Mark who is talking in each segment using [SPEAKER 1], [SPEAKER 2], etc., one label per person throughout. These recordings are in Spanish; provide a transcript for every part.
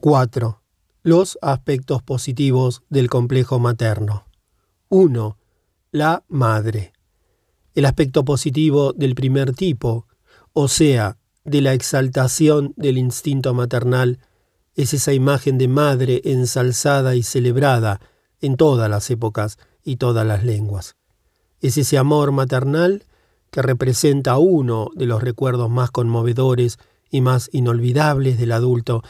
[SPEAKER 1] 4. Los aspectos positivos del complejo materno. 1. La madre. El aspecto positivo del primer tipo, o sea, de la exaltación del instinto maternal, es esa imagen de madre ensalzada y celebrada en todas las épocas y todas las lenguas. Es ese amor maternal que representa uno de los recuerdos más conmovedores y más inolvidables del adulto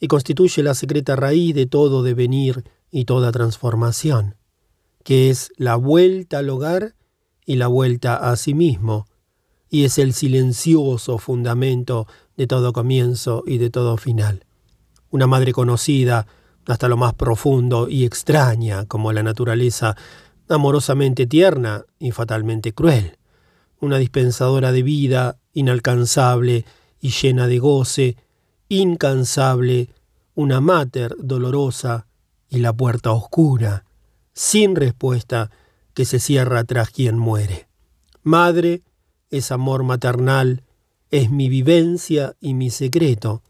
[SPEAKER 1] y constituye la secreta raíz de todo devenir y toda transformación, que es la vuelta al hogar y la vuelta a sí mismo, y es el silencioso fundamento de todo comienzo y de todo final. Una madre conocida hasta lo más profundo y extraña como la naturaleza, amorosamente tierna y fatalmente cruel. Una dispensadora de vida, inalcanzable y llena de goce, incansable, una mater dolorosa y la puerta oscura, sin respuesta que se cierra tras quien muere. Madre es amor maternal, es mi vivencia y mi secreto.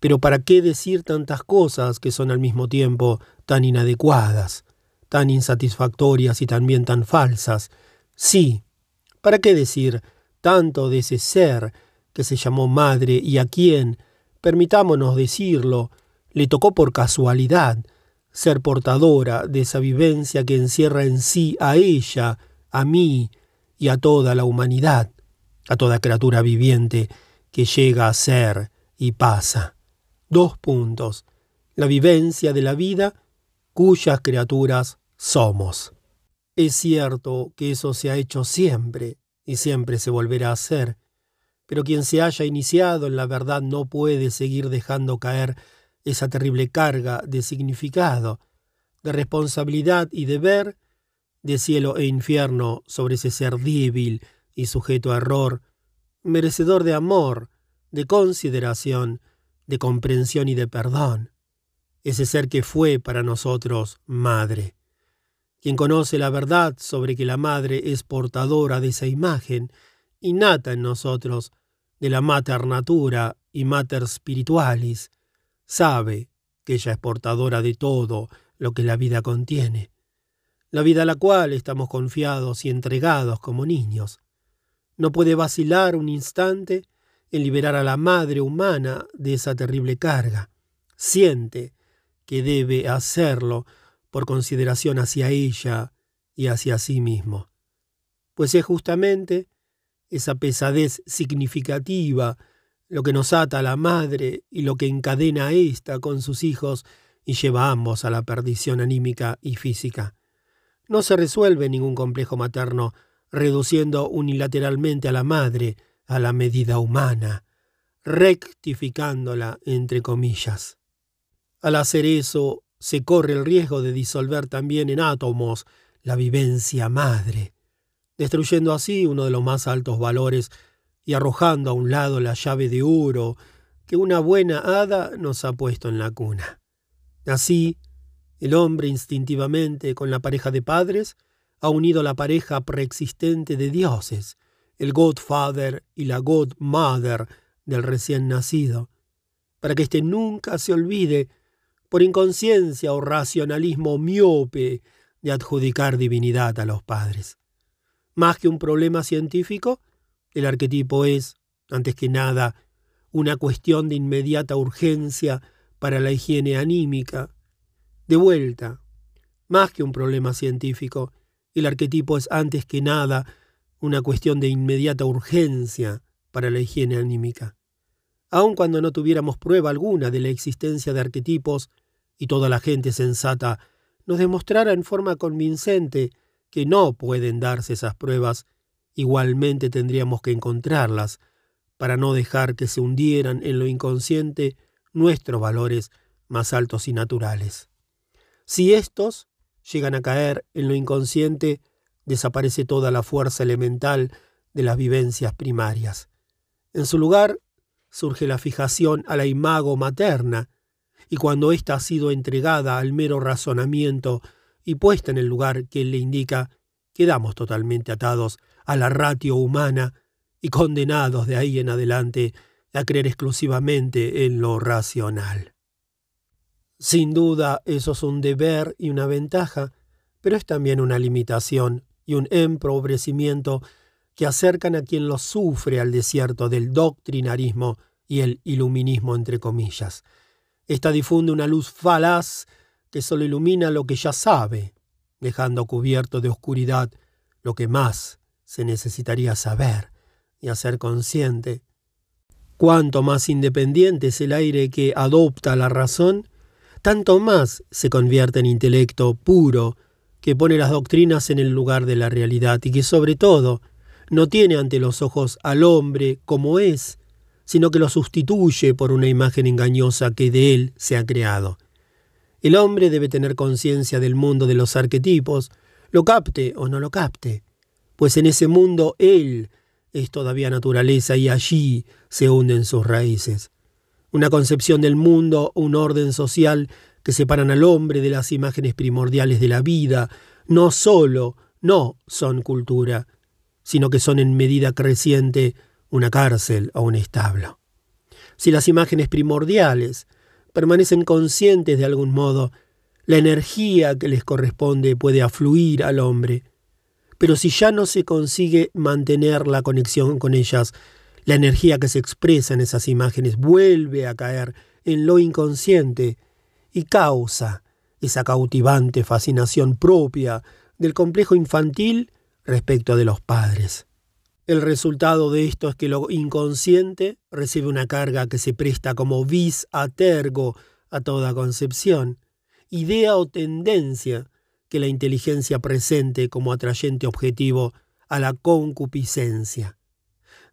[SPEAKER 1] Pero ¿para qué decir tantas cosas que son al mismo tiempo tan inadecuadas, tan insatisfactorias y también tan falsas? Sí, ¿para qué decir tanto de ese ser que se llamó madre y a quien, permitámonos decirlo, le tocó por casualidad ser portadora de esa vivencia que encierra en sí a ella, a mí y a toda la humanidad, a toda criatura viviente que llega a ser y pasa. Dos puntos. La vivencia de la vida cuyas criaturas somos. Es cierto que eso se ha hecho siempre y siempre se volverá a hacer, pero quien se haya iniciado en la verdad no puede seguir dejando caer esa terrible carga de significado, de responsabilidad y deber, de cielo e infierno sobre ese ser débil y sujeto a error, merecedor de amor, de consideración, de comprensión y de perdón, ese ser que fue para nosotros madre. Quien conoce la verdad sobre que la madre es portadora de esa imagen, innata en nosotros, de la mater natura y mater spiritualis, sabe que ella es portadora de todo lo que la vida contiene, la vida a la cual estamos confiados y entregados como niños. No puede vacilar un instante en liberar a la madre humana de esa terrible carga. Siente que debe hacerlo por consideración hacia ella y hacia sí mismo. Pues es justamente esa pesadez significativa lo que nos ata a la madre y lo que encadena a ésta con sus hijos y lleva a ambos a la perdición anímica y física. No se resuelve ningún complejo materno reduciendo unilateralmente a la madre a la medida humana, rectificándola entre comillas. Al hacer eso, se corre el riesgo de disolver también en átomos la vivencia madre, destruyendo así uno de los más altos valores y arrojando a un lado la llave de oro que una buena hada nos ha puesto en la cuna. Así, el hombre instintivamente con la pareja de padres ha unido la pareja preexistente de dioses, el Godfather y la Godmother del recién nacido, para que éste nunca se olvide, por inconsciencia o racionalismo miope, de adjudicar divinidad a los padres. Más que un problema científico, el arquetipo es, antes que nada, una cuestión de inmediata urgencia para la higiene anímica. De vuelta, más que un problema científico, el arquetipo es antes que nada una cuestión de inmediata urgencia para la higiene anímica. Aun cuando no tuviéramos prueba alguna de la existencia de arquetipos y toda la gente sensata nos demostrara en forma convincente que no pueden darse esas pruebas, igualmente tendríamos que encontrarlas para no dejar que se hundieran en lo inconsciente nuestros valores más altos y naturales. Si estos llegan a caer en lo inconsciente, desaparece toda la fuerza elemental de las vivencias primarias. En su lugar surge la fijación a la imago materna, y cuando ésta ha sido entregada al mero razonamiento y puesta en el lugar que le indica, quedamos totalmente atados a la ratio humana y condenados de ahí en adelante a creer exclusivamente en lo racional. Sin duda, eso es un deber y una ventaja, pero es también una limitación y un empobrecimiento que acercan a quien lo sufre al desierto del doctrinarismo y el iluminismo entre comillas. Esta difunde una luz falaz que solo ilumina lo que ya sabe, dejando cubierto de oscuridad lo que más se necesitaría saber y hacer consciente. Cuanto más independiente es el aire que adopta la razón, tanto más se convierte en intelecto puro, que pone las doctrinas en el lugar de la realidad y que sobre todo no tiene ante los ojos al hombre como es, sino que lo sustituye por una imagen engañosa que de él se ha creado. El hombre debe tener conciencia del mundo de los arquetipos, lo capte o no lo capte, pues en ese mundo él es todavía naturaleza y allí se hunden sus raíces. Una concepción del mundo, un orden social que separan al hombre de las imágenes primordiales de la vida, no solo no son cultura, sino que son en medida creciente una cárcel o un establo. Si las imágenes primordiales permanecen conscientes de algún modo, la energía que les corresponde puede afluir al hombre. Pero si ya no se consigue mantener la conexión con ellas, la energía que se expresa en esas imágenes vuelve a caer en lo inconsciente y causa esa cautivante fascinación propia del complejo infantil respecto de los padres. El resultado de esto es que lo inconsciente recibe una carga que se presta como vis a tergo a toda concepción, idea o tendencia que la inteligencia presente como atrayente objetivo a la concupiscencia.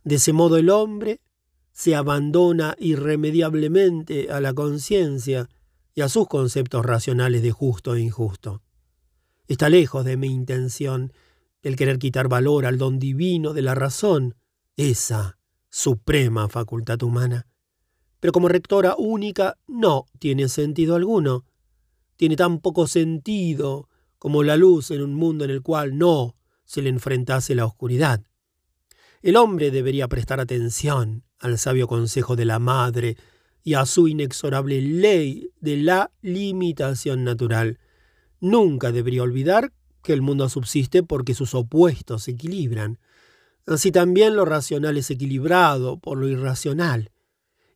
[SPEAKER 1] De ese modo el hombre se abandona irremediablemente a la conciencia y a sus conceptos racionales de justo e injusto. Está lejos de mi intención el querer quitar valor al don divino de la razón, esa suprema facultad humana. Pero como rectora única no tiene sentido alguno. Tiene tan poco sentido como la luz en un mundo en el cual no se le enfrentase la oscuridad. El hombre debería prestar atención al sabio consejo de la madre y a su inexorable ley de la limitación natural. Nunca debería olvidar que el mundo subsiste porque sus opuestos se equilibran. Así también lo racional es equilibrado por lo irracional,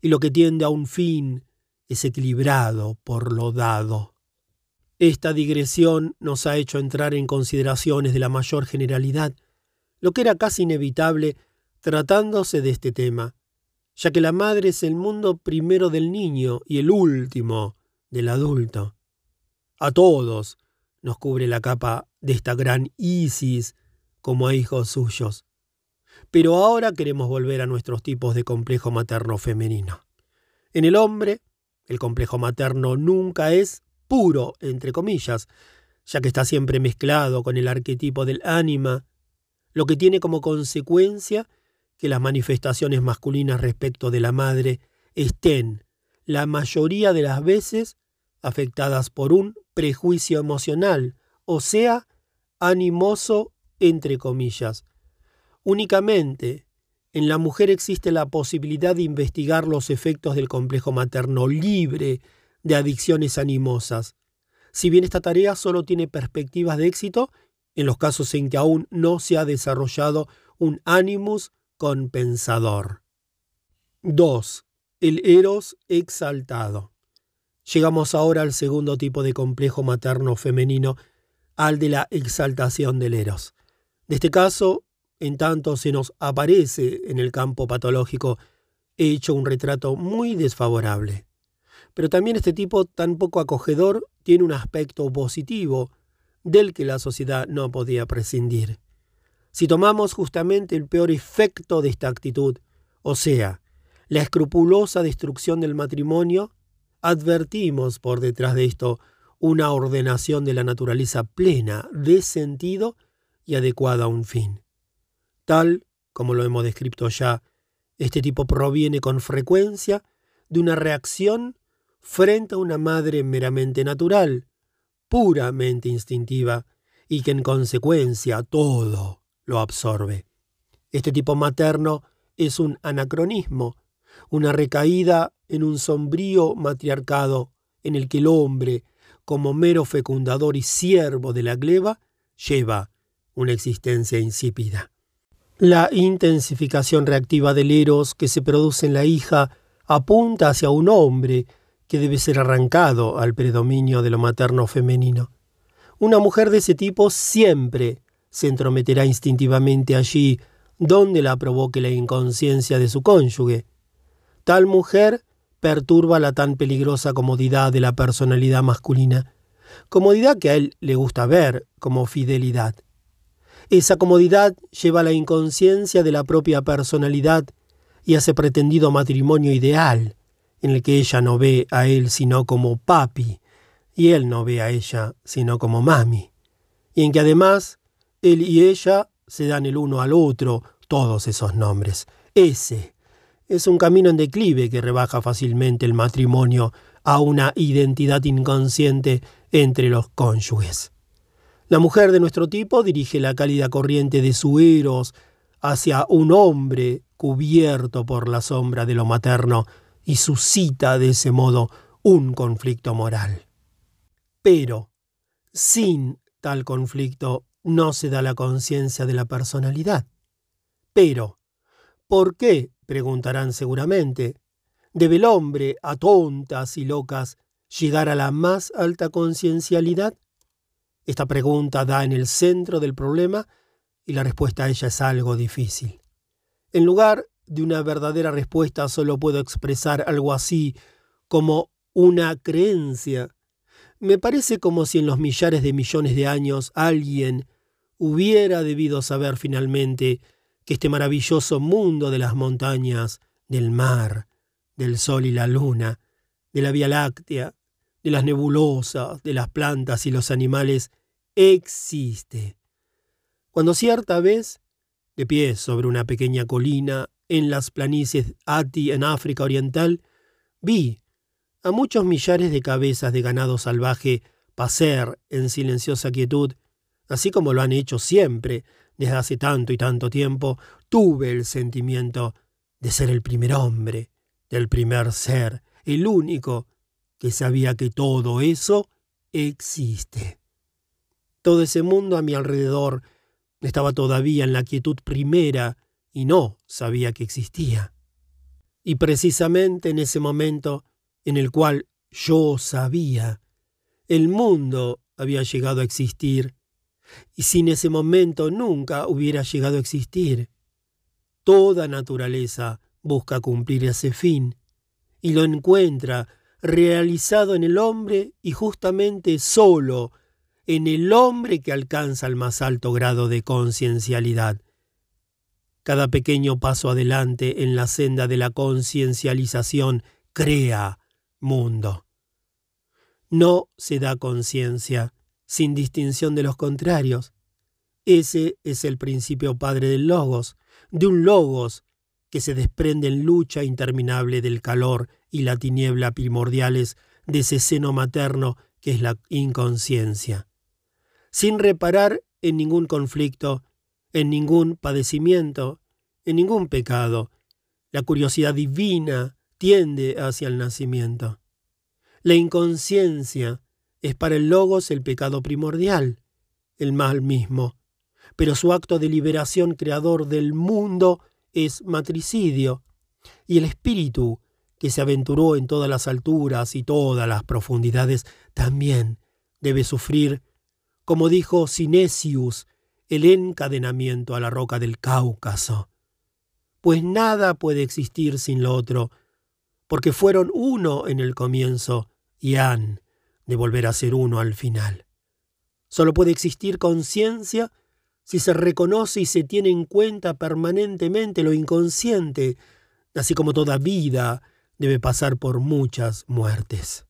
[SPEAKER 1] y lo que tiende a un fin es equilibrado por lo dado. Esta digresión nos ha hecho entrar en consideraciones de la mayor generalidad, lo que era casi inevitable tratándose de este tema, ya que la madre es el mundo primero del niño y el último del adulto. A todos nos cubre la capa de esta gran Isis como hijos suyos. Pero ahora queremos volver a nuestros tipos de complejo materno femenino. En el hombre, el complejo materno nunca es puro, entre comillas, ya que está siempre mezclado con el arquetipo del ánima, lo que tiene como consecuencia que las manifestaciones masculinas respecto de la madre estén, la mayoría de las veces, afectadas por un prejuicio emocional, o sea, animoso entre comillas. Únicamente en la mujer existe la posibilidad de investigar los efectos del complejo materno libre de adicciones animosas. Si bien esta tarea solo tiene perspectivas de éxito en los casos en que aún no se ha desarrollado un animus compensador. 2. El eros exaltado. Llegamos ahora al segundo tipo de complejo materno femenino, al de la exaltación del eros. De este caso, en tanto se nos aparece en el campo patológico hecho un retrato muy desfavorable. Pero también este tipo tan poco acogedor tiene un aspecto positivo del que la sociedad no podía prescindir. Si tomamos justamente el peor efecto de esta actitud, o sea, la escrupulosa destrucción del matrimonio, advertimos por detrás de esto una ordenación de la naturaleza plena, de sentido y adecuada a un fin. Tal, como lo hemos descrito ya, este tipo proviene con frecuencia de una reacción frente a una madre meramente natural, puramente instintiva, y que en consecuencia todo lo absorbe. Este tipo materno es un anacronismo, una recaída en un sombrío matriarcado en el que el hombre, como mero fecundador y siervo de la gleba, lleva una existencia insípida. La intensificación reactiva del eros que se produce en la hija apunta hacia un hombre que debe ser arrancado al predominio de lo materno femenino. Una mujer de ese tipo siempre se entrometerá instintivamente allí donde la provoque la inconsciencia de su cónyuge. Tal mujer perturba la tan peligrosa comodidad de la personalidad masculina, comodidad que a él le gusta ver como fidelidad. Esa comodidad lleva a la inconsciencia de la propia personalidad y ese pretendido matrimonio ideal, en el que ella no ve a él sino como papi, y él no ve a ella sino como mami, y en que además él y ella se dan el uno al otro todos esos nombres. Ese es un camino en declive que rebaja fácilmente el matrimonio a una identidad inconsciente entre los cónyuges. La mujer de nuestro tipo dirige la cálida corriente de su eros hacia un hombre cubierto por la sombra de lo materno y suscita de ese modo un conflicto moral. Pero, sin tal conflicto, no se da la conciencia de la personalidad. Pero, ¿por qué? Preguntarán seguramente. ¿Debe el hombre, a tontas y locas, llegar a la más alta conciencialidad? Esta pregunta da en el centro del problema y la respuesta a ella es algo difícil. En lugar de una verdadera respuesta solo puedo expresar algo así como una creencia. Me parece como si en los millares de millones de años alguien hubiera debido saber finalmente que este maravilloso mundo de las montañas, del mar, del sol y la luna, de la Vía Láctea, de las nebulosas, de las plantas y los animales, existe. Cuando cierta vez, de pie sobre una pequeña colina en las planicies Ati en África Oriental, vi a muchos millares de cabezas de ganado salvaje pasear en silenciosa quietud así como lo han hecho siempre desde hace tanto y tanto tiempo, tuve el sentimiento de ser el primer hombre, del primer ser, el único que sabía que todo eso existe. Todo ese mundo a mi alrededor estaba todavía en la quietud primera y no sabía que existía. Y precisamente en ese momento en el cual yo sabía, el mundo había llegado a existir y sin ese momento nunca hubiera llegado a existir. Toda naturaleza busca cumplir ese fin, y lo encuentra realizado en el hombre y justamente solo en el hombre que alcanza el más alto grado de conciencialidad. Cada pequeño paso adelante en la senda de la conciencialización crea mundo. No se da conciencia sin distinción de los contrarios. Ese es el principio padre del logos, de un logos que se desprende en lucha interminable del calor y la tiniebla primordiales de ese seno materno que es la inconsciencia. Sin reparar en ningún conflicto, en ningún padecimiento, en ningún pecado, la curiosidad divina tiende hacia el nacimiento. La inconsciencia es para el logos el pecado primordial, el mal mismo, pero su acto de liberación creador del mundo es matricidio, y el espíritu, que se aventuró en todas las alturas y todas las profundidades, también debe sufrir, como dijo Sinesius, el encadenamiento a la roca del Cáucaso. Pues nada puede existir sin lo otro, porque fueron uno en el comienzo y han de volver a ser uno al final. Solo puede existir conciencia si se reconoce y se tiene en cuenta permanentemente lo inconsciente, así como toda vida debe pasar por muchas muertes.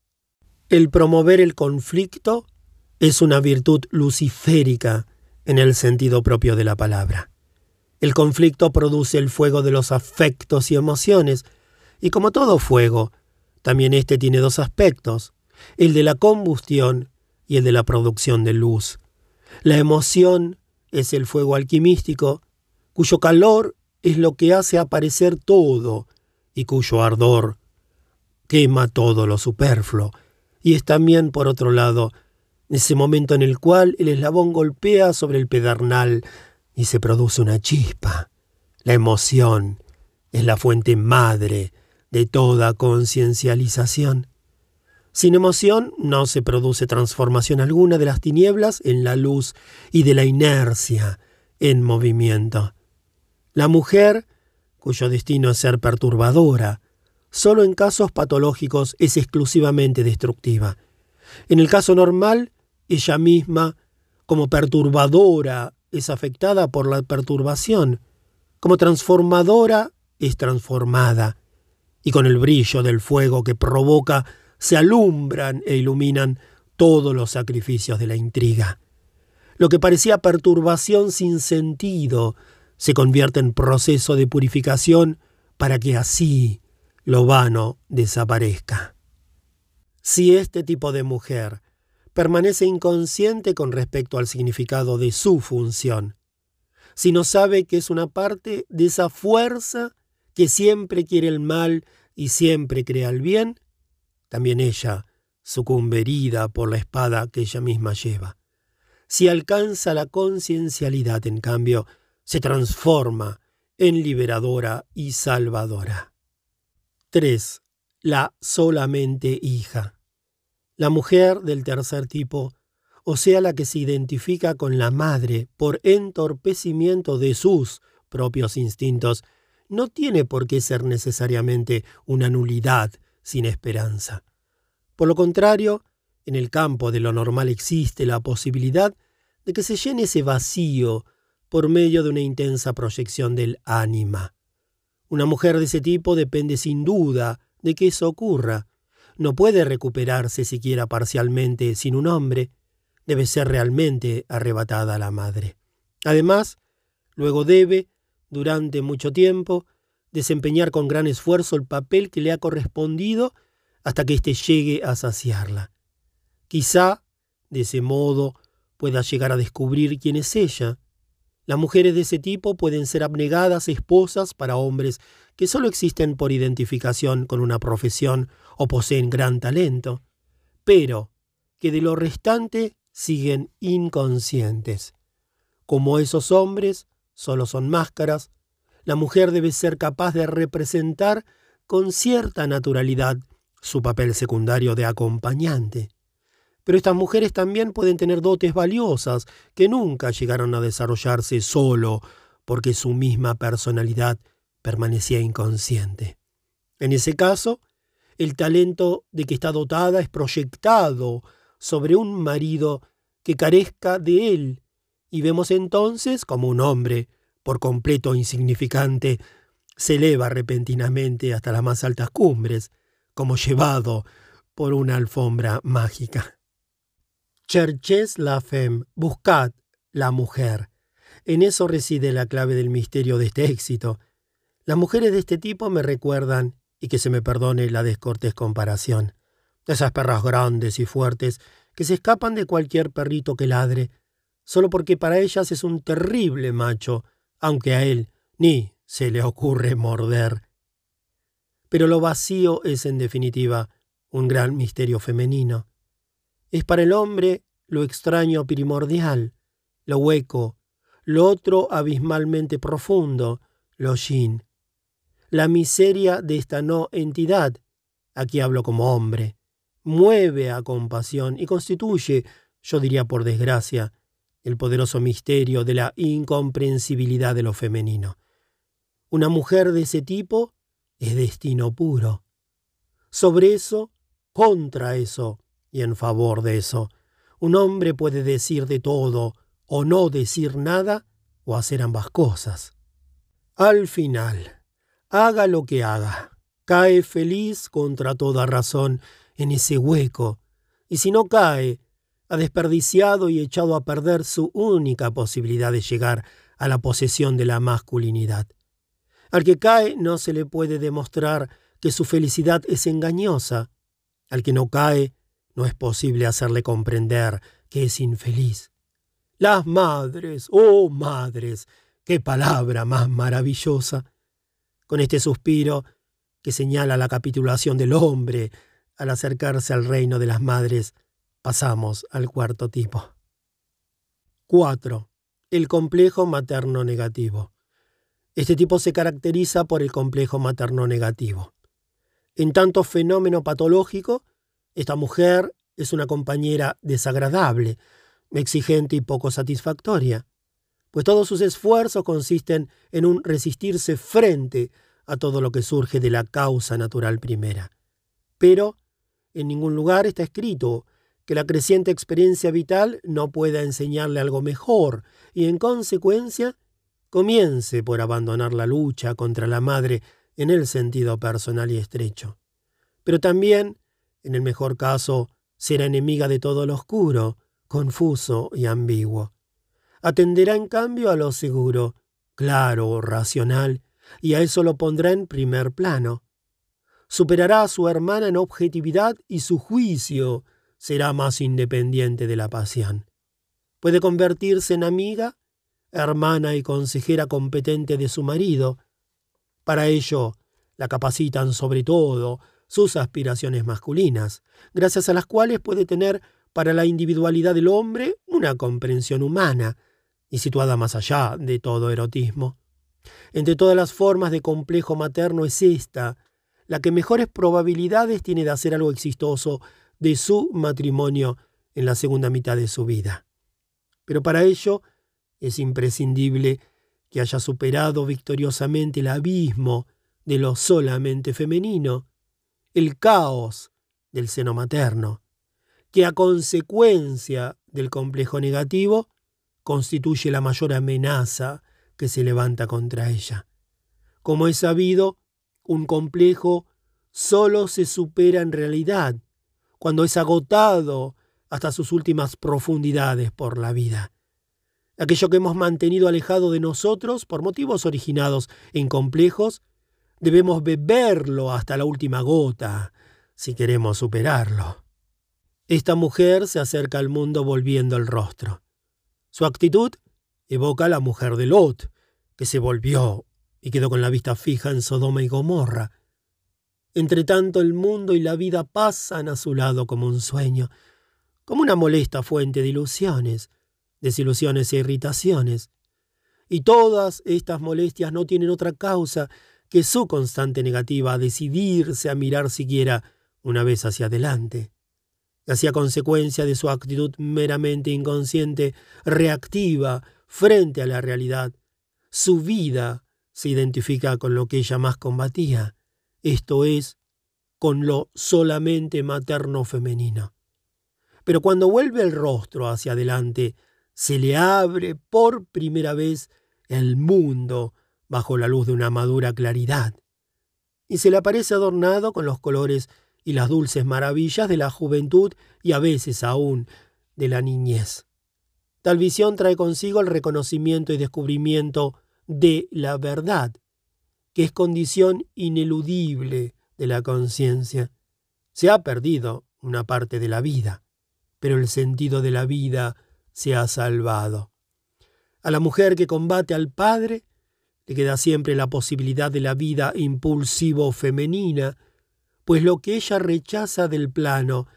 [SPEAKER 1] El promover el conflicto es una virtud luciférica en el sentido propio de la palabra. El conflicto produce el fuego de los afectos y emociones, y como todo fuego, también éste tiene dos aspectos, el de la combustión y el de la producción de luz. La emoción es el fuego alquimístico, cuyo calor es lo que hace aparecer todo y cuyo ardor quema todo lo superfluo. Y es también, por otro lado, ese momento en el cual el eslabón golpea sobre el pedernal y se produce una chispa. La emoción es la fuente madre de toda conciencialización. Sin emoción no se produce transformación alguna de las tinieblas en la luz y de la inercia en movimiento. La mujer, cuyo destino es ser perturbadora, solo en casos patológicos es exclusivamente destructiva. En el caso normal, ella misma, como perturbadora, es afectada por la perturbación, como transformadora es transformada, y con el brillo del fuego que provoca se alumbran e iluminan todos los sacrificios de la intriga. Lo que parecía perturbación sin sentido se convierte en proceso de purificación para que así lo vano desaparezca. Si este tipo de mujer permanece inconsciente con respecto al significado de su función, si no sabe que es una parte de esa fuerza que siempre quiere el mal y siempre crea el bien, también ella sucumbe herida por la espada que ella misma lleva. Si alcanza la conciencialidad, en cambio, se transforma en liberadora y salvadora. 3. La solamente hija. La mujer del tercer tipo, o sea, la que se identifica con la madre por entorpecimiento de sus propios instintos, no tiene por qué ser necesariamente una nulidad sin esperanza. Por lo contrario, en el campo de lo normal existe la posibilidad de que se llene ese vacío por medio de una intensa proyección del ánima. Una mujer de ese tipo depende sin duda de que eso ocurra. No puede recuperarse siquiera parcialmente sin un hombre. Debe ser realmente arrebatada a la madre. Además, luego debe, durante mucho tiempo, desempeñar con gran esfuerzo el papel que le ha correspondido hasta que éste llegue a saciarla. Quizá, de ese modo, pueda llegar a descubrir quién es ella. Las mujeres de ese tipo pueden ser abnegadas esposas para hombres que solo existen por identificación con una profesión o poseen gran talento, pero que de lo restante siguen inconscientes. Como esos hombres solo son máscaras, la mujer debe ser capaz de representar con cierta naturalidad su papel secundario de acompañante. Pero estas mujeres también pueden tener dotes valiosas que nunca llegaron a desarrollarse solo porque su misma personalidad permanecía inconsciente. En ese caso, el talento de que está dotada es proyectado sobre un marido que carezca de él, y vemos entonces como un hombre, por completo insignificante, se eleva repentinamente hasta las más altas cumbres, como llevado por una alfombra mágica. Cherchez la femme, buscad la mujer. En eso reside la clave del misterio de este éxito. Las mujeres de este tipo me recuerdan, y que se me perdone la descortés comparación, esas perras grandes y fuertes que se escapan de cualquier perrito que ladre, solo porque para ellas es un terrible macho, aunque a él ni se le ocurre morder. Pero lo vacío es, en definitiva, un gran misterio femenino. Es para el hombre lo extraño primordial, lo hueco, lo otro abismalmente profundo, lo yin. La miseria de esta no entidad, aquí hablo como hombre, mueve a compasión y constituye, yo diría por desgracia, el poderoso misterio de la incomprensibilidad de lo femenino. Una mujer de ese tipo es destino puro. Sobre eso, contra eso y en favor de eso, un hombre puede decir de todo o no decir nada o hacer ambas cosas. Al final, haga lo que haga, cae feliz contra toda razón en ese hueco, y si no cae, ha desperdiciado y echado a perder su única posibilidad de llegar a la posesión de la masculinidad. Al que cae no se le puede demostrar que su felicidad es engañosa. Al que no cae no es posible hacerle comprender que es infeliz. Las madres, oh madres, qué palabra más maravillosa. Con este suspiro que señala la capitulación del hombre al acercarse al reino de las madres, pasamos al cuarto tipo. 4. El complejo materno negativo. Este tipo se caracteriza por el complejo materno negativo. En tanto fenómeno patológico, esta mujer es una compañera desagradable, exigente y poco satisfactoria, pues todos sus esfuerzos consisten en un resistirse frente a todo lo que surge de la causa natural primera. Pero en ningún lugar está escrito que la creciente experiencia vital no pueda enseñarle algo mejor y en consecuencia comience por abandonar la lucha contra la madre en el sentido personal y estrecho. Pero también, en el mejor caso, será enemiga de todo lo oscuro, confuso y ambiguo. Atenderá en cambio a lo seguro, claro, racional, y a eso lo pondrá en primer plano. Superará a su hermana en objetividad y su juicio será más independiente de la pasión. Puede convertirse en amiga, hermana y consejera competente de su marido. Para ello, la capacitan sobre todo sus aspiraciones masculinas, gracias a las cuales puede tener para la individualidad del hombre una comprensión humana y situada más allá de todo erotismo. Entre todas las formas de complejo materno es esta, la que mejores probabilidades tiene de hacer algo exitoso de su matrimonio en la segunda mitad de su vida. Pero para ello es imprescindible que haya superado victoriosamente el abismo de lo solamente femenino, el caos del seno materno, que a consecuencia del complejo negativo constituye la mayor amenaza que se levanta contra ella. Como es sabido, un complejo solo se supera en realidad cuando es agotado hasta sus últimas profundidades por la vida. Aquello que hemos mantenido alejado de nosotros por motivos originados en complejos Debemos beberlo hasta la última gota si queremos superarlo. Esta mujer se acerca al mundo volviendo el rostro. Su actitud evoca a la mujer de Lot, que se volvió y quedó con la vista fija en Sodoma y Gomorra. Entretanto el mundo y la vida pasan a su lado como un sueño, como una molesta fuente de ilusiones, desilusiones e irritaciones. Y todas estas molestias no tienen otra causa que su constante negativa a decidirse a mirar siquiera una vez hacia adelante. Hacía consecuencia de su actitud meramente inconsciente, reactiva frente a la realidad. Su vida se identifica con lo que ella más combatía, esto es, con lo solamente materno femenino. Pero cuando vuelve el rostro hacia adelante, se le abre por primera vez el mundo bajo la luz de una madura claridad, y se le aparece adornado con los colores y las dulces maravillas de la juventud y a veces aún de la niñez. Tal visión trae consigo el reconocimiento y descubrimiento de la verdad, que es condición ineludible de la conciencia. Se ha perdido una parte de la vida, pero el sentido de la vida se ha salvado. A la mujer que combate al Padre le queda siempre la posibilidad de la vida impulsivo femenina, pues lo que ella rechaza del plano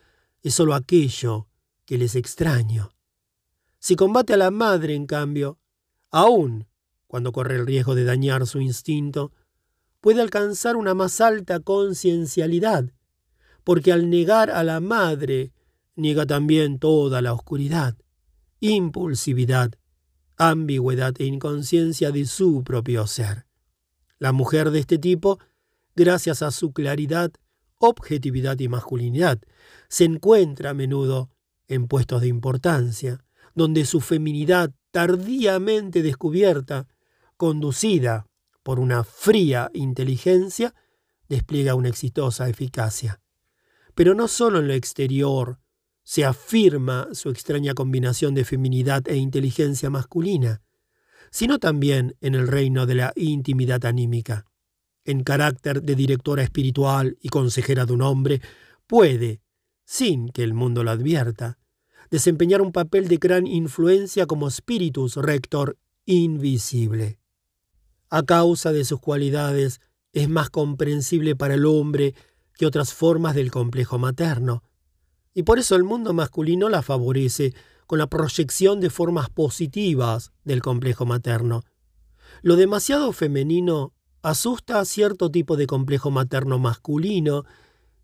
[SPEAKER 1] es sólo aquello que les extraño. Si combate a la madre, en cambio, aun cuando corre el riesgo de dañar su instinto, puede alcanzar una más alta conciencialidad, porque al negar a la madre, niega también toda la oscuridad, impulsividad ambigüedad e inconsciencia de su propio ser. La mujer de este tipo, gracias a su claridad, objetividad y masculinidad, se encuentra a menudo en puestos de importancia, donde su feminidad tardíamente descubierta, conducida por una fría inteligencia, despliega una exitosa eficacia. Pero no solo en lo exterior se afirma su extraña combinación de feminidad e inteligencia masculina, sino también en el reino de la intimidad anímica. En carácter de directora espiritual y consejera de un hombre, puede, sin que el mundo lo advierta, desempeñar un papel de gran influencia como spiritus rector invisible. A causa de sus cualidades, es más comprensible para el hombre que otras formas del complejo materno. Y por eso el mundo masculino la favorece con la proyección de formas positivas del complejo materno. Lo demasiado femenino asusta a cierto tipo de complejo materno masculino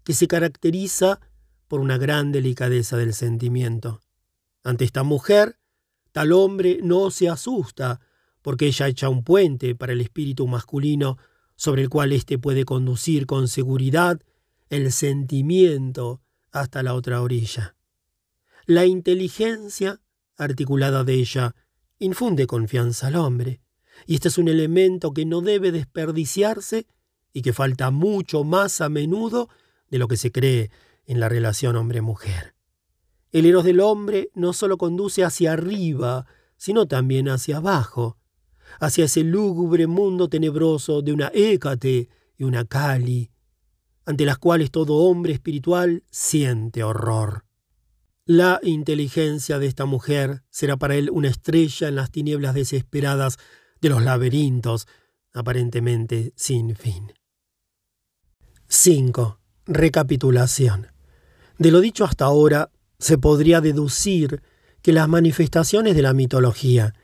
[SPEAKER 1] que se caracteriza por una gran delicadeza del sentimiento. Ante esta mujer, tal hombre no se asusta, porque ella echa un puente para el espíritu masculino sobre el cual éste puede conducir con seguridad el sentimiento hasta la otra orilla. La inteligencia articulada de ella infunde confianza al hombre, y este es un elemento que no debe desperdiciarse y que falta mucho más a menudo de lo que se cree en la relación hombre-mujer. El eros del hombre no solo conduce hacia arriba, sino también hacia abajo, hacia ese lúgubre mundo tenebroso de una Hécate y una Cali, ante las cuales todo hombre espiritual siente horror. La inteligencia de esta mujer será para él una estrella en las tinieblas desesperadas de los laberintos, aparentemente sin fin. 5. Recapitulación. De lo dicho hasta ahora, se podría deducir que las manifestaciones de la mitología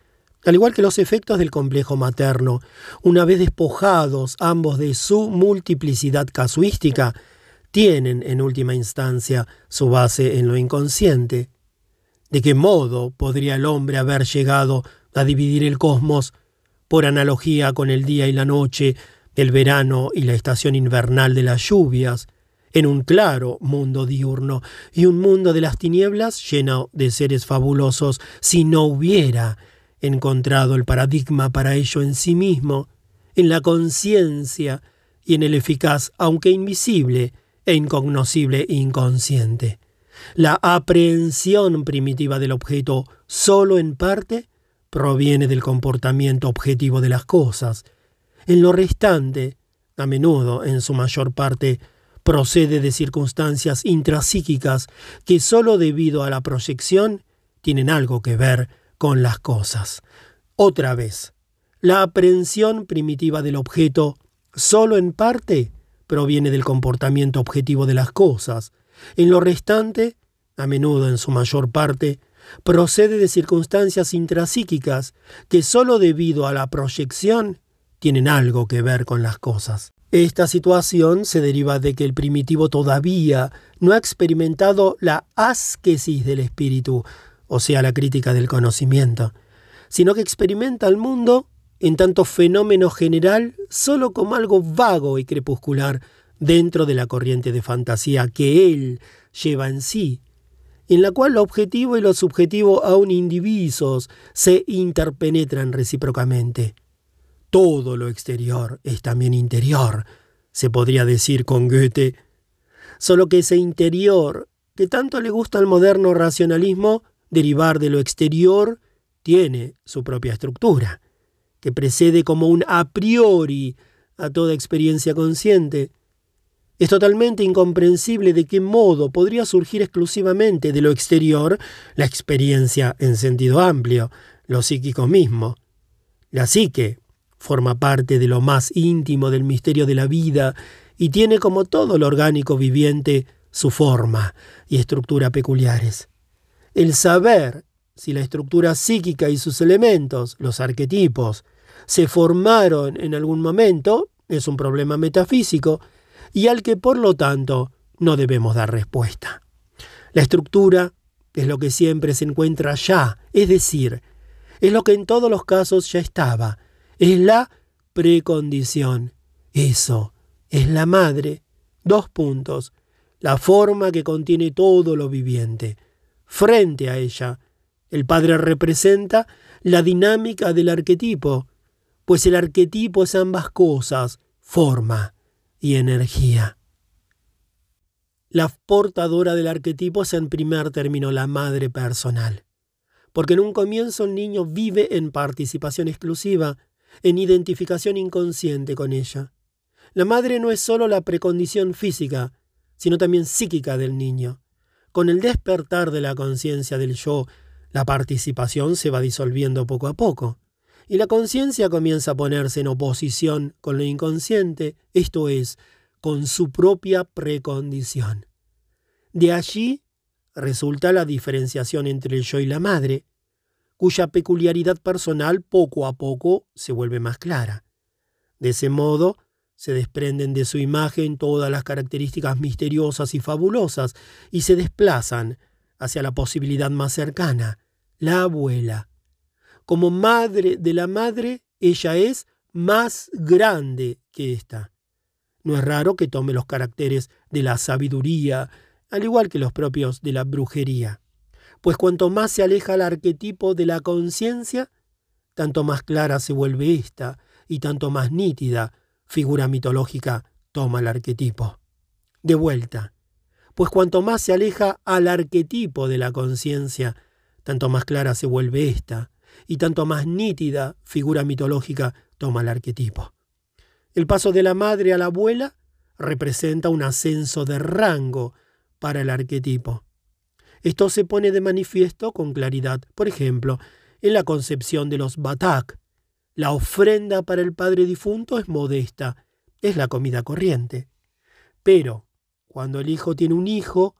[SPEAKER 1] al igual que los efectos del complejo materno, una vez despojados ambos de su multiplicidad casuística, tienen en última instancia su base en lo inconsciente. ¿De qué modo podría el hombre haber llegado a dividir el cosmos por analogía con el día y la noche, el verano y la estación invernal de las lluvias, en un claro mundo diurno y un mundo de las tinieblas lleno de seres fabulosos si no hubiera encontrado el paradigma para ello en sí mismo, en la conciencia y en el eficaz, aunque invisible e incognoscible inconsciente. La aprehensión primitiva del objeto solo en parte proviene del comportamiento objetivo de las cosas. En lo restante, a menudo, en su mayor parte, procede de circunstancias intrapsíquicas que sólo debido a la proyección tienen algo que ver con las cosas. Otra vez, la aprehensión primitiva del objeto solo en parte proviene del comportamiento objetivo de las cosas. En lo restante, a menudo en su mayor parte, procede de circunstancias intrapsíquicas que sólo debido a la proyección tienen algo que ver con las cosas. Esta situación se deriva de que el primitivo todavía no ha experimentado la asquesis del espíritu, o sea, la crítica del conocimiento, sino que experimenta el mundo en tanto fenómeno general solo como algo vago y crepuscular dentro de la corriente de fantasía que él lleva en sí, en la cual lo objetivo y lo subjetivo aún indivisos se interpenetran recíprocamente. Todo lo exterior es también interior, se podría decir con Goethe, solo que ese interior, que tanto le gusta al moderno racionalismo, derivar de lo exterior, tiene su propia estructura, que precede como un a priori a toda experiencia consciente. Es totalmente incomprensible de qué modo podría surgir exclusivamente de lo exterior la experiencia en sentido amplio, lo psíquico mismo. La psique forma parte de lo más íntimo del misterio de la vida y tiene como todo lo orgánico viviente su forma y estructura peculiares. El saber si la estructura psíquica y sus elementos, los arquetipos, se formaron en algún momento es un problema metafísico y al que por lo tanto no debemos dar respuesta. La estructura es lo que siempre se encuentra ya, es decir, es lo que en todos los casos ya estaba, es la precondición. Eso es la madre. Dos puntos. La forma que contiene todo lo viviente frente a ella. El padre representa la dinámica del arquetipo, pues el arquetipo es ambas cosas, forma y energía. La portadora del arquetipo es en primer término la madre personal, porque en un comienzo el niño vive en participación exclusiva, en identificación inconsciente con ella. La madre no es sólo la precondición física, sino también psíquica del niño. Con el despertar de la conciencia del yo, la participación se va disolviendo poco a poco, y la conciencia comienza a ponerse en oposición con lo inconsciente, esto es, con su propia precondición. De allí resulta la diferenciación entre el yo y la madre, cuya peculiaridad personal poco a poco se vuelve más clara. De ese modo, se desprenden de su imagen todas las características misteriosas y fabulosas y se desplazan hacia la posibilidad más cercana, la abuela. Como madre de la madre, ella es más grande que ésta. No es raro que tome los caracteres de la sabiduría, al igual que los propios de la brujería, pues cuanto más se aleja el arquetipo de la conciencia, tanto más clara se vuelve ésta y tanto más nítida figura mitológica toma el arquetipo. De vuelta, pues cuanto más se aleja al arquetipo de la conciencia, tanto más clara se vuelve ésta, y tanto más nítida figura mitológica toma el arquetipo. El paso de la madre a la abuela representa un ascenso de rango para el arquetipo. Esto se pone de manifiesto con claridad, por ejemplo, en la concepción de los Batak. La ofrenda para el padre difunto es modesta, es la comida corriente. Pero, cuando el hijo tiene un hijo,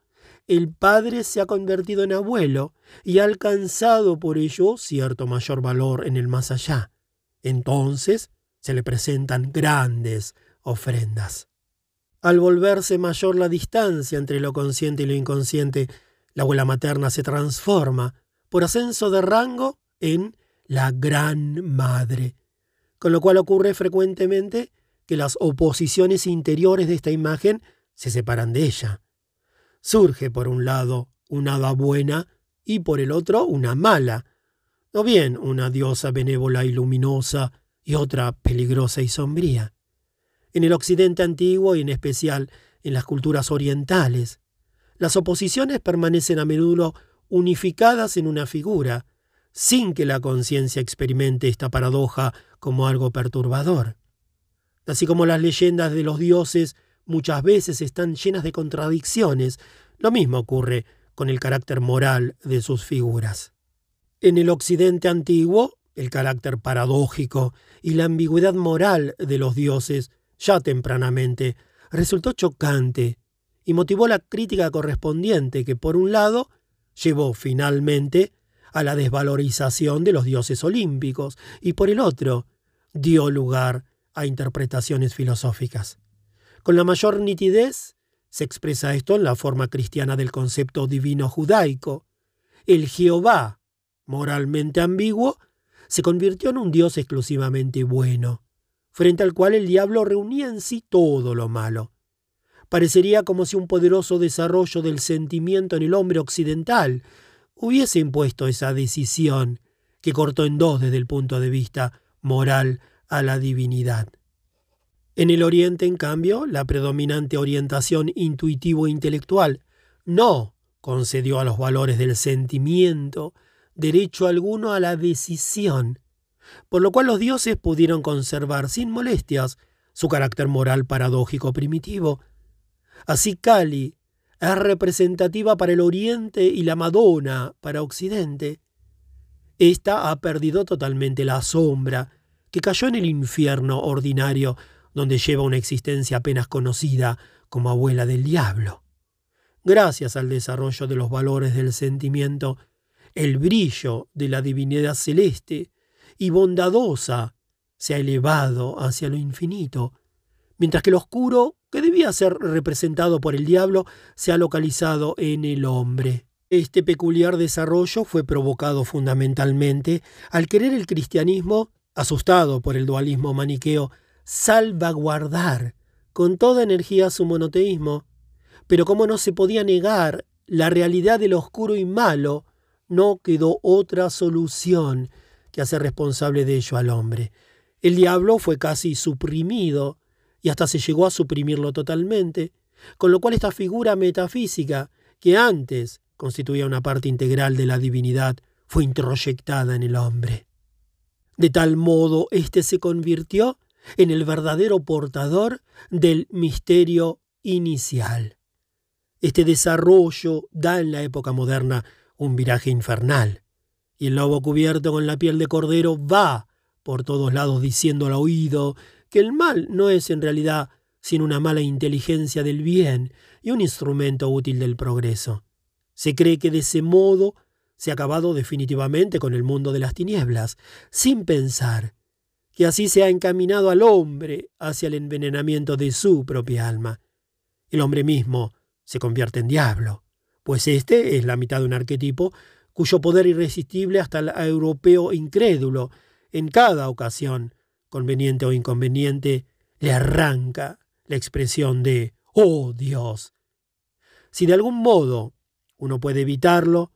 [SPEAKER 1] el padre se ha convertido en abuelo y ha alcanzado por ello cierto mayor valor en el más allá. Entonces se le presentan grandes ofrendas. Al volverse mayor la distancia entre lo consciente y lo inconsciente, la abuela materna se transforma, por ascenso de rango, en la gran madre, con lo cual ocurre frecuentemente que las oposiciones interiores de esta imagen se separan de ella. Surge por un lado una hada buena y por el otro una mala, o bien una diosa benévola y luminosa y otra peligrosa y sombría. En el occidente antiguo y en especial en las culturas orientales, las oposiciones permanecen a menudo unificadas en una figura, sin que la conciencia experimente esta paradoja como algo perturbador. Así como las leyendas de los dioses muchas veces están llenas de contradicciones. Lo mismo ocurre con el carácter moral de sus figuras. En el occidente antiguo, el carácter paradójico y la ambigüedad moral de los dioses, ya tempranamente, resultó chocante y motivó la crítica correspondiente que, por un lado, llevó finalmente a la desvalorización de los dioses olímpicos y, por el otro, dio lugar a interpretaciones filosóficas. Con la mayor nitidez se expresa esto en la forma cristiana del concepto divino judaico. El Jehová, moralmente ambiguo, se convirtió en un Dios exclusivamente bueno, frente al cual el diablo reunía en sí todo lo malo. Parecería como si un poderoso desarrollo del sentimiento en el hombre occidental hubiese impuesto esa decisión que cortó en dos desde el punto de vista moral a la divinidad. En el Oriente, en cambio, la predominante orientación intuitivo-intelectual no concedió a los valores del sentimiento derecho alguno a la decisión, por lo cual los dioses pudieron conservar sin molestias su carácter moral paradójico primitivo. Así Kali es representativa para el Oriente y la Madonna para Occidente. Esta ha perdido totalmente la sombra que cayó en el infierno ordinario donde lleva una existencia apenas conocida como abuela del diablo. Gracias al desarrollo de los valores del sentimiento, el brillo de la divinidad celeste y bondadosa se ha elevado hacia lo infinito, mientras que lo oscuro, que debía ser representado por el diablo, se ha localizado en el hombre. Este peculiar desarrollo fue provocado fundamentalmente al querer el cristianismo, asustado por el dualismo maniqueo, salvaguardar con toda energía su monoteísmo, pero como no se podía negar la realidad del oscuro y malo, no quedó otra solución que hacer responsable de ello al hombre. El diablo fue casi suprimido y hasta se llegó a suprimirlo totalmente, con lo cual esta figura metafísica, que antes constituía una parte integral de la divinidad, fue introyectada en el hombre. De tal modo, éste se convirtió en el verdadero portador del misterio inicial. Este desarrollo da en la época moderna un viraje infernal, y el lobo cubierto con la piel de cordero va por todos lados diciendo al oído que el mal no es en realidad sino una mala inteligencia del bien y un instrumento útil del progreso. Se cree que de ese modo se ha acabado definitivamente con el mundo de las tinieblas, sin pensar que así se ha encaminado al hombre hacia el envenenamiento de su propia alma. El hombre mismo se convierte en diablo, pues éste es la mitad de un arquetipo cuyo poder irresistible hasta el europeo incrédulo, en cada ocasión, conveniente o inconveniente, le arranca la expresión de ¡Oh Dios! Si de algún modo uno puede evitarlo,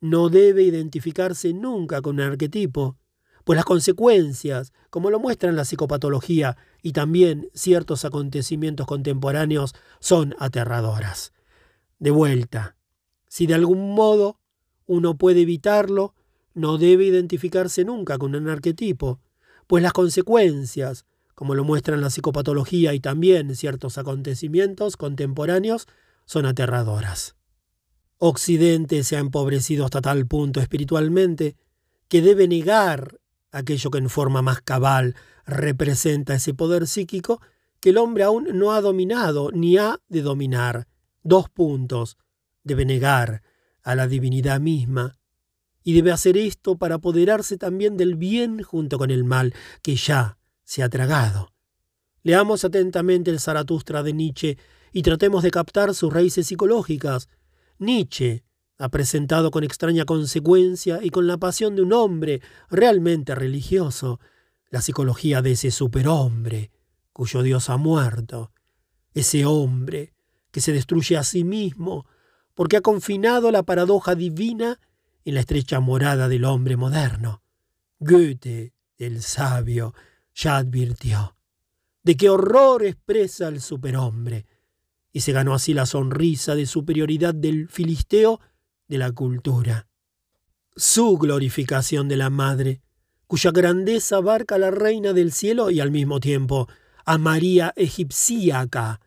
[SPEAKER 1] no debe identificarse nunca con un arquetipo, pues las consecuencias, como lo muestran la psicopatología y también ciertos acontecimientos contemporáneos, son aterradoras. De vuelta, si de algún modo uno puede evitarlo, no debe identificarse nunca con un arquetipo, pues las consecuencias, como lo muestran la psicopatología y también ciertos acontecimientos contemporáneos, son aterradoras. Occidente se ha empobrecido hasta tal punto espiritualmente que debe negar aquello que en forma más cabal representa ese poder psíquico que el hombre aún no ha dominado ni ha de dominar. Dos puntos. Debe negar a la divinidad misma y debe hacer esto para apoderarse también del bien junto con el mal que ya se ha tragado. Leamos atentamente el Zaratustra de Nietzsche y tratemos de captar sus raíces psicológicas, Nietzsche ha presentado con extraña consecuencia y con la pasión de un hombre realmente religioso la psicología de ese superhombre cuyo Dios ha muerto, ese hombre que se destruye a sí mismo porque ha confinado la paradoja divina en la estrecha morada del hombre moderno. Goethe, el sabio, ya advirtió de qué horror expresa el superhombre, y se ganó así la sonrisa de superioridad del filisteo de la cultura. Su glorificación de la madre, cuya grandeza abarca a la reina del cielo y al mismo tiempo a María egipciaca,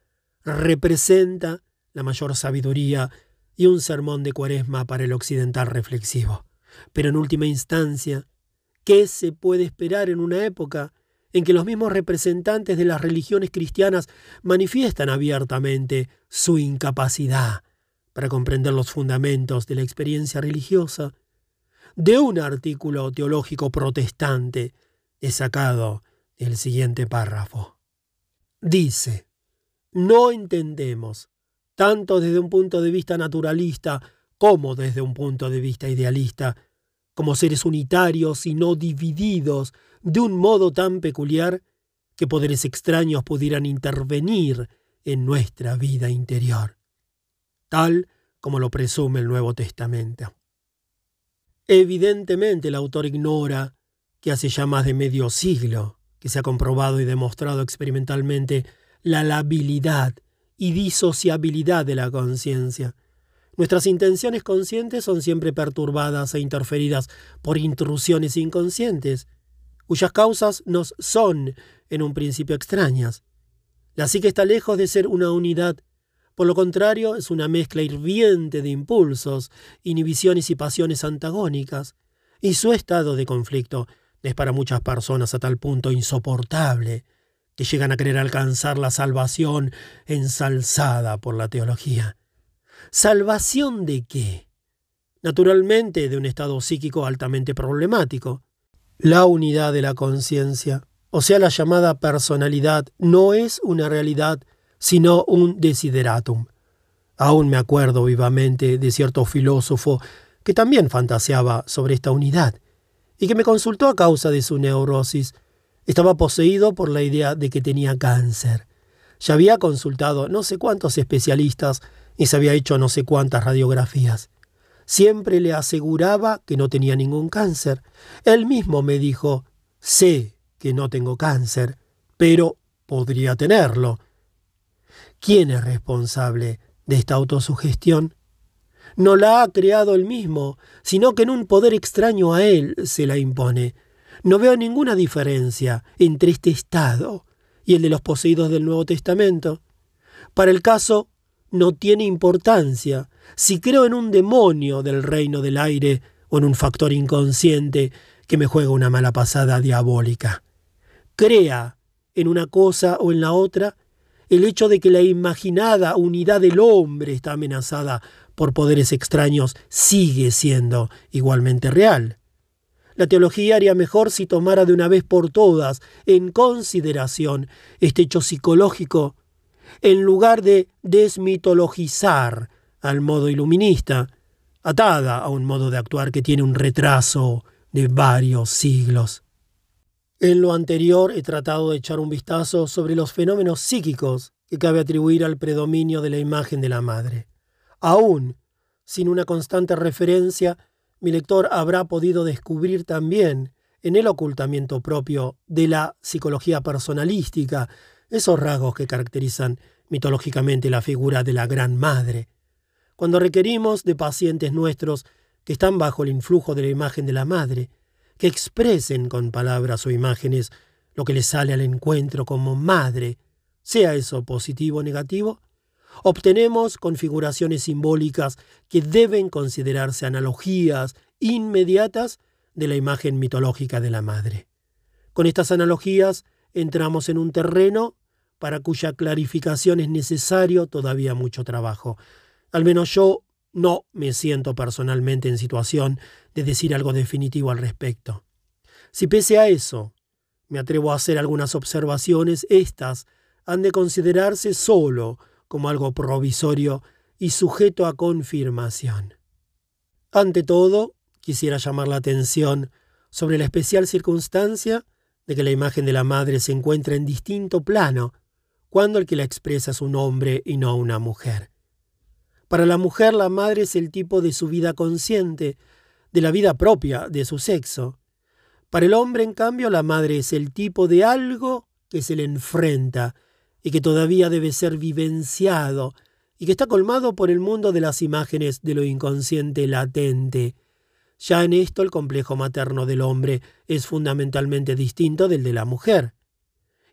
[SPEAKER 1] representa la mayor sabiduría y un sermón de cuaresma para el occidental reflexivo. Pero en última instancia, ¿qué se puede esperar en una época en que los mismos representantes de las religiones cristianas manifiestan abiertamente su incapacidad para comprender los fundamentos de la experiencia religiosa, de un artículo teológico protestante he sacado el siguiente párrafo. Dice, no entendemos, tanto desde un punto de vista naturalista como desde un punto de vista idealista, como seres unitarios y no divididos de un modo tan peculiar que poderes extraños pudieran intervenir en nuestra vida interior, tal como lo presume el Nuevo Testamento. Evidentemente el autor ignora que hace ya más de medio siglo que se ha comprobado y demostrado experimentalmente la labilidad y disociabilidad de la conciencia, Nuestras intenciones conscientes son siempre perturbadas e interferidas por intrusiones inconscientes, cuyas causas nos son, en un principio, extrañas. La psique está lejos de ser una unidad, por lo contrario, es una mezcla hirviente de impulsos, inhibiciones y pasiones antagónicas, y su estado de conflicto es para muchas personas a tal punto insoportable que llegan a querer alcanzar la salvación ensalzada por la teología. ¿Salvación de qué? Naturalmente de un estado psíquico altamente problemático. La unidad de la conciencia, o sea, la llamada personalidad, no es una realidad, sino un desideratum. Aún me acuerdo vivamente de cierto filósofo que también fantaseaba sobre esta unidad, y que me consultó a causa de su neurosis. Estaba poseído por la idea de que tenía cáncer. Ya había consultado no sé cuántos especialistas y se había hecho no sé cuántas radiografías. Siempre le aseguraba que no tenía ningún cáncer. Él mismo me dijo, sé que no tengo cáncer, pero podría tenerlo. ¿Quién es responsable de esta autosugestión? No la ha creado él mismo, sino que en un poder extraño a él se la impone. No veo ninguna diferencia entre este estado y el de los poseídos del Nuevo Testamento. Para el caso no tiene importancia si creo en un demonio del reino del aire o en un factor inconsciente que me juega una mala pasada diabólica. Crea en una cosa o en la otra, el hecho de que la imaginada unidad del hombre está amenazada por poderes extraños sigue siendo igualmente real. La teología haría mejor si tomara de una vez por todas en consideración este hecho psicológico, en lugar de desmitologizar al modo iluminista, atada a un modo de actuar que tiene un retraso de varios siglos. En lo anterior he tratado de echar un vistazo sobre los fenómenos psíquicos que cabe atribuir al predominio de la imagen de la madre. Aún sin una constante referencia, mi lector habrá podido descubrir también en el ocultamiento propio de la psicología personalística esos rasgos que caracterizan mitológicamente la figura de la Gran Madre. Cuando requerimos de pacientes nuestros que están bajo el influjo de la imagen de la Madre, que expresen con palabras o imágenes lo que les sale al encuentro como madre, sea eso positivo o negativo, obtenemos configuraciones simbólicas que deben considerarse analogías inmediatas de la imagen mitológica de la madre. Con estas analogías entramos en un terreno para cuya clarificación es necesario todavía mucho trabajo. Al menos yo no me siento personalmente en situación de decir algo definitivo al respecto. Si pese a eso me atrevo a hacer algunas observaciones, estas han de considerarse solo como algo provisorio y sujeto a confirmación. Ante todo, quisiera llamar la atención sobre la especial circunstancia de que la imagen de la madre se encuentra en distinto plano cuando el que la expresa es un hombre y no una mujer. Para la mujer la madre es el tipo de su vida consciente, de la vida propia de su sexo. Para el hombre, en cambio, la madre es el tipo de algo que se le enfrenta y que todavía debe ser vivenciado y que está colmado por el mundo de las imágenes de lo inconsciente latente. Ya en esto el complejo materno del hombre es fundamentalmente distinto del de la mujer.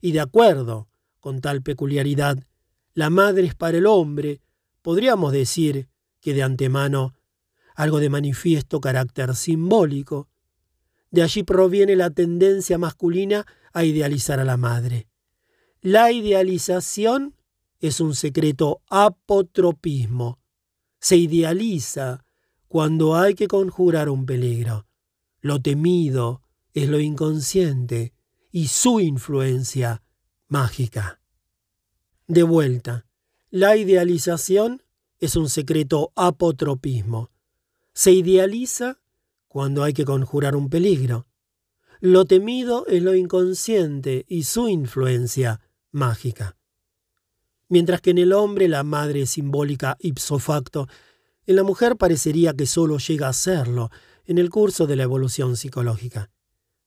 [SPEAKER 1] Y de acuerdo con tal peculiaridad, la madre es para el hombre, podríamos decir que de antemano, algo de manifiesto carácter simbólico. De allí proviene la tendencia masculina a idealizar a la madre. La idealización es un secreto apotropismo. Se idealiza cuando hay que conjurar un peligro. Lo temido es lo inconsciente y su influencia mágica. De vuelta, la idealización es un secreto apotropismo. Se idealiza cuando hay que conjurar un peligro. Lo temido es lo inconsciente y su influencia mágica. Mientras que en el hombre la madre es simbólica ipso facto, en la mujer parecería que solo llega a serlo en el curso de la evolución psicológica.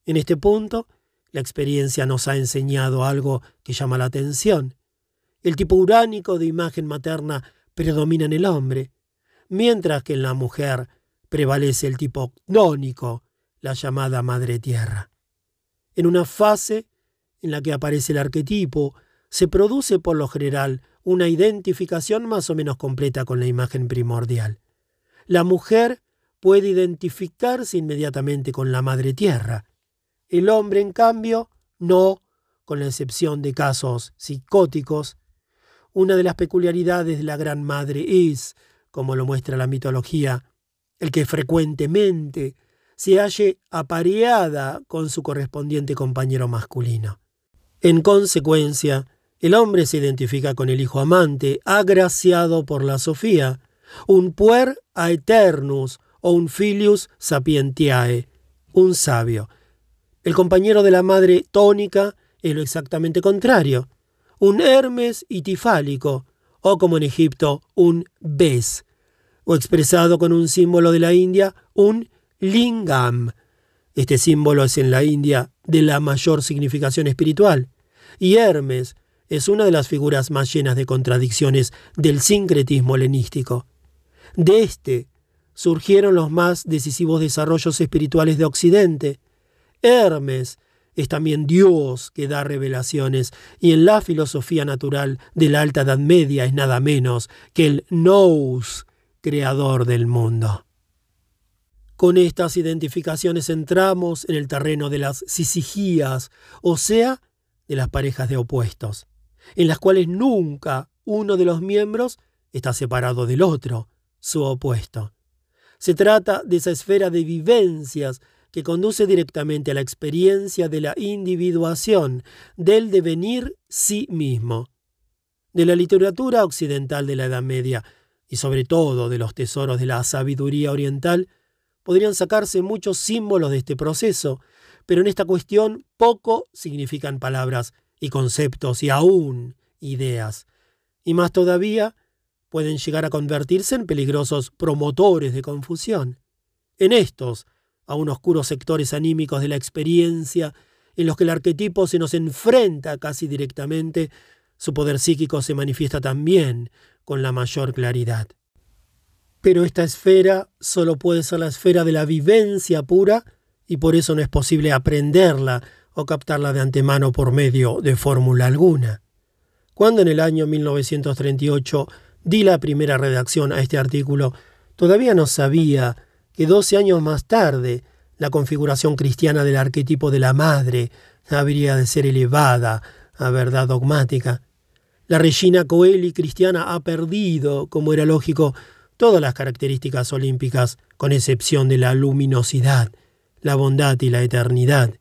[SPEAKER 1] En este punto, la experiencia nos ha enseñado algo que llama la atención. El tipo uránico de imagen materna predomina en el hombre, mientras que en la mujer prevalece el tipo gnónico, la llamada madre tierra. En una fase en la que aparece el arquetipo, se produce por lo general una identificación más o menos completa con la imagen primordial. La mujer puede identificarse inmediatamente con la madre tierra. El hombre, en cambio, no, con la excepción de casos psicóticos. Una de las peculiaridades de la Gran Madre es, como lo muestra la mitología, el que frecuentemente se halle apareada con su correspondiente compañero masculino. En consecuencia, el hombre se identifica con el hijo amante, agraciado por la Sofía, un puer aeternus o un filius sapientiae, un sabio. El compañero de la madre tónica es lo exactamente contrario, un Hermes itifálico, o como en Egipto, un Bes, o expresado con un símbolo de la India, un Lingam. Este símbolo es en la India de la mayor significación espiritual, y Hermes es una de las figuras más llenas de contradicciones del sincretismo helenístico. De éste surgieron los más decisivos desarrollos espirituales de Occidente. Hermes es también Dios que da revelaciones, y en la filosofía natural de la Alta Edad Media es nada menos que el Nous, creador del mundo. Con estas identificaciones entramos en el terreno de las sisigías, o sea, de las parejas de opuestos. en las cuales nunca uno de los miembros está separado del otro, su opuesto. Se trata de esa esfera de vivencias que conduce directamente a la experiencia de la individuación, del devenir sí mismo. De la literatura occidental de la Edad Media, y sobre todo de los tesoros de la sabiduría oriental, podrían sacarse muchos símbolos de este proceso, pero en esta cuestión poco significan palabras y conceptos y aún ideas. Y más todavía, pueden llegar a convertirse en peligrosos promotores de confusión. En estos, aún oscuros sectores anímicos de la experiencia, en los que el arquetipo se nos enfrenta casi directamente, su poder psíquico se manifiesta también con la mayor claridad. Pero esta esfera solo puede ser la esfera de la vivencia pura y por eso no es posible aprenderla o captarla de antemano por medio de fórmula alguna. Cuando en el año 1938 di la primera redacción a este artículo, todavía no sabía que doce años más tarde la configuración cristiana del arquetipo de la madre habría de ser elevada a verdad dogmática. La Regina Coeli cristiana ha perdido, como era lógico, todas las características olímpicas, con excepción de la luminosidad, la bondad y la eternidad,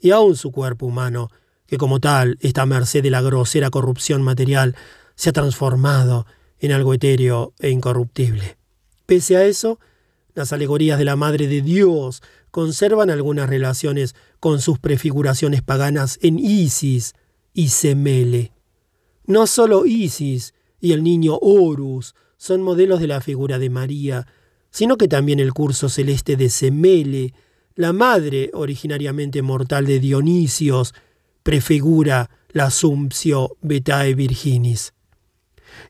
[SPEAKER 1] y aun su cuerpo humano, que como tal está a merced de la grosera corrupción material, se ha transformado en algo etéreo e incorruptible. Pese a eso, las alegorías de la Madre de Dios conservan algunas relaciones con sus prefiguraciones paganas en Isis y Semele. No solo Isis y el niño Horus son modelos de la figura de María, sino que también el curso celeste de Semele, la madre originariamente mortal de Dionisios, prefigura la Assumptio Betae Virginis.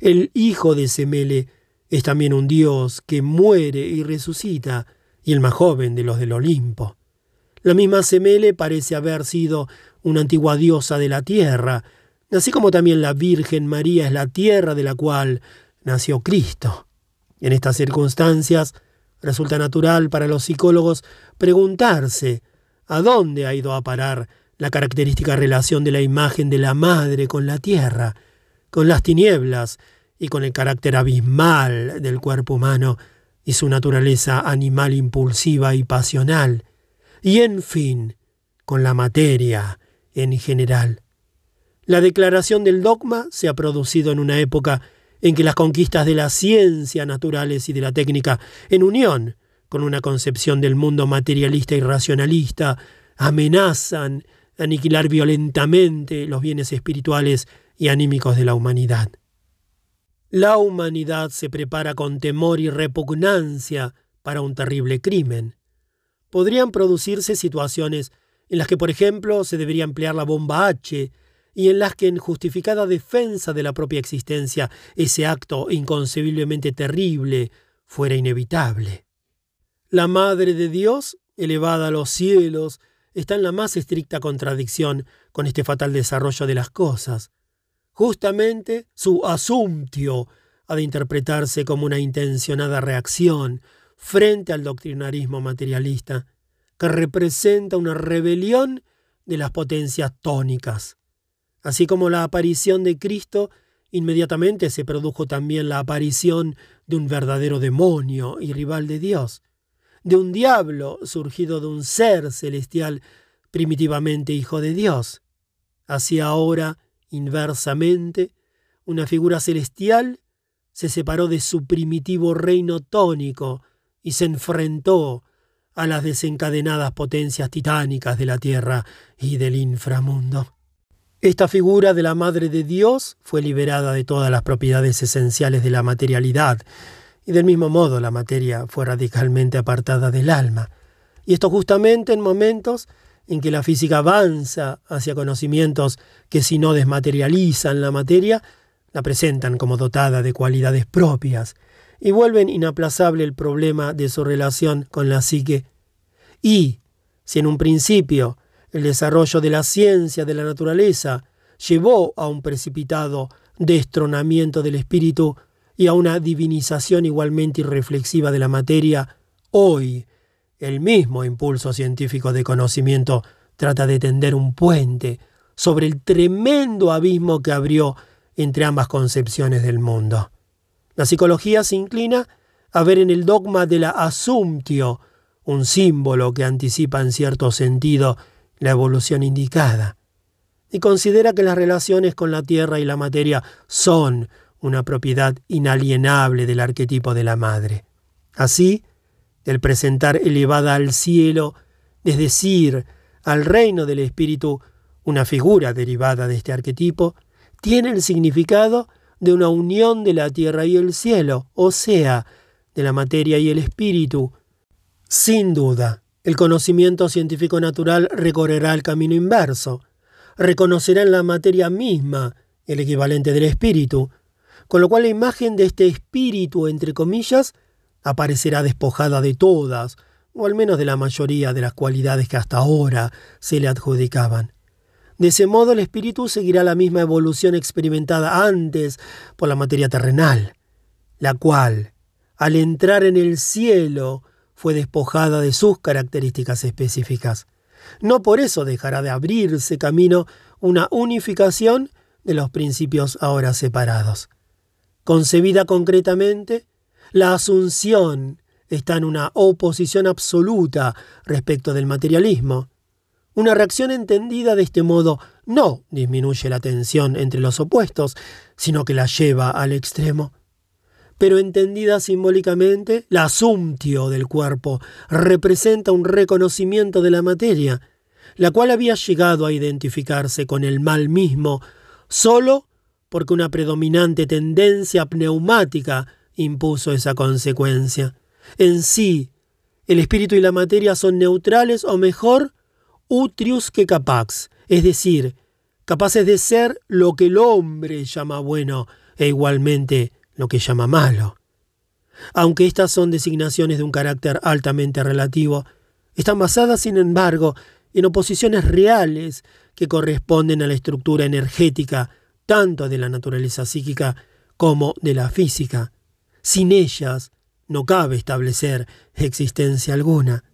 [SPEAKER 1] El hijo de Semele es también un dios que muere y resucita, y el más joven de los del Olimpo. La misma Semele parece haber sido una antigua diosa de la tierra, así como también la Virgen María es la tierra de la cual nació Cristo. En estas circunstancias, resulta natural para los psicólogos preguntarse a dónde ha ido a parar la característica relación de la imagen de la madre con la tierra, con las tinieblas y con el carácter abismal del cuerpo humano y su naturaleza animal impulsiva y pasional, y en fin, con la materia en general. La declaración del dogma se ha producido en una época en que las conquistas de la ciencia naturales y de la técnica, en unión con una concepción del mundo materialista y racionalista, amenazan aniquilar violentamente los bienes espirituales y anímicos de la humanidad. La humanidad se prepara con temor y repugnancia para un terrible crimen. Podrían producirse situaciones en las que, por ejemplo, se debería emplear la bomba H y en las que en justificada defensa de la propia existencia ese acto inconcebiblemente terrible fuera inevitable. La Madre de Dios, elevada a los cielos, está en la más estricta contradicción con este fatal desarrollo de las cosas. Justamente su asumptio ha de interpretarse como una intencionada reacción frente al doctrinarismo materialista, que representa una rebelión de las potencias tónicas. Así como la aparición de Cristo, inmediatamente se produjo también la aparición de un verdadero demonio y rival de Dios, de un diablo surgido de un ser celestial primitivamente hijo de Dios. Así ahora, inversamente, una figura celestial se separó de su primitivo reino tónico y se enfrentó a las desencadenadas potencias titánicas de la tierra y del inframundo. Esta figura de la Madre de Dios fue liberada de todas las propiedades esenciales de la materialidad, y del mismo modo la materia fue radicalmente apartada del alma. Y esto justamente en momentos en que la física avanza hacia conocimientos que si no desmaterializan la materia, la presentan como dotada de cualidades propias, y vuelven inaplazable el problema de su relación con la psique. Y, si en un principio el desarrollo de la ciencia de la naturaleza llevó a un precipitado destronamiento del espíritu y a una divinización igualmente irreflexiva de la materia. Hoy, el mismo impulso científico de conocimiento trata de tender un puente sobre el tremendo abismo que abrió entre ambas concepciones del mundo. La psicología se inclina a ver en el dogma de la asumptio un símbolo que anticipa en cierto sentido la evolución indicada, y considera que las relaciones con la tierra y la materia son una propiedad inalienable del arquetipo de la madre. Así, el presentar elevada al cielo, es decir, al reino del espíritu, una figura derivada de este arquetipo, tiene el significado de una unión de la tierra y el cielo, o sea, de la materia y el espíritu. Sin duda, el conocimiento científico natural recorrerá el camino inverso, reconocerá en la materia misma el equivalente del espíritu, con lo cual la imagen de este espíritu, entre comillas, aparecerá despojada de todas, o al menos de la mayoría de las cualidades que hasta ahora se le adjudicaban. De ese modo el espíritu seguirá la misma evolución experimentada antes por la materia terrenal, la cual, al entrar en el cielo, fue despojada de sus características específicas. No por eso dejará de abrirse camino una unificación de los principios ahora separados. Concebida concretamente, la asunción está en una oposición absoluta respecto del materialismo. Una reacción entendida de este modo no disminuye la tensión entre los opuestos, sino que la lleva al extremo. Pero entendida simbólicamente, la asumptio del cuerpo representa un reconocimiento de la materia, la cual había llegado a identificarse con el mal mismo solo porque una predominante tendencia pneumática impuso esa consecuencia. En sí, el espíritu y la materia son neutrales o mejor, utrius que capax, es decir, capaces de ser lo que el hombre llama bueno e igualmente lo que llama malo. Aunque estas son designaciones de un carácter altamente relativo, están basadas, sin embargo, en oposiciones reales que corresponden a la estructura energética tanto de la naturaleza psíquica como de la física. Sin ellas no cabe establecer existencia alguna.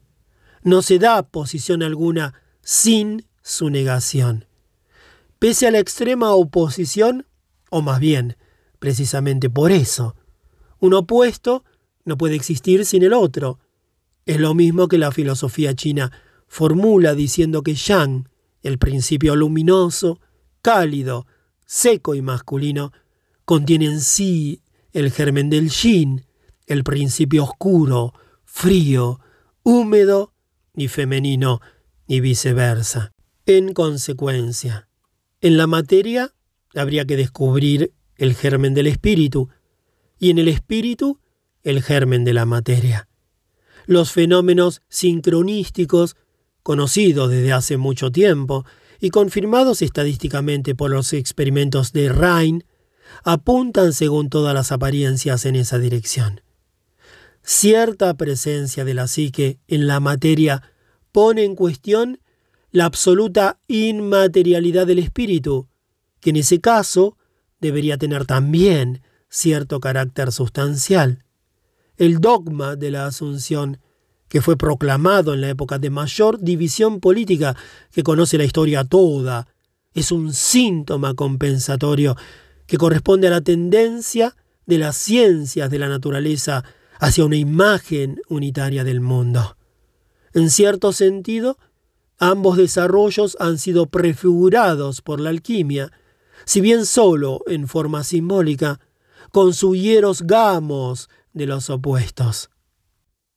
[SPEAKER 1] No se da posición alguna sin su negación. Pese a la extrema oposición, o más bien, precisamente por eso, un opuesto no puede existir sin el otro. Es lo mismo que la filosofía china formula diciendo que Yang, el principio luminoso, cálido, seco y masculino, contiene en sí el germen del yin, el principio oscuro, frío, húmedo y femenino, y viceversa. En consecuencia, en la materia habría que descubrir el germen del espíritu, y en el espíritu el germen de la materia. Los fenómenos sincronísticos, conocidos desde hace mucho tiempo y confirmados estadísticamente por los experimentos de Rhine, apuntan según todas las apariencias en esa dirección. Cierta presencia de la psique en la materia pone en cuestión la absoluta inmaterialidad del espíritu, que en ese caso debería tener también cierto carácter sustancial. El dogma de la Asunción, que fue proclamado en la época de mayor división política que conoce la historia toda, es un síntoma compensatorio que corresponde a la tendencia de las ciencias de la naturaleza hacia una imagen unitaria del mundo. En cierto sentido, ambos desarrollos han sido prefigurados por la alquimia, si bien solo en forma simbólica, con sus hieros gamos de los opuestos.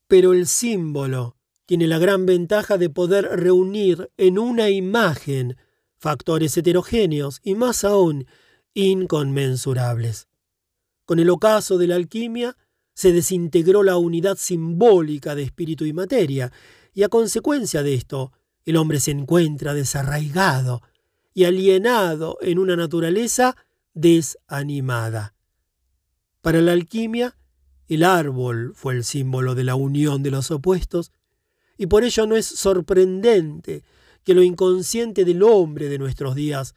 [SPEAKER 1] Pero el símbolo tiene la gran ventaja de poder reunir en una imagen factores heterogéneos y más aún inconmensurables. Con el ocaso de la alquimia se desintegró la unidad simbólica de espíritu y materia, y a consecuencia de esto, el hombre se encuentra desarraigado y alienado en una naturaleza desanimada. Para la alquimia, el árbol fue el símbolo de la unión de los opuestos, y por ello no es sorprendente que lo inconsciente del hombre de nuestros días,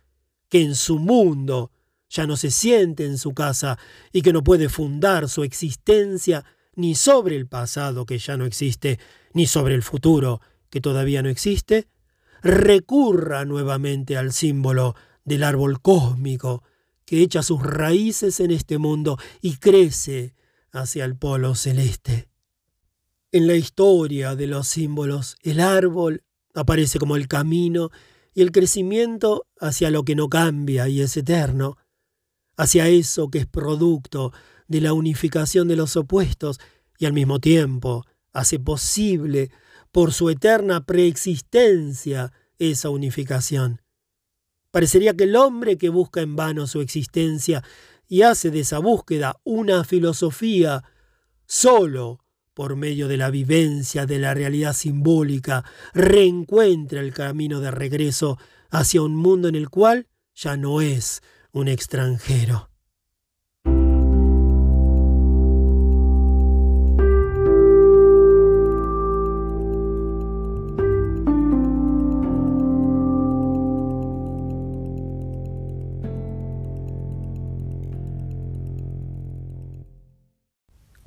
[SPEAKER 1] que en su mundo ya no se siente en su casa y que no puede fundar su existencia ni sobre el pasado que ya no existe, ni sobre el futuro que todavía no existe, recurra nuevamente al símbolo del árbol cósmico que echa sus raíces en este mundo y crece hacia el polo celeste. En la historia de los símbolos, el árbol aparece como el camino y el crecimiento hacia lo que no cambia y es eterno, hacia eso que es producto de la unificación de los opuestos y al mismo tiempo hace posible por su eterna preexistencia esa unificación. Parecería que el hombre que busca en vano su existencia y hace de esa búsqueda una filosofía solo por medio de la vivencia de la realidad simbólica, reencuentra el camino de regreso hacia un mundo en el cual ya no es un extranjero.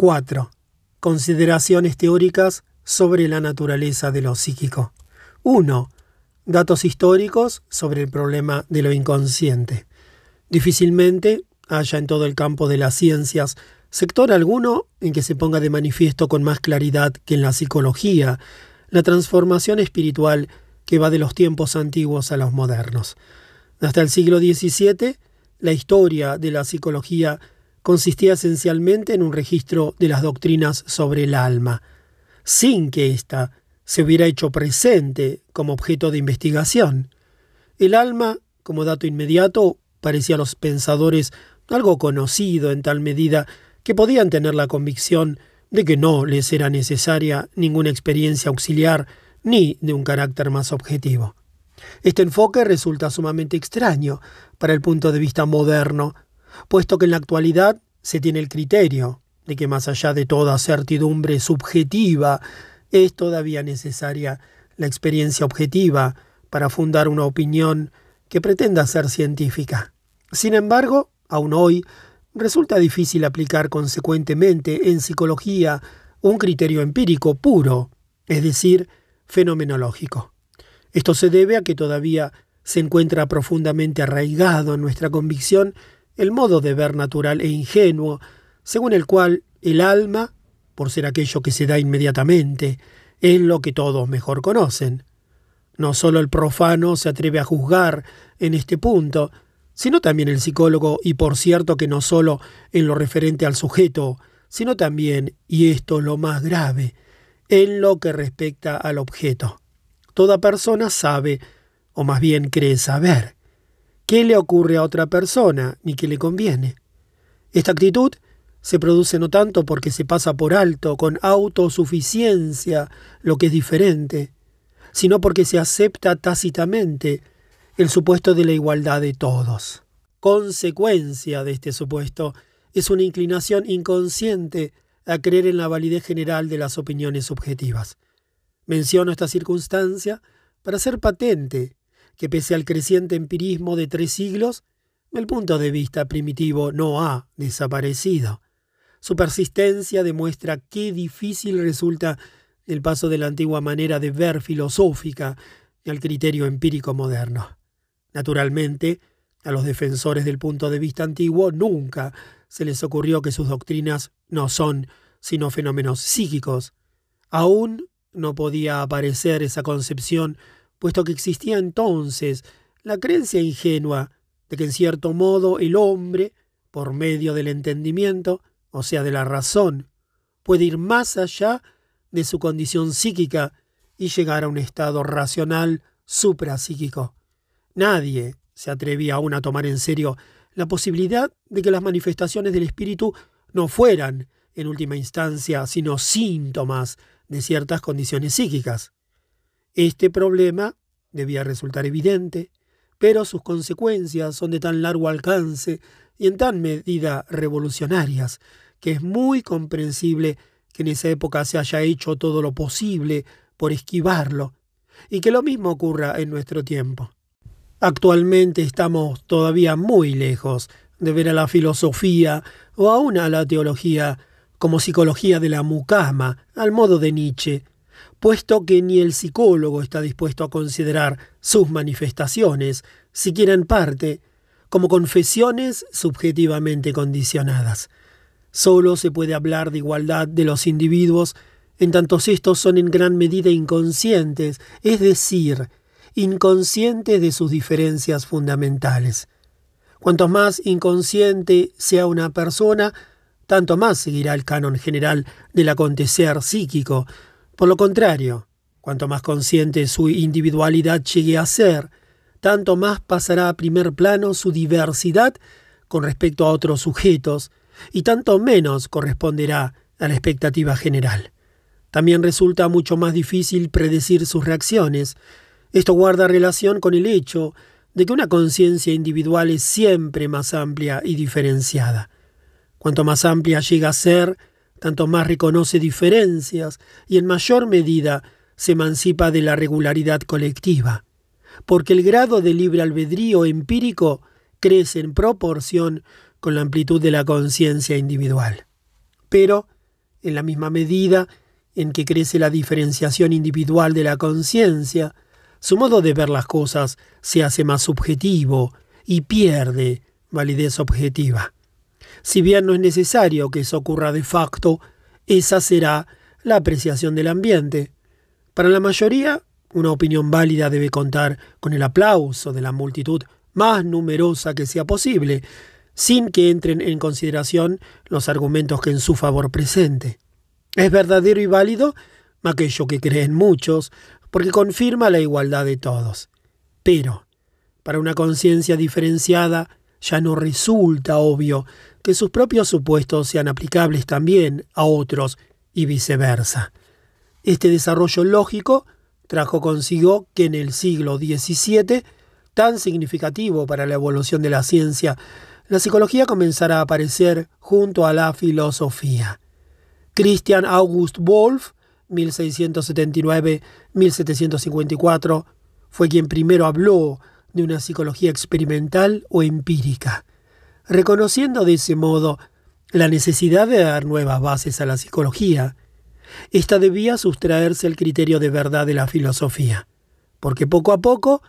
[SPEAKER 1] 4. Consideraciones teóricas sobre la naturaleza de lo psíquico. 1. Datos históricos sobre el problema de lo inconsciente. Difícilmente haya en todo el campo de las ciencias sector alguno en que se ponga de manifiesto con más claridad que en la psicología la transformación espiritual que va de los tiempos antiguos a los modernos. Hasta el siglo XVII, la historia de la psicología consistía esencialmente en un registro de las doctrinas sobre el alma, sin que ésta se hubiera hecho presente como objeto de investigación. El alma, como dato inmediato, parecía a los pensadores algo conocido en tal medida que podían tener la convicción de que no les era necesaria ninguna experiencia auxiliar ni de un carácter más objetivo. Este enfoque resulta sumamente extraño para el punto de vista moderno puesto que en la actualidad se tiene el criterio de que más allá de toda certidumbre subjetiva, es todavía necesaria la experiencia objetiva para fundar una opinión que pretenda ser científica. Sin embargo, aún hoy, resulta difícil aplicar consecuentemente en psicología un criterio empírico puro, es decir, fenomenológico. Esto se debe a que todavía se encuentra profundamente arraigado en nuestra convicción el modo de ver natural e ingenuo, según el cual el alma, por ser aquello que se da inmediatamente, es lo que todos mejor conocen. No solo el profano se atreve a juzgar en este punto, sino también el psicólogo, y por cierto que no solo en lo referente al sujeto, sino también, y esto lo más grave, en lo que respecta al objeto. Toda persona sabe, o más bien cree saber, qué le ocurre a otra persona ni qué le conviene. Esta actitud se produce no tanto porque se pasa por alto con autosuficiencia lo que es diferente, sino porque se acepta tácitamente el supuesto de la igualdad de todos. Consecuencia de este supuesto es una inclinación inconsciente a creer en la validez general de las opiniones subjetivas. Menciono esta circunstancia para ser patente que pese al creciente empirismo de tres siglos, el punto de vista primitivo no ha desaparecido. Su persistencia demuestra qué difícil resulta el paso de la antigua manera de ver filosófica al criterio empírico moderno. Naturalmente, a los defensores del punto de vista antiguo nunca se les ocurrió que sus doctrinas no son sino fenómenos psíquicos. Aún no podía aparecer esa concepción puesto que existía entonces la creencia ingenua de que en cierto modo el hombre, por medio del entendimiento, o sea, de la razón, puede ir más allá de su condición psíquica y llegar a un estado racional suprapsíquico. Nadie se atrevía aún a tomar en serio la posibilidad de que las manifestaciones del espíritu no fueran, en última instancia, sino síntomas de ciertas condiciones psíquicas. Este problema debía resultar evidente, pero sus consecuencias son de tan largo alcance y en tan medida revolucionarias, que es muy comprensible que en esa época se haya hecho todo lo posible por esquivarlo, y que lo mismo ocurra en nuestro tiempo. Actualmente estamos todavía muy lejos de ver a la filosofía o aún a la teología como psicología de la mucama, al modo de Nietzsche, puesto que ni el psicólogo está dispuesto a considerar sus manifestaciones, siquiera en parte, como confesiones subjetivamente condicionadas. Solo se puede hablar de igualdad de los individuos en tantos estos son en gran medida inconscientes, es decir, inconscientes de sus diferencias fundamentales. Cuanto más inconsciente sea una persona, tanto más seguirá el canon general del acontecer psíquico. Por lo contrario, cuanto más consciente su individualidad llegue a ser, tanto más pasará a primer plano su diversidad con respecto a otros sujetos, y tanto menos corresponderá a la expectativa general. También resulta mucho más difícil predecir sus reacciones. Esto guarda relación con el hecho de que una conciencia individual es siempre más amplia y diferenciada. Cuanto más amplia llega a ser, tanto más reconoce diferencias y en mayor medida se emancipa de la regularidad colectiva, porque el grado de libre albedrío empírico crece en proporción con la amplitud de la conciencia individual. Pero, en la misma medida en que crece la diferenciación individual de la conciencia, su modo de ver las cosas se hace más subjetivo y pierde validez objetiva. Si bien no es necesario que eso ocurra de facto, esa será la apreciación del ambiente. Para la mayoría, una opinión válida debe contar con el aplauso de la multitud más numerosa que sea posible, sin que entren en consideración los argumentos que en su favor presente. Es verdadero y válido aquello que creen muchos, porque confirma la igualdad de todos. Pero, para una conciencia diferenciada, ya no resulta obvio que sus propios supuestos sean aplicables también a otros y viceversa. Este desarrollo lógico trajo consigo que en el siglo XVII, tan significativo para la evolución de la ciencia, la psicología comenzara a aparecer junto a la filosofía. Christian August Wolff, 1679-1754, fue quien primero habló de una psicología experimental o empírica, reconociendo de ese modo la necesidad de dar nuevas bases a la psicología. Esta debía sustraerse al criterio de verdad de la filosofía, porque poco a poco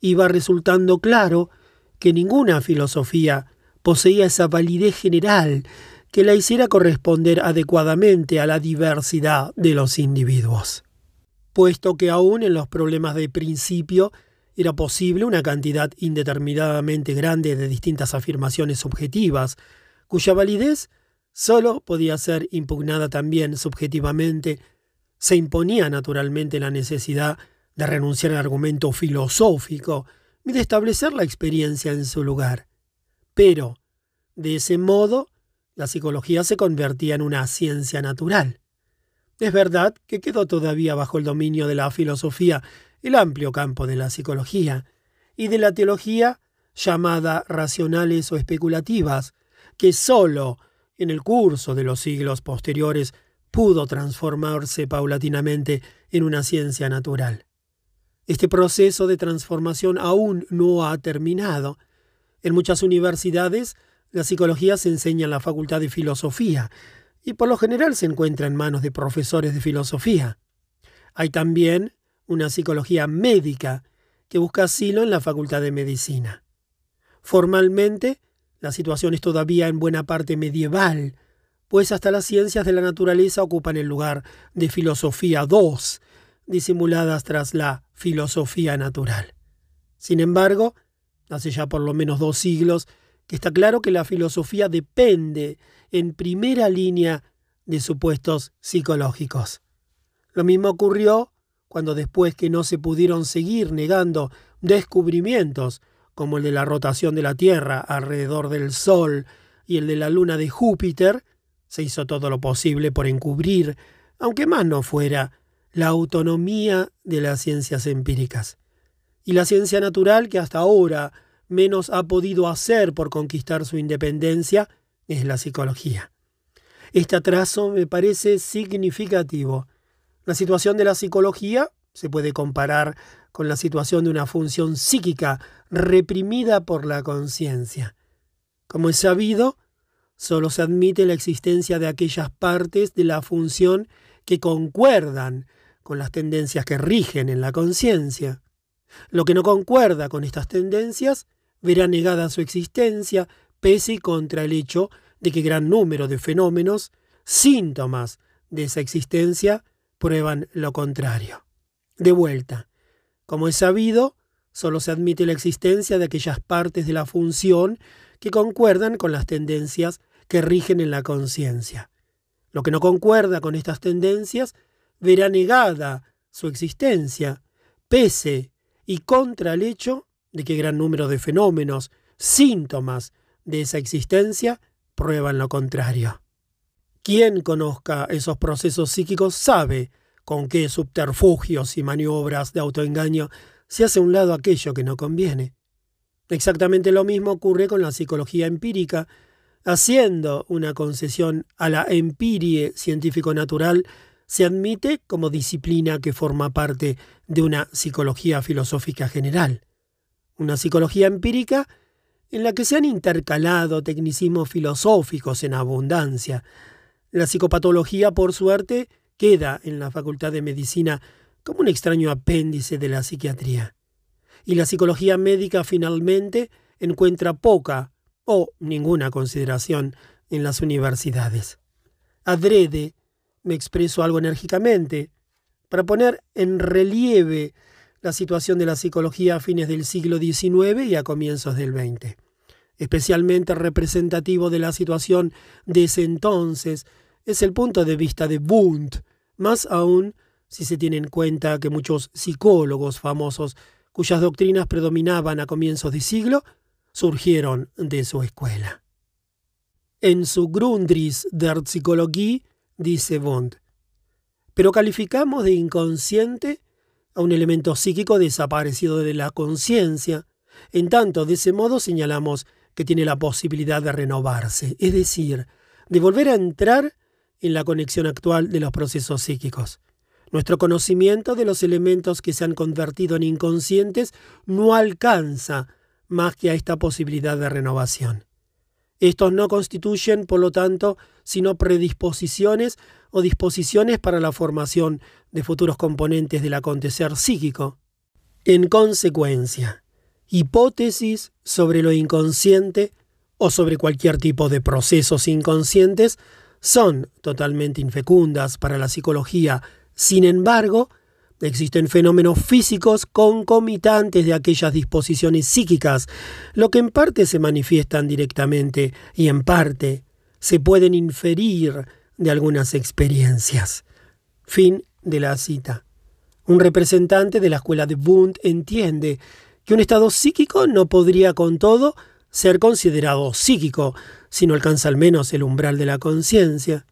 [SPEAKER 1] iba resultando claro que ninguna filosofía poseía esa validez general que la hiciera corresponder adecuadamente a la diversidad de los individuos. Puesto que aún en los problemas de principio era posible una cantidad indeterminadamente grande de distintas afirmaciones subjetivas, cuya validez sólo podía ser impugnada también subjetivamente, se imponía naturalmente la necesidad de renunciar al argumento filosófico y de establecer la experiencia en su lugar. Pero, de ese modo, la psicología se convertía en una ciencia natural. Es verdad que quedó todavía bajo el dominio de la filosofía el amplio campo de la psicología y de la teología llamada racionales o especulativas, que sólo en el curso de los siglos posteriores pudo transformarse paulatinamente en una ciencia natural. Este proceso de transformación aún no ha terminado. En muchas universidades la psicología se enseña en la Facultad de Filosofía y por lo general se encuentra en manos de profesores de filosofía. Hay también una psicología médica que busca asilo en la Facultad de Medicina. Formalmente, la situación es todavía en buena parte medieval, pues hasta las ciencias de la naturaleza ocupan el lugar de filosofía II, disimuladas tras la filosofía natural. Sin embargo, hace ya por lo menos dos siglos, que está claro que la filosofía depende en primera línea de supuestos psicológicos. Lo mismo ocurrió cuando después que no se pudieron seguir negando descubrimientos como el de la rotación de la Tierra alrededor del Sol y el de la Luna de Júpiter, se hizo todo lo posible por encubrir, aunque más no fuera, la autonomía de las ciencias empíricas. Y la ciencia natural que hasta ahora menos ha podido hacer por conquistar su independencia es la psicología. Este atraso me parece significativo. La situación de la psicología se puede comparar con la situación de una función psíquica reprimida por la conciencia. Como es sabido, solo se admite la existencia de aquellas partes de la función que concuerdan con las tendencias que rigen en la conciencia. Lo que no concuerda con estas tendencias verá negada su existencia, pese contra el hecho de que gran número de fenómenos, síntomas de esa existencia, prueban lo contrario. De vuelta, como es sabido, solo se admite la existencia de aquellas partes de la función que concuerdan con las tendencias que rigen en la conciencia. Lo que no concuerda con estas tendencias verá negada su existencia, pese y contra el hecho de que gran número de fenómenos, síntomas de esa existencia, prueban lo contrario. Quien conozca esos procesos psíquicos sabe con qué subterfugios y maniobras de autoengaño se hace a un lado aquello que no conviene. Exactamente lo mismo ocurre con la psicología empírica, haciendo una concesión a la empirie científico-natural se admite como disciplina que forma parte de una psicología filosófica general. Una psicología empírica en la que se han intercalado tecnicismos filosóficos en abundancia. La psicopatología, por suerte, queda en la Facultad de Medicina como un extraño apéndice de la psiquiatría. Y la psicología médica finalmente encuentra poca o ninguna consideración en las universidades. Adrede me expreso algo enérgicamente, para poner en relieve la situación de la psicología a fines del siglo XIX y a comienzos del XX. Especialmente representativo de la situación de ese entonces es el punto de vista de Wundt, más aún si se tiene en cuenta que muchos psicólogos famosos cuyas doctrinas predominaban a comienzos de siglo surgieron de su escuela. En su Grundris der Psychologie dice Bond. Pero calificamos de inconsciente a un elemento psíquico desaparecido de la conciencia, en tanto de ese modo señalamos que tiene la posibilidad de renovarse, es decir, de volver a entrar en la conexión actual de los procesos psíquicos. Nuestro conocimiento de los elementos que se han convertido en inconscientes no alcanza más que a esta posibilidad de renovación. Estos no constituyen, por lo tanto, sino predisposiciones o disposiciones para la formación de futuros componentes del acontecer psíquico. En consecuencia, hipótesis sobre lo inconsciente o sobre cualquier tipo de procesos inconscientes son totalmente infecundas para la psicología. Sin embargo, Existen fenómenos físicos concomitantes de aquellas disposiciones psíquicas, lo que en parte se manifiestan directamente y en parte se pueden inferir de algunas experiencias. Fin de la cita. Un representante de la escuela de Wundt entiende que un estado psíquico no podría con todo ser considerado psíquico si no alcanza al menos el umbral de la conciencia.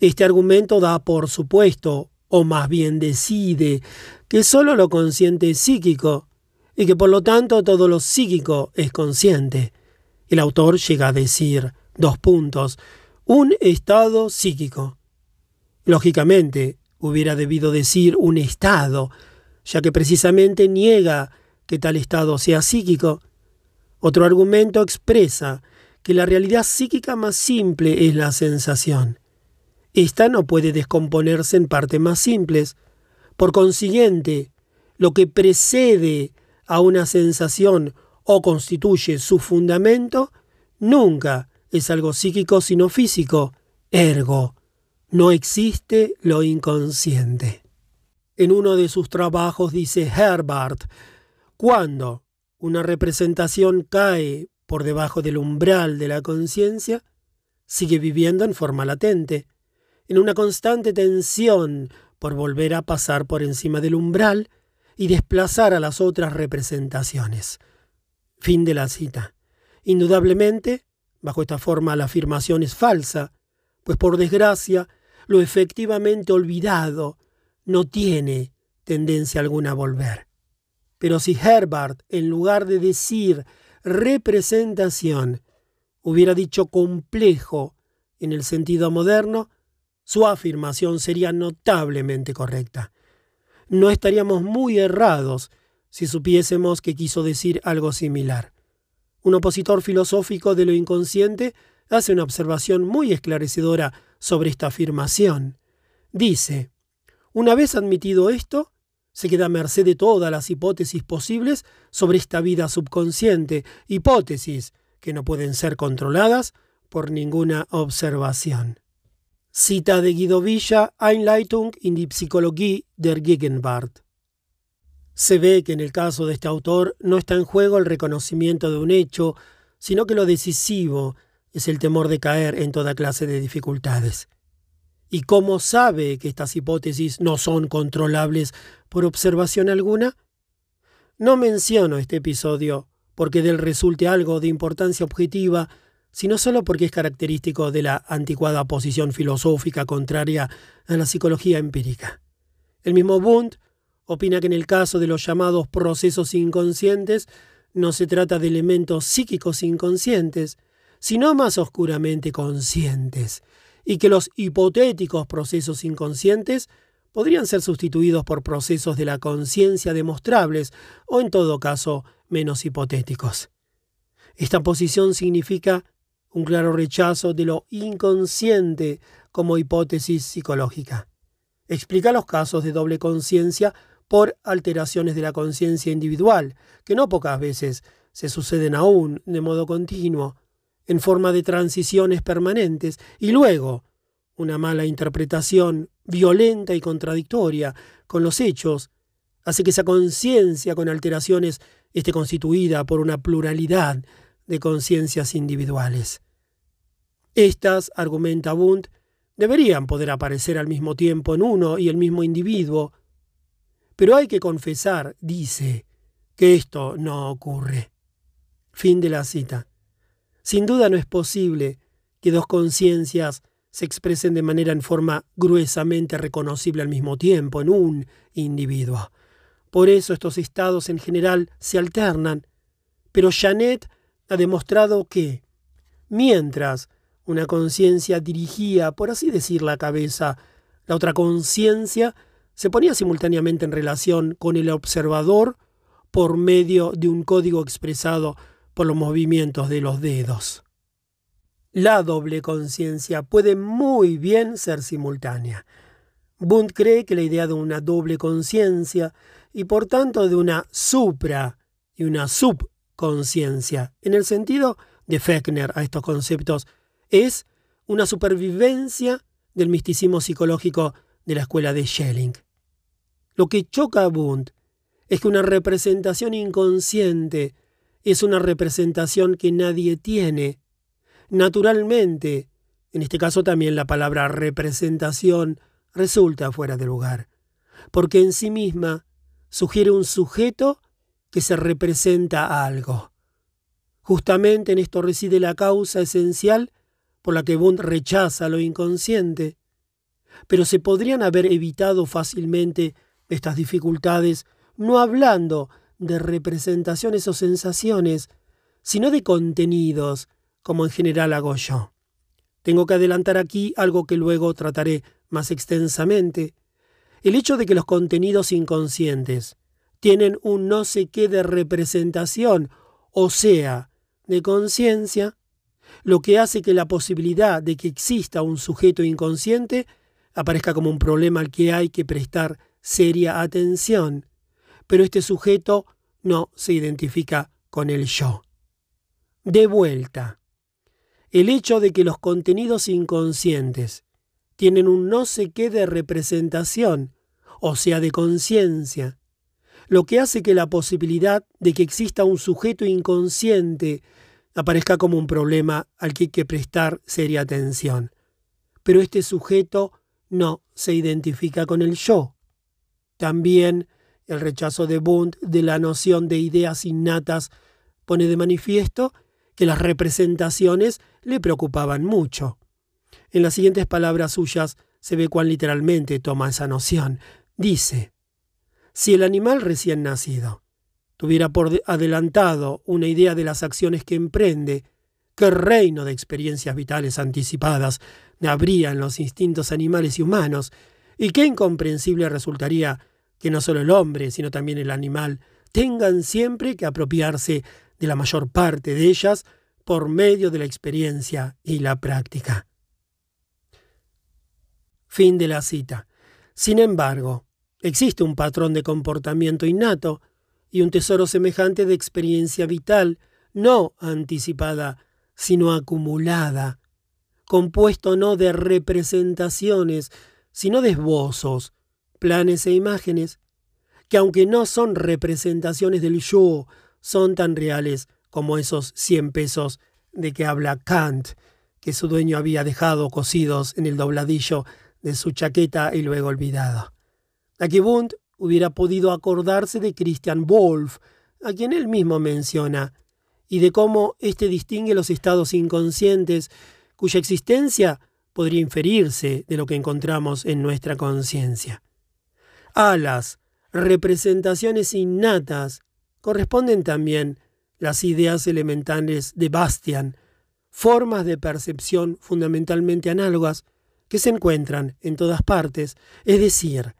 [SPEAKER 1] Este argumento da por supuesto o más bien decide, que sólo lo consciente es psíquico, y que por lo tanto todo lo psíquico es consciente. El autor llega a decir, dos puntos, un estado psíquico. Lógicamente, hubiera debido decir un estado, ya que precisamente niega que tal estado sea psíquico. Otro argumento expresa que la realidad psíquica más simple es la sensación. Esta no puede descomponerse en partes más simples. Por consiguiente, lo que precede a una sensación o constituye su fundamento, nunca es algo psíquico sino físico. Ergo, no existe lo inconsciente. En uno de sus trabajos dice Herbert, cuando una representación cae por debajo del umbral de la conciencia, sigue viviendo en forma latente en una constante tensión por volver a pasar por encima del umbral y desplazar a las otras representaciones. Fin de la cita. Indudablemente, bajo esta forma la afirmación es falsa, pues por desgracia, lo efectivamente olvidado no tiene tendencia alguna a volver. Pero si Herbert, en lugar de decir representación, hubiera dicho complejo en el sentido moderno, su afirmación sería notablemente correcta. No estaríamos muy errados si supiésemos que quiso decir algo similar. Un opositor filosófico de lo inconsciente hace una observación muy esclarecedora sobre esta afirmación. Dice, Una vez admitido esto, se queda a merced de todas las hipótesis posibles sobre esta vida subconsciente, hipótesis que no pueden ser controladas por ninguna observación. Cita de Guido Villa, Einleitung in die Psychologie der Gegenwart. Se ve que en el caso de este autor no está en juego el reconocimiento de un hecho, sino que lo decisivo es el temor de caer en toda clase de dificultades. ¿Y cómo sabe que estas hipótesis no son controlables por observación alguna? No menciono este episodio porque del resulte algo de importancia objetiva, sino solo porque es característico de la anticuada posición filosófica contraria a la psicología empírica. El mismo Bund opina que en el caso de los llamados procesos inconscientes no se trata de elementos psíquicos inconscientes, sino más oscuramente conscientes, y que los hipotéticos procesos inconscientes podrían ser sustituidos por procesos de la conciencia demostrables o en todo caso menos hipotéticos. Esta posición significa un claro rechazo de lo inconsciente como hipótesis psicológica. Explica los casos de doble conciencia por alteraciones de la conciencia individual, que no pocas veces se suceden aún de modo continuo, en forma de transiciones permanentes, y luego una mala interpretación violenta y contradictoria con los hechos hace que esa conciencia con alteraciones esté constituida por una pluralidad de conciencias individuales. Estas, argumenta Bund, deberían poder aparecer al mismo tiempo en uno y el mismo individuo, pero hay que confesar, dice, que esto no ocurre. Fin de la cita. Sin duda no es posible que dos conciencias se expresen de manera en forma gruesamente reconocible al mismo tiempo en un individuo. Por eso estos estados en general se alternan. Pero Janet ha demostrado que, mientras una conciencia dirigía, por así decir, la cabeza, la otra conciencia se ponía simultáneamente en relación con el observador por medio de un código expresado por los movimientos de los dedos. La doble conciencia puede muy bien ser simultánea. Bund cree que la idea de una doble conciencia y por tanto de una supra y una subconsciencia, en el sentido de Fechner a estos conceptos, es una supervivencia del misticismo psicológico de la escuela de Schelling. Lo que choca a Bund es que una representación inconsciente es una representación que nadie tiene. Naturalmente, en este caso también la palabra representación resulta fuera de lugar, porque en sí misma sugiere un sujeto que se representa a algo. Justamente en esto reside la causa esencial por la que Bund rechaza lo inconsciente. Pero se podrían haber evitado fácilmente estas dificultades no hablando de representaciones o sensaciones, sino de contenidos, como en general hago yo. Tengo que adelantar aquí algo que luego trataré más extensamente. El hecho de que los contenidos inconscientes tienen un no sé qué de representación, o sea, de conciencia, lo que hace que la posibilidad de que exista un sujeto inconsciente aparezca como un problema al que hay que prestar seria atención, pero este sujeto no se identifica con el yo. De vuelta, el hecho de que los contenidos inconscientes tienen un no sé qué de representación, o sea, de conciencia, lo que hace que la posibilidad de que exista un sujeto inconsciente aparezca como un problema al que hay que prestar seria atención. Pero este sujeto no se identifica con el yo. También el rechazo de Bund de la noción de ideas innatas pone de manifiesto que las representaciones le preocupaban mucho. En las siguientes palabras suyas se ve cuán literalmente toma esa noción. Dice, si el animal recién nacido tuviera por adelantado una idea de las acciones que emprende, qué reino de experiencias vitales anticipadas habría en los instintos animales y humanos, y qué incomprensible resultaría que no solo el hombre, sino también el animal, tengan siempre que apropiarse de la mayor parte de ellas por medio de la experiencia y la práctica. Fin de la cita. Sin embargo, existe un patrón de comportamiento innato y un tesoro semejante de experiencia vital, no anticipada, sino acumulada, compuesto no de representaciones, sino de esbozos, planes e imágenes, que aunque no son representaciones del yo, son tan reales como esos cien pesos de que habla Kant, que su dueño había dejado cosidos en el dobladillo de su chaqueta y luego olvidado. Aquí Bund hubiera podido acordarse de Christian Wolff, a quien él mismo menciona, y de cómo éste distingue los estados inconscientes cuya existencia podría inferirse de lo que encontramos en nuestra conciencia. A las representaciones innatas corresponden también las ideas elementales de Bastian, formas de percepción fundamentalmente análogas que se encuentran en todas partes, es decir,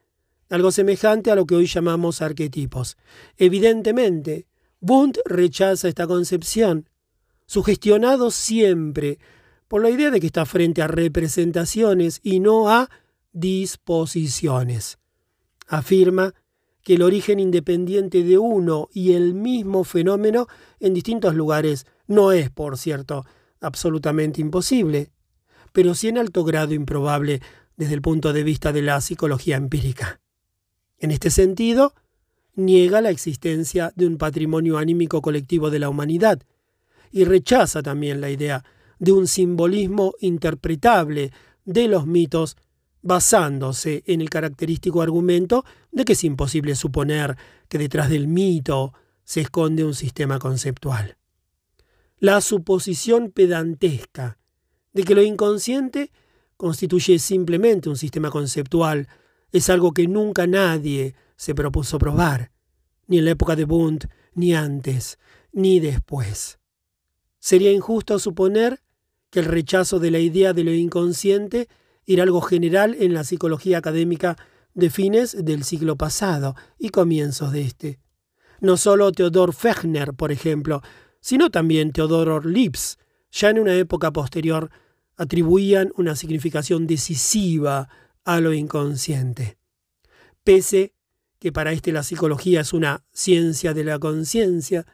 [SPEAKER 1] algo semejante a lo que hoy llamamos arquetipos. Evidentemente, Bund rechaza esta concepción, sugestionado siempre por la idea de que está frente a representaciones y no a disposiciones. Afirma que el origen independiente de uno y el mismo fenómeno en distintos lugares no es, por cierto, absolutamente imposible, pero sí en alto grado improbable desde el punto de vista de la psicología empírica. En este sentido, niega la existencia de un patrimonio anímico colectivo de la humanidad y rechaza también la idea de un simbolismo interpretable de los mitos basándose en el característico argumento de que es imposible suponer que detrás del mito se esconde un sistema conceptual. La suposición pedantesca de que lo inconsciente constituye simplemente un sistema conceptual es algo que nunca nadie se propuso probar, ni en la época de Bund, ni antes, ni después. Sería injusto suponer que el rechazo de la idea de lo inconsciente era algo general en la psicología académica de fines del siglo pasado y comienzos de este. No solo Theodor Fechner, por ejemplo, sino también Theodor Lips, ya en una época posterior, atribuían una significación decisiva a lo inconsciente. Pese que para este la psicología es una ciencia de la conciencia,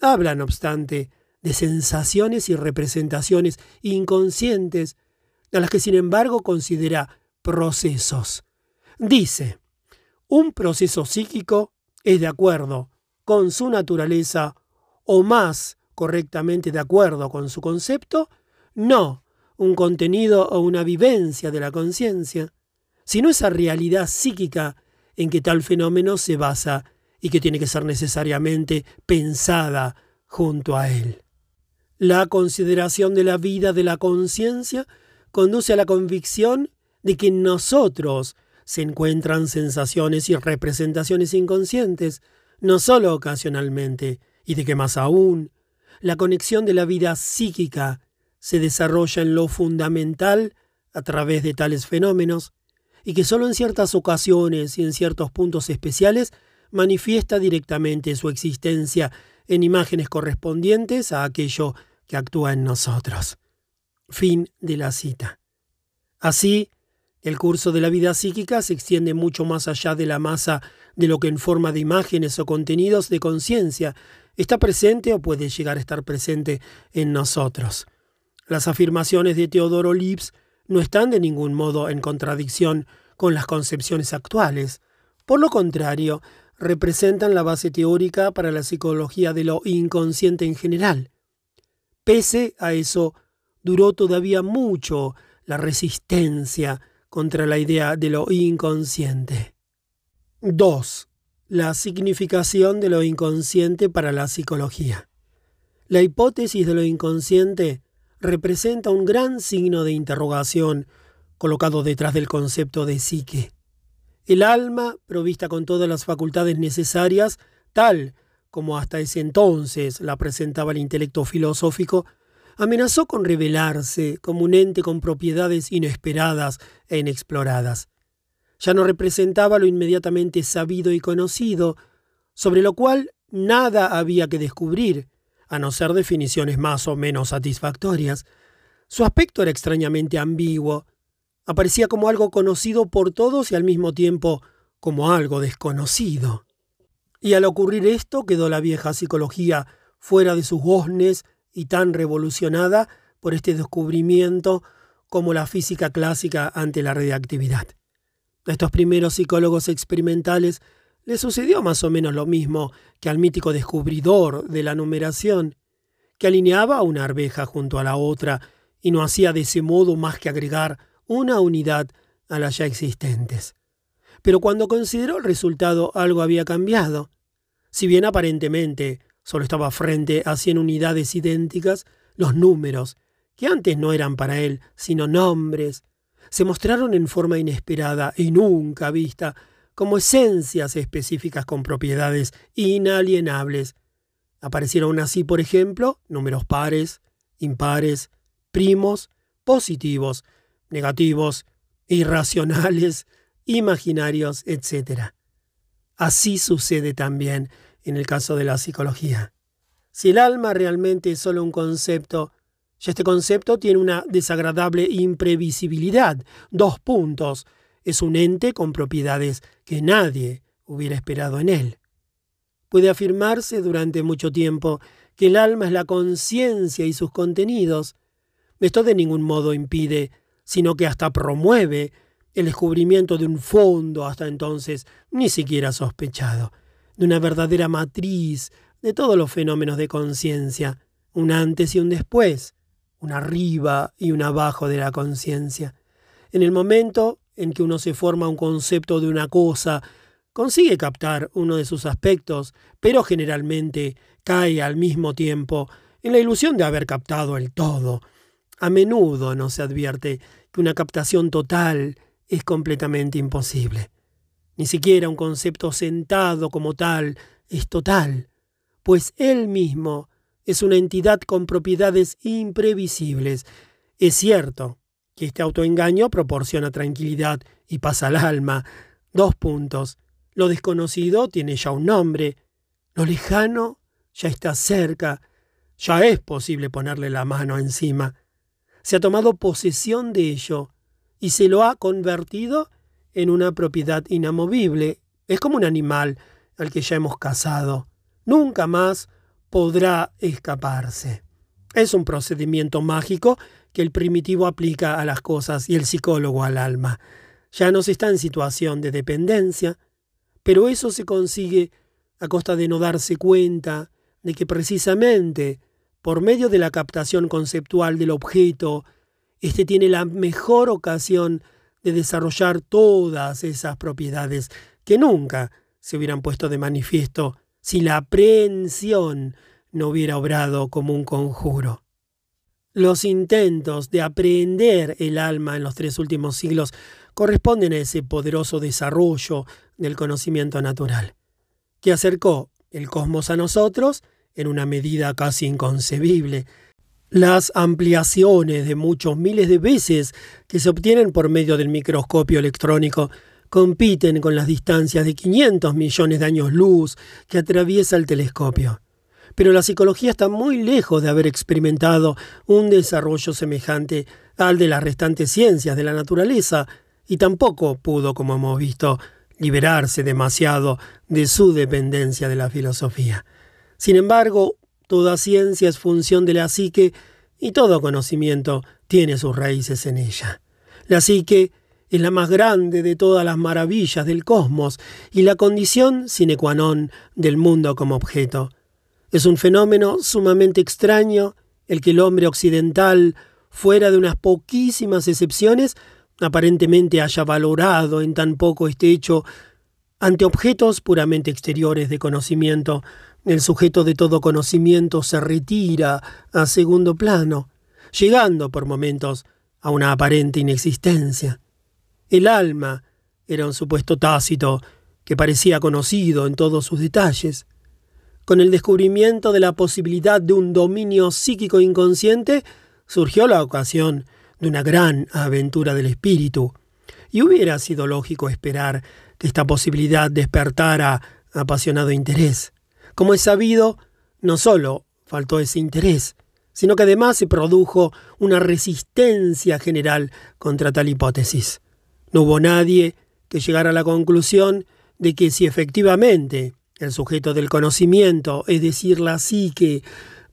[SPEAKER 1] habla, no obstante, de sensaciones y representaciones inconscientes, a las que sin embargo considera procesos. Dice, un proceso psíquico es de acuerdo con su naturaleza o más correctamente de acuerdo con su concepto, no un contenido o una vivencia de la conciencia, sino esa realidad psíquica en que tal fenómeno se basa y que tiene que ser necesariamente pensada junto a él. La consideración de la vida de la conciencia conduce a la convicción de que en nosotros se encuentran sensaciones y representaciones inconscientes, no sólo ocasionalmente, y de que más aún, la conexión de la vida psíquica se desarrolla en lo fundamental a través de tales fenómenos, y que sólo en ciertas ocasiones y en ciertos puntos especiales manifiesta directamente su existencia en imágenes correspondientes a aquello que actúa en nosotros. Fin de la cita. Así, el curso de la vida psíquica se extiende mucho más allá de la masa de lo que en forma de imágenes o contenidos de conciencia está presente o puede llegar a estar presente en nosotros. Las afirmaciones de Teodoro Lips no están de ningún modo en contradicción con las concepciones actuales. Por lo contrario, representan la base teórica para la psicología de lo inconsciente en general. Pese a eso, duró todavía mucho la resistencia contra la idea de lo inconsciente. 2. La significación de lo inconsciente para la psicología. La hipótesis de lo inconsciente representa un gran signo de interrogación colocado detrás del concepto de psique. El alma, provista con todas las facultades necesarias, tal como hasta ese entonces la presentaba el intelecto filosófico, amenazó con revelarse como un ente con propiedades inesperadas e inexploradas. Ya no representaba lo inmediatamente sabido y conocido, sobre lo cual nada había que descubrir, a no ser definiciones más o menos satisfactorias. Su aspecto era extrañamente ambiguo, Aparecía como algo conocido por todos y al mismo tiempo como algo desconocido. Y al ocurrir esto quedó la vieja psicología fuera de sus goznes y tan revolucionada por este descubrimiento como la física clásica ante la radiactividad. A estos primeros psicólogos experimentales le sucedió más o menos lo mismo que al mítico descubridor de la numeración, que alineaba una arveja junto a la otra y no hacía de ese modo más que agregar una unidad a las ya existentes. Pero cuando consideró el resultado algo había cambiado. Si bien aparentemente solo estaba frente a cien unidades idénticas, los números, que antes no eran para él sino nombres, se mostraron en forma inesperada y nunca vista como esencias específicas con propiedades inalienables. Aparecieron así, por ejemplo, números pares, impares, primos, positivos, negativos, irracionales, imaginarios, etc. Así sucede también en el caso de la psicología. Si el alma realmente es solo un concepto, ya este concepto tiene una desagradable imprevisibilidad. Dos puntos. Es un ente con propiedades que nadie hubiera esperado en él. Puede afirmarse durante mucho tiempo que el alma es la conciencia y sus contenidos. Esto de ningún modo impide, sino que hasta promueve el descubrimiento de un fondo hasta entonces ni siquiera sospechado, de una verdadera matriz de todos los fenómenos de conciencia, un antes y un después, un arriba y un abajo de la conciencia. En el momento en que uno se forma un concepto de una cosa, consigue captar uno de sus aspectos, pero generalmente cae al mismo tiempo en la ilusión de haber captado el todo. A menudo no se advierte que una captación total es completamente imposible. Ni siquiera un concepto sentado como tal es total, pues él mismo es una entidad con propiedades imprevisibles. Es cierto que este autoengaño proporciona tranquilidad y paz al alma. Dos puntos. Lo desconocido tiene ya un nombre. Lo lejano ya está cerca. Ya es posible ponerle la mano encima. Se ha tomado posesión de ello y se lo ha convertido en una propiedad inamovible. Es como un animal al que ya hemos cazado. Nunca más podrá escaparse. Es un procedimiento mágico que el primitivo aplica a las cosas y el psicólogo al alma. Ya no se está en situación de dependencia, pero eso se consigue a costa de no darse cuenta de que precisamente por medio de la captación conceptual del objeto, éste tiene la mejor ocasión de desarrollar todas esas propiedades que nunca se hubieran puesto de manifiesto si la aprehensión no hubiera obrado como un conjuro. Los intentos de aprehender el alma en los tres últimos siglos corresponden a ese poderoso desarrollo del conocimiento natural, que acercó el cosmos a nosotros en una medida casi inconcebible. Las ampliaciones de muchos miles de veces que se obtienen por medio del microscopio electrónico compiten con las distancias de 500 millones de años luz que atraviesa el telescopio pero la psicología está muy lejos de haber experimentado un desarrollo semejante al de las restantes ciencias de la naturaleza, y tampoco pudo, como hemos visto, liberarse demasiado de su dependencia de la filosofía. Sin embargo, toda ciencia es función de la psique y todo conocimiento tiene sus raíces en ella. La psique es la más grande de todas las maravillas del cosmos y la condición sine qua non del mundo como objeto. Es un fenómeno sumamente extraño el que el hombre occidental, fuera de unas poquísimas excepciones, aparentemente haya valorado en tan poco este hecho ante objetos puramente exteriores de conocimiento. El sujeto de todo conocimiento se retira a segundo plano, llegando por momentos a una aparente inexistencia. El alma era un supuesto tácito que parecía conocido en todos sus detalles. Con el descubrimiento de la posibilidad de un dominio psíquico inconsciente, surgió la ocasión de una gran aventura del espíritu, y hubiera sido lógico esperar que esta posibilidad despertara apasionado interés. Como es sabido, no solo faltó ese interés, sino que además se produjo una resistencia general contra tal hipótesis. No hubo nadie que llegara a la conclusión de que si efectivamente el sujeto del conocimiento, es decir, la psique,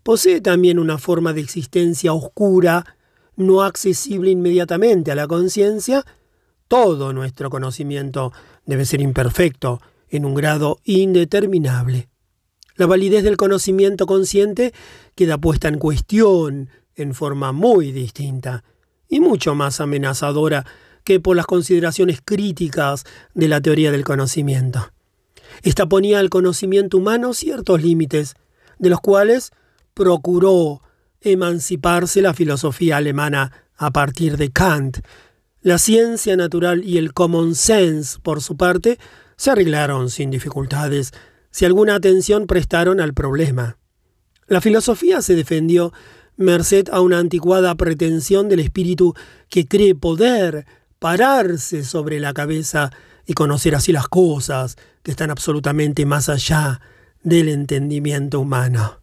[SPEAKER 1] posee también una forma de existencia oscura, no accesible inmediatamente a la conciencia, todo nuestro conocimiento debe ser imperfecto en un grado indeterminable. La validez del conocimiento consciente queda puesta en cuestión en forma muy distinta y mucho más amenazadora que por las consideraciones críticas de la teoría del conocimiento. Esta ponía al conocimiento humano ciertos límites, de los cuales procuró emanciparse la filosofía alemana a partir de Kant. La ciencia natural y el common sense, por su parte, se arreglaron sin dificultades si alguna atención prestaron al problema. La filosofía se defendió merced a una anticuada pretensión del espíritu que cree poder pararse sobre la cabeza y conocer así las cosas que están absolutamente más allá del entendimiento humano.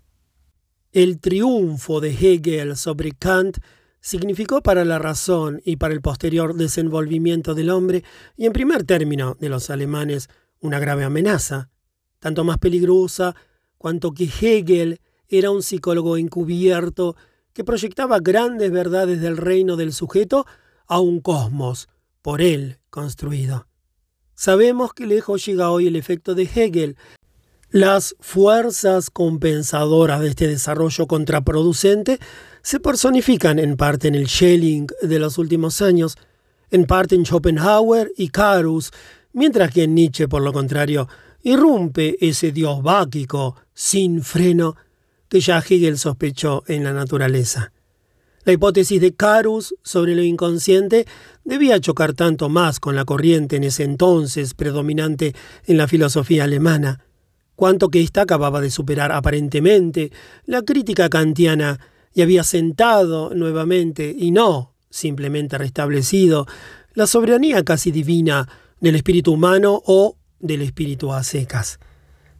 [SPEAKER 1] El triunfo de Hegel sobre Kant significó para la razón y para el posterior desenvolvimiento del hombre, y en primer término de los alemanes, una grave amenaza, tanto más peligrosa cuanto que Hegel era un psicólogo encubierto que proyectaba grandes verdades del reino del sujeto a un cosmos por él construido. Sabemos que lejos llega hoy el efecto de Hegel. Las fuerzas compensadoras de este desarrollo contraproducente se personifican en parte en el Schelling de los últimos años, en parte en Schopenhauer y Carus, mientras que en Nietzsche, por lo contrario, irrumpe ese dios báquico, sin freno, que ya Hegel sospechó en la naturaleza. La hipótesis de Carus sobre lo inconsciente debía chocar tanto más con la corriente en ese entonces predominante en la filosofía alemana, cuanto que ésta acababa de superar aparentemente la crítica kantiana y había sentado nuevamente, y no simplemente restablecido, la soberanía casi divina del espíritu humano o del espíritu a secas.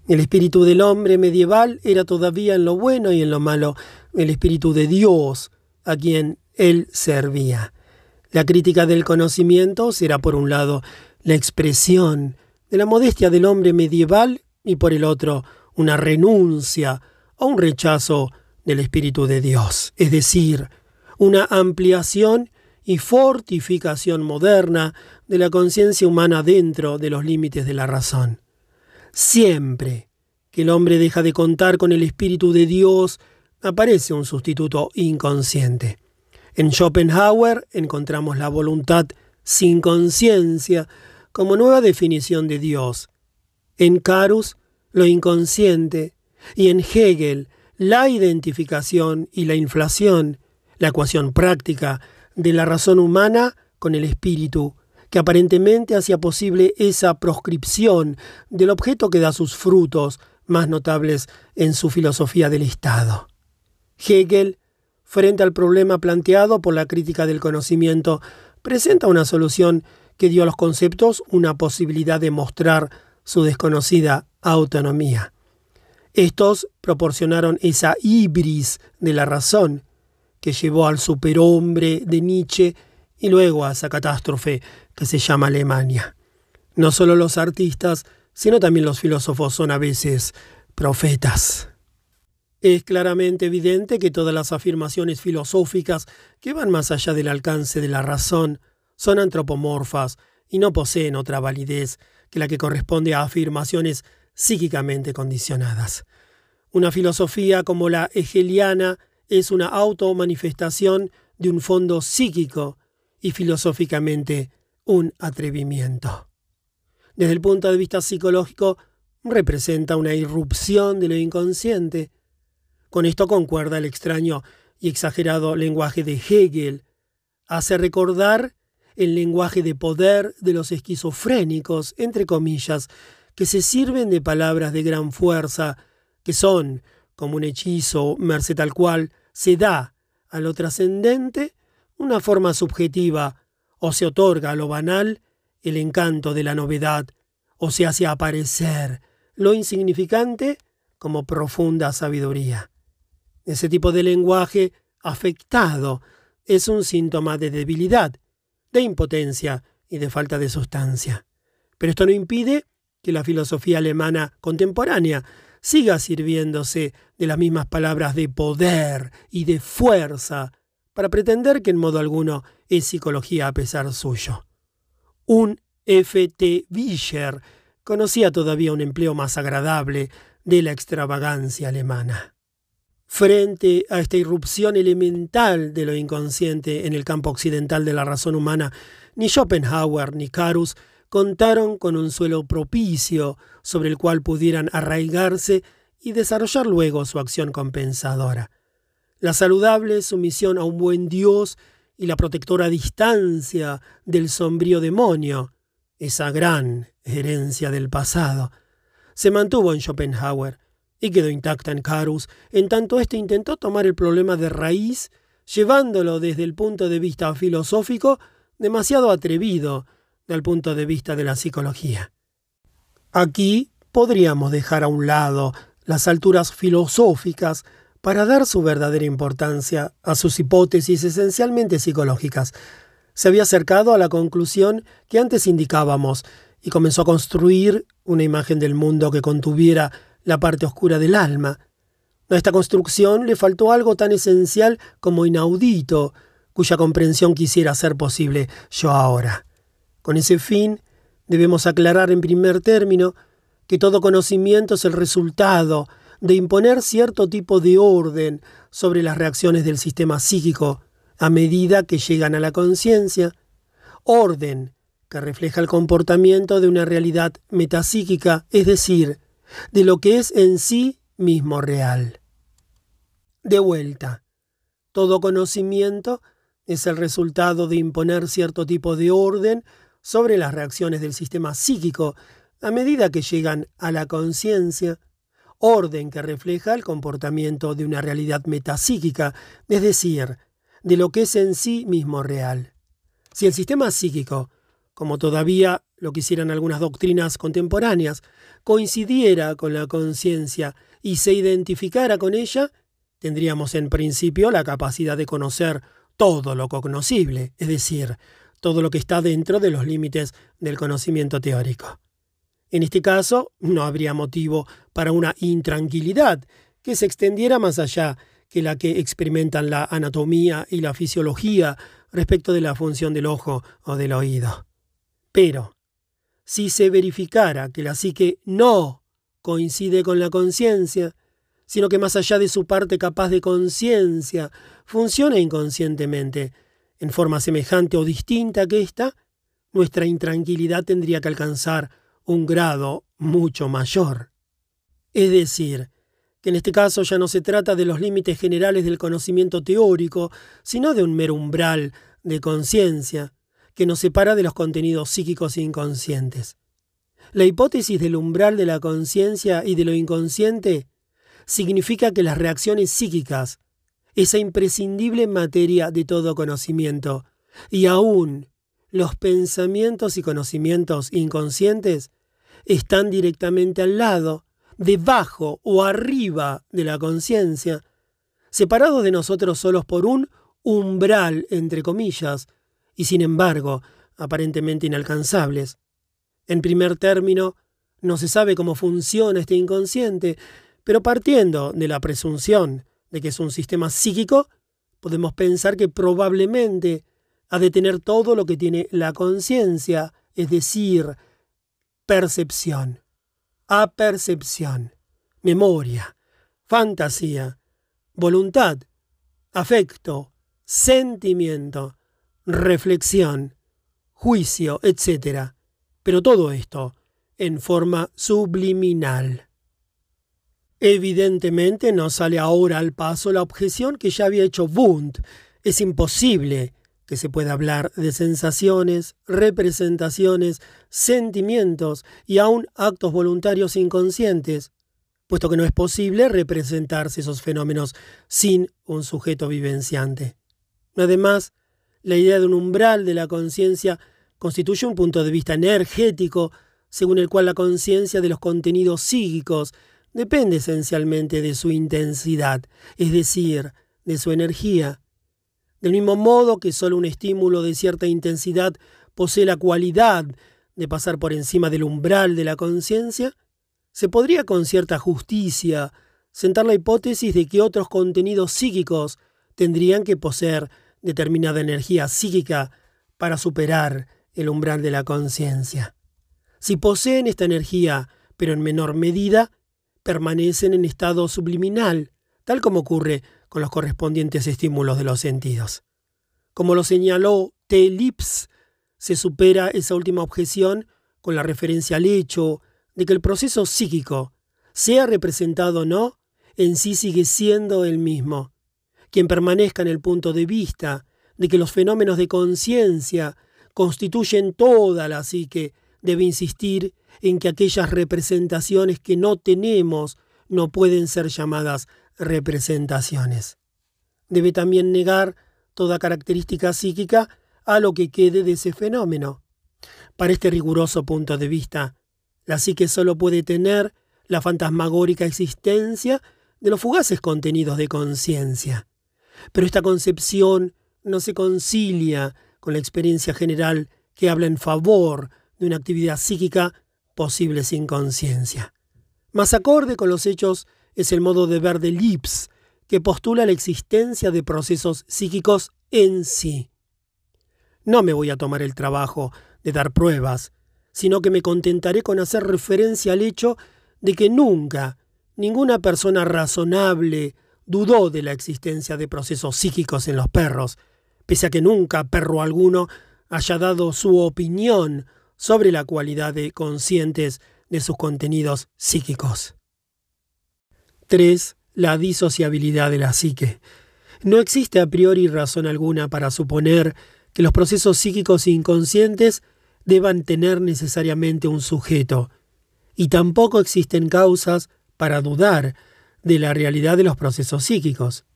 [SPEAKER 1] El espíritu del hombre medieval era todavía en lo bueno y en lo malo el espíritu de Dios, a quien él servía. La crítica del conocimiento será por un lado la expresión de la modestia del hombre medieval y por el otro una renuncia o un rechazo del Espíritu de Dios, es decir, una ampliación y fortificación moderna de la conciencia humana dentro de los límites de la razón. Siempre que el hombre deja de contar con el Espíritu de Dios, aparece un sustituto inconsciente. En Schopenhauer encontramos la voluntad sin conciencia como nueva definición de Dios. En Carus, lo inconsciente, y en Hegel, la identificación y la inflación, la ecuación práctica de la razón humana con el espíritu, que aparentemente hacía posible esa proscripción del objeto que da sus frutos más notables en su filosofía del Estado. Hegel, frente al problema planteado por la crítica del conocimiento, presenta una solución que dio a los conceptos una posibilidad de mostrar su desconocida autonomía. Estos proporcionaron esa ibris de la razón que llevó al superhombre de Nietzsche y luego a esa catástrofe que se llama Alemania. No solo los artistas, sino también los filósofos son a veces profetas. Es claramente evidente que todas las afirmaciones filosóficas que van más allá del alcance de la razón son antropomorfas y no poseen otra validez que la que corresponde a afirmaciones psíquicamente condicionadas. Una filosofía como la hegeliana es una automanifestación de un fondo psíquico y filosóficamente un atrevimiento. Desde el punto de vista psicológico, representa una irrupción de lo inconsciente. Con esto concuerda el extraño y exagerado lenguaje de Hegel. Hace recordar el lenguaje de poder de los esquizofrénicos, entre comillas, que se sirven de palabras de gran fuerza, que son, como un hechizo, merced al cual se da a lo trascendente una forma subjetiva, o se otorga a lo banal el encanto de la novedad, o se hace aparecer lo insignificante como profunda sabiduría. Ese tipo de lenguaje afectado es un síntoma de debilidad, de impotencia y de falta de sustancia. Pero esto no impide que la filosofía alemana contemporánea siga sirviéndose de las mismas palabras de poder y de fuerza para pretender que en modo alguno es psicología a pesar suyo. Un F. T. Vischer conocía todavía un empleo más agradable de la extravagancia alemana. Frente a esta irrupción elemental de lo inconsciente en el campo occidental de la razón humana, ni Schopenhauer ni Carus contaron con un suelo propicio sobre el cual pudieran arraigarse y desarrollar luego su acción compensadora. La saludable sumisión a un buen Dios y la protectora distancia del sombrío demonio, esa gran herencia del pasado, se mantuvo en Schopenhauer y quedó intacta en Carus, en tanto éste intentó tomar el problema de raíz, llevándolo desde el punto de vista filosófico demasiado atrevido del punto de vista de la psicología. Aquí podríamos dejar a un lado las alturas filosóficas para dar su verdadera importancia a sus hipótesis esencialmente psicológicas. Se había acercado a la conclusión que antes indicábamos y comenzó a construir una imagen del mundo que contuviera la parte oscura del alma. A esta construcción le faltó algo tan esencial como inaudito, cuya comprensión quisiera hacer posible yo ahora. Con ese fin, debemos aclarar en primer término que todo conocimiento es el resultado de imponer cierto tipo de orden sobre las reacciones del sistema psíquico a medida que llegan a la conciencia, orden que refleja el comportamiento de una realidad metapsíquica, es decir, de lo que es en sí mismo real. De vuelta, todo conocimiento es el resultado de imponer cierto tipo de orden sobre las reacciones del sistema psíquico a medida que llegan a la conciencia, orden que refleja el comportamiento de una realidad metapsíquica, es decir, de lo que es en sí mismo real. Si el sistema psíquico como todavía lo quisieran algunas doctrinas contemporáneas, coincidiera con la conciencia y se identificara con ella, tendríamos en principio la capacidad de conocer todo lo cognoscible, es decir, todo lo que está dentro de los límites del conocimiento teórico. En este caso, no habría motivo para una intranquilidad que se extendiera más allá que la que experimentan la anatomía y la fisiología respecto de la función del ojo o del oído. Pero, si se verificara que la psique no coincide con la conciencia, sino que más allá de su parte capaz de conciencia, funciona inconscientemente, en forma semejante o distinta que ésta, nuestra intranquilidad tendría que alcanzar un grado mucho mayor. Es decir, que en este caso ya no se trata de los límites generales del conocimiento teórico, sino de un mero umbral de conciencia, que nos separa de los contenidos psíquicos inconscientes. La hipótesis del umbral de la conciencia y de lo inconsciente significa que las reacciones psíquicas, esa imprescindible materia de todo conocimiento, y aún los pensamientos y conocimientos inconscientes, están directamente al lado, debajo o arriba de la conciencia, separados de nosotros solos por un umbral, entre comillas, y sin embargo aparentemente inalcanzables. En primer término, no se sabe cómo funciona este inconsciente, pero partiendo de la presunción de que es un sistema psíquico, podemos pensar que probablemente ha de tener todo lo que tiene la conciencia, es decir, percepción, apercepción, memoria, fantasía, voluntad, afecto, sentimiento, reflexión, juicio, etc. Pero todo esto en forma subliminal. Evidentemente no sale ahora al paso la objeción que ya había hecho Wundt. Es imposible que se pueda hablar de sensaciones, representaciones, sentimientos y aún actos voluntarios inconscientes, puesto que no es posible representarse esos fenómenos sin un sujeto vivenciante. Además, la idea de un umbral de la conciencia constituye un punto de vista energético según el cual la conciencia de los contenidos psíquicos depende esencialmente de su intensidad, es decir, de su energía. Del mismo modo que solo un estímulo de cierta intensidad posee la cualidad de pasar por encima del umbral de la conciencia, se podría con cierta justicia sentar la hipótesis de que otros contenidos psíquicos tendrían que poseer determinada energía psíquica para superar el umbral de la conciencia. Si poseen esta energía, pero en menor medida, permanecen en estado subliminal, tal como ocurre con los correspondientes estímulos de los sentidos. Como lo señaló T. Lips, se supera esa última objeción con la referencia al hecho de que el proceso psíquico, sea representado o no, en sí sigue siendo el mismo. Quien permanezca en el punto de vista de que los fenómenos de conciencia constituyen toda la psique debe insistir en que aquellas representaciones que no tenemos no pueden ser llamadas representaciones. Debe también negar toda característica psíquica a lo que quede de ese fenómeno. Para este riguroso punto de vista, la psique solo puede tener la fantasmagórica existencia de los fugaces contenidos de conciencia. Pero esta concepción no se concilia con la experiencia general que habla en favor de una actividad psíquica posible sin conciencia. Más acorde con los hechos es el modo de ver de Lips, que postula la existencia de procesos psíquicos en sí. No me voy a tomar el trabajo de dar pruebas, sino que me contentaré con hacer referencia al hecho de que nunca ninguna persona razonable dudó de la existencia de procesos psíquicos en los perros, pese a que nunca perro alguno haya dado su opinión sobre la cualidad de conscientes de sus contenidos psíquicos. 3. La disociabilidad de la psique. No existe a priori razón alguna para suponer que los procesos psíquicos inconscientes deban tener necesariamente un sujeto, y tampoco existen causas para dudar de la realidad de los procesos psíquicos.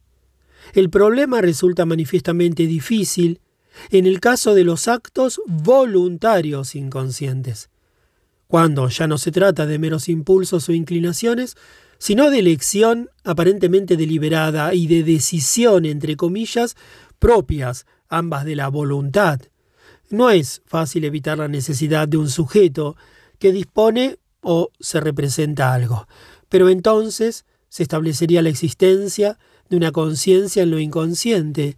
[SPEAKER 1] El problema resulta manifiestamente difícil en el caso de los actos voluntarios inconscientes, cuando ya no se trata de meros impulsos o inclinaciones, sino de elección aparentemente deliberada y de decisión, entre comillas, propias, ambas de la voluntad. No es fácil evitar la necesidad de un sujeto que dispone o se representa algo, pero entonces se establecería la existencia de una conciencia en lo inconsciente,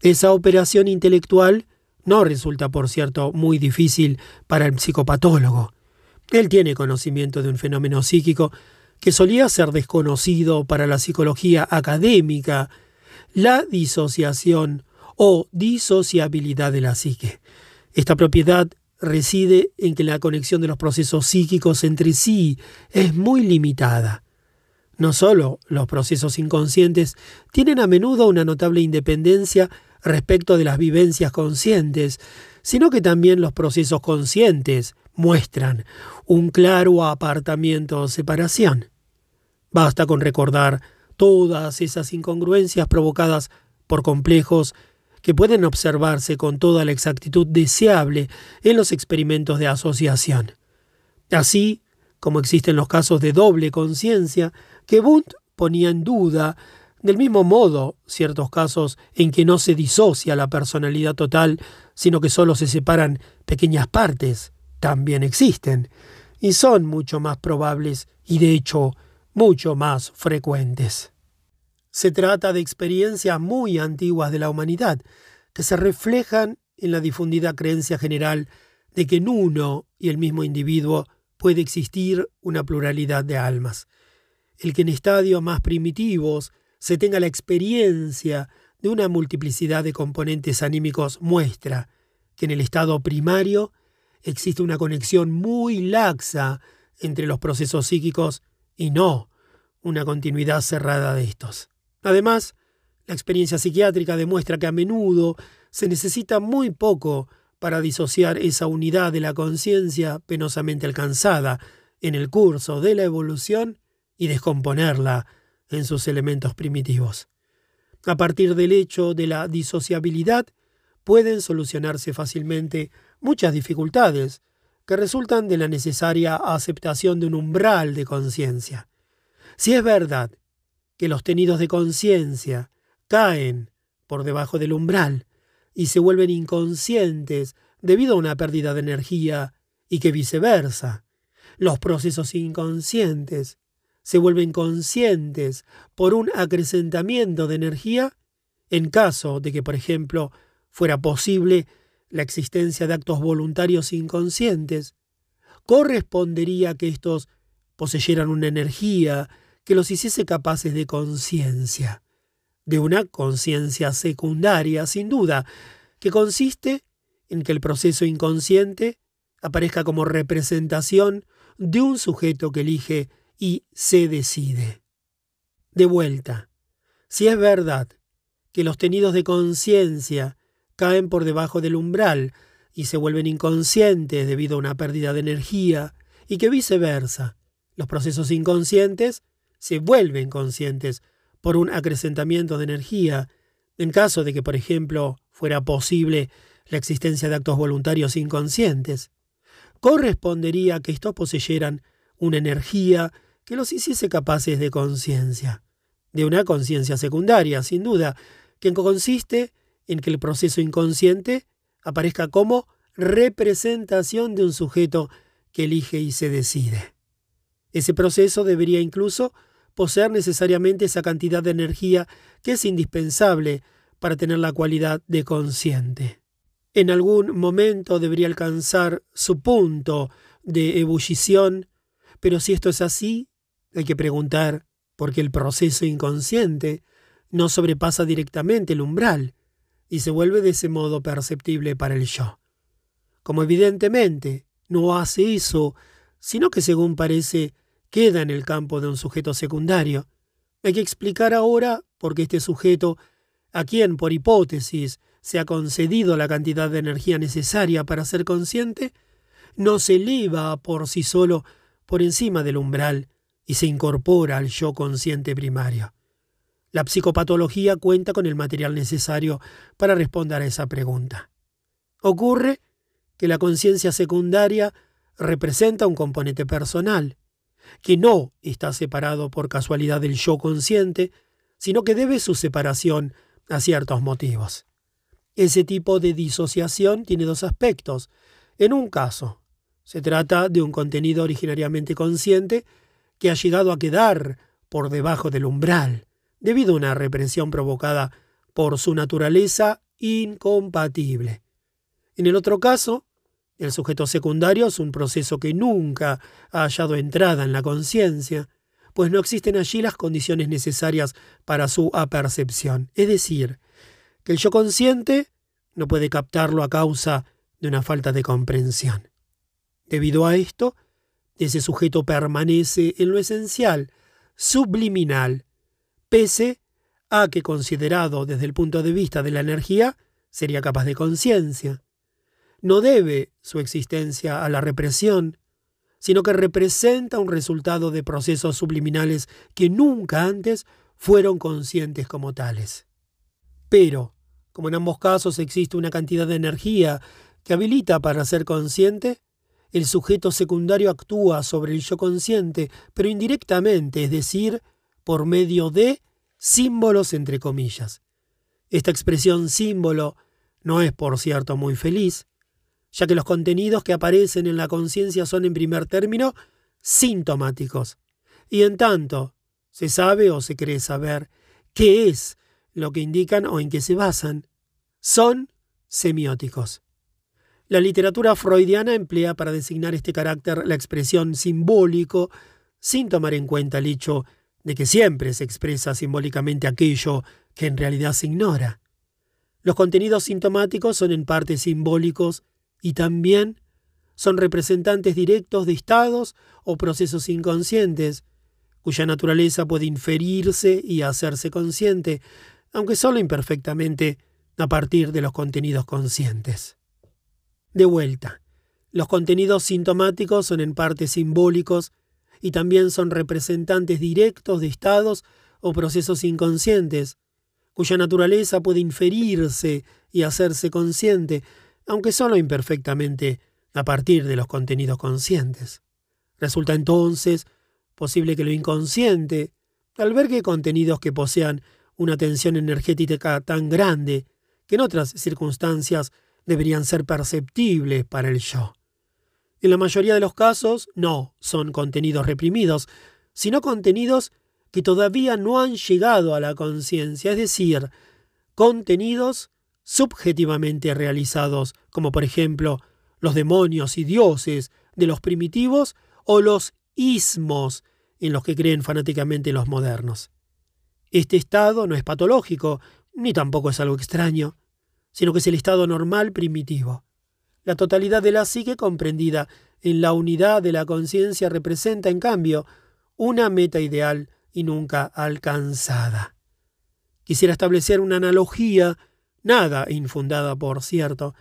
[SPEAKER 1] esa operación intelectual no resulta, por cierto, muy difícil para el psicopatólogo. Él tiene conocimiento de un fenómeno psíquico que solía ser desconocido para la psicología académica, la disociación o disociabilidad de la psique. Esta propiedad reside en que la conexión de los procesos psíquicos entre sí es muy limitada. No solo los procesos inconscientes tienen a menudo una notable independencia respecto de las vivencias conscientes, sino que también los procesos conscientes muestran un claro apartamiento o separación. Basta con recordar todas esas incongruencias provocadas por complejos que pueden observarse con toda la exactitud deseable en los experimentos de asociación. Así como existen los casos de doble conciencia que Wundt ponía en duda del mismo modo, ciertos casos en que no se disocia la personalidad total, sino que solo se separan pequeñas partes, también existen, y son mucho más probables y de hecho mucho más frecuentes. Se trata de experiencias muy antiguas de la humanidad, que se reflejan en la difundida creencia general de que en uno y el mismo individuo puede existir una pluralidad de almas. El que en estadios más primitivos se tenga la experiencia de una multiplicidad de componentes anímicos muestra que en el estado primario existe una conexión muy laxa entre los procesos psíquicos y no una continuidad cerrada de estos. Además, la experiencia psiquiátrica demuestra que a menudo se necesita muy poco para disociar esa unidad de la conciencia penosamente alcanzada en el curso de la evolución y descomponerla en sus elementos primitivos. A partir del hecho de la disociabilidad, pueden solucionarse fácilmente muchas dificultades que resultan de la necesaria aceptación de un umbral de conciencia. Si es verdad que los tenidos de conciencia caen por debajo del umbral y se vuelven inconscientes debido a una pérdida de energía y que viceversa, los procesos inconscientes se vuelven conscientes por un acrecentamiento de energía en caso de que, por ejemplo, fuera posible la existencia de actos voluntarios inconscientes, correspondería que estos poseyeran una energía que los hiciese capaces de conciencia, de una conciencia secundaria, sin duda, que consiste en que el proceso inconsciente aparezca como representación de un sujeto que elige y se decide. De vuelta, si es verdad que los tenidos de conciencia caen por debajo del umbral y se vuelven inconscientes debido a una pérdida de energía, y que viceversa, los procesos inconscientes se vuelven conscientes por un acrecentamiento de energía, en caso de que, por ejemplo, fuera posible la existencia de actos voluntarios inconscientes, correspondería que estos poseyeran una energía que los hiciese capaces de conciencia, de una conciencia secundaria, sin duda, que consiste en que el proceso inconsciente aparezca como representación de un sujeto que elige y se decide. Ese proceso debería incluso poseer necesariamente esa cantidad de energía que es indispensable para tener la cualidad de consciente. En algún momento debería alcanzar su punto de ebullición, pero si esto es así, hay que preguntar por qué el proceso inconsciente no sobrepasa directamente el umbral y se vuelve de ese modo perceptible para el yo. Como evidentemente no hace eso, sino que según parece queda en el campo de un sujeto secundario, hay que explicar ahora por qué este sujeto, a quien por hipótesis se ha concedido la cantidad de energía necesaria para ser consciente, no se eleva por sí solo por encima del umbral y se incorpora al yo consciente primario. La psicopatología cuenta con el material necesario para responder a esa pregunta. Ocurre que la conciencia secundaria representa un componente personal, que no está separado por casualidad del yo consciente, sino que debe su separación a ciertos motivos. Ese tipo de disociación tiene dos aspectos. En un caso, se trata de un contenido originariamente consciente que ha llegado a quedar por debajo del umbral, debido a una represión provocada por su naturaleza incompatible. En el otro caso, el sujeto secundario es un proceso que nunca ha hallado entrada en la conciencia, pues no existen allí las condiciones necesarias para su apercepción. Es decir, que el yo consciente no puede captarlo a causa de una falta de comprensión. Debido a esto, ese sujeto permanece en lo esencial, subliminal, pese a que considerado desde el punto de vista de la energía, sería capaz de conciencia. No debe su existencia a la represión, sino que representa un resultado de procesos subliminales que nunca antes fueron conscientes como tales. Pero, como en ambos casos existe una cantidad de energía que habilita para ser consciente, el sujeto secundario actúa sobre el yo consciente, pero indirectamente, es decir, por medio de símbolos entre comillas. Esta expresión símbolo no es, por cierto, muy feliz, ya que los contenidos que aparecen en la conciencia son, en primer término, sintomáticos, y en tanto se sabe o se cree saber qué es lo que indican o en qué se basan, son semióticos. La literatura freudiana emplea para designar este carácter la expresión simbólico, sin tomar en cuenta el hecho de que siempre se expresa simbólicamente aquello que en realidad se ignora. Los contenidos sintomáticos son en parte simbólicos y también son representantes directos de estados o procesos inconscientes, cuya naturaleza puede inferirse y hacerse consciente, aunque solo imperfectamente a partir de los contenidos conscientes. De vuelta, los contenidos sintomáticos son en parte simbólicos y también son representantes directos de estados o procesos inconscientes, cuya naturaleza puede inferirse y hacerse consciente, aunque solo imperfectamente a partir de los contenidos conscientes. Resulta entonces posible que lo inconsciente albergue contenidos que posean una tensión energética tan grande que en otras circunstancias deberían ser perceptibles para el yo. En la mayoría de los casos no son contenidos reprimidos, sino contenidos que todavía no han llegado a la conciencia, es decir, contenidos subjetivamente realizados, como por ejemplo los demonios y dioses de los primitivos o los ismos en los que creen fanáticamente los modernos. Este estado no es patológico, ni tampoco es algo extraño, sino que es el estado normal primitivo. La totalidad de la psique comprendida en la unidad de la conciencia representa, en cambio, una meta ideal y nunca alcanzada. Quisiera establecer una analogía, nada infundada por cierto,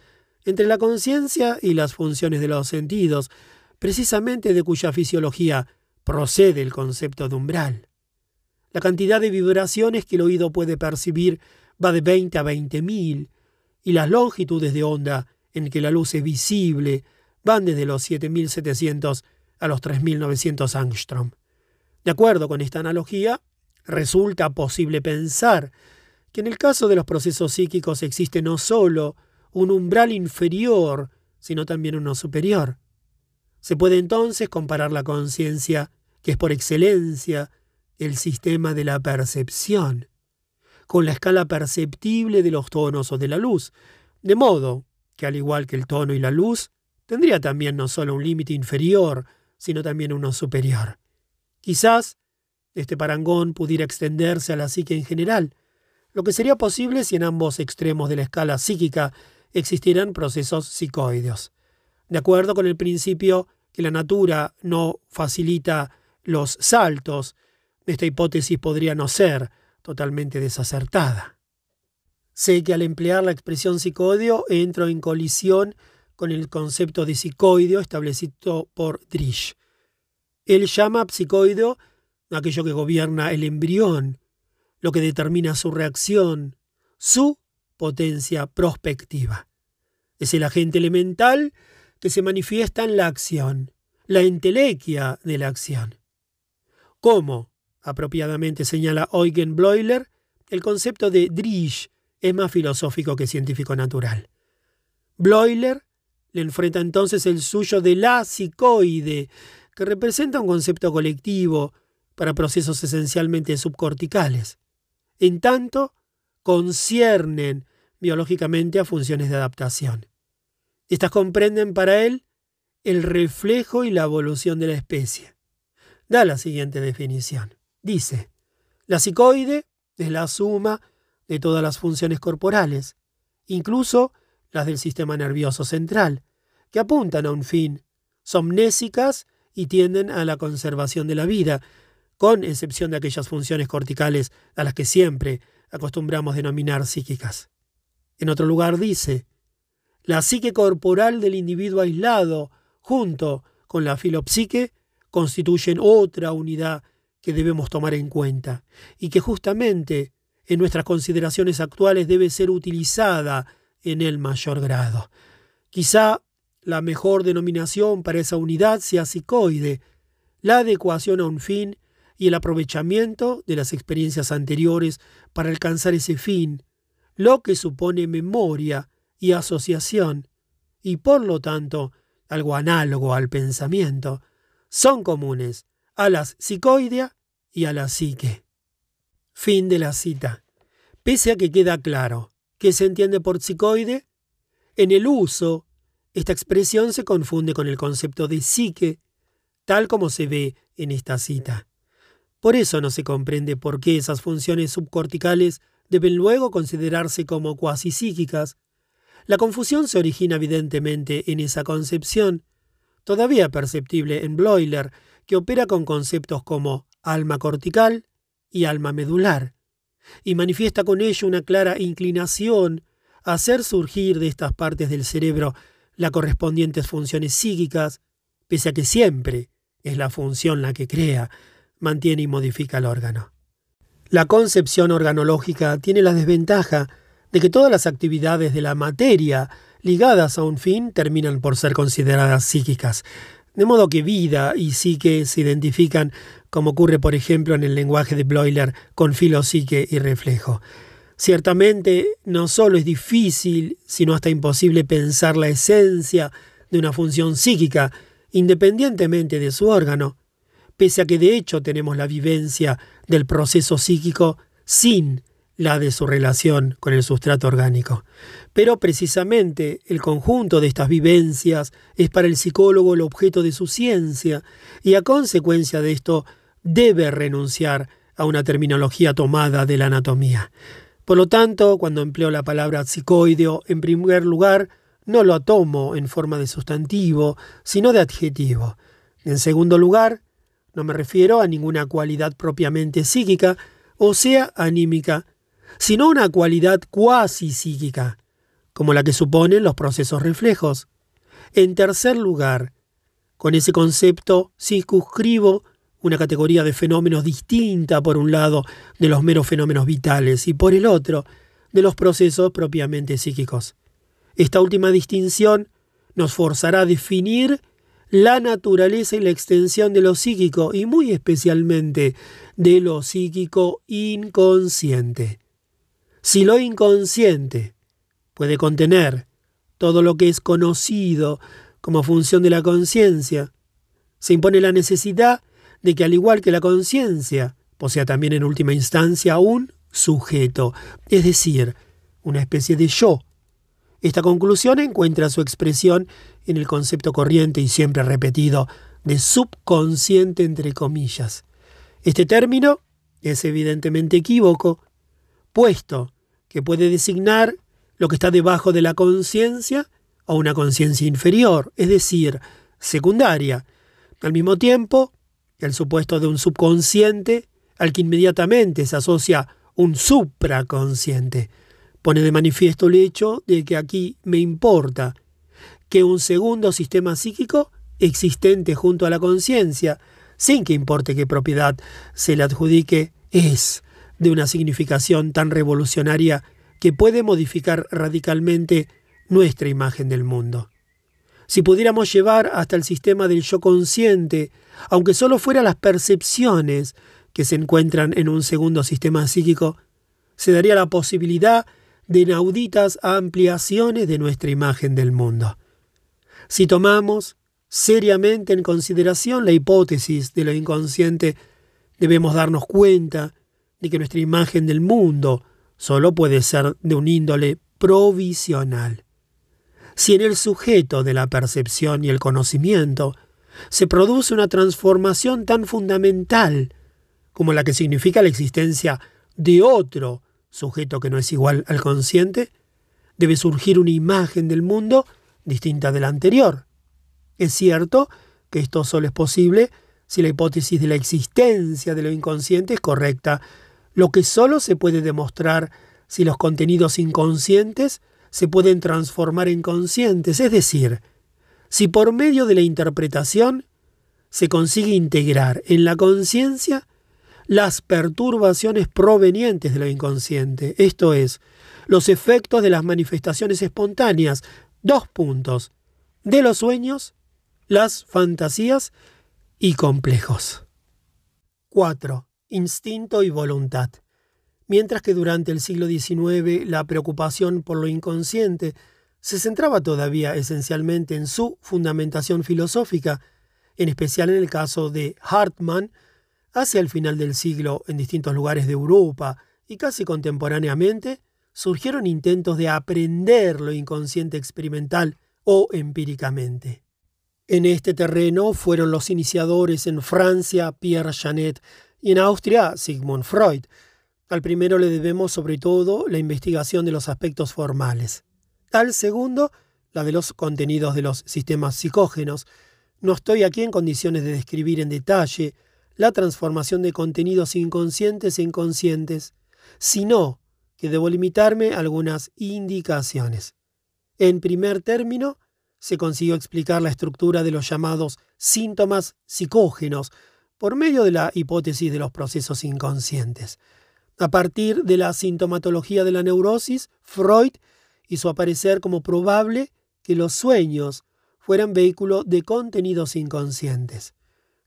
[SPEAKER 1] entre la conciencia y las funciones de los sentidos, precisamente de cuya fisiología procede el concepto de umbral. La cantidad de vibraciones que el oído puede percibir va de 20 a 20 mil, y las longitudes de onda en que la luz es visible van desde los 7700 a los 3900 angstrom. De acuerdo con esta analogía, resulta posible pensar que en el caso de los procesos psíquicos existe no solo un umbral inferior, sino también uno superior. Se puede entonces comparar la conciencia, que es por excelencia el sistema de la percepción, con la escala perceptible de los tonos o de la luz, de modo que al igual que el tono y la luz, tendría también no solo un límite inferior, sino también uno superior. Quizás este parangón pudiera extenderse a la psique en general, lo que sería posible si en ambos extremos de la escala psíquica existieran procesos psicoideos. De acuerdo con el principio que la natura no facilita los saltos, esta hipótesis podría no ser totalmente desacertada. Sé que al emplear la expresión psicoideo entro en colisión con el concepto de psicoideo establecido por Drish. Él llama psicoideo aquello que gobierna el embrión, lo que determina su reacción, su potencia prospectiva. Es el agente elemental que se manifiesta en la acción, la entelequia de la acción. Como, apropiadamente señala Eugen Bleuler, el concepto de Drish es más filosófico que científico natural. Bleuler le enfrenta entonces el suyo de la psicoide, que representa un concepto colectivo para procesos esencialmente subcorticales. En tanto, conciernen biológicamente a funciones de adaptación. Estas comprenden para él el reflejo y la evolución de la especie. Da la siguiente definición. Dice, la psicoide es la suma de todas las funciones corporales, incluso las del sistema nervioso central, que apuntan a un fin, somnésicas y tienden a la conservación de la vida, con excepción de aquellas funciones corticales a las que siempre acostumbramos denominar psíquicas. En otro lugar dice, la psique corporal del individuo aislado, junto con la filopsique, constituyen otra unidad que debemos tomar en cuenta y que justamente en nuestras consideraciones actuales debe ser utilizada en el mayor grado. Quizá la mejor denominación para esa unidad sea psicoide, la adecuación a un fin y el aprovechamiento de las experiencias anteriores para alcanzar ese fin, lo que supone memoria y asociación, y por lo tanto algo análogo al pensamiento, son comunes a la psicoidea y a la psique. Fin de la cita. Pese a que queda claro que se entiende por psicoide, en el uso esta expresión se confunde con el concepto de psique, tal como se ve en esta cita. Por eso no se comprende por qué esas funciones subcorticales deben luego considerarse como cuasi psíquicas. La confusión se origina evidentemente en esa concepción, todavía perceptible en Bloiler, que opera con conceptos como alma cortical y alma medular, y manifiesta con ello una clara inclinación a hacer surgir de estas partes del cerebro las correspondientes funciones psíquicas, pese a que siempre es la función la que crea, mantiene y modifica el órgano. La concepción organológica tiene la desventaja de que todas las actividades de la materia ligadas a un fin terminan por ser consideradas psíquicas. De modo que vida y psique se identifican, como ocurre por ejemplo en el lenguaje de Bloiler, con filopsique y reflejo. Ciertamente no solo es difícil, sino hasta imposible pensar la esencia de una función psíquica, independientemente de su órgano, pese a que de hecho tenemos la vivencia del proceso psíquico sin la de su relación con el sustrato orgánico. Pero precisamente el conjunto de estas vivencias es para el psicólogo el objeto de su ciencia y a consecuencia de esto debe renunciar a una terminología tomada de la anatomía. Por lo tanto, cuando empleo la palabra psicoideo, en primer lugar, no lo tomo en forma de sustantivo, sino de adjetivo. En segundo lugar, no me refiero a ninguna cualidad propiamente psíquica, o sea, anímica, sino una cualidad cuasi psíquica, como la que suponen los procesos reflejos. En tercer lugar, con ese concepto circunscribo una categoría de fenómenos distinta, por un lado, de los meros fenómenos vitales y por el otro, de los procesos propiamente psíquicos. Esta última distinción nos forzará a definir la naturaleza y la extensión de lo psíquico y muy especialmente de lo psíquico inconsciente. Si lo inconsciente puede contener todo lo que es conocido como función de la conciencia, se impone la necesidad de que al igual que la conciencia, posea también en última instancia un sujeto, es decir, una especie de yo. Esta conclusión encuentra su expresión en el concepto corriente y siempre repetido de subconsciente entre comillas. Este término es evidentemente equívoco, puesto que puede designar lo que está debajo de la conciencia o una conciencia inferior, es decir, secundaria. Al mismo tiempo, el supuesto de un subconsciente al que inmediatamente se asocia un supraconsciente. Pone de manifiesto el hecho de que aquí me importa que un segundo sistema psíquico existente junto a la conciencia, sin que importe qué propiedad se le adjudique, es de una significación tan revolucionaria que puede modificar radicalmente nuestra imagen del mundo. Si pudiéramos llevar hasta el sistema del yo consciente, aunque solo fueran las percepciones que se encuentran en un segundo sistema psíquico, se daría la posibilidad de inauditas ampliaciones de nuestra imagen del mundo. Si tomamos seriamente en consideración la hipótesis de lo inconsciente, debemos darnos cuenta de que nuestra imagen del mundo solo puede ser de un índole provisional. Si en el sujeto de la percepción y el conocimiento se produce una transformación tan fundamental como la que significa la existencia de otro sujeto que no es igual al consciente, debe surgir una imagen del mundo distinta de la anterior. Es cierto que esto solo es posible si la hipótesis de la existencia de lo inconsciente es correcta, lo que solo se puede demostrar si los contenidos inconscientes se pueden transformar en conscientes, es decir, si por medio de la interpretación se consigue integrar en la conciencia las perturbaciones provenientes de lo inconsciente, esto es, los efectos de las manifestaciones espontáneas, dos puntos, de los sueños, las fantasías y complejos. 4. Instinto y voluntad. Mientras que durante el siglo XIX la preocupación por lo inconsciente se centraba todavía esencialmente en su fundamentación filosófica, en especial en el caso de Hartmann, hacia el final del siglo en distintos lugares de Europa y casi contemporáneamente surgieron intentos de aprender lo inconsciente experimental o empíricamente. En este terreno fueron los iniciadores en Francia Pierre Janet y en Austria Sigmund Freud. Al primero le debemos sobre todo la investigación de los aspectos formales. Al segundo, la de los contenidos de los sistemas psicógenos. No estoy aquí en condiciones de describir en detalle la transformación de contenidos inconscientes en conscientes, sino que debo limitarme a algunas indicaciones. En primer término, se consiguió explicar la estructura de los llamados síntomas psicógenos por medio de la hipótesis de los procesos inconscientes. A partir de la sintomatología de la neurosis, Freud hizo aparecer como probable que los sueños fueran vehículo de contenidos inconscientes.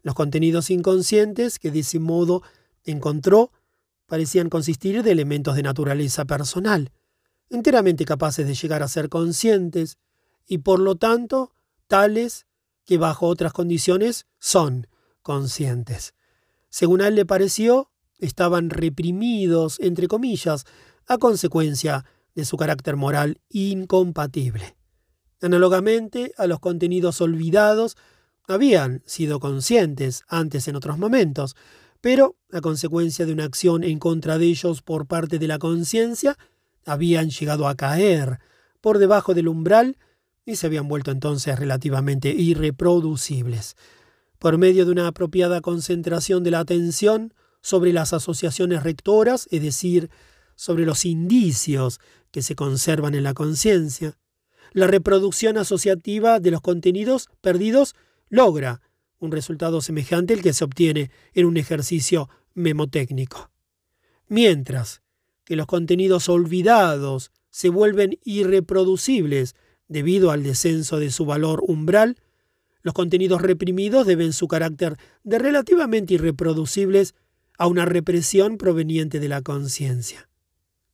[SPEAKER 1] Los contenidos inconscientes que de ese modo encontró parecían consistir de elementos de naturaleza personal, enteramente capaces de llegar a ser conscientes y por lo tanto tales que bajo otras condiciones son conscientes. Según a él le pareció, estaban reprimidos, entre comillas, a consecuencia de su carácter moral incompatible. Análogamente a los contenidos olvidados, habían sido conscientes antes en otros momentos, pero a consecuencia de una acción en contra de ellos por parte de la conciencia, habían llegado a caer por debajo del umbral y se habían vuelto entonces relativamente irreproducibles. Por medio de una apropiada concentración de la atención sobre las asociaciones rectoras, es decir, sobre los indicios que se conservan en la conciencia, la reproducción asociativa de los contenidos perdidos logra un resultado semejante al que se obtiene en un ejercicio memotécnico. Mientras que los contenidos olvidados se vuelven irreproducibles debido al descenso de su valor umbral, los contenidos reprimidos deben su carácter de relativamente irreproducibles a una represión proveniente de la conciencia.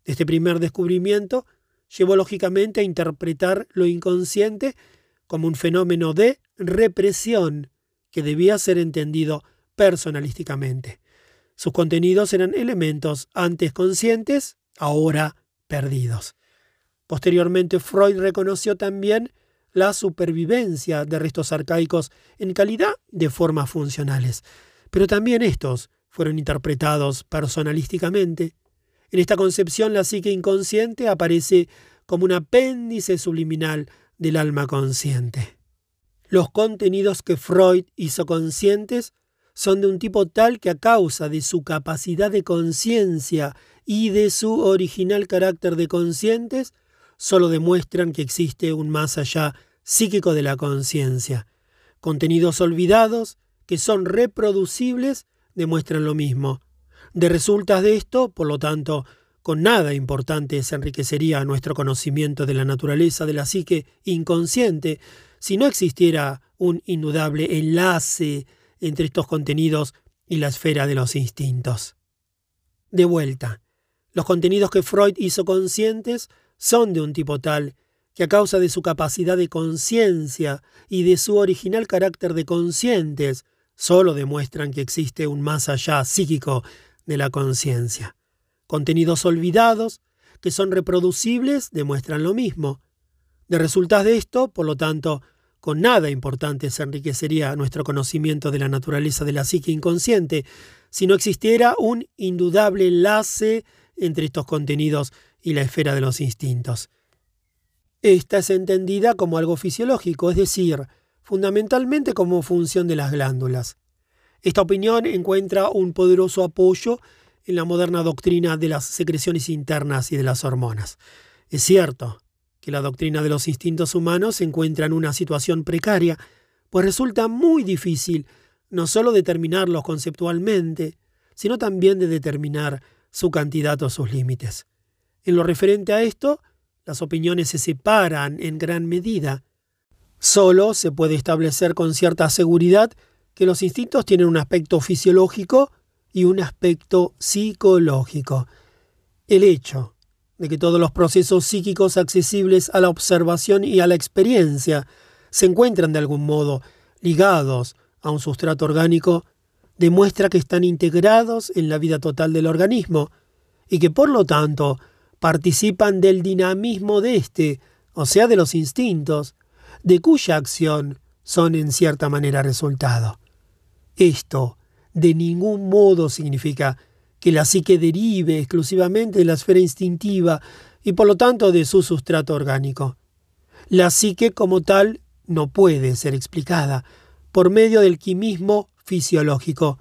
[SPEAKER 1] Este primer descubrimiento llevó lógicamente a interpretar lo inconsciente como un fenómeno de represión que debía ser entendido personalísticamente. Sus contenidos eran elementos antes conscientes, ahora perdidos. Posteriormente, Freud reconoció también la supervivencia de restos arcaicos en calidad de formas funcionales, pero también estos fueron interpretados personalísticamente. En esta concepción, la psique inconsciente aparece como un apéndice subliminal del alma consciente. Los contenidos que Freud hizo conscientes son de un tipo tal que a causa de su capacidad de conciencia y de su original carácter de conscientes, solo demuestran que existe un más allá psíquico de la conciencia. Contenidos olvidados, que son reproducibles, demuestran lo mismo. De resultas de esto, por lo tanto, con nada importante se enriquecería nuestro conocimiento de la naturaleza de la psique inconsciente si no existiera un indudable enlace entre estos contenidos y la esfera de los instintos. De vuelta, los contenidos que Freud hizo conscientes son de un tipo tal que a causa de su capacidad de conciencia y de su original carácter de conscientes, solo demuestran que existe un más allá psíquico de la conciencia. Contenidos olvidados, que son reproducibles, demuestran lo mismo. De resultas de esto, por lo tanto, con nada importante se enriquecería nuestro conocimiento de la naturaleza de la psique inconsciente si no existiera un indudable enlace entre estos contenidos y la esfera de los instintos. Esta es entendida como algo fisiológico, es decir, fundamentalmente como función de las glándulas. Esta opinión encuentra un poderoso apoyo en la moderna doctrina de las secreciones internas y de las hormonas. Es cierto que la doctrina de los instintos humanos se encuentra en una situación precaria, pues resulta muy difícil no solo determinarlos conceptualmente, sino también de determinar su cantidad o sus límites. En lo referente a esto, las opiniones se separan en gran medida. Solo se puede establecer con cierta seguridad que los instintos tienen un aspecto fisiológico y un aspecto psicológico. El hecho de que todos los procesos psíquicos accesibles a la observación y a la experiencia se encuentran de algún modo ligados a un sustrato orgánico demuestra que están integrados en la vida total del organismo y que por lo tanto participan del dinamismo de éste, o sea, de los instintos, de cuya acción son en cierta manera resultado. Esto de ningún modo significa que la psique derive exclusivamente de la esfera instintiva y por lo tanto de su sustrato orgánico. La psique como tal no puede ser explicada por medio del quimismo fisiológico,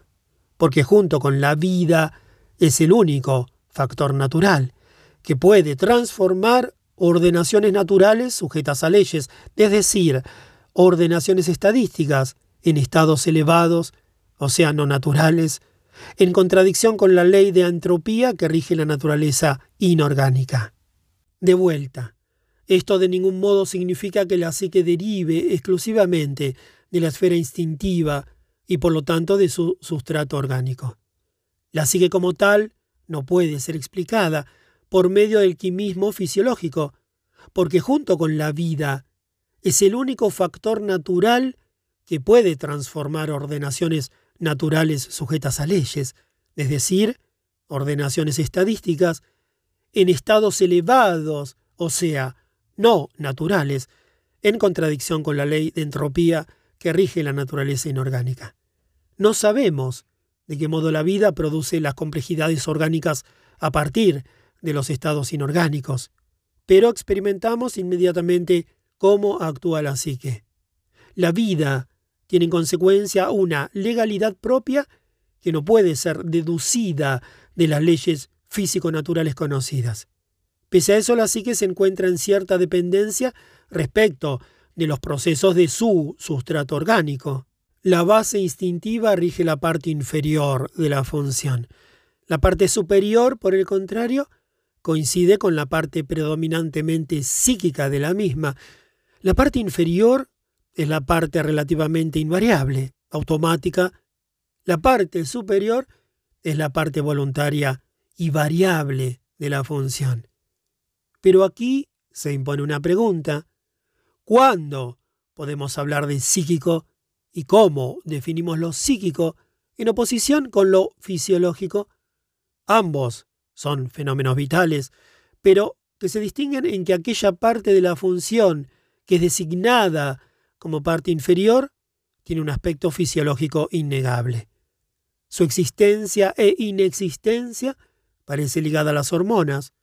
[SPEAKER 1] porque junto con la vida es el único factor natural que puede transformar ordenaciones naturales sujetas a leyes, es decir, ordenaciones estadísticas en estados elevados, o sea, no naturales, en contradicción con la ley de entropía que rige la naturaleza inorgánica. De vuelta, Esto de ningún modo significa que la psique derive exclusivamente de la esfera instintiva y por lo tanto de su sustrato orgánico. La psique como tal no puede ser explicada por medio del quimismo fisiológico, porque junto con la vida es el único factor natural que puede transformar ordenaciones naturales sujetas a leyes, es decir, ordenaciones estadísticas, en estados elevados, o sea, no naturales, en contradicción con la ley de entropía que rige la naturaleza inorgánica. No sabemos de qué modo la vida produce las complejidades orgánicas a partir de los estados inorgánicos, pero experimentamos inmediatamente cómo actúa la psique. La vida tiene en consecuencia una legalidad propia que no puede ser deducida de las leyes físico-naturales conocidas. Pese a eso, la psique se encuentra en cierta dependencia respecto de los procesos de su sustrato orgánico. La base instintiva rige la parte inferior de la función. La parte superior, por el contrario, coincide con la parte predominantemente psíquica de la misma. La parte inferior es la parte relativamente invariable, automática. La parte superior es la parte voluntaria y variable de la función. Pero aquí se impone una pregunta. ¿Cuándo podemos hablar de psíquico y cómo definimos lo psíquico en oposición con lo fisiológico? Ambos son fenómenos vitales, pero que se distinguen en que aquella parte de la función que es designada como parte inferior tiene un aspecto fisiológico innegable. Su existencia e inexistencia parece ligada a las hormonas.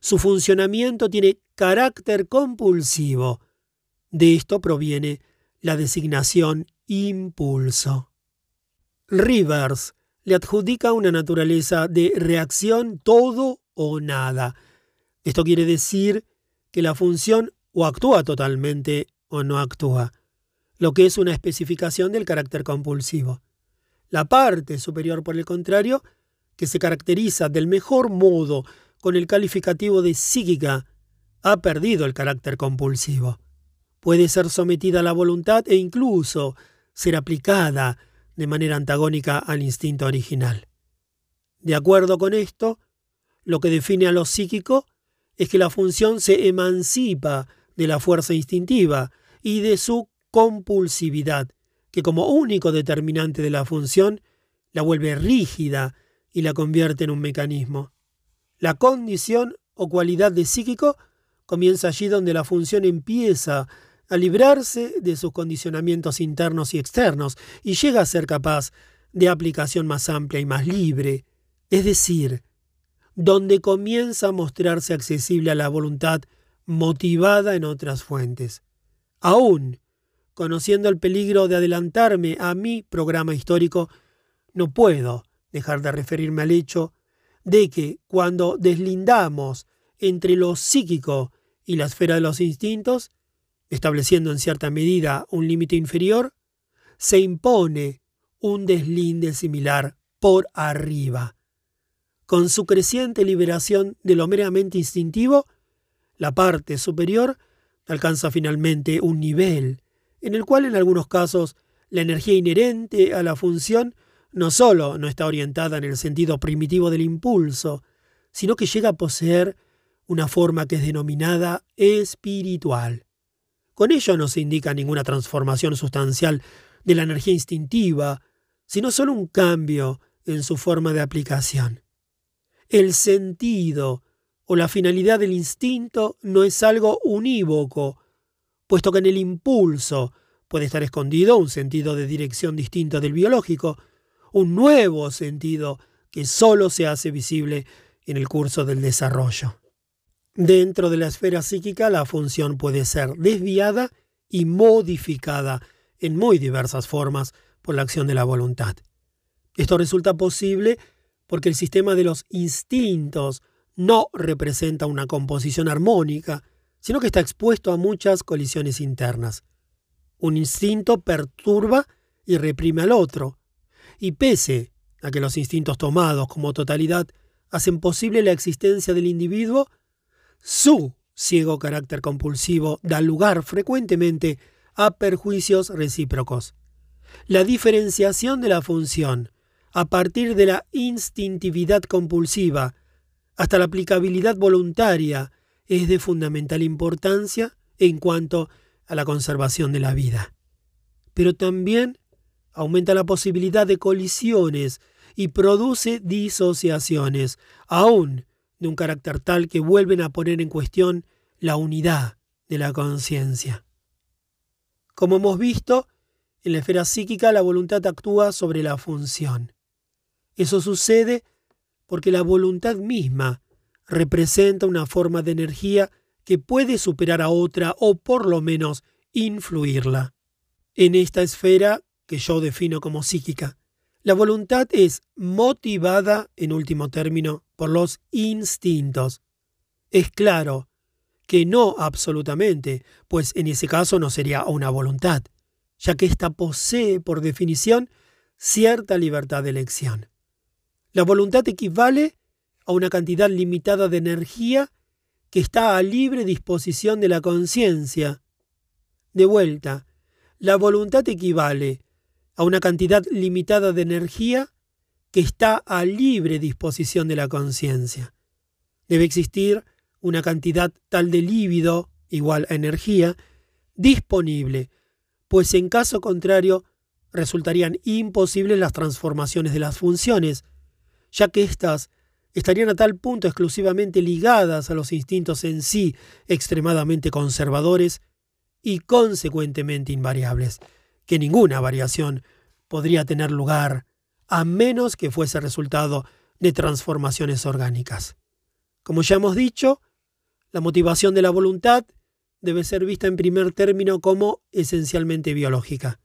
[SPEAKER 1] Su funcionamiento tiene carácter compulsivo. De esto proviene la designación impulso. Rivers le adjudica una naturaleza de reacción todo o nada. Esto quiere decir que la función o actúa totalmente o no actúa, lo que es una especificación del carácter compulsivo. La parte superior, por el contrario, que se caracteriza del mejor modo con el calificativo de psíquica, ha perdido el carácter compulsivo. Puede ser sometida a la voluntad e incluso ser aplicada de manera antagónica al instinto original. De acuerdo con esto, lo que define a lo psíquico es que la función se emancipa de la fuerza instintiva y de su compulsividad, que como único determinante de la función la vuelve rígida y la convierte en un mecanismo. La condición o cualidad de psíquico comienza allí donde la función empieza a librarse de sus condicionamientos internos y externos y llega a ser capaz de aplicación más amplia y más libre, es decir, donde comienza a mostrarse accesible a la voluntad motivada en otras fuentes. Aún, conociendo el peligro de adelantarme a mi programa histórico, no puedo dejar de referirme al hecho de que cuando deslindamos entre lo psíquico y la esfera de los instintos, estableciendo en cierta medida un límite inferior, se impone un deslinde similar por arriba. Con su creciente liberación de lo meramente instintivo, la parte superior alcanza finalmente un nivel en el cual en algunos casos la energía inherente a la función no solo no está orientada en el sentido primitivo del impulso, sino que llega a poseer una forma que es denominada espiritual. Con ello no se indica ninguna transformación sustancial de la energía instintiva, sino solo un cambio en su forma de aplicación. El sentido o la finalidad del instinto no es algo unívoco, puesto que en el impulso puede estar escondido un sentido de dirección distinto del biológico, un nuevo sentido que solo se hace visible en el curso del desarrollo. Dentro de la esfera psíquica la función puede ser desviada y modificada en muy diversas formas por la acción de la voluntad. Esto resulta posible porque el sistema de los instintos no representa una composición armónica, sino que está expuesto a muchas colisiones internas. Un instinto perturba y reprime al otro, y pese a que los instintos tomados como totalidad hacen posible la existencia del individuo, su ciego carácter compulsivo da lugar frecuentemente a perjuicios recíprocos. La diferenciación de la función a partir de la instintividad compulsiva hasta la aplicabilidad voluntaria es de fundamental importancia en cuanto a la conservación de la vida. Pero también aumenta la posibilidad de colisiones y produce disociaciones, aún de un carácter tal que vuelven a poner en cuestión la unidad de la conciencia. Como hemos visto, en la esfera psíquica la voluntad actúa sobre la función. Eso sucede porque la voluntad misma representa una forma de energía que puede superar a otra o por lo menos influirla. En esta esfera, que yo defino como psíquica, la voluntad es motivada, en último término, por los instintos. Es claro que no absolutamente, pues en ese caso no sería una voluntad, ya que ésta posee, por definición, cierta libertad de elección. La voluntad equivale a una cantidad limitada de energía que está a libre disposición de la conciencia. De vuelta, la voluntad equivale a una cantidad limitada de energía que está a libre disposición de la conciencia. Debe existir una cantidad tal de líbido, igual a energía, disponible, pues en caso contrario resultarían imposibles las transformaciones de las funciones, ya que éstas estarían a tal punto exclusivamente ligadas a los instintos en sí extremadamente conservadores y consecuentemente invariables, que ninguna variación podría tener lugar a menos que fuese resultado de transformaciones orgánicas. Como ya hemos dicho, la motivación de la voluntad debe ser vista en primer término como esencialmente biológica.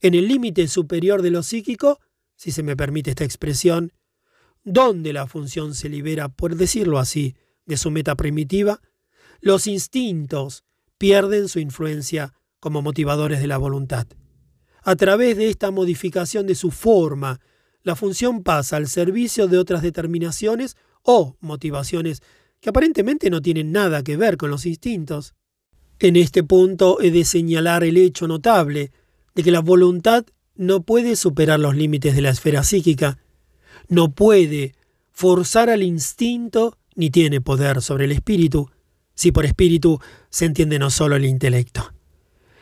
[SPEAKER 1] En el límite superior de lo psíquico, si se me permite esta expresión, donde la función se libera, por decirlo así, de su meta primitiva, los instintos pierden su influencia como motivadores de la voluntad. A través de esta modificación de su forma, la función pasa al servicio de otras determinaciones o motivaciones que aparentemente no tienen nada que ver con los instintos. En este punto he de señalar el hecho notable de que la voluntad no puede superar los límites de la esfera psíquica, no puede forzar al instinto ni tiene poder sobre el espíritu, si por espíritu se entiende no solo el intelecto.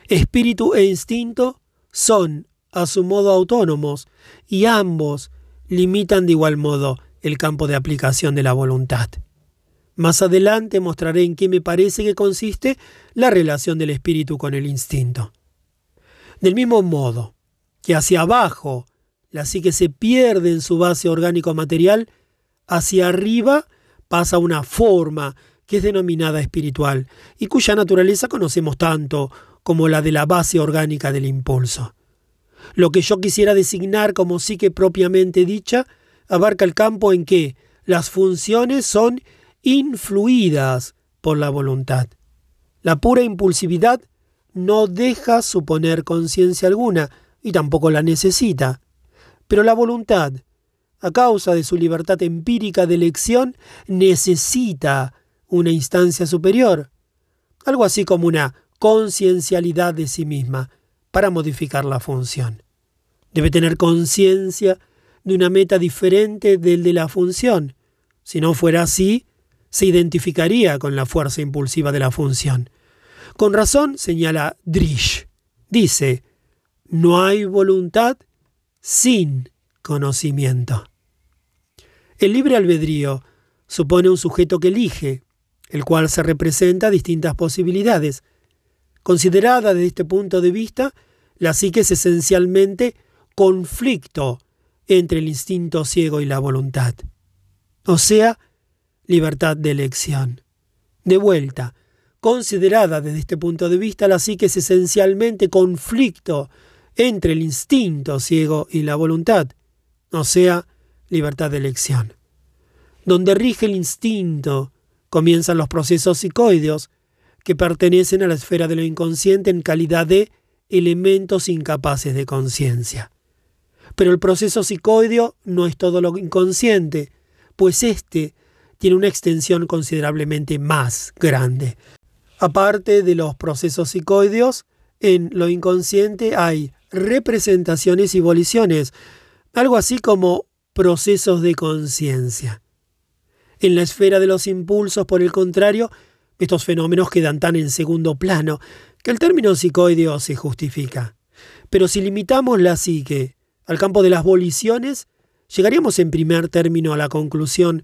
[SPEAKER 1] Espíritu e instinto son a su modo autónomos y ambos limitan de igual modo el campo de aplicación de la voluntad. Más adelante mostraré en qué me parece que consiste la relación del espíritu con el instinto. Del mismo modo que hacia abajo la psique se pierde en su base orgánico material, hacia arriba pasa una forma que es denominada espiritual y cuya naturaleza conocemos tanto como la de la base orgánica del impulso. Lo que yo quisiera designar como psique propiamente dicha abarca el campo en que las funciones son influidas por la voluntad. La pura impulsividad no deja suponer conciencia alguna y tampoco la necesita. Pero la voluntad, a causa de su libertad empírica de elección, necesita una instancia superior, algo así como una conciencialidad de sí misma, para modificar la función. Debe tener conciencia de una meta diferente del de la función. Si no fuera así, se identificaría con la fuerza impulsiva de la función. Con razón señala Drish. Dice, no hay voluntad sin conocimiento. El libre albedrío supone un sujeto que elige, el cual se representa distintas posibilidades. Considerada desde este punto de vista, la psique es esencialmente conflicto entre el instinto ciego y la voluntad. O sea, libertad de elección. De vuelta, considerada desde este punto de vista, la psique es esencialmente conflicto entre el instinto ciego y la voluntad, o sea, libertad de elección. Donde rige el instinto, comienzan los procesos psicoideos, que pertenecen a la esfera de lo inconsciente en calidad de elementos incapaces de conciencia. Pero el proceso psicoideo no es todo lo inconsciente, pues éste tiene una extensión considerablemente más grande. Aparte de los procesos psicoideos, en lo inconsciente hay representaciones y voliciones, algo así como procesos de conciencia. En la esfera de los impulsos, por el contrario, estos fenómenos quedan tan en segundo plano que el término psicoideo se justifica. Pero si limitamos la psique al campo de las voliciones, llegaríamos en primer término a la conclusión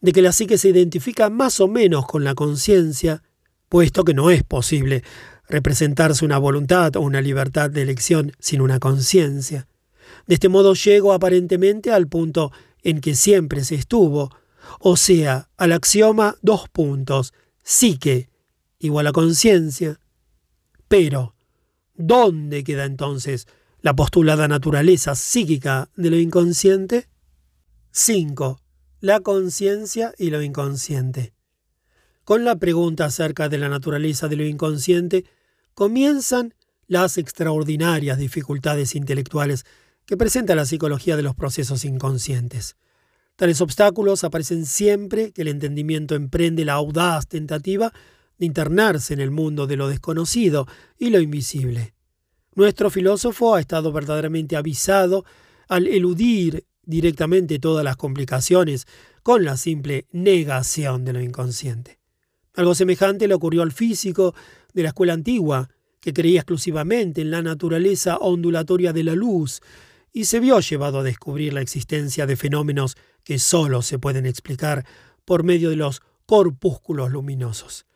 [SPEAKER 1] de que la psique se identifica más o menos con la conciencia, puesto que no es posible representarse una voluntad o una libertad de elección sin una conciencia. De este modo llego aparentemente al punto en que siempre se estuvo, o sea, al axioma dos puntos, psique igual a conciencia. Pero, ¿dónde queda entonces la postulada naturaleza psíquica de lo inconsciente? 5. La conciencia y lo inconsciente. Con la pregunta acerca de la naturaleza de lo inconsciente, comienzan las extraordinarias dificultades intelectuales que presenta la psicología de los procesos inconscientes. Tales obstáculos aparecen siempre que el entendimiento emprende la audaz tentativa de internarse en el mundo de lo desconocido y lo invisible. Nuestro filósofo ha estado verdaderamente avisado al eludir directamente todas las complicaciones con la simple negación de lo inconsciente. Algo semejante le ocurrió al físico de la escuela antigua, que creía exclusivamente en la naturaleza ondulatoria de la luz y se vio llevado a descubrir la existencia de fenómenos que sólo se pueden explicar por medio de los corpúsculos luminosos.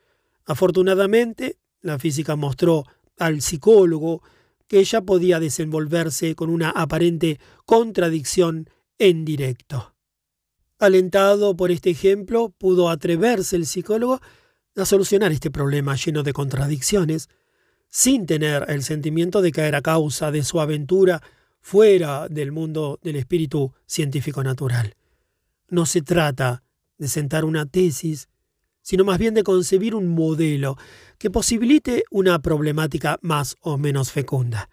[SPEAKER 1] Afortunadamente, la física mostró al psicólogo que ella podía desenvolverse con una aparente contradicción en directo. Alentado por este ejemplo, pudo atreverse el psicólogo a solucionar este problema lleno de contradicciones, sin tener el sentimiento de caer a causa de su aventura fuera del mundo del espíritu científico natural. No se trata de sentar una tesis, sino más bien de concebir un modelo que posibilite una problemática más o menos fecunda.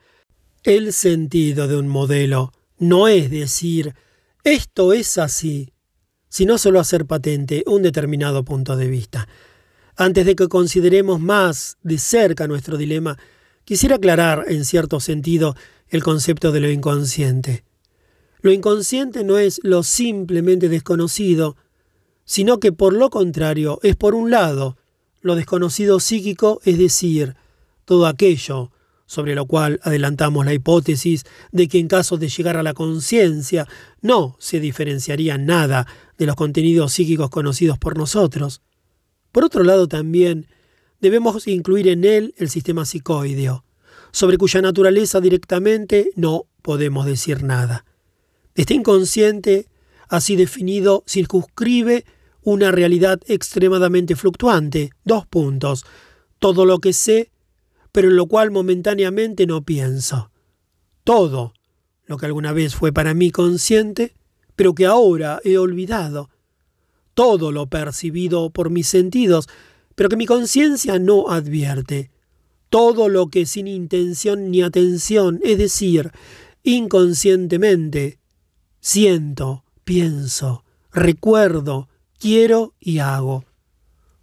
[SPEAKER 1] El sentido de un modelo no es decir esto es así, sino solo hacer patente un determinado punto de vista. Antes de que consideremos más de cerca nuestro dilema, quisiera aclarar en cierto sentido el concepto de lo inconsciente. Lo inconsciente no es lo simplemente desconocido, sino que por lo contrario es por un lado lo desconocido psíquico, es decir, todo aquello sobre lo cual adelantamos la hipótesis de que en caso de llegar a la conciencia no se diferenciaría nada de los contenidos psíquicos conocidos por nosotros. Por otro lado también debemos incluir en él el sistema psicoideo, sobre cuya naturaleza directamente no podemos decir nada. Este inconsciente, así definido, circunscribe una realidad extremadamente fluctuante. Dos puntos. Todo lo que sé, pero en lo cual momentáneamente no pienso. Todo lo que alguna vez fue para mí consciente, pero que ahora he olvidado. Todo lo percibido por mis sentidos, pero que mi conciencia no advierte todo lo que sin intención ni atención, es decir, inconscientemente, siento, pienso, recuerdo, quiero y hago.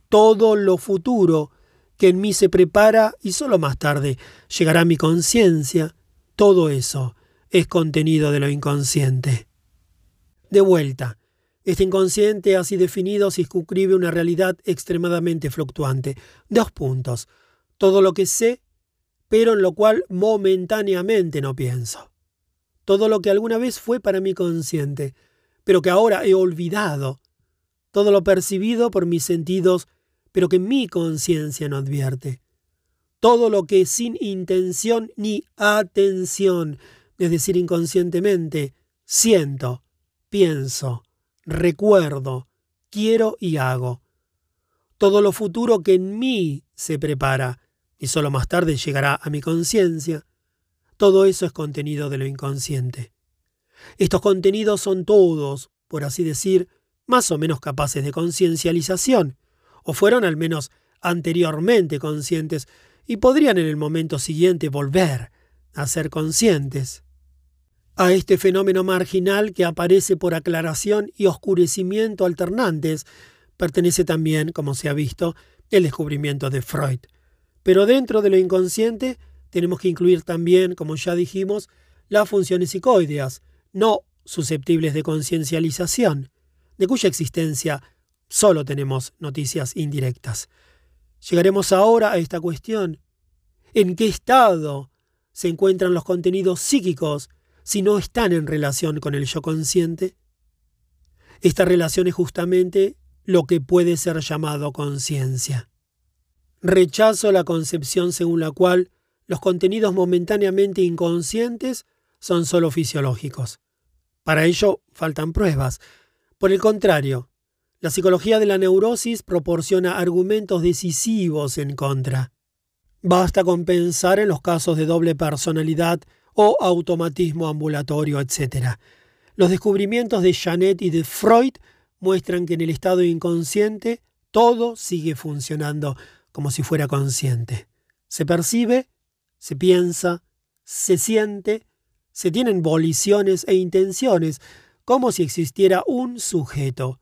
[SPEAKER 1] Todo lo futuro que en mí se prepara y solo más tarde llegará a mi conciencia, todo eso es contenido de lo inconsciente. De vuelta, este inconsciente así definido circunscribe una realidad extremadamente fluctuante. Dos puntos todo lo que sé, pero en lo cual momentáneamente no pienso. Todo lo que alguna vez fue para mí consciente, pero que ahora he olvidado. Todo lo percibido por mis sentidos, pero que mi conciencia no advierte. Todo lo que sin intención ni atención, es decir, inconscientemente, siento, pienso, recuerdo, quiero y hago. Todo lo futuro que en mí se prepara, y solo más tarde llegará a mi conciencia. Todo eso es contenido de lo inconsciente. Estos contenidos son todos, por así decir, más o menos capaces de conciencialización, o fueron al menos anteriormente conscientes y podrían en el momento siguiente volver a ser conscientes. A este fenómeno marginal que aparece por aclaración y oscurecimiento alternantes, pertenece también, como se ha visto, el descubrimiento de Freud. Pero dentro de lo inconsciente tenemos que incluir también, como ya dijimos, las funciones psicoideas, no susceptibles de conciencialización, de cuya existencia solo tenemos noticias indirectas. Llegaremos ahora a esta cuestión. ¿En qué estado se encuentran los contenidos psíquicos si no están en relación con el yo consciente? Esta relación es justamente lo que puede ser llamado conciencia. Rechazo la concepción según la cual los contenidos momentáneamente inconscientes son solo fisiológicos. Para ello faltan pruebas. Por el contrario, la psicología de la neurosis proporciona argumentos decisivos en contra. Basta con pensar en los casos de doble personalidad o automatismo ambulatorio, etc. Los descubrimientos de Janet y de Freud muestran que en el estado inconsciente todo sigue funcionando como si fuera consciente. Se percibe, se piensa, se siente, se tienen voliciones e intenciones, como si existiera un sujeto.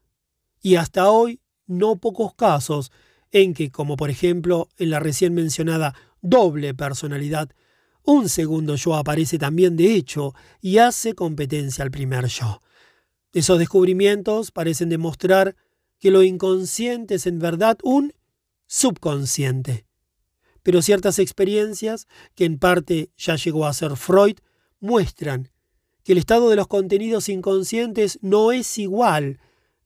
[SPEAKER 1] Y hasta hoy, no pocos casos en que, como por ejemplo en la recién mencionada doble personalidad, un segundo yo aparece también de hecho y hace competencia al primer yo. Esos descubrimientos parecen demostrar que lo inconsciente es en verdad un subconsciente. Pero ciertas experiencias, que en parte ya llegó a ser Freud, muestran que el estado de los contenidos inconscientes no es igual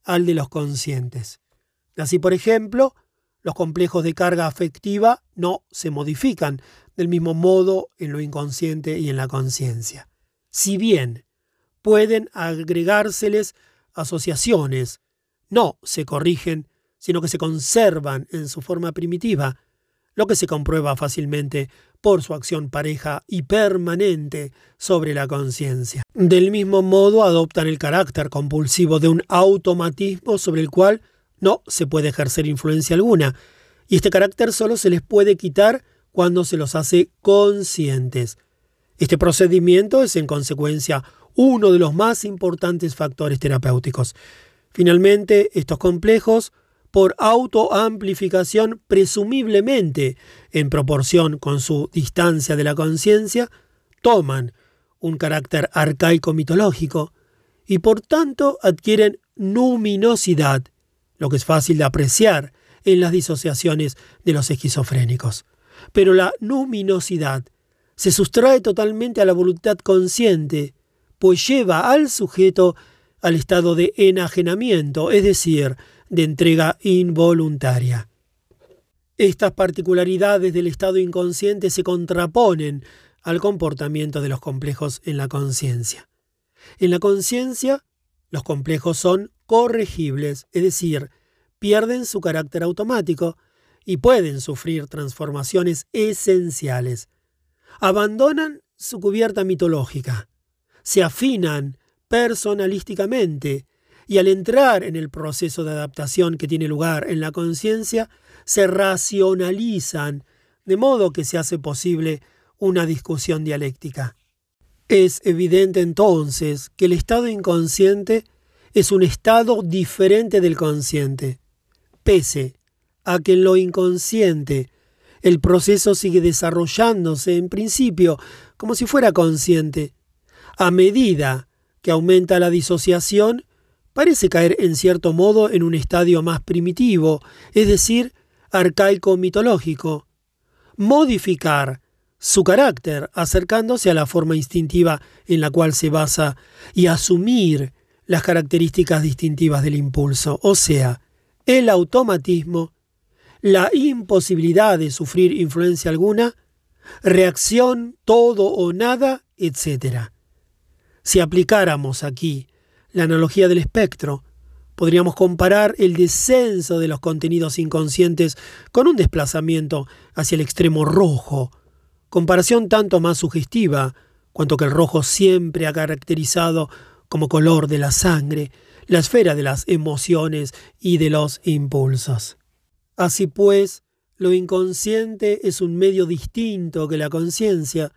[SPEAKER 1] al de los conscientes. Así, por ejemplo, los complejos de carga afectiva no se modifican del mismo modo en lo inconsciente y en la conciencia. Si bien pueden agregárseles asociaciones, no se corrigen, sino que se conservan en su forma primitiva, lo que se comprueba fácilmente por su acción pareja y permanente sobre la conciencia. Del mismo modo adoptan el carácter compulsivo de un automatismo sobre el cual no se puede ejercer influencia alguna, y este carácter solo se les puede quitar cuando se los hace conscientes. Este procedimiento es en consecuencia uno de los más importantes factores terapéuticos. Finalmente, estos complejos, por autoamplificación presumiblemente en proporción con su distancia de la conciencia, toman un carácter arcaico mitológico y por tanto adquieren luminosidad, lo que es fácil de apreciar en las disociaciones de los esquizofrénicos. Pero la luminosidad se sustrae totalmente a la voluntad consciente, pues lleva al sujeto al estado de enajenamiento, es decir, de entrega involuntaria. Estas particularidades del estado inconsciente se contraponen al comportamiento de los complejos en la conciencia. En la conciencia, los complejos son corregibles, es decir, pierden su carácter automático y pueden sufrir transformaciones esenciales. Abandonan su cubierta mitológica, se afinan personalísticamente y al entrar en el proceso de adaptación que tiene lugar en la conciencia, se racionalizan, de modo que se hace posible una discusión dialéctica. Es evidente entonces que el estado inconsciente es un estado diferente del consciente, pese a que en lo inconsciente el proceso sigue desarrollándose en principio como si fuera consciente. A medida que aumenta la disociación, parece caer en cierto modo en un estadio más primitivo, es decir, arcaico mitológico. Modificar su carácter acercándose a la forma instintiva en la cual se basa y asumir las características distintivas del impulso, o sea, el automatismo, la imposibilidad de sufrir influencia alguna, reacción todo o nada, etc. Si aplicáramos aquí la analogía del espectro, podríamos comparar el descenso de los contenidos inconscientes con un desplazamiento hacia el extremo rojo, comparación tanto más sugestiva, cuanto que el rojo siempre ha caracterizado como color de la sangre, la esfera de las emociones y de los impulsos. Así pues, lo inconsciente es un medio distinto que la conciencia.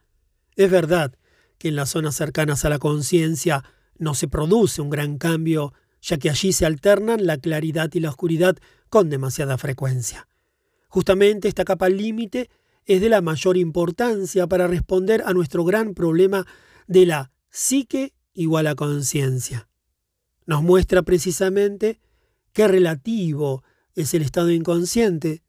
[SPEAKER 1] Es verdad que en las zonas cercanas a la conciencia no se produce un gran cambio ya que allí se alternan la claridad y la oscuridad con demasiada frecuencia. Justamente esta capa límite es de la mayor importancia para responder a nuestro gran problema de la psique igual a conciencia. Nos muestra precisamente qué relativo es el estado inconsciente.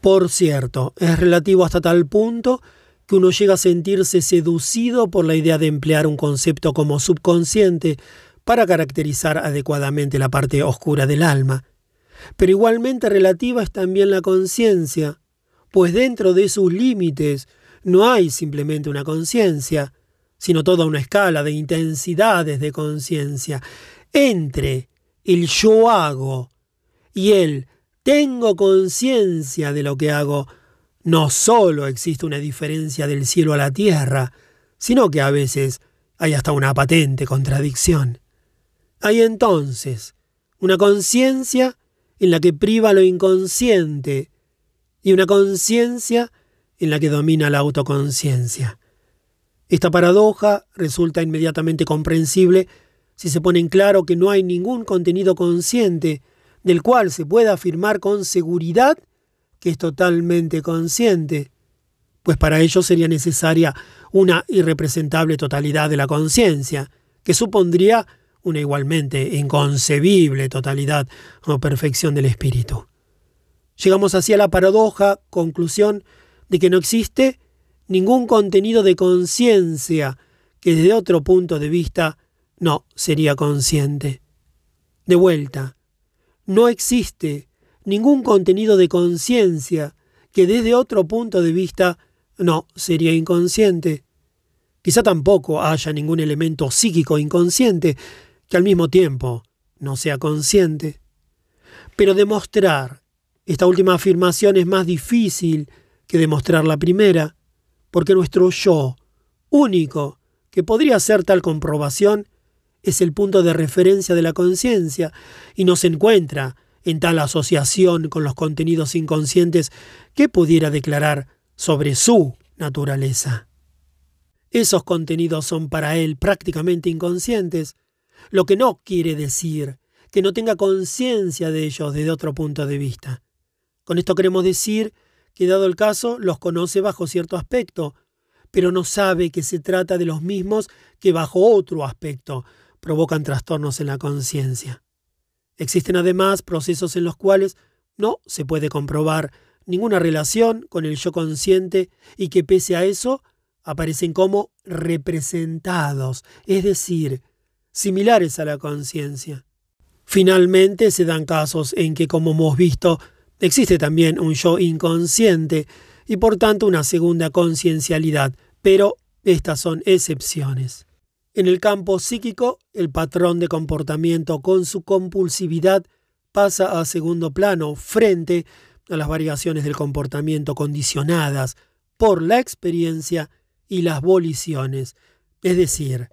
[SPEAKER 1] Por cierto, es relativo hasta tal punto que uno llega a sentirse seducido por la idea de emplear un concepto como subconsciente para caracterizar adecuadamente la parte oscura del alma. Pero igualmente relativa es también la conciencia, pues dentro de sus límites no hay simplemente una conciencia, sino toda una escala de intensidades de conciencia. Entre el yo hago y el tengo conciencia de lo que hago, no solo existe una diferencia del cielo a la tierra, sino que a veces hay hasta una patente contradicción. Hay entonces una conciencia en la que priva lo inconsciente y una conciencia en la que domina la autoconciencia. Esta paradoja resulta inmediatamente comprensible si se pone en claro que no hay ningún contenido consciente del cual se pueda afirmar con seguridad que es totalmente consciente, pues para ello sería necesaria una irrepresentable totalidad de la conciencia, que supondría una igualmente inconcebible totalidad o perfección del espíritu. Llegamos así a la paradoja conclusión de que no existe ningún contenido de conciencia que desde otro punto de vista no sería consciente. De vuelta, no existe ningún contenido de conciencia que desde otro punto de vista no sería inconsciente. Quizá tampoco haya ningún elemento psíquico inconsciente que al mismo tiempo no sea consciente. Pero demostrar esta última afirmación es más difícil que demostrar la primera, porque nuestro yo único que podría hacer tal comprobación es el punto de referencia de la conciencia y no se encuentra en tal asociación con los contenidos inconscientes que pudiera declarar sobre su naturaleza. Esos contenidos son para él prácticamente inconscientes, lo que no quiere decir que no tenga conciencia de ellos desde otro punto de vista. Con esto queremos decir que, dado el caso, los conoce bajo cierto aspecto, pero no sabe que se trata de los mismos que bajo otro aspecto provocan trastornos en la conciencia. Existen además procesos en los cuales no se puede comprobar ninguna relación con el yo consciente y que pese a eso aparecen como representados, es decir, similares a la conciencia. Finalmente se dan casos en que, como hemos visto, existe también un yo inconsciente y por tanto una segunda conciencialidad, pero estas son excepciones. En el campo psíquico, el patrón de comportamiento con su compulsividad pasa a segundo plano frente a las variaciones del comportamiento condicionadas por la experiencia y las voliciones, es decir,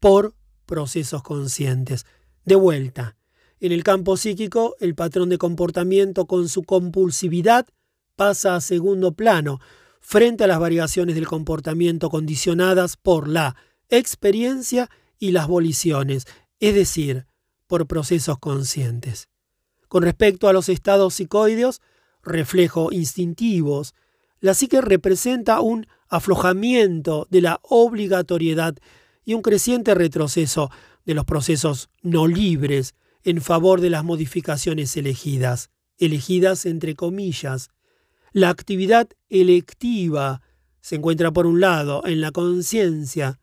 [SPEAKER 1] por procesos conscientes. De vuelta, en el campo psíquico, el patrón de comportamiento con su compulsividad pasa a segundo plano frente a las variaciones del comportamiento condicionadas por la experiencia y las voliciones, es decir, por procesos conscientes. Con respecto a los estados psicoideos, reflejo instintivos, la psique representa un aflojamiento de la obligatoriedad y un creciente retroceso de los procesos no libres en favor de las modificaciones elegidas, elegidas entre comillas. La actividad electiva se encuentra por un lado en la conciencia,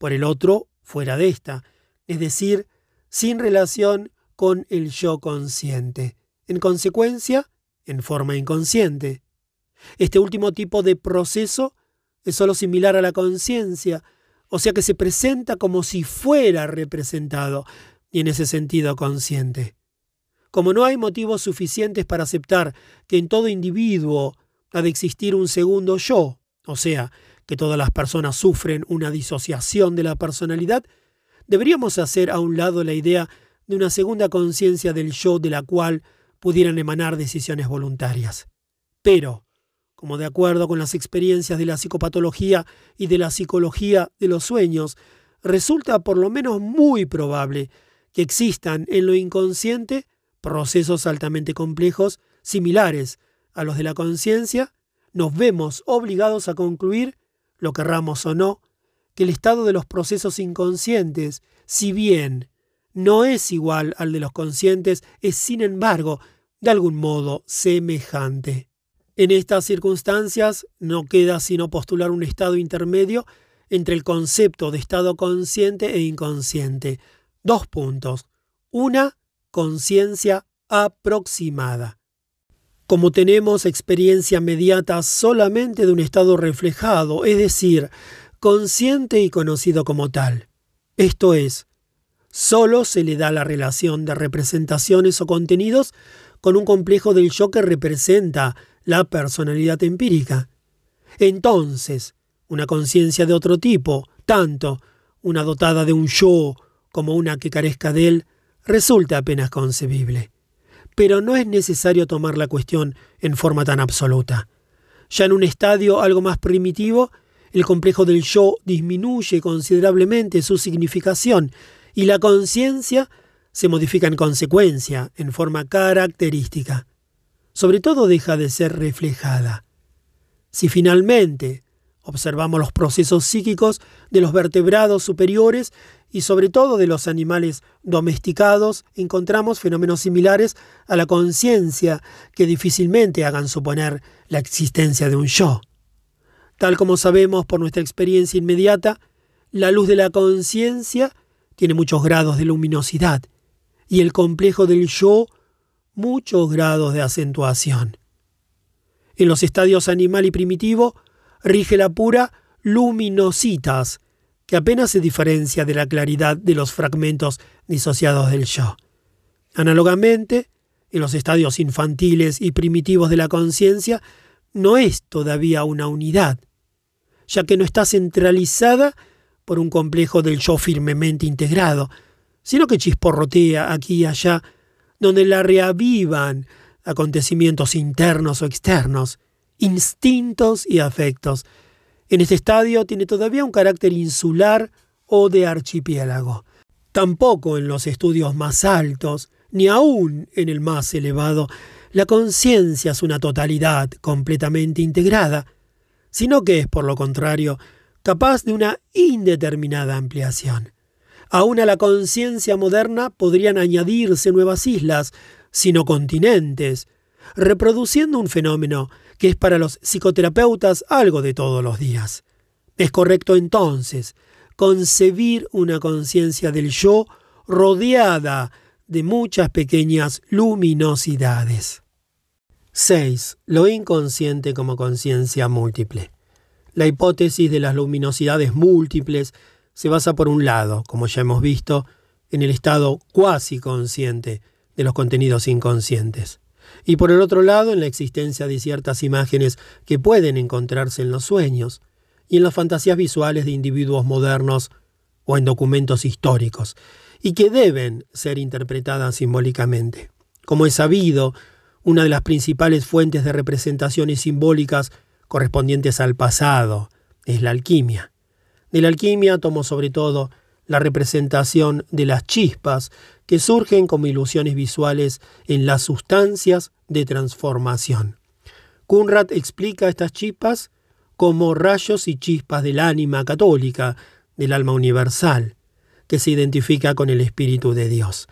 [SPEAKER 1] por el otro fuera de esta, es decir, sin relación con el yo consciente, en consecuencia, en forma inconsciente. Este último tipo de proceso es sólo similar a la conciencia, o sea que se presenta como si fuera representado, y en ese sentido consciente. Como no hay motivos suficientes para aceptar que en todo individuo ha de existir un segundo yo, o sea, que todas las personas sufren una disociación de la personalidad, deberíamos hacer a un lado la idea de una segunda conciencia del yo de la cual pudieran emanar decisiones voluntarias. Pero, como de acuerdo con las experiencias de la psicopatología y de la psicología de los sueños, resulta por lo menos muy probable que existan en lo inconsciente procesos altamente complejos similares a los de la conciencia, nos vemos obligados a concluir, lo querramos o no, que el estado de los procesos inconscientes, si bien no es igual al de los conscientes, es sin embargo de algún modo semejante. En estas circunstancias no queda sino postular un estado intermedio entre el concepto de estado consciente e inconsciente. Dos puntos. Una, conciencia aproximada. Como tenemos experiencia mediata solamente de un estado reflejado, es decir, consciente y conocido como tal. Esto es, solo se le da la relación de representaciones o contenidos con un complejo del yo que representa la personalidad empírica. Entonces, una conciencia de otro tipo, tanto una dotada de un yo como una que carezca de él, resulta apenas concebible. Pero no es necesario tomar la cuestión en forma tan absoluta. Ya en un estadio algo más primitivo, el complejo del yo disminuye considerablemente su significación y la conciencia se modifica en consecuencia, en forma característica. Sobre todo deja de ser reflejada. Si finalmente observamos los procesos psíquicos de los vertebrados superiores y sobre todo de los animales domesticados, encontramos fenómenos similares a la conciencia que difícilmente hagan suponer la existencia de un yo. Tal como sabemos por nuestra experiencia inmediata, la luz de la conciencia tiene muchos grados de luminosidad y el complejo del yo muchos grados de acentuación. En los estadios animal y primitivo rige la pura luminositas, que apenas se diferencia de la claridad de los fragmentos disociados del yo. Análogamente, en los estadios infantiles y primitivos de la conciencia, no es todavía una unidad, ya que no está centralizada por un complejo del yo firmemente integrado, sino que chisporrotea aquí y allá, donde la reavivan acontecimientos internos o externos, instintos y afectos. En este estadio tiene todavía un carácter insular o de archipiélago. Tampoco en los estudios más altos, ni aún en el más elevado, la conciencia es una totalidad completamente integrada, sino que es, por lo contrario, capaz de una indeterminada ampliación. Aún a la conciencia moderna podrían añadirse nuevas islas, sino continentes, reproduciendo un fenómeno que es para los psicoterapeutas algo de todos los días. Es correcto entonces concebir una conciencia del yo rodeada de muchas pequeñas luminosidades. 6. Lo inconsciente como conciencia múltiple. La hipótesis de las luminosidades múltiples se basa por un lado, como ya hemos visto, en el estado cuasi consciente de los contenidos inconscientes, y por el otro lado en la existencia de ciertas imágenes que pueden encontrarse en los sueños y en las fantasías visuales de individuos modernos o en documentos históricos, y que deben ser interpretadas simbólicamente. Como es sabido, una de las principales fuentes de representaciones simbólicas correspondientes al pasado es la alquimia. De la alquimia tomo sobre todo la representación de las chispas que surgen como ilusiones visuales en las sustancias de transformación. Kunrad explica estas chispas como rayos y chispas del ánima católica, del alma universal, que se identifica con el Espíritu de Dios.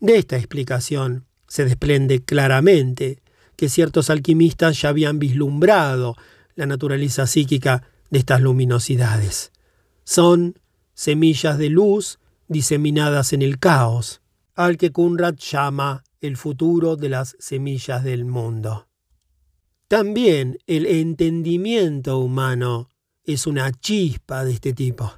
[SPEAKER 1] De esta explicación se desprende claramente que ciertos alquimistas ya habían vislumbrado la naturaleza psíquica de estas luminosidades. Son semillas de luz diseminadas en el caos, al que Kunrad llama el futuro de las semillas del mundo. También el entendimiento humano es una chispa de este tipo.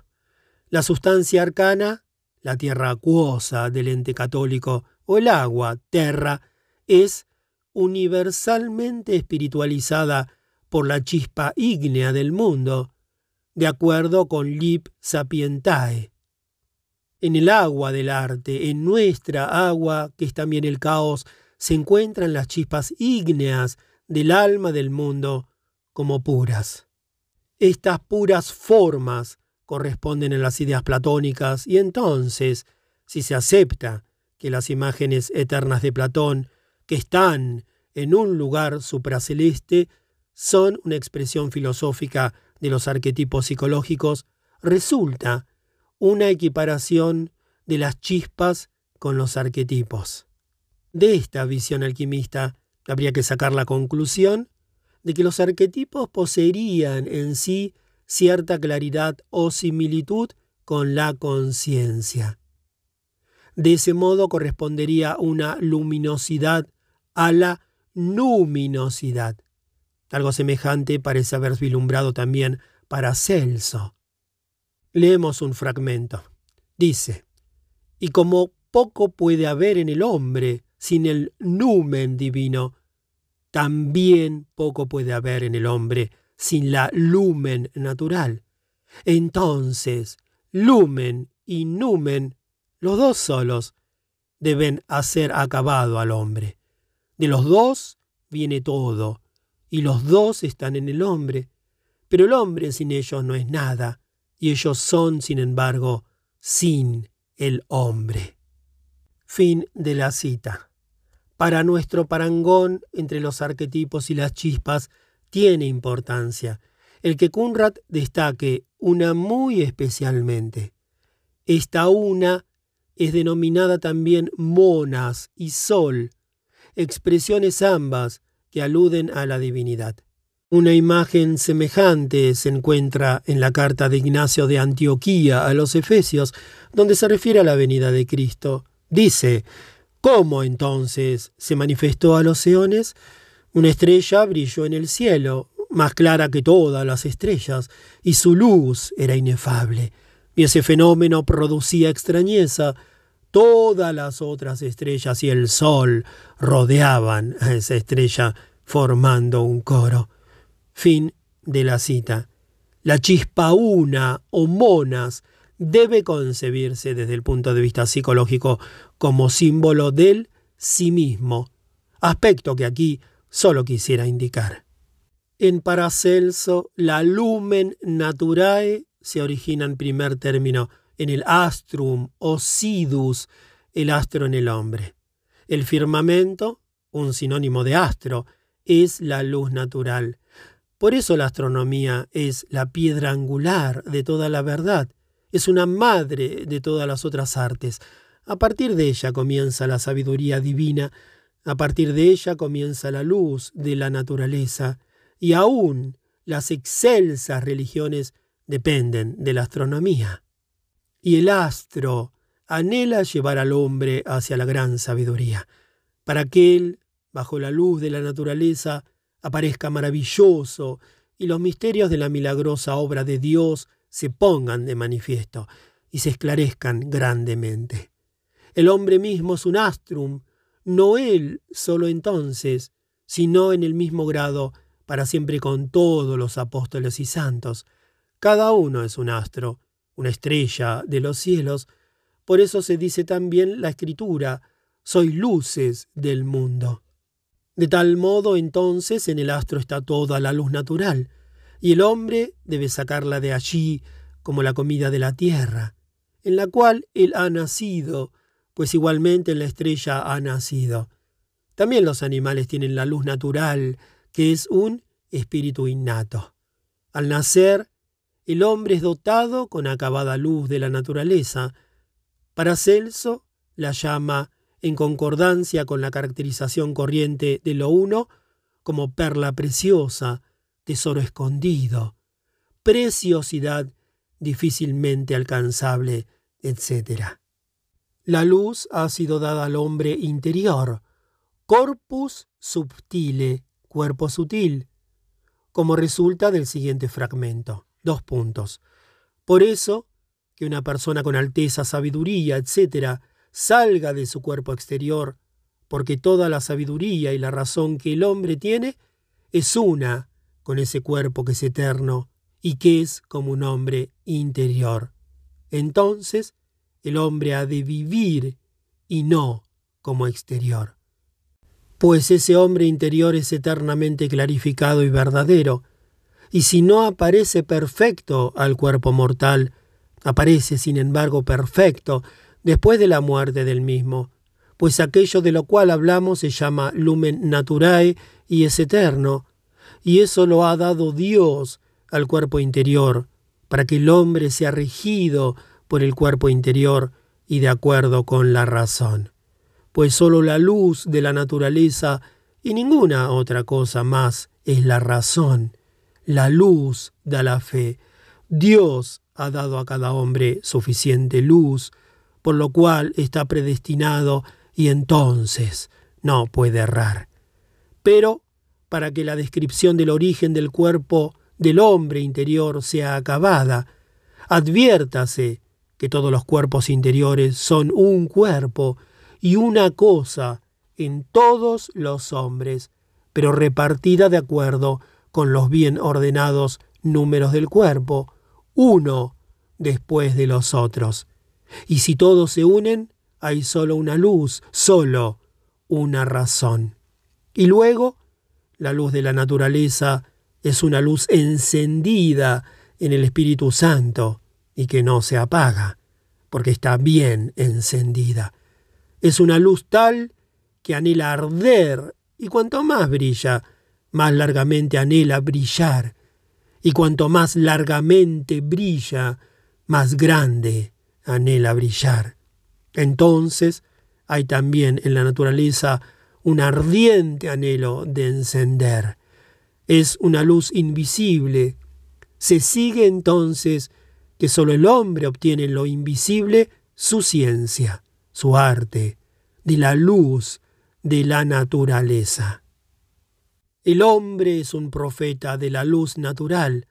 [SPEAKER 1] La sustancia arcana, la tierra acuosa del ente católico, o el agua, terra, es universalmente espiritualizada por la chispa ígnea del mundo, de acuerdo con Lip Sapientae. En el agua del arte, en nuestra agua, que es también el caos, se encuentran las chispas ígneas del alma del mundo como puras. Estas puras formas corresponden a las ideas platónicas y entonces si se acepta que las imágenes eternas de Platón, que están en un lugar supraceleste, son una expresión filosófica de los arquetipos psicológicos, resulta una equiparación de las chispas con los arquetipos. De esta visión alquimista habría que sacar la conclusión de que los arquetipos poseerían en sí cierta claridad o similitud con la conciencia. De ese modo correspondería una luminosidad a la luminosidad. Algo semejante parece haber vislumbrado también para Celso. Leemos un fragmento. Dice, y como poco puede haber en el hombre sin el numen divino, también poco puede haber en el hombre sin la lumen natural. Entonces, lumen y numen, los dos solos, deben hacer acabado al hombre. De los dos viene todo, y los dos están en el hombre, pero el hombre sin ellos no es nada, y ellos son, sin embargo, sin el hombre. Fin de la cita. Para nuestro parangón entre los arquetipos y las chispas tiene importancia el que Kunrad destaque una muy especialmente. Esta una es denominada también monas y sol, expresiones ambas que aluden a la divinidad. Una imagen semejante se encuentra en la carta de Ignacio de Antioquía a los Efesios, donde se refiere a la venida de Cristo. Dice, ¿cómo entonces se manifestó a los eones? Una estrella brilló en el cielo, más clara que todas las estrellas, y su luz era inefable. Y ese fenómeno producía extrañeza, Todas las otras estrellas y el sol rodeaban a esa estrella formando un coro. Fin de la cita. La chispa una o monas debe concebirse desde el punto de vista psicológico como símbolo del sí mismo, aspecto que aquí solo quisiera indicar. En Paracelso, la lumen naturae se origina en primer término en el astrum o sidus, el astro en el hombre. El firmamento, un sinónimo de astro, es la luz natural. Por eso la astronomía es la piedra angular de toda la verdad, es una madre de todas las otras artes. A partir de ella comienza la sabiduría divina, a partir de ella comienza la luz de la naturaleza, y aún las excelsas religiones dependen de la astronomía y el astro anhela llevar al hombre hacia la gran sabiduría, para que él, bajo la luz de la naturaleza, aparezca maravilloso y los misterios de la milagrosa obra de Dios se pongan de manifiesto y se esclarezcan grandemente. El hombre mismo es un astrum, no él solo entonces, sino en el mismo grado para siempre con todos los apóstoles y santos. Cada uno es un astro, una estrella de los cielos. Por eso se dice también la escritura, soy luces del mundo. De tal modo entonces en el astro está toda la luz natural, y el hombre debe sacarla de allí como la comida de la tierra, en la cual él ha nacido, pues igualmente en la estrella ha nacido. También los animales tienen la luz natural, que es un espíritu innato. Al nacer, el hombre es dotado con acabada luz de la naturaleza. Para Celso la llama, en concordancia con la caracterización corriente de lo uno, como perla preciosa, tesoro escondido, preciosidad difícilmente alcanzable, etc. La luz ha sido dada al hombre interior, corpus subtile, cuerpo sutil, como resulta del siguiente fragmento. Dos puntos. Por eso, que una persona con alteza, sabiduría, etc., salga de su cuerpo exterior, porque toda la sabiduría y la razón que el hombre tiene es una con ese cuerpo que es eterno y que es como un hombre interior. Entonces, el hombre ha de vivir y no como exterior. Pues ese hombre interior es eternamente clarificado y verdadero, y si no aparece perfecto al cuerpo mortal, aparece sin embargo perfecto después de la muerte del mismo, pues aquello de lo cual hablamos se llama lumen naturae y es eterno, y eso lo ha dado Dios al cuerpo interior, para que el hombre sea regido por el cuerpo interior y de acuerdo con la razón. Pues sólo la luz de la naturaleza y ninguna otra cosa más es la razón. La luz da la fe. Dios ha dado a cada hombre suficiente luz, por lo cual está predestinado y entonces no puede errar. Pero para que la descripción del origen del cuerpo del hombre interior sea acabada, adviértase que todos los cuerpos interiores son un cuerpo y una cosa en todos los hombres, pero repartida de acuerdo con los bien ordenados números del cuerpo, uno después de los otros. Y si todos se unen, hay solo una luz, solo una razón. Y luego, la luz de la naturaleza es una luz encendida en el Espíritu Santo, y que no se apaga, porque está bien encendida. Es una luz tal que anhela arder, y cuanto más brilla, más largamente anhela brillar, y cuanto más largamente brilla, más grande anhela brillar. Entonces hay también en la naturaleza un ardiente anhelo de encender. Es una luz invisible. Se sigue entonces que solo el hombre obtiene lo invisible su ciencia, su arte, de la luz de la naturaleza. El hombre es un profeta de la luz natural.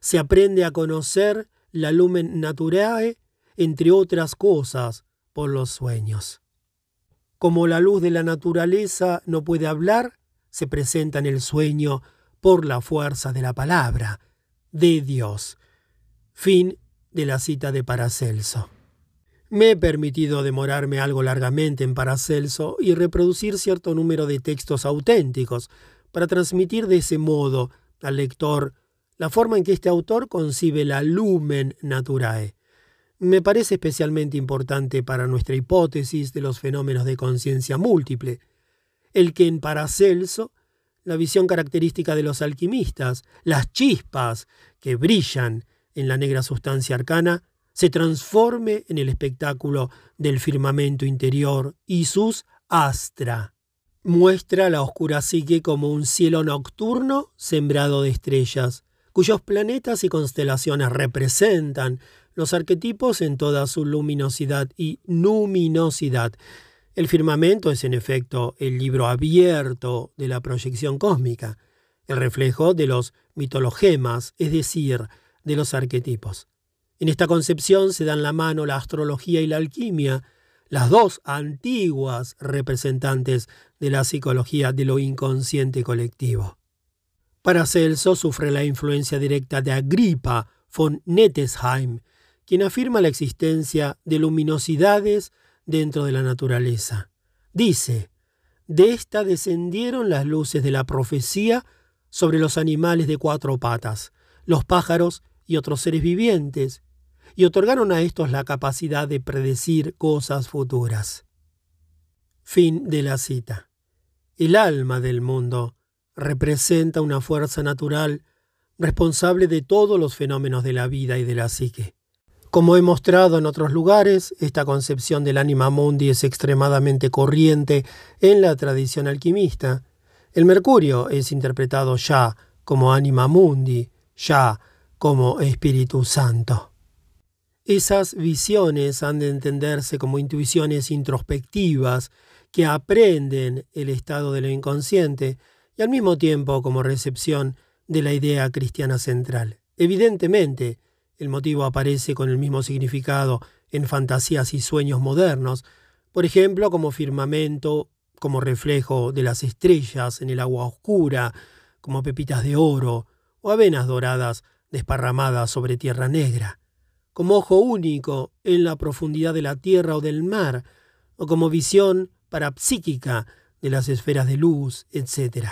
[SPEAKER 1] Se aprende a conocer la lumen naturae, entre otras cosas, por los sueños. Como la luz de la naturaleza no puede hablar, se presenta en el sueño por la fuerza de la palabra, de Dios. Fin de la cita de Paracelso. Me he permitido demorarme algo largamente en Paracelso y reproducir cierto número de textos auténticos para transmitir de ese modo al lector la forma en que este autor concibe la lumen naturae. Me parece especialmente importante para nuestra hipótesis de los fenómenos de conciencia múltiple, el que en Paracelso la visión característica de los alquimistas, las chispas que brillan en la negra sustancia arcana, se transforme en el espectáculo del firmamento interior y sus astra. Muestra la oscura psique como un cielo nocturno sembrado de estrellas, cuyos planetas y constelaciones representan los arquetipos en toda su luminosidad y luminosidad. El firmamento es en efecto el libro abierto de la proyección cósmica, el reflejo de los mitologemas, es decir, de los arquetipos. En esta concepción se dan la mano la astrología y la alquimia, las dos antiguas representantes de la psicología de lo inconsciente colectivo. Paracelso sufre la influencia directa de Agrippa von Nettesheim, quien afirma la existencia de luminosidades dentro de la naturaleza. Dice, de ésta descendieron las luces de la profecía sobre los animales de cuatro patas, los pájaros y otros seres vivientes, y otorgaron a estos la capacidad de predecir cosas futuras. Fin de la cita. El alma del mundo representa una fuerza natural responsable de todos los fenómenos de la vida y de la psique. Como he mostrado en otros lugares, esta concepción del anima mundi es extremadamente corriente en la tradición alquimista. El mercurio es interpretado ya como anima mundi, ya como Espíritu Santo. Esas visiones han de entenderse como intuiciones introspectivas que aprenden el estado de lo inconsciente y al mismo tiempo como recepción de la idea cristiana central. Evidentemente, el motivo aparece con el mismo significado en fantasías y sueños modernos, por ejemplo, como firmamento, como reflejo de las estrellas en el agua oscura, como pepitas de oro o avenas doradas desparramada sobre tierra negra, como ojo único en la profundidad de la tierra o del mar, o como visión parapsíquica de las esferas de luz, etc.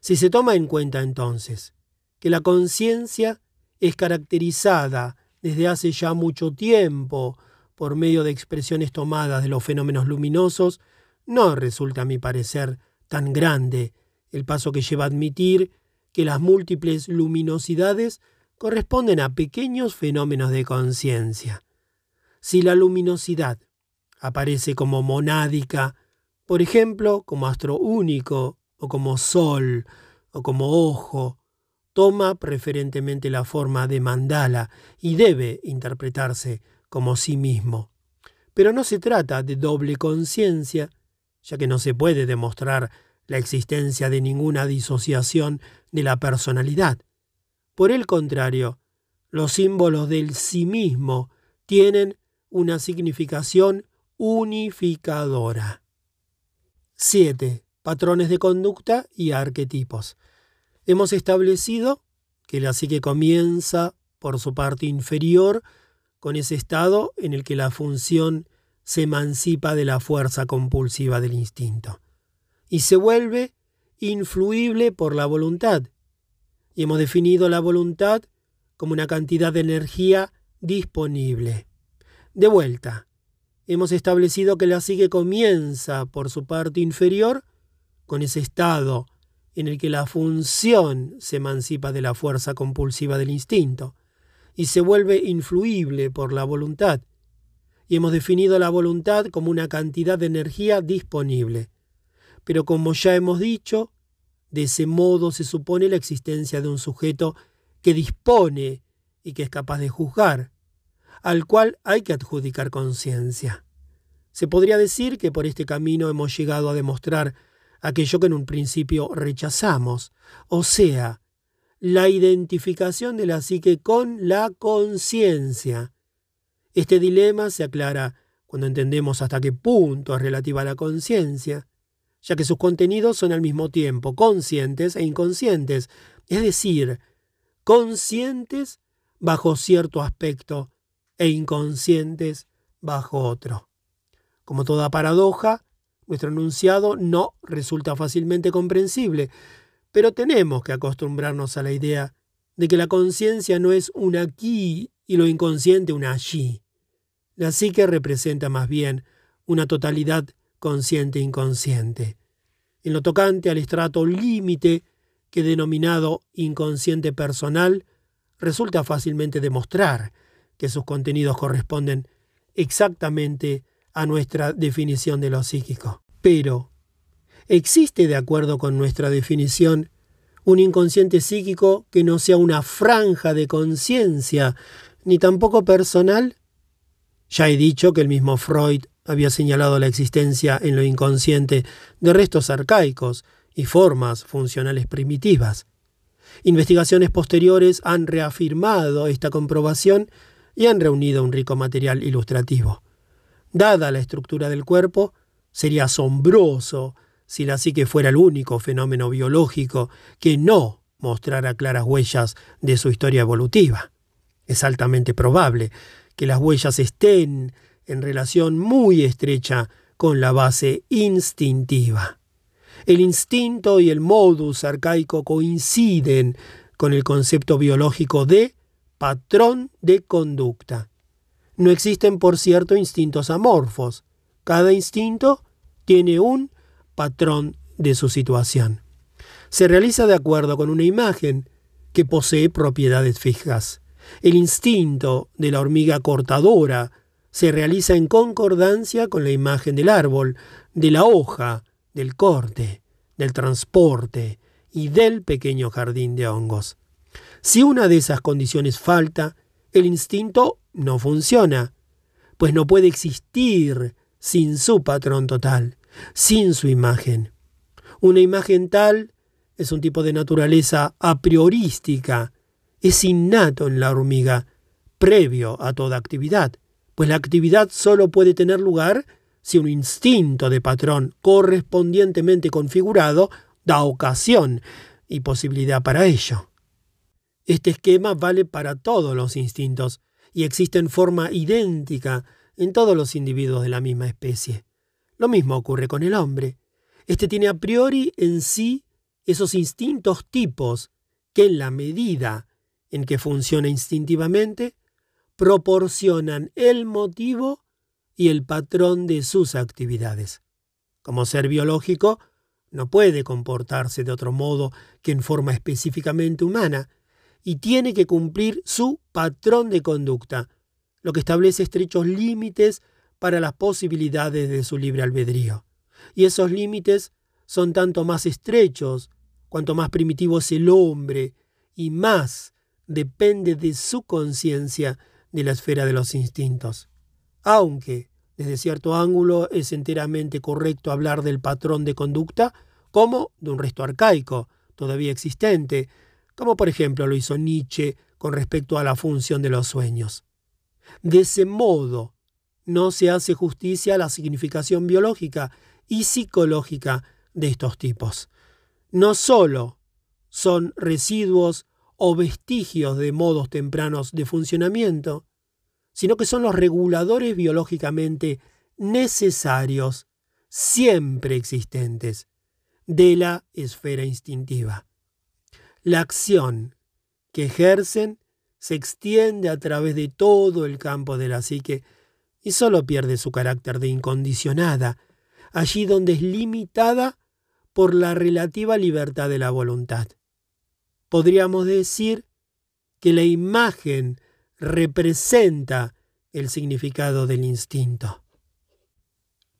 [SPEAKER 1] Si se toma en cuenta entonces que la conciencia es caracterizada desde hace ya mucho tiempo por medio de expresiones tomadas de los fenómenos luminosos, no resulta a mi parecer tan grande el paso que lleva a admitir que las múltiples luminosidades corresponden a pequeños fenómenos de conciencia. Si la luminosidad aparece como monádica, por ejemplo, como astro único, o como sol, o como ojo, toma preferentemente la forma de mandala y debe interpretarse como sí mismo. Pero no se trata de doble conciencia, ya que no se puede demostrar la existencia de ninguna disociación de la personalidad. Por el contrario, los símbolos del sí mismo tienen una significación unificadora. 7. Patrones de conducta y arquetipos. Hemos establecido que la psique comienza por su parte inferior con ese estado en el que la función se emancipa de la fuerza compulsiva del instinto y se vuelve influible por la voluntad. Y hemos definido la voluntad como una cantidad de energía disponible. De vuelta, hemos establecido que la psique comienza por su parte inferior con ese estado en el que la función se emancipa de la fuerza compulsiva del instinto y se vuelve influible por la voluntad. Y hemos definido la voluntad como una cantidad de energía disponible. Pero como ya hemos dicho, de ese modo se supone la existencia de un sujeto que dispone y que es capaz de juzgar, al cual hay que adjudicar conciencia. Se podría decir que por este camino hemos llegado a demostrar aquello que en un principio rechazamos, o sea, la identificación de la psique con la conciencia. Este dilema se aclara cuando entendemos hasta qué punto es relativa a la conciencia, ya que sus contenidos son al mismo tiempo conscientes e inconscientes, es decir, conscientes bajo cierto aspecto e inconscientes bajo otro. Como toda paradoja, nuestro enunciado no resulta fácilmente comprensible, pero tenemos que acostumbrarnos a la idea de que la conciencia no es un aquí y lo inconsciente un allí. La psique representa más bien una totalidad consciente-inconsciente. En lo tocante al estrato límite que denominado inconsciente personal, resulta fácilmente demostrar que sus contenidos corresponden exactamente a nuestra definición de lo psíquico. Pero, ¿existe de acuerdo con nuestra definición un inconsciente psíquico que no sea una franja de conciencia, ni tampoco personal? Ya he dicho que el mismo Freud había señalado la existencia en lo inconsciente de restos arcaicos y formas funcionales primitivas. Investigaciones posteriores han reafirmado esta comprobación y han reunido un rico material ilustrativo. Dada la estructura del cuerpo, sería asombroso si la psique fuera el único fenómeno biológico que no mostrara claras huellas de su historia evolutiva. Es altamente probable que las huellas estén en relación muy estrecha con la base instintiva. El instinto y el modus arcaico coinciden con el concepto biológico de patrón de conducta. No existen, por cierto, instintos amorfos. Cada instinto tiene un patrón de su situación. Se realiza de acuerdo con una imagen que posee propiedades fijas. El instinto de la hormiga cortadora se realiza en concordancia con la imagen del árbol, de la hoja, del corte, del transporte y del pequeño jardín de hongos. Si una de esas condiciones falta, el instinto no funciona, pues no puede existir sin su patrón total, sin su imagen. Una imagen tal es un tipo de naturaleza a priorística, es innato en la hormiga, previo a toda actividad, pues la actividad solo puede tener lugar si un instinto de patrón correspondientemente configurado da ocasión y posibilidad para ello. Este esquema vale para todos los instintos, y existe en forma idéntica en todos los individuos de la misma especie. Lo mismo ocurre con el hombre. Este tiene a priori en sí esos instintos tipos que en la medida en que funciona instintivamente, proporcionan el motivo y el patrón de sus actividades. Como ser biológico, no puede comportarse de otro modo que en forma específicamente humana, y tiene que cumplir su patrón de conducta, lo que establece estrechos límites para las posibilidades de su libre albedrío. Y esos límites son tanto más estrechos cuanto más primitivo es el hombre y más depende de su conciencia de la esfera de los instintos. Aunque, desde cierto ángulo, es enteramente correcto hablar del patrón de conducta como de un resto arcaico, todavía existente, como por ejemplo lo hizo Nietzsche con respecto a la función de los sueños. De ese modo, no se hace justicia a la significación biológica y psicológica de estos tipos. No sólo son residuos o vestigios de modos tempranos de funcionamiento, sino que son los reguladores biológicamente necesarios, siempre existentes, de la esfera instintiva. La acción que ejercen se extiende a través de todo el campo de la psique y solo pierde su carácter de incondicionada, allí donde es limitada por la relativa libertad de la voluntad. Podríamos decir que la imagen representa el significado del instinto.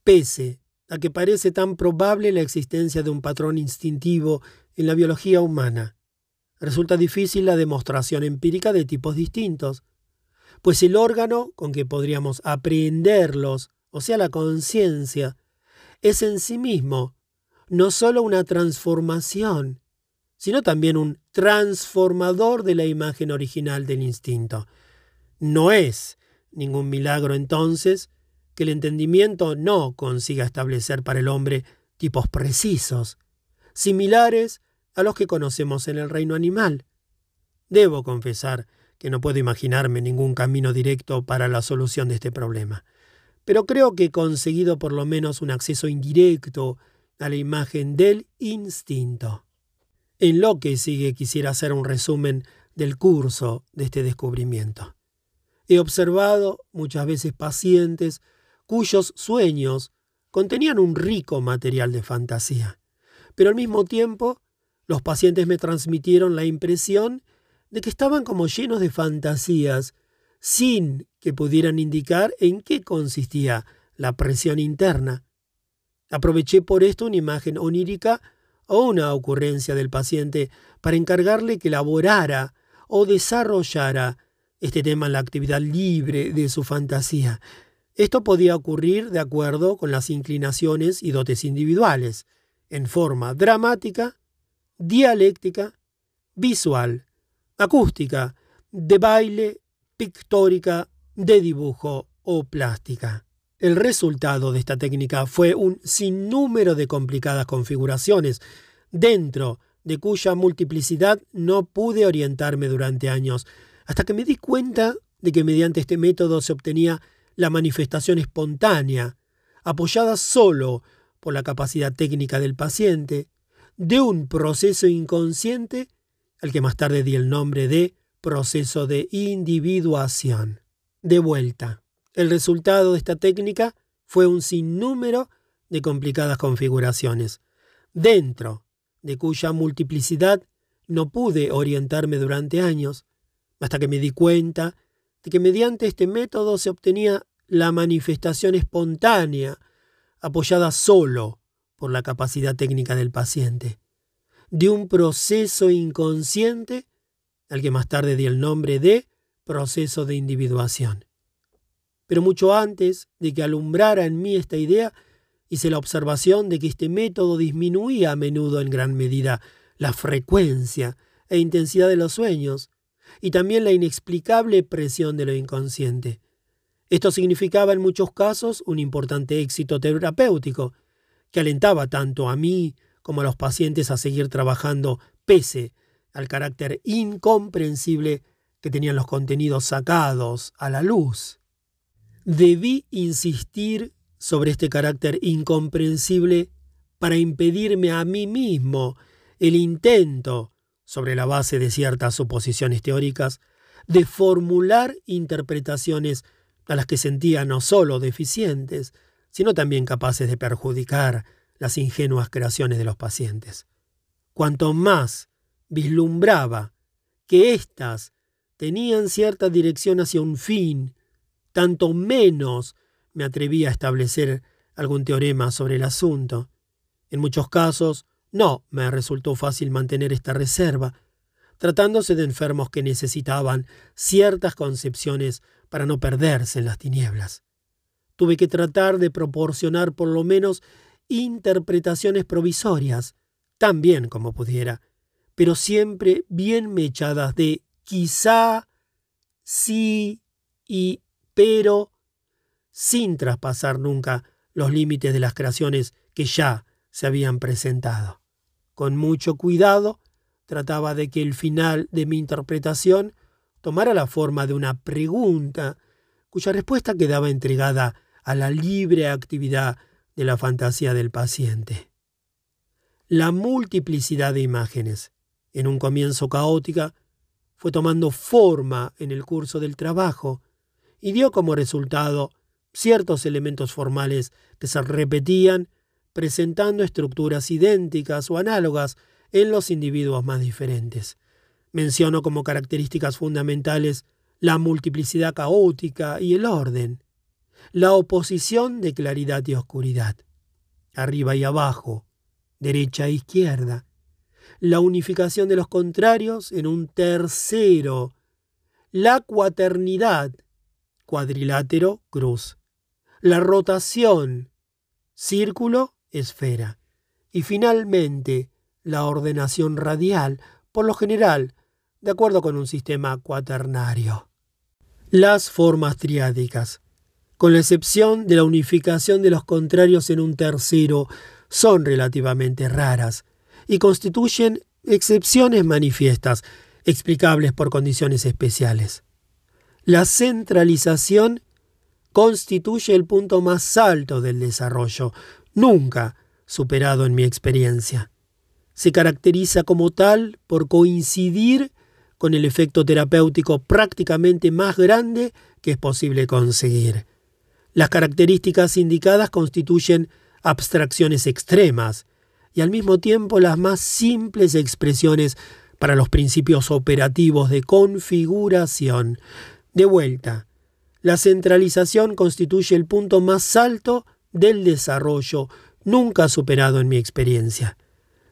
[SPEAKER 1] Pese a que parece tan probable la existencia de un patrón instintivo en la biología humana, resulta difícil la demostración empírica de tipos distintos, pues el órgano con que podríamos aprehenderlos, o sea, la conciencia, es en sí mismo no solo una transformación, sino también un transformador de la imagen original del instinto. No es ningún milagro entonces que el entendimiento no consiga establecer para el hombre tipos precisos, similares a los que conocemos en el reino animal. Debo confesar que no puedo imaginarme ningún camino directo para la solución de este problema, pero creo que he conseguido por lo menos un acceso indirecto a la imagen del instinto. En lo que sigue quisiera hacer un resumen del curso de este descubrimiento. He observado muchas veces pacientes cuyos sueños contenían un rico material de fantasía, pero al mismo tiempo los pacientes me transmitieron la impresión de que estaban como llenos de fantasías, sin que pudieran indicar en qué consistía la presión interna. Aproveché por esto una imagen onírica o una ocurrencia del paciente para encargarle que elaborara o desarrollara este tema en la actividad libre de su fantasía. Esto podía ocurrir de acuerdo con las inclinaciones y dotes individuales, en forma dramática dialéctica, visual, acústica, de baile, pictórica, de dibujo o plástica. El resultado de esta técnica fue un sinnúmero de complicadas configuraciones, dentro de cuya multiplicidad no pude orientarme durante años, hasta que me di cuenta de que mediante este método se obtenía la manifestación espontánea, apoyada solo por la capacidad técnica del paciente, de un proceso inconsciente al que más tarde di el nombre de proceso de individuación. De vuelta, el resultado de esta técnica fue un sinnúmero de complicadas configuraciones, dentro de cuya multiplicidad no pude orientarme durante años, hasta que me di cuenta de que mediante este método se obtenía la manifestación espontánea, apoyada solo por la capacidad técnica del paciente, de un proceso inconsciente al que más tarde di el nombre de proceso de individuación. Pero mucho antes de que alumbrara en mí esta idea, hice la observación de que este método disminuía a menudo en gran medida la frecuencia e intensidad de los sueños y también la inexplicable presión de lo inconsciente. Esto significaba en muchos casos un importante éxito terapéutico, que alentaba tanto a mí como a los pacientes a seguir trabajando pese al carácter incomprensible que tenían los contenidos sacados a la luz. Debí insistir sobre este carácter incomprensible para impedirme a mí mismo el intento, sobre la base de ciertas suposiciones teóricas, de formular interpretaciones a las que sentía no solo deficientes, sino también capaces de perjudicar las ingenuas creaciones de los pacientes. Cuanto más vislumbraba que éstas tenían cierta dirección hacia un fin, tanto menos me atrevía a establecer algún teorema sobre el asunto. En muchos casos no me resultó fácil mantener esta reserva, tratándose de enfermos que necesitaban ciertas concepciones para no perderse en las tinieblas. Tuve que tratar de proporcionar por lo menos interpretaciones provisorias, tan bien como pudiera, pero siempre bien mechadas de quizá, sí y pero, sin traspasar nunca los límites de las creaciones que ya se habían presentado. Con mucho cuidado, trataba de que el final de mi interpretación tomara la forma de una pregunta, cuya respuesta quedaba entregada a la libre actividad de la fantasía del paciente. La multiplicidad de imágenes, en un comienzo caótica, fue tomando forma en el curso del trabajo y dio como resultado ciertos elementos formales que se repetían presentando estructuras idénticas o análogas en los individuos más diferentes. Menciono como características fundamentales la multiplicidad caótica y el orden, la oposición de claridad y oscuridad, arriba y abajo, derecha e izquierda, la unificación de los contrarios en un tercero, la cuaternidad, cuadrilátero, cruz, la rotación, círculo, esfera, y finalmente la ordenación radial, por lo general, de acuerdo con un sistema cuaternario. Las formas triádicas, con la excepción de la unificación de los contrarios en un tercero, son relativamente raras y constituyen excepciones manifiestas, explicables por condiciones especiales. La centralización constituye el punto más alto del desarrollo, nunca superado en mi experiencia. Se caracteriza como tal por coincidir con el efecto terapéutico prácticamente más grande que es posible conseguir. Las características indicadas constituyen abstracciones extremas y al mismo tiempo las más simples expresiones para los principios operativos de configuración. De vuelta, la centralización constituye el punto más alto del desarrollo, nunca superado en mi experiencia.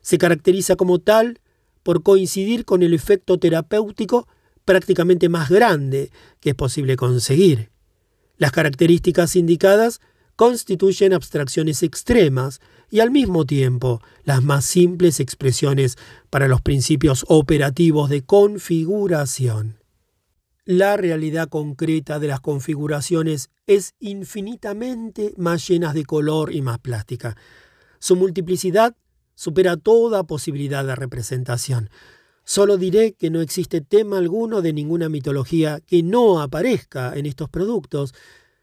[SPEAKER 1] Se caracteriza como tal por coincidir con el efecto terapéutico prácticamente más grande que es posible conseguir. Las características indicadas constituyen abstracciones extremas y al mismo tiempo las más simples expresiones para los principios operativos de configuración. La realidad concreta de las configuraciones es infinitamente más llena de color y más plástica. Su multiplicidad supera toda posibilidad de representación. Solo diré que no existe tema alguno de ninguna mitología que no aparezca en estos productos.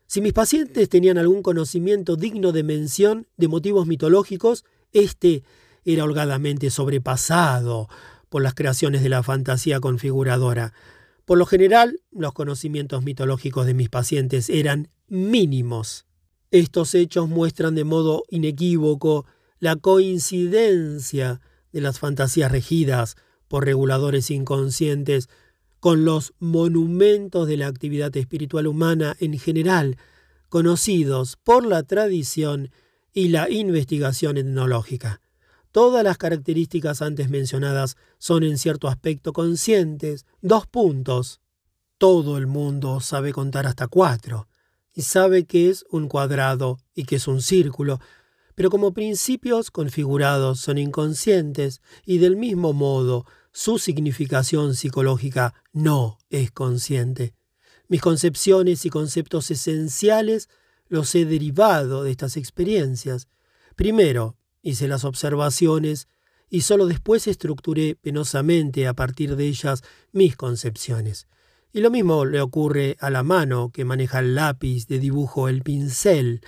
[SPEAKER 1] Si mis pacientes tenían algún conocimiento digno de mención de motivos mitológicos, este era holgadamente sobrepasado por las creaciones de la fantasía configuradora. Por lo general, los conocimientos mitológicos de mis pacientes eran mínimos. Estos hechos muestran de modo inequívoco la coincidencia de las fantasías regidas por reguladores inconscientes con los monumentos de la actividad espiritual humana en general, conocidos por la tradición y la investigación etnológica. Todas las características antes mencionadas son en cierto aspecto conscientes. Dos puntos. Todo el mundo sabe contar hasta cuatro, y sabe que es un cuadrado y que es un círculo, pero como principios configurados son inconscientes y del mismo modo su significación psicológica no es consciente. Mis concepciones y conceptos esenciales los he derivado de estas experiencias. Primero, hice las observaciones y solo después estructuré penosamente a partir de ellas mis concepciones. Y lo mismo le ocurre a la mano que maneja el lápiz de dibujo, el pincel,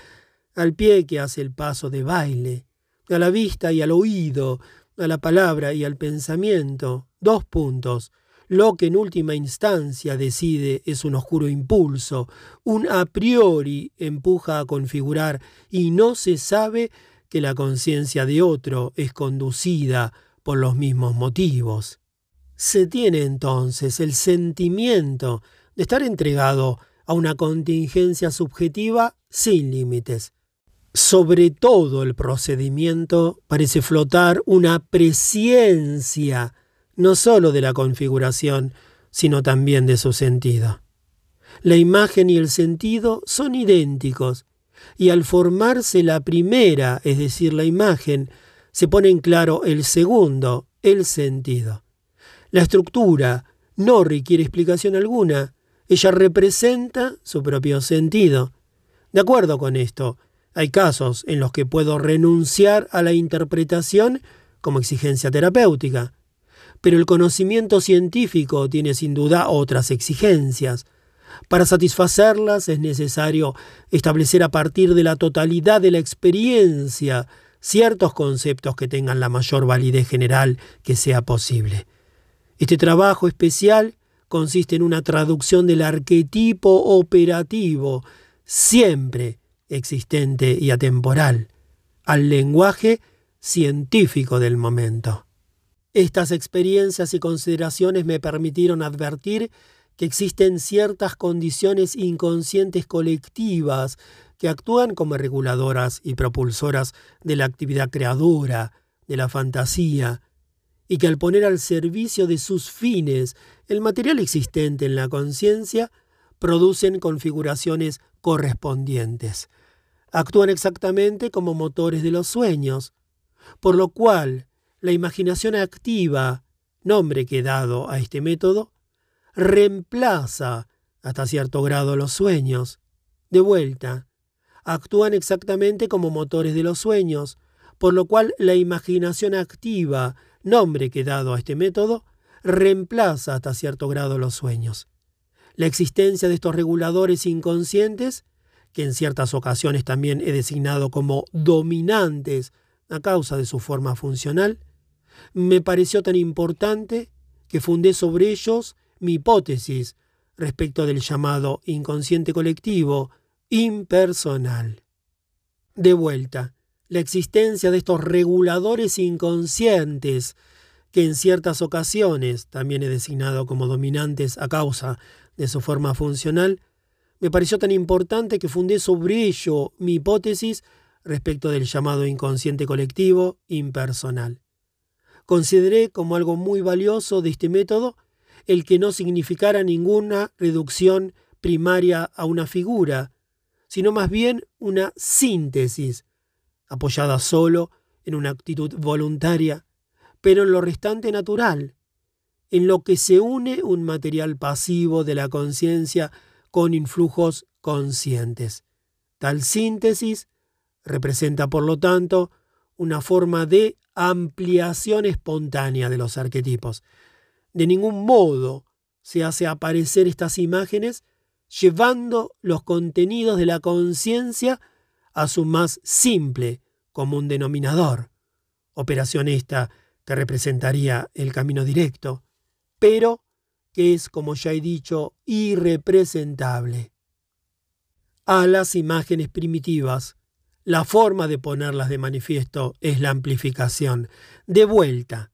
[SPEAKER 1] al pie que hace el paso de baile, a la vista y al oído, a la palabra y al pensamiento. Dos puntos. Lo que en última instancia decide es un oscuro impulso, un a priori empuja a configurar y no se sabe que la conciencia de otro es conducida por los mismos motivos. Se tiene entonces el sentimiento de estar entregado a una contingencia subjetiva sin límites. Sobre todo el procedimiento parece flotar una presciencia no sólo de la configuración, sino también de su sentido. La imagen y el sentido son idénticos, y al formarse la primera, es decir, la imagen, se pone en claro el segundo, el sentido. La estructura no requiere explicación alguna, ella representa su propio sentido. De acuerdo con esto, hay casos en los que puedo renunciar a la interpretación como exigencia terapéutica pero el conocimiento científico tiene sin duda otras exigencias. Para satisfacerlas es necesario establecer a partir de la totalidad de la experiencia ciertos conceptos que tengan la mayor validez general que sea posible. Este trabajo especial consiste en una traducción del arquetipo operativo, siempre existente y atemporal, al lenguaje científico del momento. Estas experiencias y consideraciones me permitieron advertir que existen ciertas condiciones inconscientes colectivas que actúan como reguladoras y propulsoras de la actividad creadora, de la fantasía, y que al poner al servicio de sus fines el material existente en la conciencia, producen configuraciones correspondientes. Actúan exactamente como motores de los sueños, por lo cual la imaginación activa, nombre que dado a este método, reemplaza hasta cierto grado los sueños. De vuelta, actúan exactamente como motores de los sueños, por lo cual la imaginación activa, nombre que dado a este método, reemplaza hasta cierto grado los sueños. La existencia de estos reguladores inconscientes, que en ciertas ocasiones también he designado como dominantes a causa de su forma funcional, me pareció tan importante que fundé sobre ellos mi hipótesis respecto del llamado inconsciente colectivo impersonal. De vuelta, la existencia de estos reguladores inconscientes, que en ciertas ocasiones también he designado como dominantes a causa de su forma funcional, me pareció tan importante que fundé sobre ello mi hipótesis respecto del llamado inconsciente colectivo impersonal. Consideré como algo muy valioso de este método el que no significara ninguna reducción primaria a una figura, sino más bien una síntesis, apoyada solo en una actitud voluntaria, pero en lo restante natural, en lo que se une un material pasivo de la conciencia con influjos conscientes. Tal síntesis representa, por lo tanto, una forma de ampliación espontánea de los arquetipos. De ningún modo se hace aparecer estas imágenes llevando los contenidos de la conciencia a su más simple común denominador, operación esta que representaría el camino directo, pero que es, como ya he dicho, irrepresentable. A las imágenes primitivas la forma de ponerlas de manifiesto es la amplificación. De vuelta.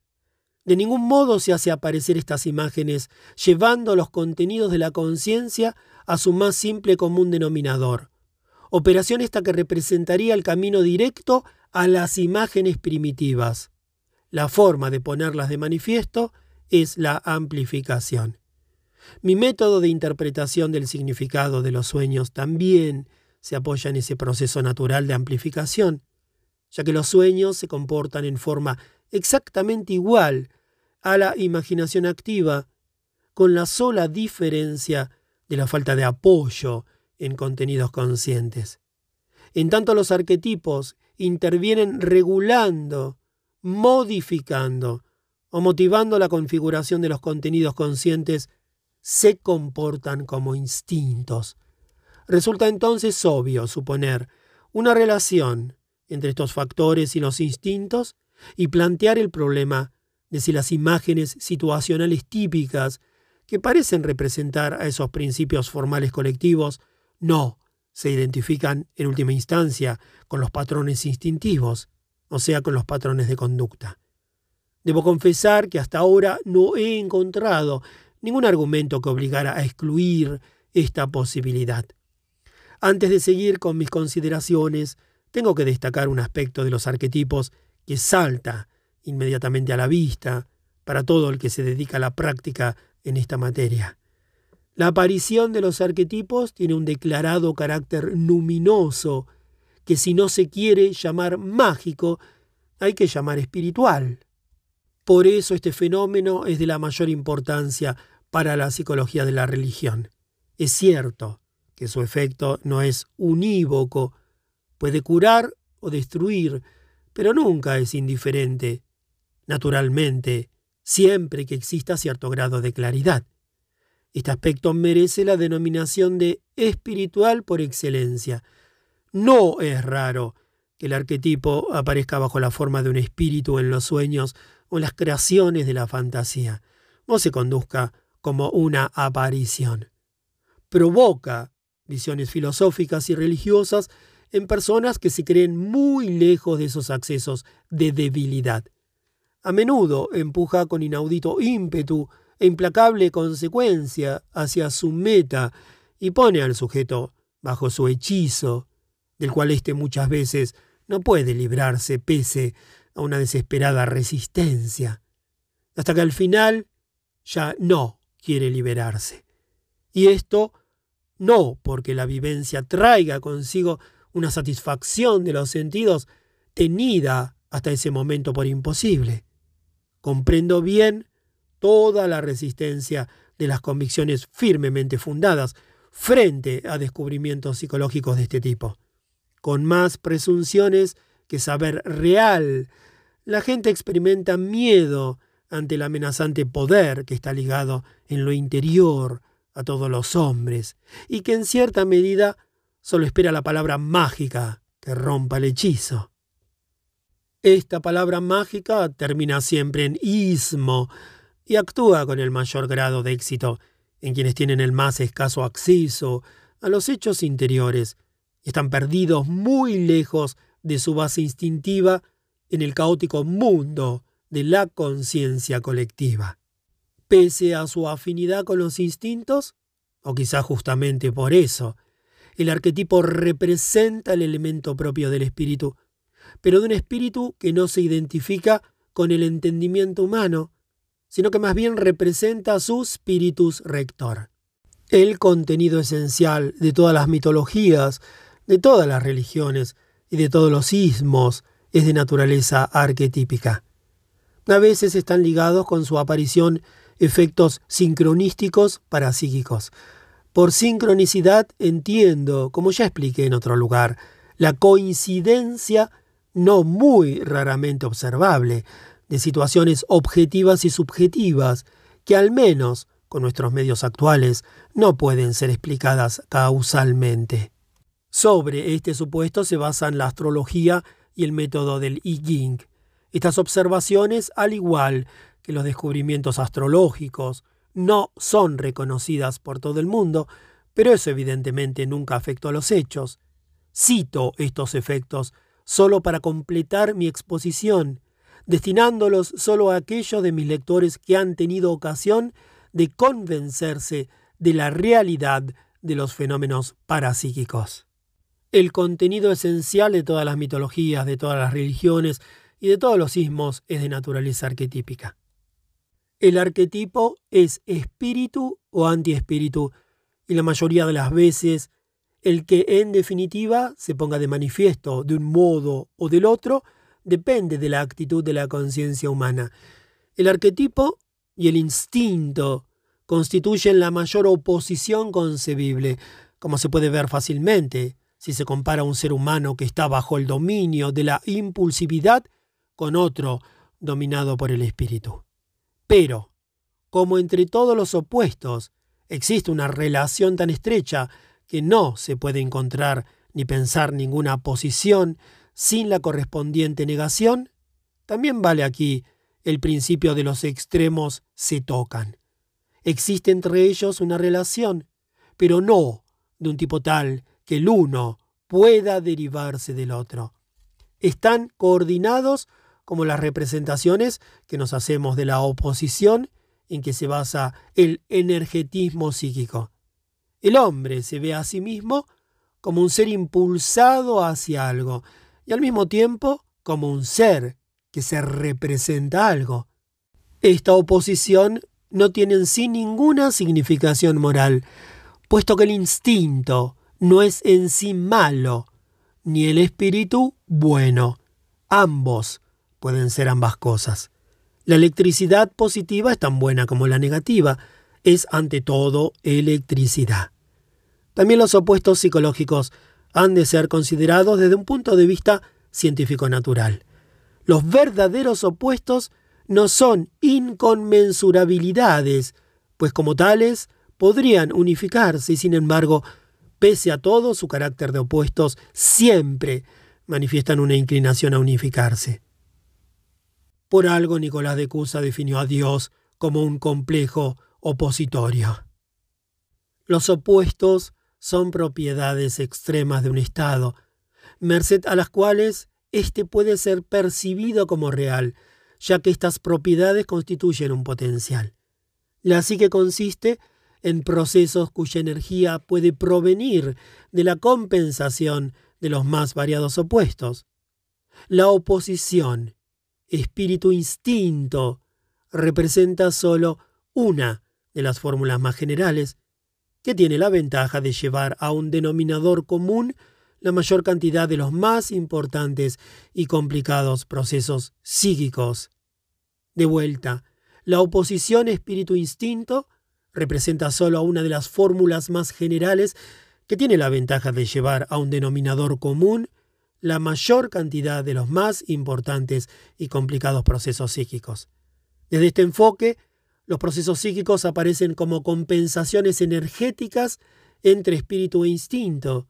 [SPEAKER 1] De ningún modo se hace aparecer estas imágenes llevando los contenidos de la conciencia a su más simple común denominador. Operación esta que representaría el camino directo a las imágenes primitivas. La forma de ponerlas de manifiesto es la amplificación. Mi método de interpretación del significado de los sueños también se apoya en ese proceso natural de amplificación, ya que los sueños se comportan en forma exactamente igual a la imaginación activa, con la sola diferencia de la falta de apoyo en contenidos conscientes. En tanto los arquetipos intervienen regulando, modificando o motivando la configuración de los contenidos conscientes, se comportan como instintos, Resulta entonces obvio suponer una relación entre estos factores y los instintos y plantear el problema de si las imágenes situacionales típicas que parecen representar a esos principios formales colectivos, no se identifican en última instancia con los patrones instintivos, o sea, con los patrones de conducta. Debo confesar que hasta ahora no he encontrado ningún argumento que obligara a excluir esta posibilidad. Antes de seguir con mis consideraciones, tengo que destacar un aspecto de los arquetipos que salta inmediatamente a la vista para todo el que se dedica a la práctica en esta materia. La aparición de los arquetipos tiene un declarado carácter luminoso que si no se quiere llamar mágico, hay que llamar espiritual. Por eso este fenómeno es de la mayor importancia para la psicología de la religión. Es cierto que su efecto no es unívoco, puede curar o destruir, pero nunca es indiferente. Naturalmente, siempre que exista cierto grado de claridad. Este aspecto merece la denominación de espiritual por excelencia. No es raro que el arquetipo aparezca bajo la forma de un espíritu en los sueños o las creaciones de la fantasía, o se conduzca como una aparición. Provoca visiones filosóficas y religiosas en personas que se creen muy lejos de esos accesos de debilidad. A menudo empuja con inaudito ímpetu e implacable consecuencia hacia su meta y pone al sujeto bajo su hechizo, del cual éste muchas veces no puede librarse pese a una desesperada resistencia, hasta que al final ya no quiere liberarse. Y esto no porque la vivencia traiga consigo una satisfacción de los sentidos tenida hasta ese momento por imposible. Comprendo bien toda la resistencia de las convicciones firmemente fundadas frente a descubrimientos psicológicos de este tipo. Con más presunciones que saber real, la gente experimenta miedo ante el amenazante poder que está ligado en lo interior a todos los hombres y que en cierta medida solo espera la palabra mágica que rompa el hechizo. Esta palabra mágica termina siempre en ismo y actúa con el mayor grado de éxito en quienes tienen el más escaso acceso a los hechos interiores y están perdidos muy lejos de su base instintiva en el caótico mundo de la conciencia colectiva. Pese a su afinidad con los instintos, o quizá justamente por eso, el arquetipo representa el elemento propio del espíritu, pero de un espíritu que no se identifica con el entendimiento humano, sino que más bien representa su spiritus rector. El contenido esencial de todas las mitologías, de todas las religiones y de todos los ismos es de naturaleza arquetípica. A veces están ligados con su aparición efectos sincronísticos parapsíquicos. Por sincronicidad entiendo, como ya expliqué en otro lugar, la coincidencia no muy raramente observable de situaciones objetivas y subjetivas que al menos con nuestros medios actuales no pueden ser explicadas causalmente. Sobre este supuesto se basan la astrología y el método del I Ching. Estas observaciones, al igual que los descubrimientos astrológicos, no son reconocidas por todo el mundo, pero eso evidentemente nunca afectó a los hechos. Cito estos efectos solo para completar mi exposición, destinándolos solo a aquellos de mis lectores que han tenido ocasión de convencerse de la realidad de los fenómenos parapsíquicos. El contenido esencial de todas las mitologías, de todas las religiones y de todos los sismos es de naturaleza arquetípica. El arquetipo es espíritu o antiespíritu, y la mayoría de las veces el que en definitiva se ponga de manifiesto de un modo o del otro depende de la actitud de la conciencia humana. El arquetipo y el instinto constituyen la mayor oposición concebible, como se puede ver fácilmente si se compara a un ser humano que está bajo el dominio de la impulsividad con otro dominado por el espíritu. Pero, como entre todos los opuestos existe una relación tan estrecha que no se puede encontrar ni pensar ninguna posición sin la correspondiente negación, también vale aquí el principio de los extremos se tocan. Existe entre ellos una relación, pero no de un tipo tal que el uno pueda derivarse del otro. Están coordinados como las representaciones que nos hacemos de la oposición en que se basa el energetismo psíquico. El hombre se ve a sí mismo como un ser impulsado hacia algo y al mismo tiempo como un ser que se representa algo. Esta oposición no tiene en sí ninguna significación moral, puesto que el instinto no es en sí malo, ni el espíritu bueno. Ambos pueden ser ambas cosas. La electricidad positiva es tan buena como la negativa, es ante todo electricidad. También los opuestos psicológicos han de ser considerados desde un punto de vista científico-natural. Los verdaderos opuestos no son inconmensurabilidades, pues como tales podrían unificarse y sin embargo, pese a todo su carácter de opuestos, siempre manifiestan una inclinación a unificarse. Por algo Nicolás de Cusa definió a Dios como un complejo opositorio. Los opuestos son propiedades extremas de un Estado, merced a las cuales éste puede ser percibido como real, ya que estas propiedades constituyen un potencial. La psique consiste en procesos cuya energía puede provenir de la compensación de los más variados opuestos. La oposición, espíritu-instinto, representa solo una de las fórmulas más generales, que tiene la ventaja de llevar a un denominador común la mayor cantidad de los más importantes y complicados procesos psíquicos. De vuelta, la oposición espíritu-instinto representa solo una de las fórmulas más generales que tiene la ventaja de llevar a un denominador común la mayor cantidad de los más importantes y complicados procesos psíquicos. Desde este enfoque, los procesos psíquicos aparecen como compensaciones energéticas entre espíritu e instinto,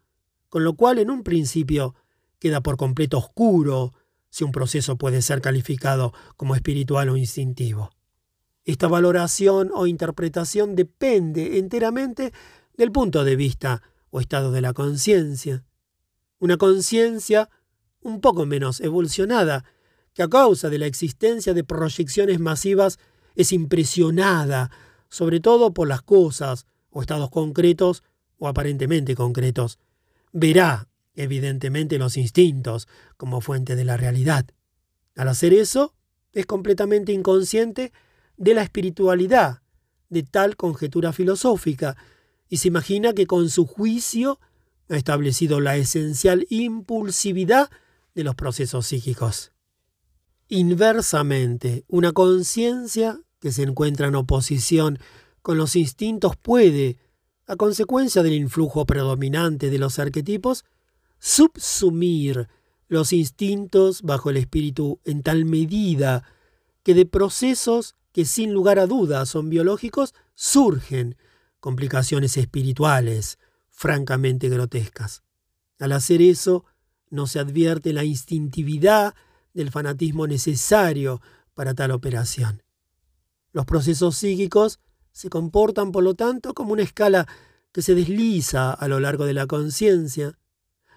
[SPEAKER 1] con lo cual en un principio queda por completo oscuro si un proceso puede ser calificado como espiritual o instintivo. Esta valoración o interpretación depende enteramente del punto de vista o estado de la conciencia. Una conciencia un poco menos evolucionada, que a causa de la existencia de proyecciones masivas es impresionada, sobre todo por las cosas o estados concretos o aparentemente concretos, verá, evidentemente, los instintos como fuente de la realidad. Al hacer eso, es completamente inconsciente de la espiritualidad de tal conjetura filosófica y se imagina que con su juicio ha establecido la esencial impulsividad de los procesos psíquicos. Inversamente, una conciencia que se encuentra en oposición con los instintos puede, a consecuencia del influjo predominante de los arquetipos, subsumir los instintos bajo el espíritu en tal medida que de procesos que sin lugar a dudas son biológicos surgen complicaciones espirituales francamente grotescas. Al hacer eso, no se advierte la instintividad del fanatismo necesario para tal operación. Los procesos psíquicos se comportan, por lo tanto, como una escala que se desliza a lo largo de la conciencia.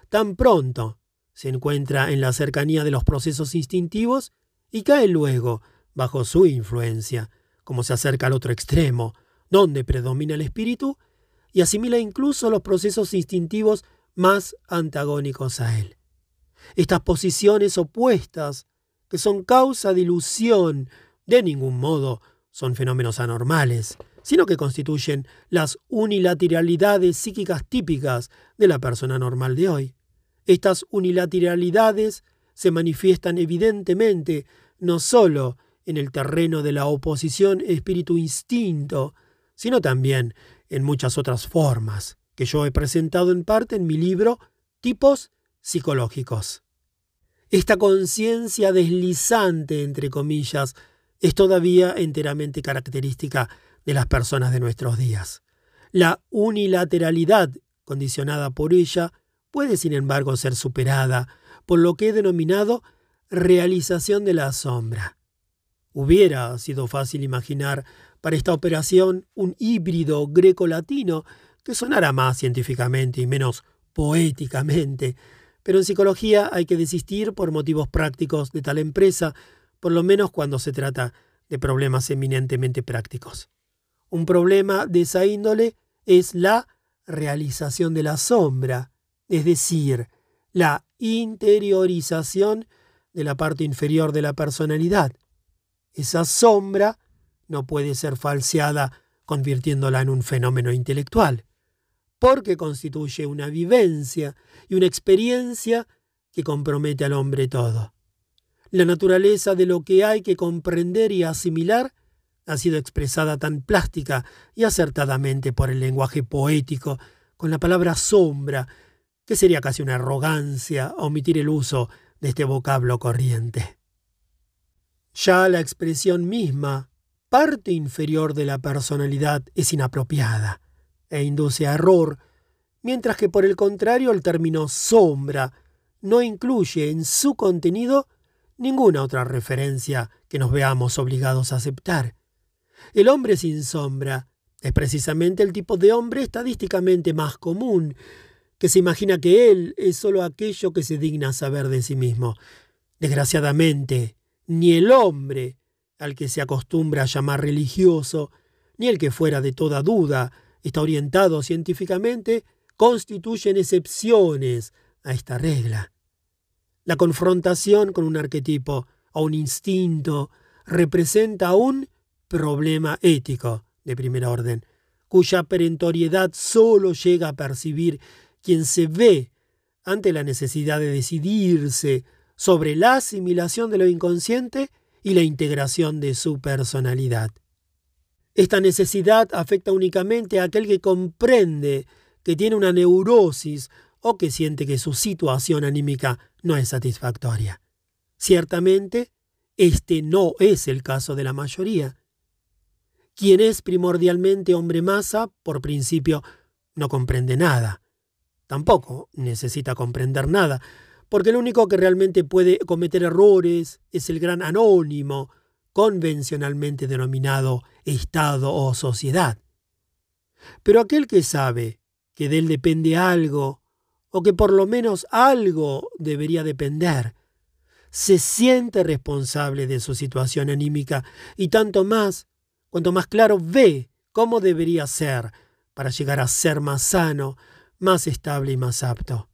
[SPEAKER 1] Tan pronto se encuentra en la cercanía de los procesos instintivos y cae luego bajo su influencia, como se acerca al otro extremo, donde predomina el espíritu, y asimila incluso los procesos instintivos más antagónicos a él. Estas posiciones opuestas, que son causa de ilusión, de ningún modo son fenómenos anormales, sino que constituyen las unilateralidades psíquicas típicas de la persona normal de hoy. Estas unilateralidades se manifiestan evidentemente no sólo en el terreno de la oposición espíritu-instinto, sino también en muchas otras formas, que yo he presentado en parte en mi libro Tipos psicológicos. Esta conciencia deslizante, entre comillas, es todavía enteramente característica de las personas de nuestros días. La unilateralidad condicionada por ella puede, sin embargo, ser superada por lo que he denominado realización de la sombra. Hubiera sido fácil imaginar para esta operación un híbrido greco-latino que sonara más científicamente y menos poéticamente. Pero en psicología hay que desistir por motivos prácticos de tal empresa, por lo menos cuando se trata de problemas eminentemente prácticos. Un problema de esa índole es la realización de la sombra, es decir, la interiorización de la parte inferior de la personalidad. Esa sombra no puede ser falseada convirtiéndola en un fenómeno intelectual, porque constituye una vivencia y una experiencia que compromete al hombre todo. La naturaleza de lo que hay que comprender y asimilar ha sido expresada tan plástica y acertadamente por el lenguaje poético, con la palabra sombra, que sería casi una arrogancia omitir el uso de este vocablo corriente. Ya la expresión misma, parte inferior de la personalidad, es inapropiada e induce a error, mientras que por el contrario el término sombra no incluye en su contenido ninguna otra referencia que nos veamos obligados a aceptar. El hombre sin sombra es precisamente el tipo de hombre estadísticamente más común, que se imagina que él es sólo aquello que se digna saber de sí mismo. Desgraciadamente, ni el hombre, al que se acostumbra a llamar religioso, ni el que fuera de toda duda está orientado científicamente, constituyen excepciones a esta regla. La confrontación con un arquetipo o un instinto representa un problema ético de primer orden, cuya perentoriedad solo llega a percibir quien se ve ante la necesidad de decidirse sobre la asimilación de lo inconsciente y la integración de su personalidad. Esta necesidad afecta únicamente a aquel que comprende que tiene una neurosis o que siente que su situación anímica no es satisfactoria. Ciertamente, este no es el caso de la mayoría. Quien es primordialmente hombre masa, por principio, no comprende nada. Tampoco necesita comprender nada, porque el único que realmente puede cometer errores es el gran anónimo, convencionalmente denominado Estado o sociedad. Pero aquel que sabe que de él depende algo, o que por lo menos algo debería depender, se siente responsable de su situación anímica y tanto más cuanto más claro ve cómo debería ser para llegar a ser más sano, más estable y más apto.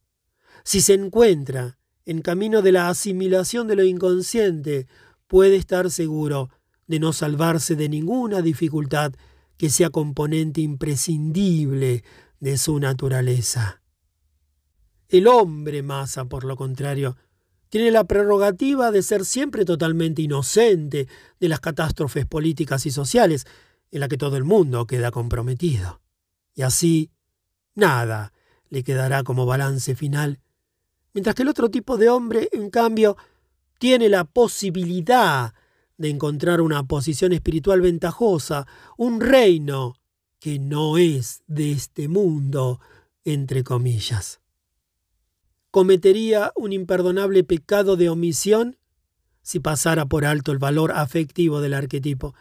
[SPEAKER 1] Si se encuentra en camino de la asimilación de lo inconsciente, puede estar seguro de no salvarse de ninguna dificultad que sea componente imprescindible de su naturaleza. El hombre masa, por lo contrario, tiene la prerrogativa de ser siempre totalmente inocente de las catástrofes políticas y sociales en las que todo el mundo queda comprometido. Y así, nada le quedará como balance final, mientras que el otro tipo de hombre, en cambio, tiene la posibilidad de encontrar una posición espiritual ventajosa, un reino que no es de este mundo, entre comillas cometería un imperdonable pecado de omisión si pasara por alto el valor afectivo del arquetipo,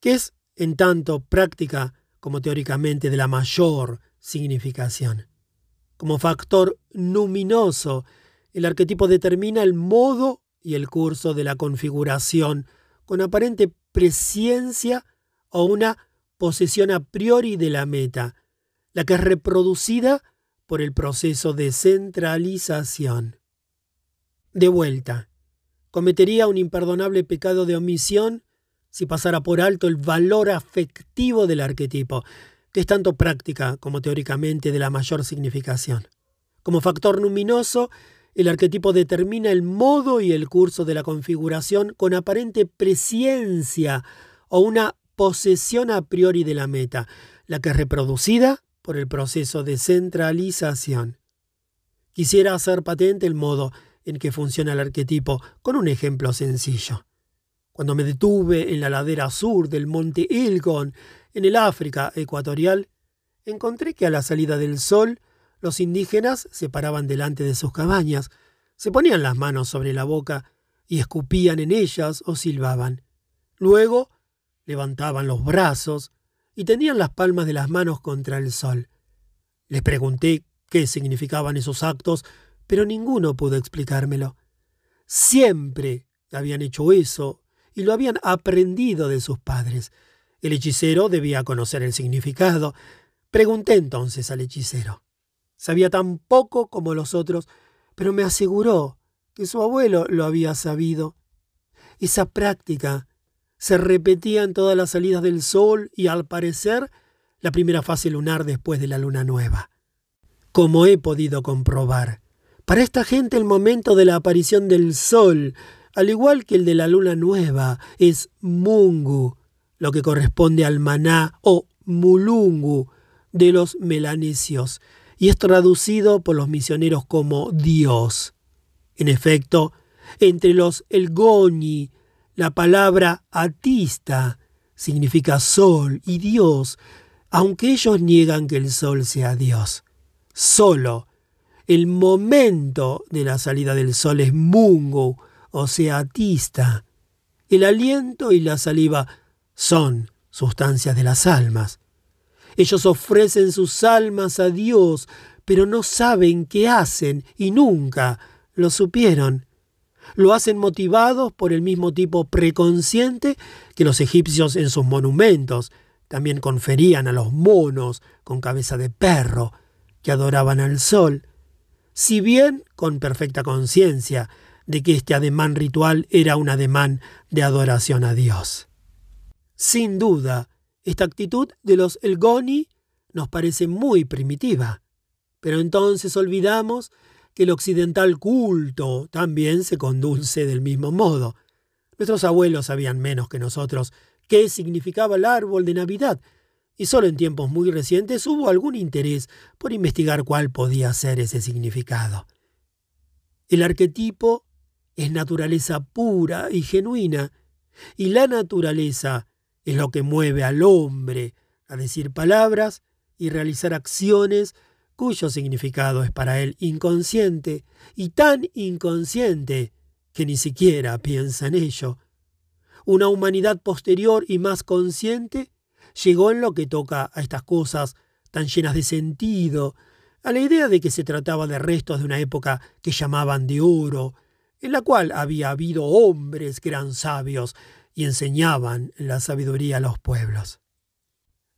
[SPEAKER 1] que es, en tanto práctica como teóricamente, de la mayor significación. Como factor luminoso, el arquetipo determina el modo y el curso de la configuración, con aparente presciencia o una posesión a priori de la meta, la que es reproducida por el proceso de centralización. De vuelta, cometería un imperdonable pecado de omisión si pasara por alto el valor afectivo del arquetipo, que es tanto práctica como teóricamente de la mayor significación. Como factor luminoso, el arquetipo determina el modo y el curso de la configuración con aparente presciencia o una posesión a priori de la meta, la que es reproducida por el proceso de centralización. Quisiera hacer patente el modo en que funciona el arquetipo con un ejemplo sencillo. Cuando me detuve en la ladera sur del monte Ilgon, en el África ecuatorial, encontré que a la salida del sol los indígenas se paraban delante de sus cabañas, se ponían las manos sobre la boca y escupían en ellas o silbaban. Luego levantaban los brazos y tenían las palmas de las manos contra el sol. Les pregunté qué significaban esos actos, pero ninguno pudo explicármelo. Siempre habían hecho eso y lo habían aprendido de sus padres. El hechicero debía conocer el significado. Pregunté entonces al hechicero. Sabía tan poco como los otros, pero me aseguró que su abuelo lo había sabido. Esa práctica se repetía en todas las salidas del sol y al parecer la primera fase lunar después de la luna nueva. Como he podido comprobar, para esta gente el momento de la aparición del sol, al igual que el de la luna nueva, es mungu, lo que corresponde al maná o mulungu de los melanesios, y es traducido por los misioneros como Dios. En efecto, entre los elgoni, la palabra atista significa sol y Dios, aunque ellos niegan que el sol sea Dios. Solo el momento de la salida del sol es mungo, o sea, atista. El aliento y la saliva son sustancias de las almas. Ellos ofrecen sus almas a Dios, pero no saben qué hacen y nunca lo supieron. Lo hacen motivados por el mismo tipo preconsciente que los egipcios en sus monumentos también conferían a los monos con cabeza de perro que adoraban al sol, si bien con perfecta conciencia de que este ademán ritual era un ademán de adoración a Dios. Sin duda, esta actitud de los Elgoni nos parece muy primitiva, pero entonces olvidamos que el occidental culto también se conduce del mismo modo. Nuestros abuelos sabían menos que nosotros qué significaba el árbol de Navidad, y solo en tiempos muy recientes hubo algún interés por investigar cuál podía ser ese significado. El arquetipo es naturaleza pura y genuina, y la naturaleza es lo que mueve al hombre a decir palabras y realizar acciones cuyo significado es para él inconsciente y tan inconsciente que ni siquiera piensa en ello. Una humanidad posterior y más consciente llegó en lo que toca a estas cosas tan llenas de sentido, a la idea de que se trataba de restos de una época que llamaban de oro, en la cual había habido hombres eran sabios y enseñaban la sabiduría a los pueblos.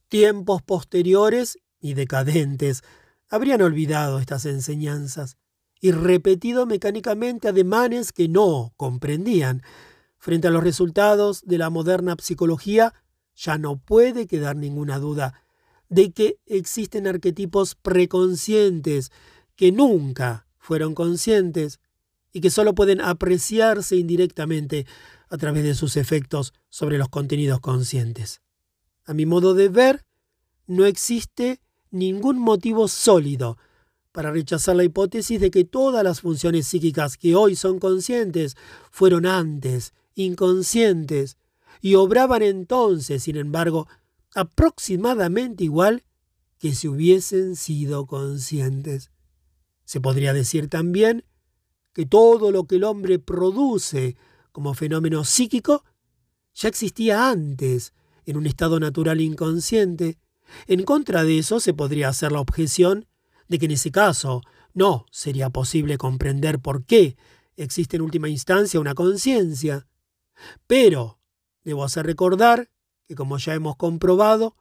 [SPEAKER 1] Tiempos posteriores y decadentes habrían olvidado estas enseñanzas y repetido mecánicamente ademanes que no comprendían. Frente a los resultados de la moderna psicología, ya no puede quedar ninguna duda de que existen arquetipos preconscientes que nunca fueron conscientes y que solo pueden apreciarse indirectamente a través de sus efectos sobre los contenidos conscientes. A mi modo de ver, no existe ningún motivo sólido para rechazar la hipótesis de que todas las funciones psíquicas que hoy son conscientes fueron antes inconscientes y obraban entonces, sin embargo, aproximadamente igual que si hubiesen sido conscientes. Se podría decir también que todo lo que el hombre produce como fenómeno psíquico ya existía antes, en un estado natural inconsciente. En contra de eso se podría hacer la objeción de que en ese caso no sería posible comprender por qué existe en última instancia una conciencia. Pero debo hacer recordar que, como ya hemos comprobado,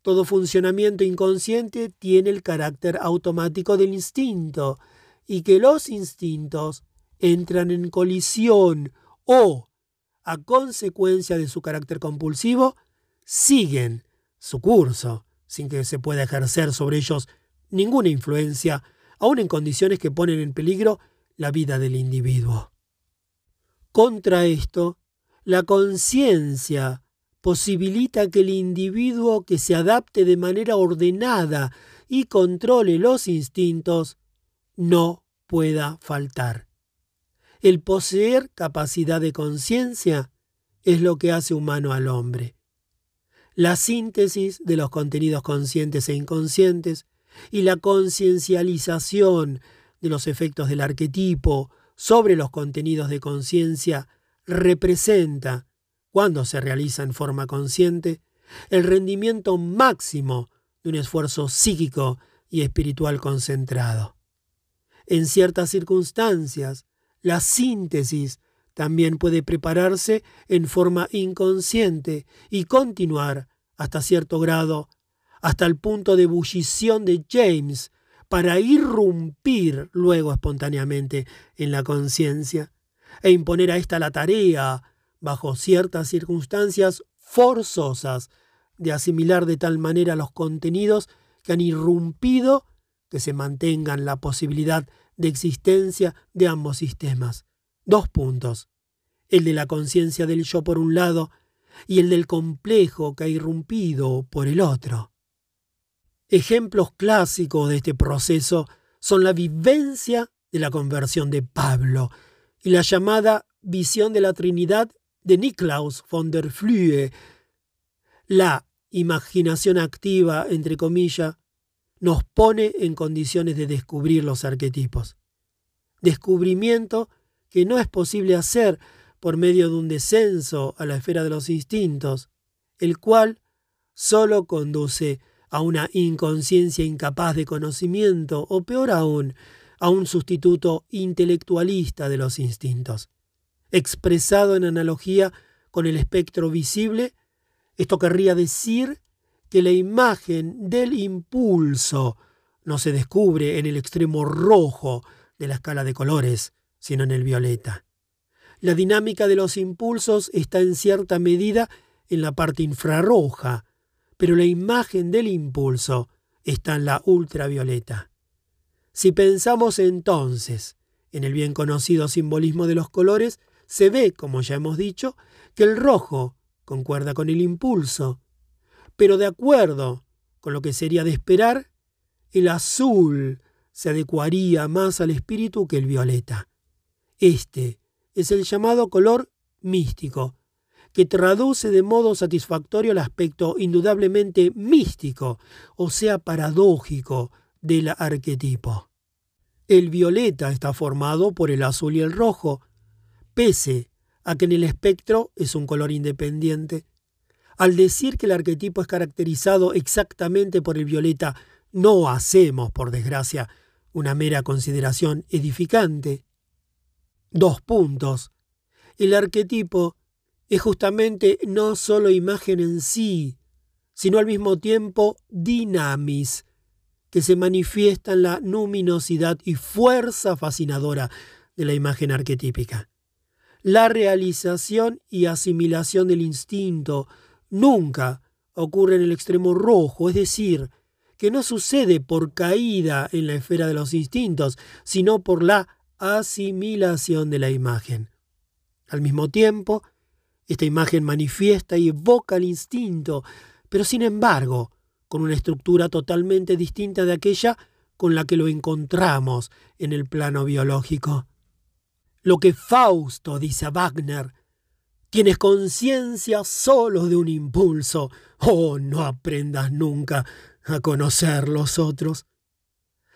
[SPEAKER 1] todo funcionamiento inconsciente tiene el carácter automático del instinto y que los instintos entran en colisión o, a consecuencia de su carácter compulsivo, siguen su curso, sin que se pueda ejercer sobre ellos ninguna influencia, aun en condiciones que ponen en peligro la vida del individuo. Contra esto, la conciencia posibilita que el individuo que se adapte de manera ordenada y controle los instintos no pueda faltar. El poseer capacidad de conciencia es lo que hace humano al hombre. La síntesis de los contenidos conscientes e inconscientes y la conciencialización de los efectos del arquetipo sobre los contenidos de conciencia representa, cuando se realiza en forma consciente, el rendimiento máximo de un esfuerzo psíquico y espiritual concentrado. En ciertas circunstancias, la síntesis también puede prepararse en forma inconsciente y continuar hasta cierto grado, hasta el punto de ebullición de James, para irrumpir luego espontáneamente en la conciencia e imponer a ésta la tarea, bajo ciertas circunstancias forzosas, de asimilar de tal manera los contenidos que han irrumpido que se mantengan la posibilidad de existencia de ambos sistemas. Dos puntos. El de la conciencia del yo por un lado y el del complejo que ha irrumpido por el otro. Ejemplos clásicos de este proceso son la vivencia de la conversión de Pablo y la llamada visión de la Trinidad de Niklaus von der Flühe. La imaginación activa, entre comillas, nos pone en condiciones de descubrir los arquetipos. Descubrimiento que no es posible hacer por medio de un descenso a la esfera de los instintos, el cual solo conduce a una inconsciencia incapaz de conocimiento o peor aún, a un sustituto intelectualista de los instintos. Expresado en analogía con el espectro visible, esto querría decir que la imagen del impulso no se descubre en el extremo rojo de la escala de colores, sino en el violeta. La dinámica de los impulsos está en cierta medida en la parte infrarroja, pero la imagen del impulso está en la ultravioleta. Si pensamos entonces en el bien conocido simbolismo de los colores, se ve, como ya hemos dicho, que el rojo concuerda con el impulso, pero de acuerdo con lo que sería de esperar, el azul se adecuaría más al espíritu que el violeta. Este es el llamado color místico, que traduce de modo satisfactorio el aspecto indudablemente místico, o sea, paradójico, del arquetipo. El violeta está formado por el azul y el rojo, pese a que en el espectro es un color independiente. Al decir que el arquetipo es caracterizado exactamente por el violeta, no hacemos, por desgracia, una mera consideración edificante. Dos puntos. El arquetipo es justamente no solo imagen en sí, sino al mismo tiempo dinamis, que se manifiesta en la luminosidad y fuerza fascinadora de la imagen arquetípica. La realización y asimilación del instinto nunca ocurre en el extremo rojo, es decir, que no sucede por caída en la esfera de los instintos, sino por la asimilación de la imagen. Al mismo tiempo, esta imagen manifiesta y evoca el instinto, pero sin embargo, con una estructura totalmente distinta de aquella con la que lo encontramos en el plano biológico. Lo que Fausto dice a Wagner, tienes conciencia solo de un impulso, oh, no aprendas nunca a conocer los otros.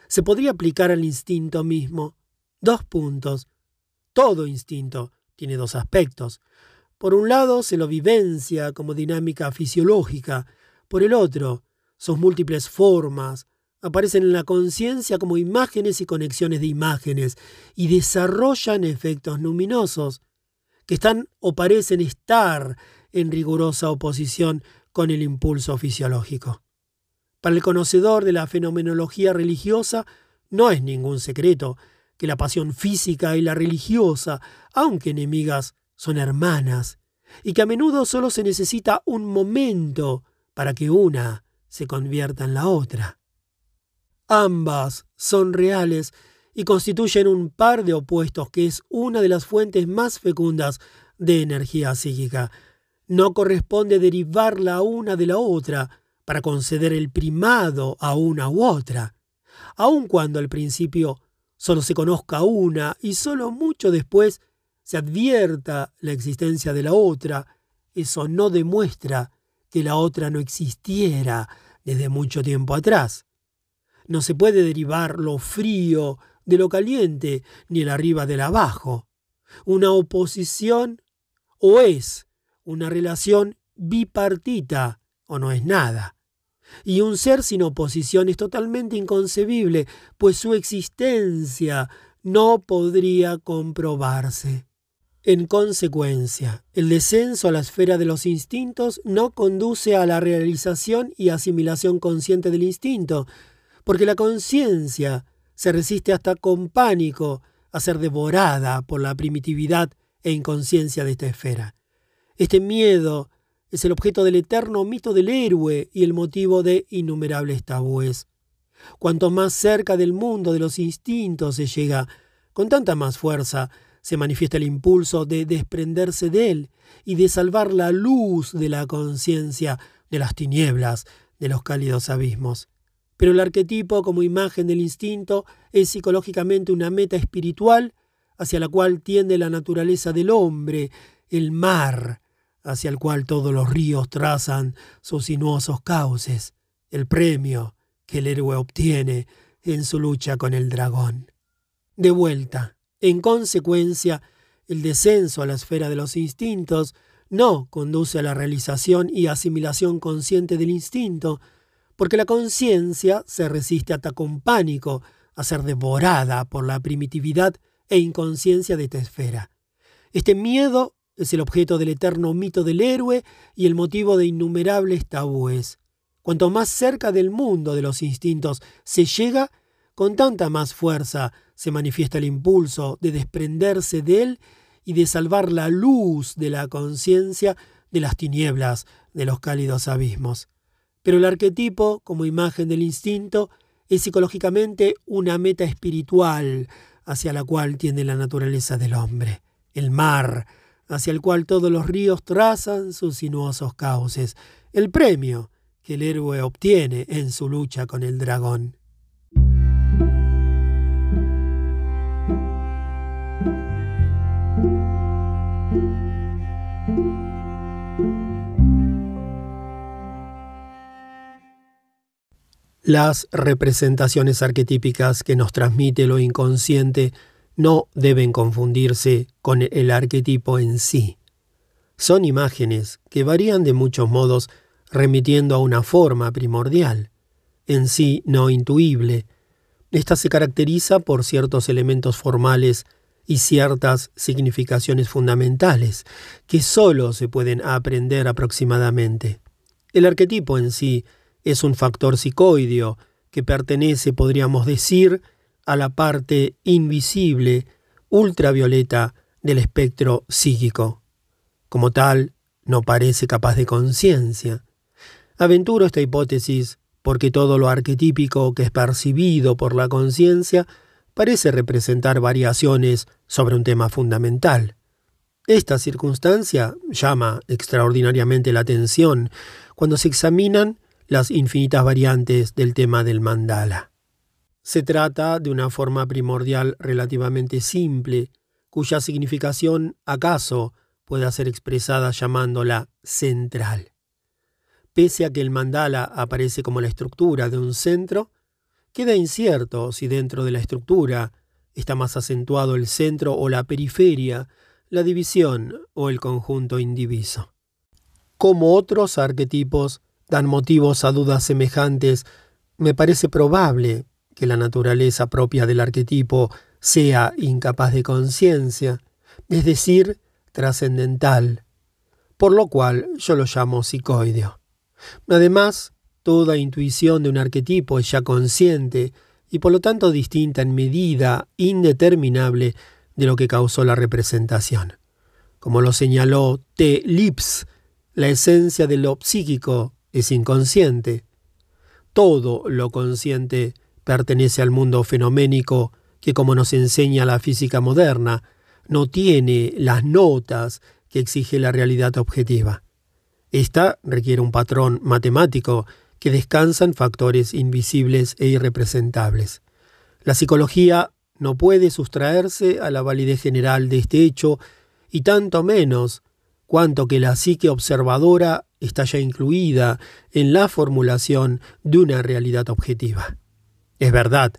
[SPEAKER 1] Se podría aplicar al instinto mismo. Dos puntos. Todo instinto tiene dos aspectos. Por un lado, se lo vivencia como dinámica fisiológica, por el otro, sus múltiples formas aparecen en la conciencia como imágenes y conexiones de imágenes y desarrollan efectos luminosos que están o parecen estar en rigurosa oposición con el impulso fisiológico. Para el conocedor de la fenomenología religiosa, no es ningún secreto que la pasión física y la religiosa, aunque enemigas, son hermanas, y que a menudo solo se necesita un momento para que una se convierta en la otra. Ambas son reales y constituyen un par de opuestos que es una de las fuentes más fecundas de energía psíquica. No corresponde derivar la una de la otra para conceder el primado a una u otra, aun cuando al principio solo se conozca una y solo mucho después se advierta la existencia de la otra, eso no demuestra que la otra no existiera desde mucho tiempo atrás. No se puede derivar lo frío de lo caliente, ni el arriba del abajo. Una oposición o es una relación bipartita o no es nada. Y un ser sin oposición es totalmente inconcebible, pues su existencia no podría comprobarse. En consecuencia, el descenso a la esfera de los instintos no conduce a la realización y asimilación consciente del instinto, porque la conciencia se resiste hasta con pánico a ser devorada por la primitividad e inconsciencia de esta esfera. Este miedo es el objeto del eterno mito del héroe y el motivo de innumerables tabúes. Cuanto más cerca del mundo de los instintos se llega, con tanta más fuerza se manifiesta el impulso de desprenderse de él y de salvar la luz de la conciencia de las tinieblas de los cálidos abismos. Pero el arquetipo como imagen del instinto es psicológicamente una meta espiritual hacia la cual tiende la naturaleza del hombre, el mar, hacia el cual todos los ríos trazan sus sinuosos cauces, el premio que el héroe obtiene en su lucha con el dragón. De vuelta, en consecuencia, el descenso a la esfera de los instintos no conduce a la realización y asimilación consciente del instinto, porque la conciencia se resiste hasta con pánico a ser devorada por la primitividad e inconsciencia de esta esfera. Este miedo es el objeto del eterno mito del héroe y el motivo de innumerables tabúes. Cuanto más cerca del mundo de los instintos se llega, con tanta más fuerza se manifiesta el impulso de desprenderse de él y de salvar la luz de la conciencia de las tinieblas de los cálidos abismos. Pero el arquetipo, como imagen del instinto, es psicológicamente una meta espiritual hacia la cual tiene la naturaleza del hombre. El mar, hacia el cual todos los ríos trazan sus sinuosos cauces, el premio que el héroe obtiene en su lucha con el dragón. Las representaciones arquetípicas que nos transmite lo inconsciente no deben confundirse con el arquetipo en sí. Son imágenes que varían de muchos modos remitiendo a una forma primordial, en sí no intuible. Esta se caracteriza por ciertos elementos formales y ciertas significaciones fundamentales que sólo se pueden aprender aproximadamente. El arquetipo en sí es un factor psicoideo que pertenece, podríamos decir, a la parte invisible, ultravioleta del espectro psíquico. Como tal, no parece capaz de conciencia. Aventuro esta hipótesis porque todo lo arquetípico que es percibido por la conciencia parece representar variaciones sobre un tema fundamental. Esta circunstancia llama extraordinariamente la atención cuando se examinan las infinitas variantes del tema del mandala. Se trata de una forma primordial relativamente simple, cuya significación acaso pueda ser expresada llamándola central. Pese a que el mandala aparece como la estructura de un centro, queda incierto si dentro de la estructura está más acentuado el centro o la periferia, la división o el conjunto indiviso. Como otros arquetipos dan motivos a dudas semejantes, me parece probable que la naturaleza propia del arquetipo sea incapaz de conciencia, es decir, trascendental, por lo cual yo lo llamo psicoideo. Además, toda intuición de un arquetipo es ya consciente y por lo tanto distinta en medida indeterminable de lo que causó la representación. Como lo señaló T. Lips, la esencia de lo psíquico es inconsciente. Todo lo consciente pertenece al mundo fenoménico que, como nos enseña la física moderna, no tiene las notas que exige la realidad objetiva. Esta requiere un patrón matemático que descansa en factores invisibles e irrepresentables. La psicología no puede sustraerse a la validez general de este hecho, y tanto menos cuanto que la psique observadora está ya incluida en la formulación de una realidad objetiva. Es verdad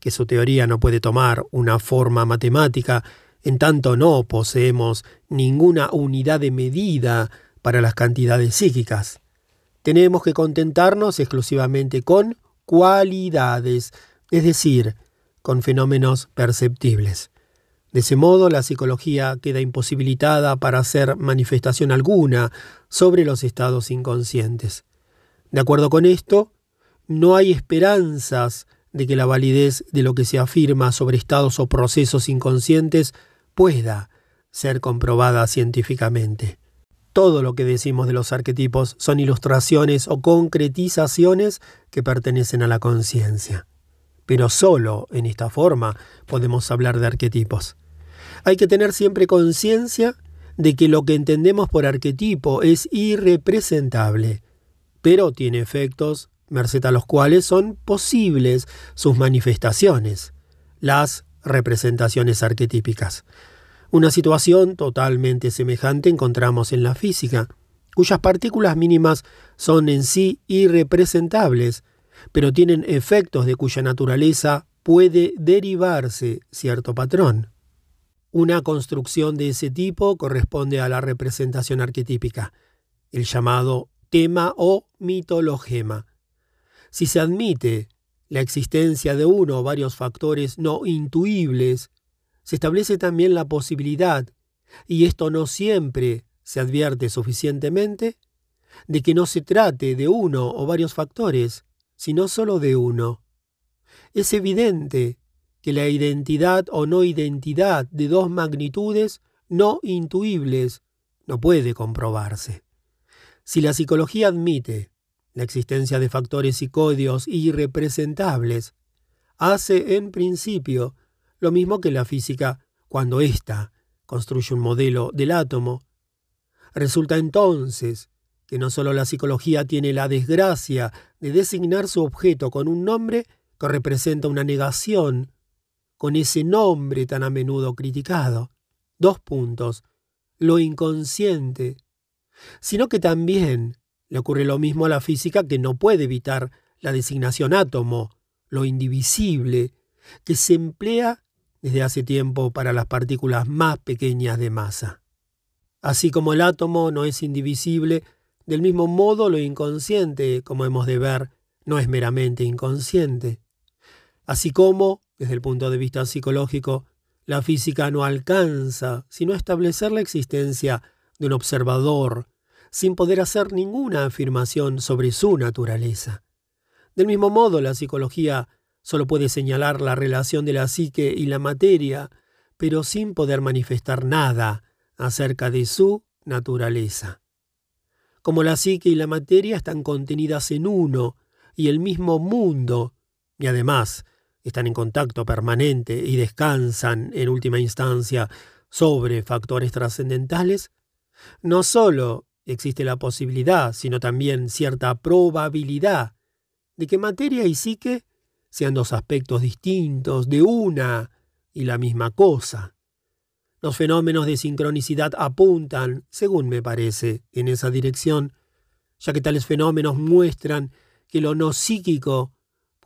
[SPEAKER 1] que su teoría no puede tomar una forma matemática, en tanto no poseemos ninguna unidad de medida para las cantidades psíquicas. Tenemos que contentarnos exclusivamente con cualidades, es decir, con fenómenos perceptibles. De ese modo, la psicología queda imposibilitada para hacer manifestación alguna sobre los estados inconscientes. De acuerdo con esto, no hay esperanzas de que la validez de lo que se afirma sobre estados o procesos inconscientes pueda ser comprobada científicamente. Todo lo que decimos de los arquetipos son ilustraciones o concretizaciones que pertenecen a la conciencia. Pero solo en esta forma podemos hablar de arquetipos. Hay que tener siempre conciencia de que lo que entendemos por arquetipo es irrepresentable, pero tiene efectos merced a los cuales son posibles sus manifestaciones, las representaciones arquetípicas. Una situación totalmente semejante encontramos en la física, cuyas partículas mínimas son en sí irrepresentables, pero tienen efectos de cuya naturaleza puede derivarse cierto patrón. Una construcción de ese tipo corresponde a la representación arquetípica, el llamado tema o mitologema. Si se admite la existencia de uno o varios factores no intuibles, se establece también la posibilidad, y esto no siempre se advierte suficientemente, de que no se trate de uno o varios factores, sino solo de uno. Es evidente que la identidad o no identidad de dos magnitudes no intuibles no puede comprobarse. Si la psicología admite la existencia de factores psicódios irrepresentables, hace en principio lo mismo que la física cuando ésta construye un modelo del átomo. Resulta entonces que no solo la psicología tiene la desgracia de designar su objeto con un nombre que representa una negación, con ese nombre tan a menudo criticado. Dos puntos. Lo inconsciente. Sino que también le ocurre lo mismo a la física que no puede evitar la designación átomo, lo indivisible, que se emplea desde hace tiempo para las partículas más pequeñas de masa. Así como el átomo no es indivisible, del mismo modo lo inconsciente, como hemos de ver, no es meramente inconsciente. Así como, desde el punto de vista psicológico, la física no alcanza sino establecer la existencia de un observador sin poder hacer ninguna afirmación sobre su naturaleza. Del mismo modo, la psicología solo puede señalar la relación de la psique y la materia, pero sin poder manifestar nada acerca de su naturaleza. Como la psique y la materia están contenidas en uno y el mismo mundo, y además están en contacto permanente y descansan en última instancia sobre factores trascendentales, no sólo existe la posibilidad, sino también cierta probabilidad de que materia y psique sean dos aspectos distintos de una y la misma cosa. Los fenómenos de sincronicidad apuntan, según me parece, en esa dirección, ya que tales fenómenos muestran que lo no psíquico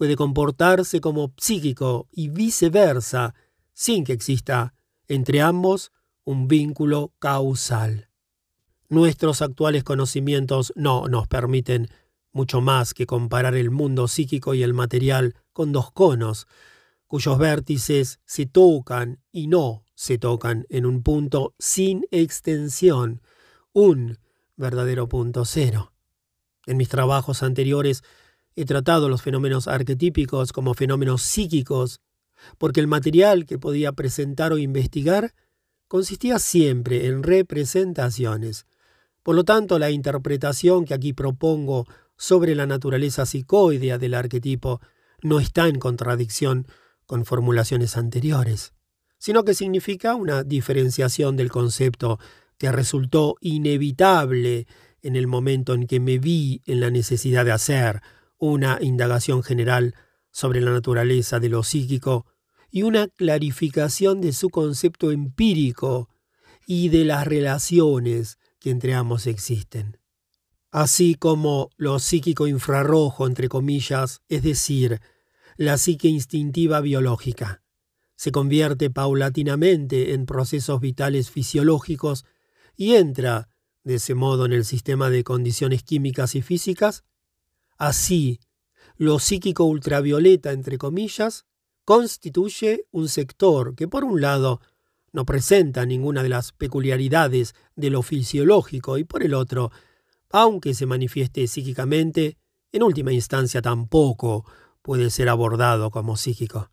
[SPEAKER 1] puede comportarse como psíquico y viceversa, sin que exista entre ambos un vínculo causal. Nuestros actuales conocimientos no nos permiten mucho más que comparar el mundo psíquico y el material con dos conos, cuyos vértices se tocan y no se tocan en un punto sin extensión, un verdadero punto cero. En mis trabajos anteriores he tratado los fenómenos arquetípicos como fenómenos psíquicos, porque el material que podía presentar o investigar consistía siempre en representaciones, por lo tanto, la interpretación que aquí propongo sobre la naturaleza psicoidea del arquetipo no está en contradicción con formulaciones anteriores, sino que significa una diferenciación del concepto que resultó inevitable en el momento en que me vi en la necesidad de hacer una indagación general sobre la naturaleza de lo psíquico y una clarificación de su concepto empírico y de las relaciones que entre ambos existen. Así como lo psíquico infrarrojo, entre comillas, es decir, la psique instintiva biológica, se convierte paulatinamente en procesos vitales fisiológicos y entra de ese modo en el sistema de condiciones químicas y físicas, así lo psíquico ultravioleta, entre comillas, constituye un sector que por un lado no presenta ninguna de las peculiaridades de lo fisiológico y por el otro, aunque se manifieste psíquicamente, en última instancia tampoco puede ser abordado como psíquico.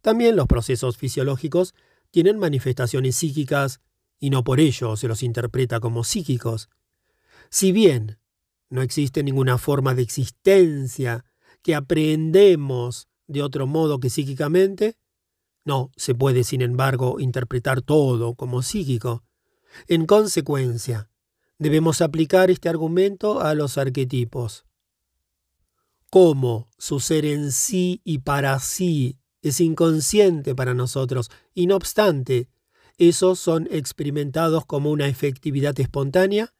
[SPEAKER 1] También los procesos fisiológicos tienen manifestaciones psíquicas y no por ello se los interpreta como psíquicos. Si bien no existe ninguna forma de existencia que aprendemos de otro modo que psíquicamente, no se puede, sin embargo, interpretar todo como psíquico. En consecuencia, debemos aplicar este argumento a los arquetipos. Como su ser en sí y para sí es inconsciente para nosotros, y no obstante, esos son experimentados como una efectividad espontánea,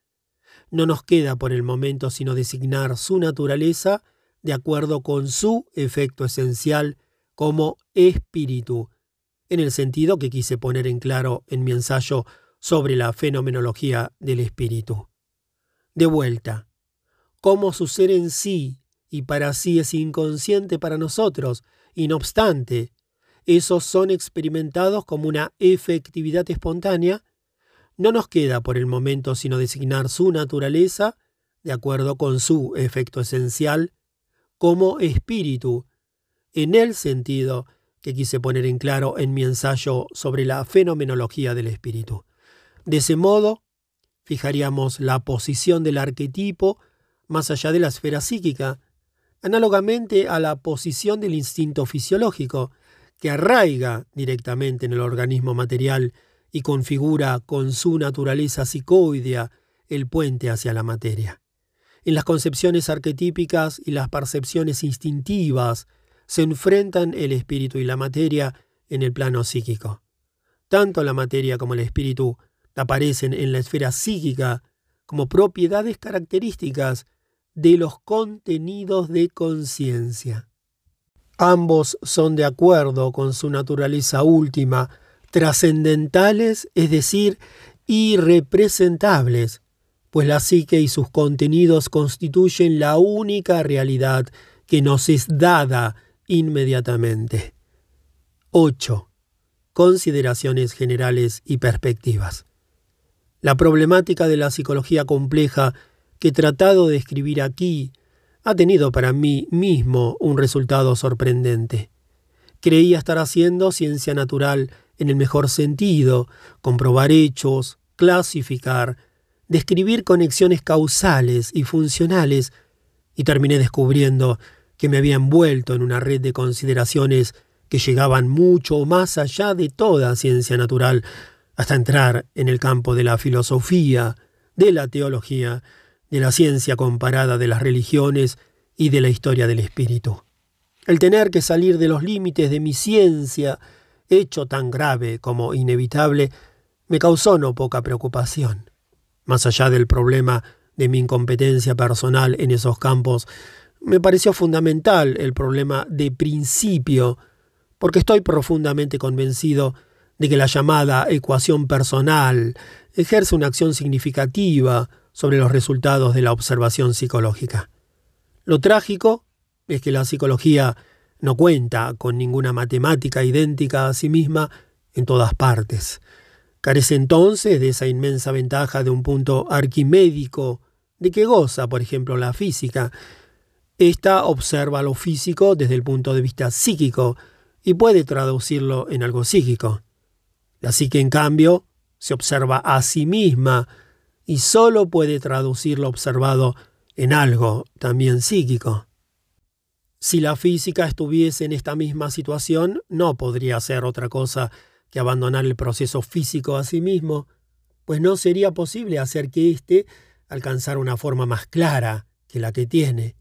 [SPEAKER 1] no nos queda por el momento sino designar su naturaleza de acuerdo con su efecto esencial como espíritu, en el sentido que quise poner en claro en mi ensayo sobre la fenomenología del espíritu. De vuelta, como su ser en sí y para sí es inconsciente para nosotros, y no obstante, esos son experimentados como una efectividad espontánea, no nos queda por el momento sino designar su naturaleza, de acuerdo con su efecto esencial, como espíritu, en el sentido que quise poner en claro en mi ensayo sobre la fenomenología del espíritu. De ese modo, fijaríamos la posición del arquetipo más allá de la esfera psíquica, análogamente a la posición del instinto fisiológico, que arraiga directamente en el organismo material y configura con su naturaleza psicoidea el puente hacia la materia. En las concepciones arquetípicas y las percepciones instintivas se enfrentan el espíritu y la materia en el plano psíquico. Tanto la materia como el espíritu aparecen en la esfera psíquica como propiedades características de los contenidos de conciencia. Ambos son de acuerdo con su naturaleza última, trascendentales, es decir, irrepresentables, pues la psique y sus contenidos constituyen la única realidad que nos es dada inmediatamente. 8. Consideraciones generales y perspectivas. La problemática de la psicología compleja que he tratado de escribir aquí ha tenido para mí mismo un resultado sorprendente. Creía estar haciendo ciencia natural en el mejor sentido, comprobar hechos, clasificar, describir conexiones causales y funcionales, y terminé descubriendo que me había envuelto en una red de consideraciones que llegaban mucho más allá de toda ciencia natural, hasta entrar en el campo de la filosofía, de la teología, de la ciencia comparada de las religiones y de la historia del espíritu. El tener que salir de los límites de mi ciencia, hecho tan grave como inevitable, me causó no poca preocupación. Más allá del problema de mi incompetencia personal en esos campos, me pareció fundamental el problema de principio, porque estoy profundamente convencido de que la llamada ecuación personal ejerce una acción significativa sobre los resultados de la observación psicológica. Lo trágico es que la psicología no cuenta con ninguna matemática idéntica a sí misma en todas partes. Carece entonces de esa inmensa ventaja de un punto arquimédico de que goza, por ejemplo, la física. Esta observa lo físico desde el punto de vista psíquico y puede traducirlo en algo psíquico. La psique, en cambio, se observa a sí misma y solo puede traducir lo observado en algo también psíquico. Si la física estuviese en esta misma situación, no podría hacer otra cosa que abandonar el proceso físico a sí mismo, pues no sería posible hacer que éste alcanzara una forma más clara que la que tiene.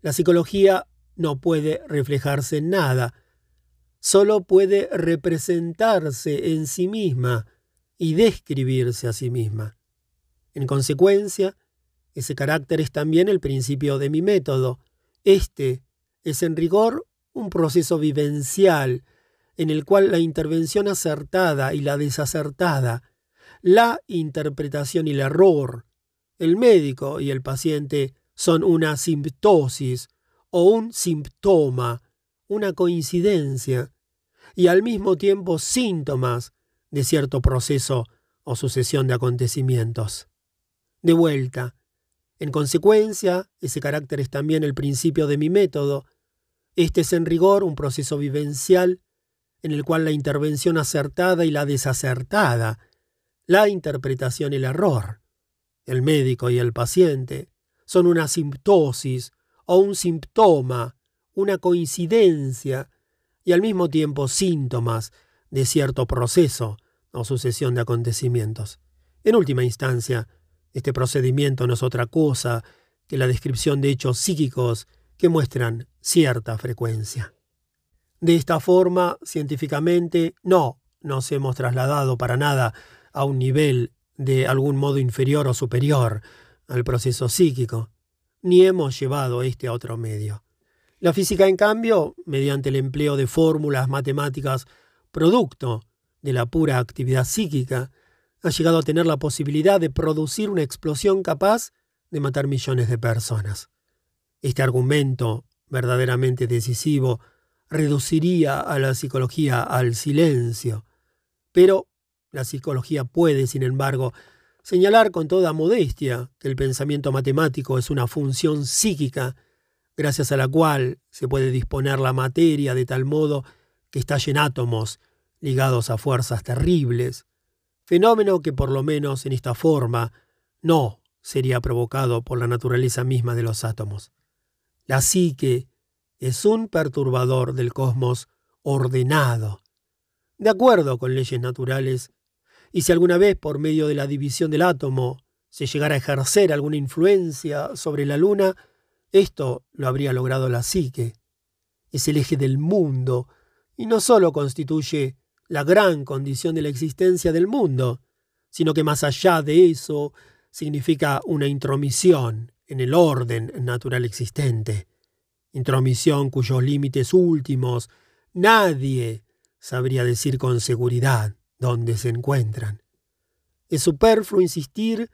[SPEAKER 1] La psicología no puede reflejarse en nada, solo puede representarse en sí misma y describirse a sí misma. En consecuencia, ese carácter es también el principio de mi método. Este es en rigor un proceso vivencial en el cual la intervención acertada y la desacertada, la interpretación y el error. El médico y el paciente son una simptosis o un síntoma, una coincidencia, y al mismo tiempo síntomas de cierto proceso o sucesión de acontecimientos. De vuelta, en consecuencia, ese carácter es también el principio de mi método. Este es en rigor un proceso vivencial en el cual la intervención acertada y la desacertada, la interpretación y el error, el médico y el paciente, son una simptosis o un síntoma, una coincidencia y al mismo tiempo síntomas de cierto proceso o sucesión de acontecimientos. En última instancia, este procedimiento no es otra cosa que la descripción de hechos psíquicos que muestran cierta frecuencia. De esta forma, científicamente, no nos hemos trasladado para nada a un nivel de algún modo inferior o superior al proceso psíquico, ni hemos llevado este a otro medio. La física, en cambio, mediante el empleo de fórmulas matemáticas producto de la pura actividad psíquica, ha llegado a tener la posibilidad de producir una explosión capaz de matar millones de personas. Este argumento, verdaderamente decisivo, reduciría a la psicología al silencio. Pero la psicología puede, sin embargo, señalar con toda modestia que el pensamiento matemático es una función psíquica, gracias a la cual se puede disponer la materia de tal modo que estallen átomos ligados a fuerzas terribles, fenómeno que por lo menos en esta forma no sería provocado por la naturaleza misma de los átomos. La psique es un perturbador del cosmos ordenado, de acuerdo con leyes naturales, y si alguna vez por medio de la división del átomo se llegara a ejercer alguna influencia sobre la luna, esto lo habría logrado la psique. Es el eje del mundo, y no sólo constituye la gran condición de la existencia del mundo, sino que más allá de eso significa una intromisión en el orden natural existente, intromisión cuyos límites últimos nadie sabría decir con seguridad dónde se encuentran. Es superfluo insistir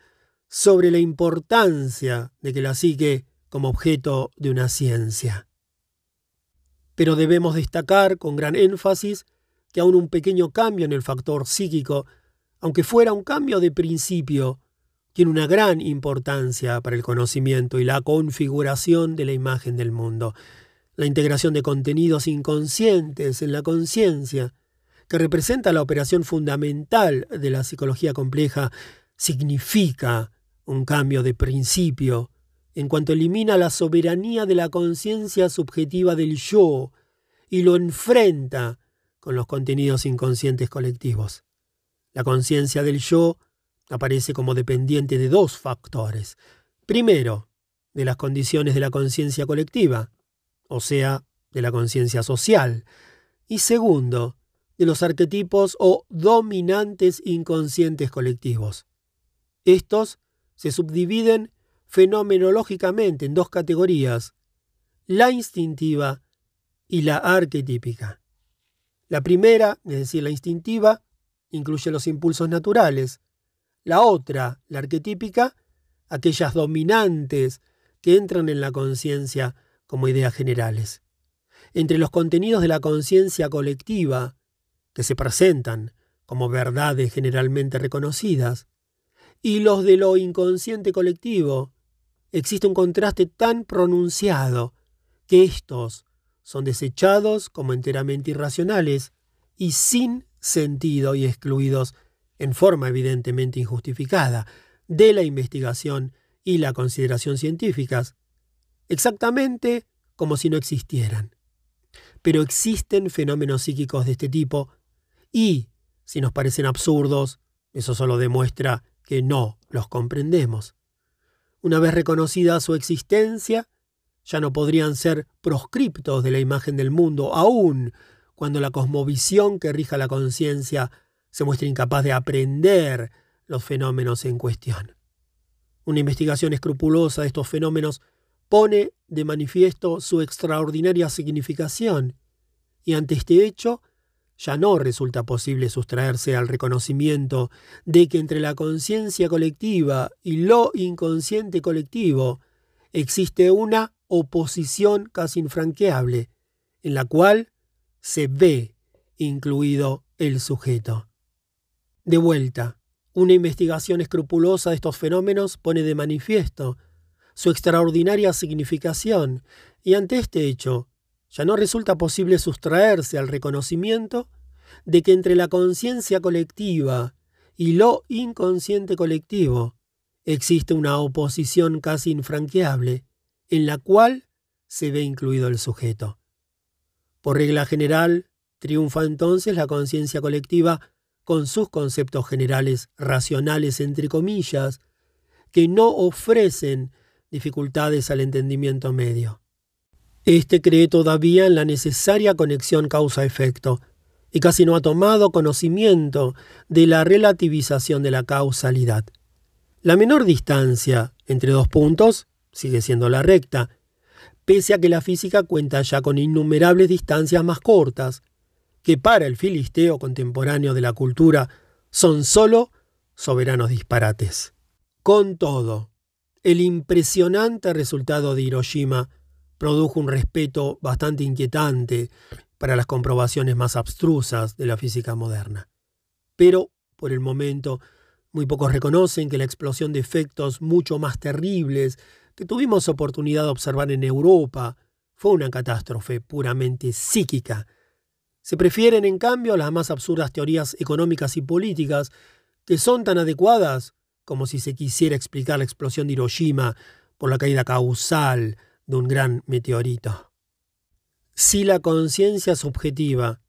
[SPEAKER 1] sobre la importancia de que la sigue como objeto de una ciencia. Pero debemos destacar con gran énfasis que aún un pequeño cambio en el factor psíquico, aunque fuera un cambio de principio, tiene una gran importancia para el conocimiento y la configuración de la imagen del mundo, la integración de contenidos inconscientes en la conciencia, que representa la operación fundamental de la psicología compleja, significa un cambio de principio, en cuanto elimina la soberanía de la conciencia subjetiva del yo y lo enfrenta con los contenidos inconscientes colectivos. La conciencia del yo aparece como dependiente de dos factores. Primero, de las condiciones de la conciencia colectiva, o sea, de la conciencia social. Y segundo, de los arquetipos o dominantes inconscientes colectivos. Estos se subdividen fenomenológicamente en dos categorías, la instintiva y la arquetípica. La primera, es decir, la instintiva, incluye los impulsos naturales. La otra, la arquetípica, aquellas dominantes que entran en la conciencia como ideas generales. Entre los contenidos de la conciencia colectiva, que se presentan como verdades generalmente reconocidas, y los de lo inconsciente colectivo, existe un contraste tan pronunciado que estos son desechados como enteramente irracionales y sin sentido y excluidos en forma evidentemente injustificada de la investigación y la consideración científicas, exactamente como si no existieran. Pero existen fenómenos psíquicos de este tipo y, si nos parecen absurdos, eso solo demuestra que no los comprendemos. Una vez reconocida su existencia, ya no podrían ser proscriptos de la imagen del mundo, aún cuando la cosmovisión que rija la conciencia se muestra incapaz de aprender los fenómenos en cuestión. Una investigación escrupulosa de estos fenómenos pone de manifiesto su extraordinaria significación, y ante este hecho ya no resulta posible sustraerse al reconocimiento de que entre la conciencia colectiva y lo inconsciente colectivo existe una oposición casi infranqueable, en la cual se ve incluido el sujeto. De vuelta, una investigación escrupulosa de estos fenómenos pone de manifiesto su extraordinaria significación, y ante este hecho, ya no resulta posible sustraerse al reconocimiento de que entre la conciencia colectiva y lo inconsciente colectivo existe una oposición casi infranqueable, en la cual se ve incluido el sujeto. Por regla general, triunfa entonces la conciencia colectiva con sus conceptos generales racionales, entre comillas, que no ofrecen dificultades al entendimiento medio. Este cree todavía en la necesaria conexión causa-efecto y casi no ha tomado conocimiento de la relativización de la causalidad. La menor distancia entre dos puntos sigue siendo la recta, pese a que la física cuenta ya con innumerables distancias más cortas, que para el filisteo contemporáneo de la cultura son sólo soberanos disparates. Con todo, el impresionante resultado de Hiroshima produjo un respeto bastante inquietante para las comprobaciones más abstrusas de la física moderna. Pero, por el momento, muy pocos reconocen que la explosión de efectos mucho más terribles que tuvimos oportunidad de observar en Europa fue una catástrofe puramente psíquica. Se prefieren, en cambio, las más absurdas teorías económicas y políticas, que son tan adecuadas como si se quisiera explicar la explosión de Hiroshima por la caída causal de un gran meteorito. Si la conciencia subjetiva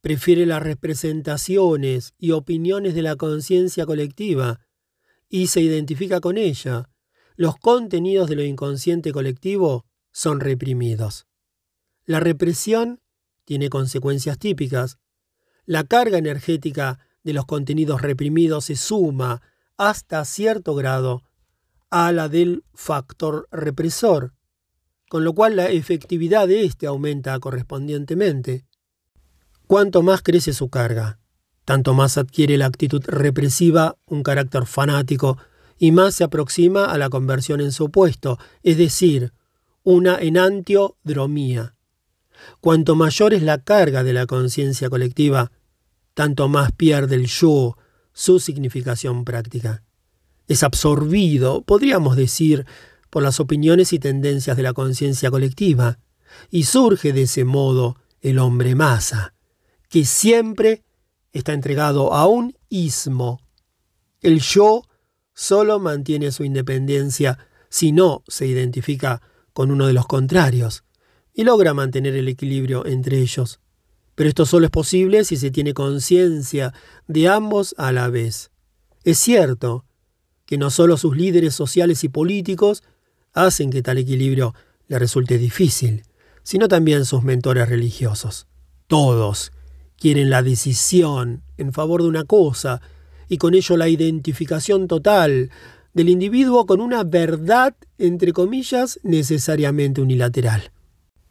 [SPEAKER 1] prefiere las representaciones y opiniones de la conciencia colectiva y se identifica con ella, los contenidos de lo inconsciente colectivo son reprimidos. La represión tiene consecuencias típicas. La carga energética de los contenidos reprimidos se suma hasta cierto grado a la del factor represor, con lo cual la efectividad de éste aumenta correspondientemente. Cuanto más crece su carga, tanto más adquiere la actitud represiva un carácter fanático y más se aproxima a la conversión en su opuesto, es decir, una enantiodromía. Cuanto mayor es la carga de la conciencia colectiva, tanto más pierde el yo su significación práctica. Es absorbido, podríamos decir, por las opiniones y tendencias de la conciencia colectiva, y surge de ese modo el hombre masa, que siempre está entregado a un ismo. El yo solo mantiene su independencia si no se identifica con uno de los contrarios y logra mantener el equilibrio entre ellos. Pero esto solo es posible si se tiene conciencia de ambos a la vez. Es cierto que no solo sus líderes sociales y políticos hacen que tal equilibrio le resulte difícil, sino también sus mentores religiosos. Todos quieren la decisión en favor de una cosa y con ello la identificación total del individuo con una verdad, entre comillas, necesariamente unilateral.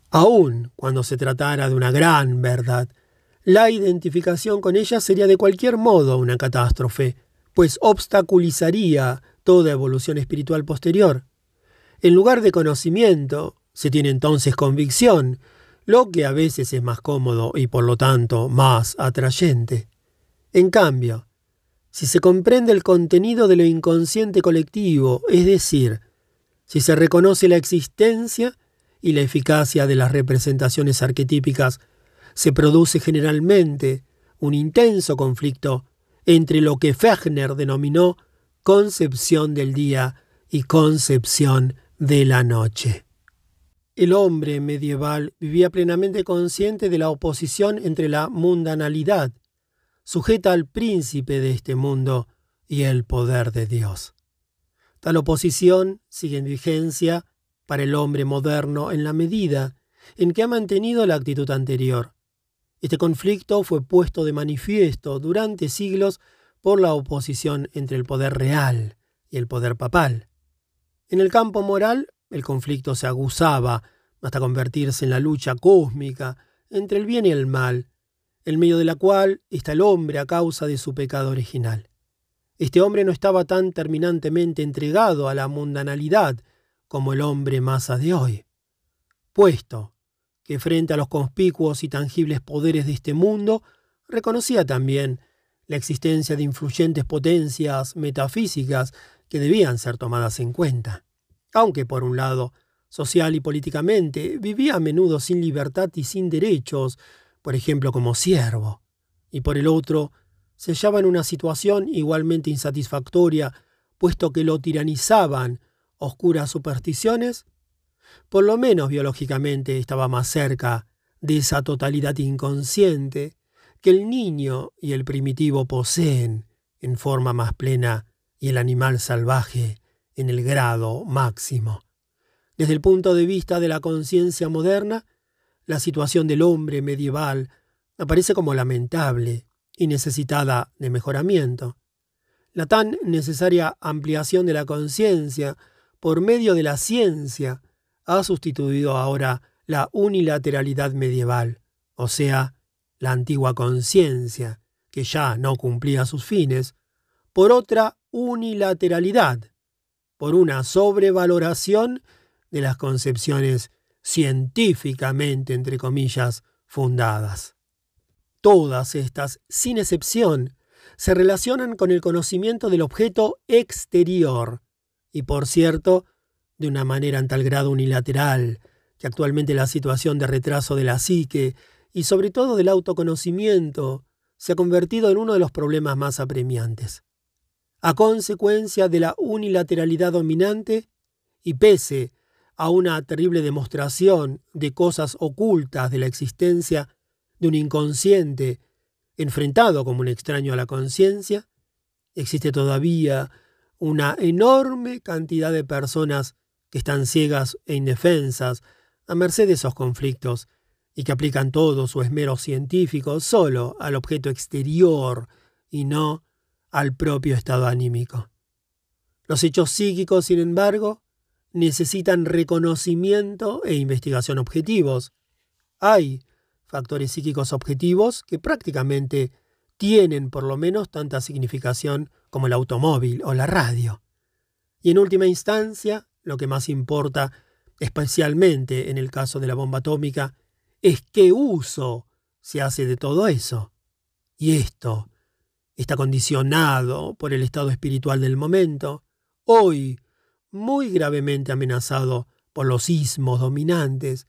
[SPEAKER 1] Aun cuando se tratara de una gran verdad, la identificación con ella sería de cualquier modo una catástrofe, pues obstaculizaría toda evolución espiritual posterior. En lugar de conocimiento, se tiene entonces convicción, lo que a veces es más cómodo y por lo tanto más atrayente. En cambio, si se comprende el contenido de lo inconsciente colectivo, es decir, si se reconoce la existencia y la eficacia de las representaciones arquetípicas, se produce generalmente un intenso conflicto entre lo que Fechner denominó concepción del día y concepción de la noche. El hombre medieval vivía plenamente consciente de la oposición entre la mundanalidad sujeta al príncipe de este mundo y el poder de Dios. Tal oposición sigue en vigencia para el hombre moderno en la medida en que ha mantenido la actitud anterior. Este conflicto fue puesto de manifiesto durante siglos por la oposición entre el poder real y el poder papal. En el campo moral, el conflicto se aguzaba hasta convertirse en la lucha cósmica entre el bien y el mal, en medio de la cual está el hombre a causa de su pecado original. Este hombre no estaba tan terminantemente entregado a la mundanalidad como el hombre masa de hoy, puesto que frente a los conspicuos y tangibles poderes de este mundo, reconocía también la existencia de influyentes potencias metafísicas que debían ser tomadas en cuenta. Aunque, por un lado, social y políticamente, vivía a menudo sin libertad y sin derechos, por ejemplo como siervo, y por el otro, se hallaba en una situación igualmente insatisfactoria, puesto que lo tiranizaban oscuras supersticiones, por lo menos biológicamente estaba más cerca de esa totalidad inconsciente que el niño y el primitivo poseen en forma más plena y el animal salvaje en el grado máximo. Desde el punto de vista de la conciencia moderna, la situación del hombre medieval aparece como lamentable y necesitada de mejoramiento. La tan necesaria ampliación de la conciencia por medio de la ciencia ha sustituido ahora la unilateralidad medieval, o sea, la antigua conciencia, que ya no cumplía sus fines, por otra unilateralidad, por una sobrevaloración de las concepciones científicamente, entre comillas, fundadas. Todas estas, sin excepción, se relacionan con el conocimiento del objeto exterior, y por cierto, de una manera en tal grado unilateral, que actualmente la situación de retraso de la psique y sobre todo del autoconocimiento se ha convertido en uno de los problemas más apremiantes. A consecuencia de la unilateralidad dominante, y pese a una terrible demostración de cosas ocultas de la existencia de un inconsciente enfrentado como un extraño a la conciencia, existe todavía una enorme cantidad de personas que están ciegas e indefensas a merced de esos conflictos y que aplican todo su esmero científico solo al objeto exterior y no al propio estado anímico. Los hechos psíquicos, sin embargo, necesitan reconocimiento e investigación objetivos. Hay factores psíquicos objetivos que prácticamente tienen por lo menos tanta significación como el automóvil o la radio. Y en última instancia, lo que más importa, especialmente en el caso de la bomba atómica, es qué uso se hace de todo eso. Y esto está condicionado por el estado espiritual del momento, hoy muy gravemente amenazado por los sismos dominantes,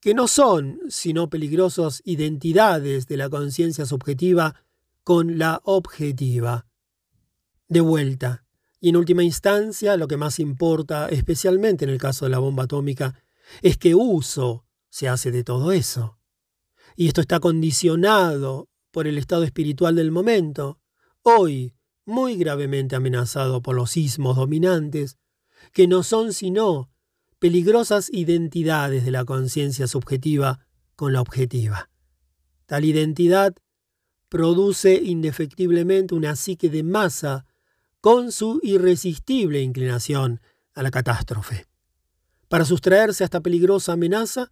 [SPEAKER 1] que no son sino peligrosos identidades de la conciencia subjetiva con la objetiva. De vuelta, y en última instancia, lo que más importa, especialmente en el caso de la bomba atómica, es que uso se hace de todo eso. Y esto está condicionado por el estado espiritual del momento, hoy muy gravemente amenazado por los sismos dominantes, que no son sino peligrosas identidades de la conciencia subjetiva con la objetiva. Tal identidad produce indefectiblemente una psique de masa con su irresistible inclinación a la catástrofe. Para sustraerse a esta peligrosa amenaza,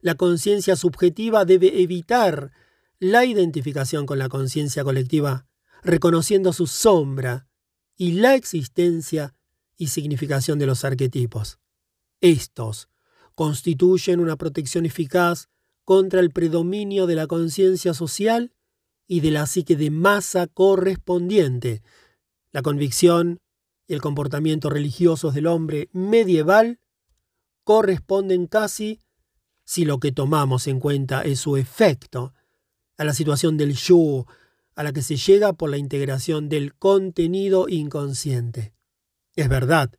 [SPEAKER 1] la conciencia subjetiva debe evitar la identificación con la conciencia colectiva, reconociendo su sombra y la existencia y significación de los arquetipos. Estos constituyen una protección eficaz contra el predominio de la conciencia social y de la psique de masa correspondiente. La convicción y el comportamiento religiosos del hombre medieval corresponden casi, si lo que tomamos en cuenta es su efecto, a la situación del yo, a la que se llega por la integración del contenido inconsciente. Es verdad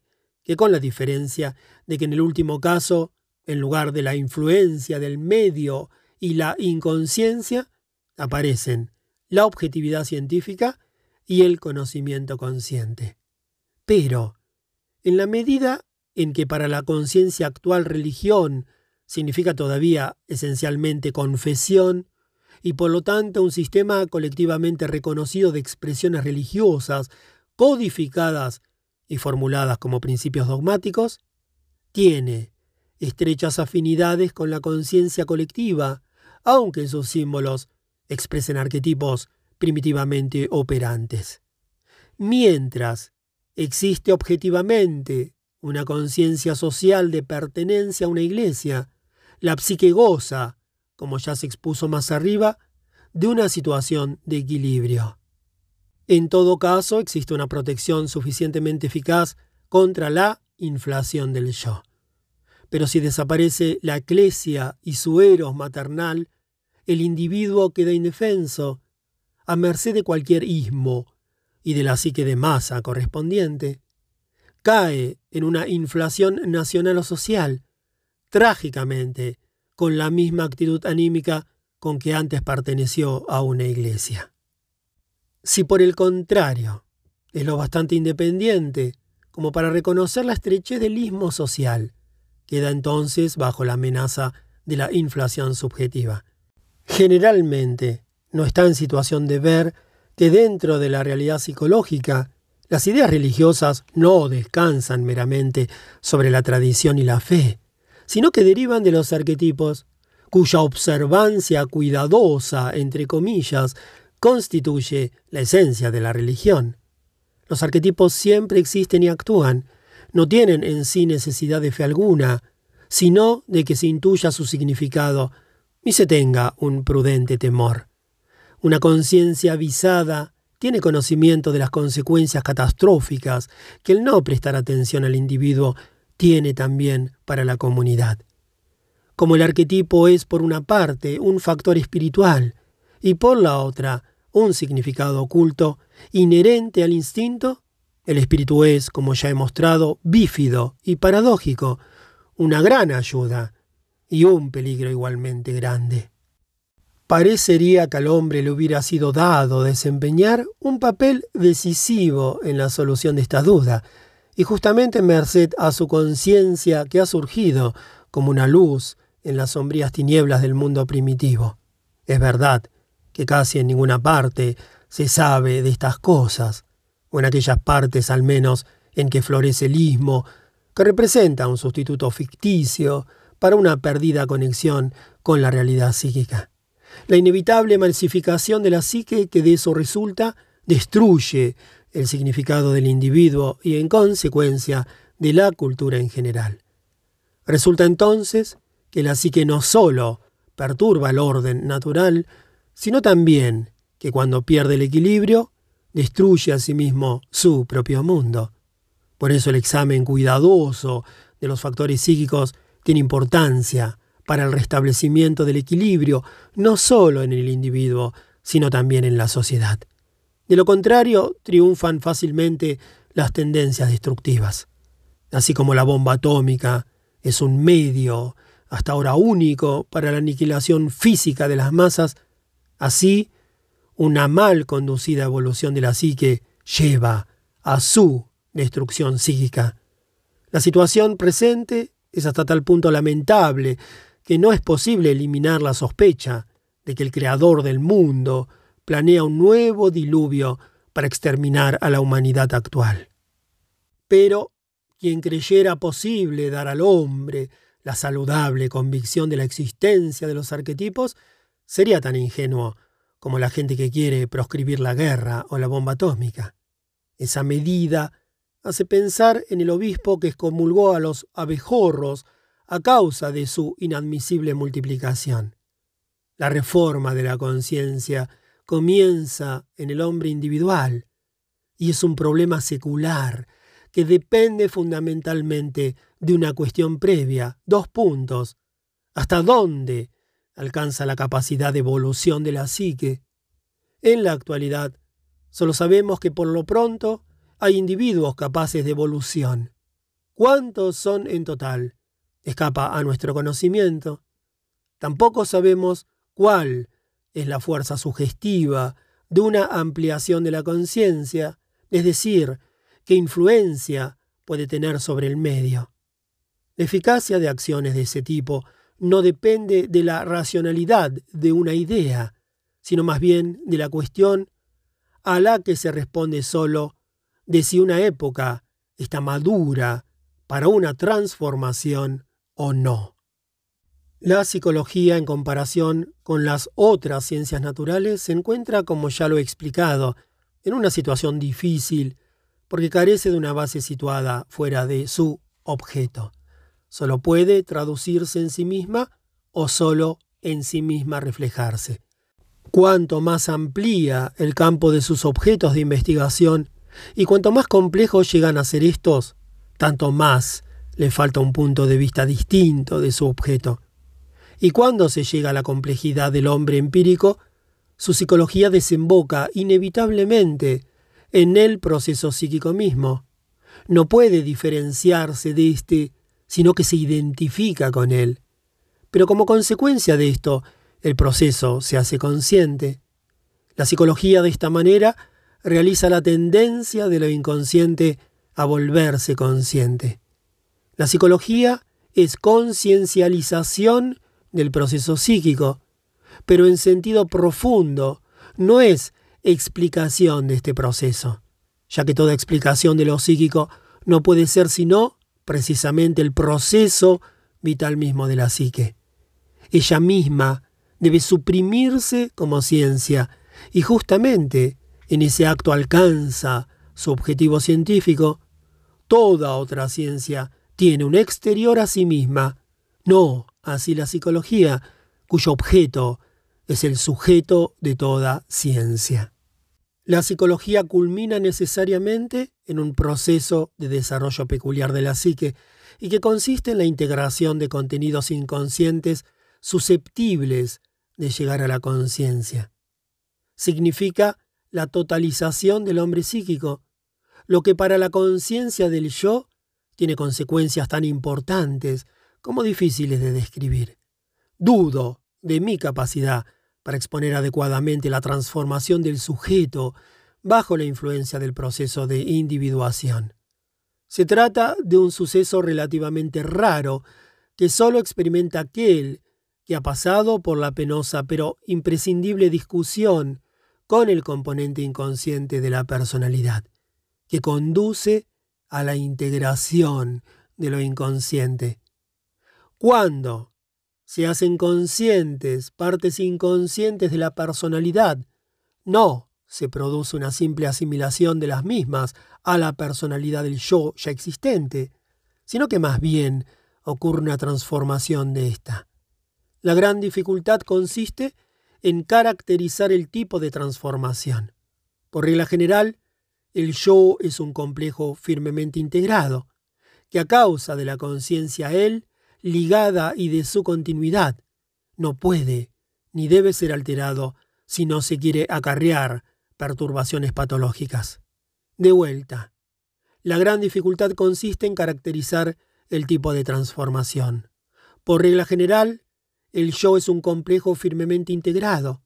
[SPEAKER 1] que con la diferencia de que en el último caso, en lugar de la influencia del medio y la inconsciencia, aparecen la objetividad científica y el conocimiento consciente. Pero, en la medida en que para la conciencia actual religión significa todavía esencialmente confesión, y por lo tanto un sistema colectivamente reconocido de expresiones religiosas, codificadas y formuladas como principios dogmáticos, tiene estrechas afinidades con la conciencia colectiva, aunque sus símbolos expresen arquetipos primitivamente operantes. Mientras existe objetivamente una conciencia social de pertenencia a una iglesia, la psique goza, como ya se expuso más arriba, de una situación de equilibrio. En todo caso, existe una protección suficientemente eficaz contra la inflación del yo. Pero si desaparece la eclesia y su eros maternal, el individuo queda indefenso, a merced de cualquier ismo y de la psique de masa correspondiente, cae en una inflación nacional o social, trágicamente, con la misma actitud anímica con que antes perteneció a una iglesia. Si por el contrario es lo bastante independiente como para reconocer la estrechez del ismo social, queda entonces bajo la amenaza de la inflación subjetiva. Generalmente no está en situación de ver que dentro de la realidad psicológica las ideas religiosas no descansan meramente sobre la tradición y la fe, sino que derivan de los arquetipos cuya observancia cuidadosa, entre comillas, constituye la esencia de la religión. Los arquetipos siempre existen y actúan, no tienen en sí necesidad de fe alguna, sino de que se intuya su significado y se tenga un prudente temor. Una conciencia avisada tiene conocimiento de las consecuencias catastróficas que el no prestar atención al individuo tiene también para la comunidad como el arquetipo es por una parte un factor espiritual y por la otra un significado oculto inherente al instinto, el espíritu es, como ya he mostrado, bífido y paradójico, una gran ayuda y un peligro igualmente grande. Parecería que al hombre le hubiera sido dado desempeñar un papel decisivo en la solución de esta duda, y justamente merced a su conciencia que ha surgido como una luz en las sombrías tinieblas del mundo primitivo. Es verdad que casi en ninguna parte se sabe de estas cosas, o en aquellas partes al menos en que florece el ismo, que representa un sustituto ficticio para una perdida conexión con la realidad psíquica. La inevitable emulsificación de la psique que de eso resulta destruye el significado del individuo y en consecuencia de la cultura en general. Resulta entonces que la psique no solo perturba el orden natural, sino también que cuando pierde el equilibrio, destruye a sí mismo su propio mundo. Por eso el examen cuidadoso de los factores psíquicos tiene importancia para el restablecimiento del equilibrio, no solo en el individuo, sino también en la sociedad. De lo contrario, triunfan fácilmente las tendencias destructivas. Así como la bomba atómica es un medio hasta ahora único para la aniquilación física de las masas, así una mal conducida evolución de la psique lleva a su destrucción psíquica. La situación presente es hasta tal punto lamentable que no es posible eliminar la sospecha de que el creador del mundo planea un nuevo diluvio para exterminar a la humanidad actual. Pero quien creyera posible dar al hombre la saludable convicción de la existencia de los arquetipos, sería tan ingenuo como la gente que quiere proscribir la guerra o la bomba atómica. Esa medida hace pensar en el obispo que excomulgó a los abejorros a causa de su inadmisible multiplicación. La reforma de la conciencia comienza en el hombre individual y es un problema secular que depende fundamentalmente de una cuestión previa, dos puntos. ¿Hasta dónde alcanza la capacidad de evolución de la psique? En la actualidad, solo sabemos que por lo pronto hay individuos capaces de evolución. ¿Cuántos son en total? Escapa a nuestro conocimiento. Tampoco sabemos cuál es la fuerza sugestiva de una ampliación de la conciencia, es decir, qué influencia puede tener sobre el medio. La eficacia de acciones de ese tipo no depende de la racionalidad de una idea, sino más bien de la cuestión a la que se responde solo de si una época está madura para una transformación o no. La psicología en comparación con las otras ciencias naturales se encuentra, como ya lo he explicado, en una situación difícil porque carece de una base situada fuera de su objeto. Solo puede traducirse en sí misma o solo en sí misma reflejarse. Cuanto más amplía el campo de sus objetos de investigación y cuanto más complejos llegan a ser estos, tanto más le falta un punto de vista distinto de su objeto. Y cuando se llega a la complejidad del hombre empírico, su psicología desemboca inevitablemente en el proceso psíquico mismo. No puede diferenciarse de éste, sino que se identifica con él. Pero como consecuencia de esto, el proceso se hace consciente. La psicología de esta manera realiza la tendencia de lo inconsciente a volverse consciente. La psicología es conciencialización del proceso psíquico, pero en sentido profundo, no es explicación de este proceso, ya que toda explicación de lo psíquico no puede ser sino precisamente el proceso vital mismo de la psique. Ella misma debe suprimirse como ciencia y justamente en ese acto alcanza su objetivo científico. Toda otra ciencia tiene un exterior a sí misma, no así la psicología, cuyo objeto es el sujeto de toda ciencia. La psicología culmina necesariamente en un proceso de desarrollo peculiar de la psique y que consiste en la integración de contenidos inconscientes susceptibles de llegar a la conciencia. Significa la totalización del hombre psíquico, lo que para la conciencia del yo tiene consecuencias tan importantes como difíciles de describir. Dudo de mi capacidad para exponer adecuadamente la transformación del sujeto bajo la influencia del proceso de individuación. Se trata de un suceso relativamente raro que solo experimenta aquel que ha pasado por la penosa pero imprescindible discusión con el componente inconsciente de la personalidad, que conduce a la integración de lo inconsciente. Cuando se hacen conscientes partes inconscientes de la personalidad, no se produce una simple asimilación de las mismas a la personalidad del yo ya existente, sino que más bien ocurre una transformación de ésta. La gran dificultad consiste en caracterizar el tipo de transformación. Por regla general, el yo es un complejo firmemente integrado, que a causa de la conciencia él, ligada y de su continuidad, no puede ni debe ser alterado si no se quiere acarrear perturbaciones patológicas. De vuelta, la gran dificultad consiste en caracterizar el tipo de transformación. Por regla general, el yo es un complejo firmemente integrado,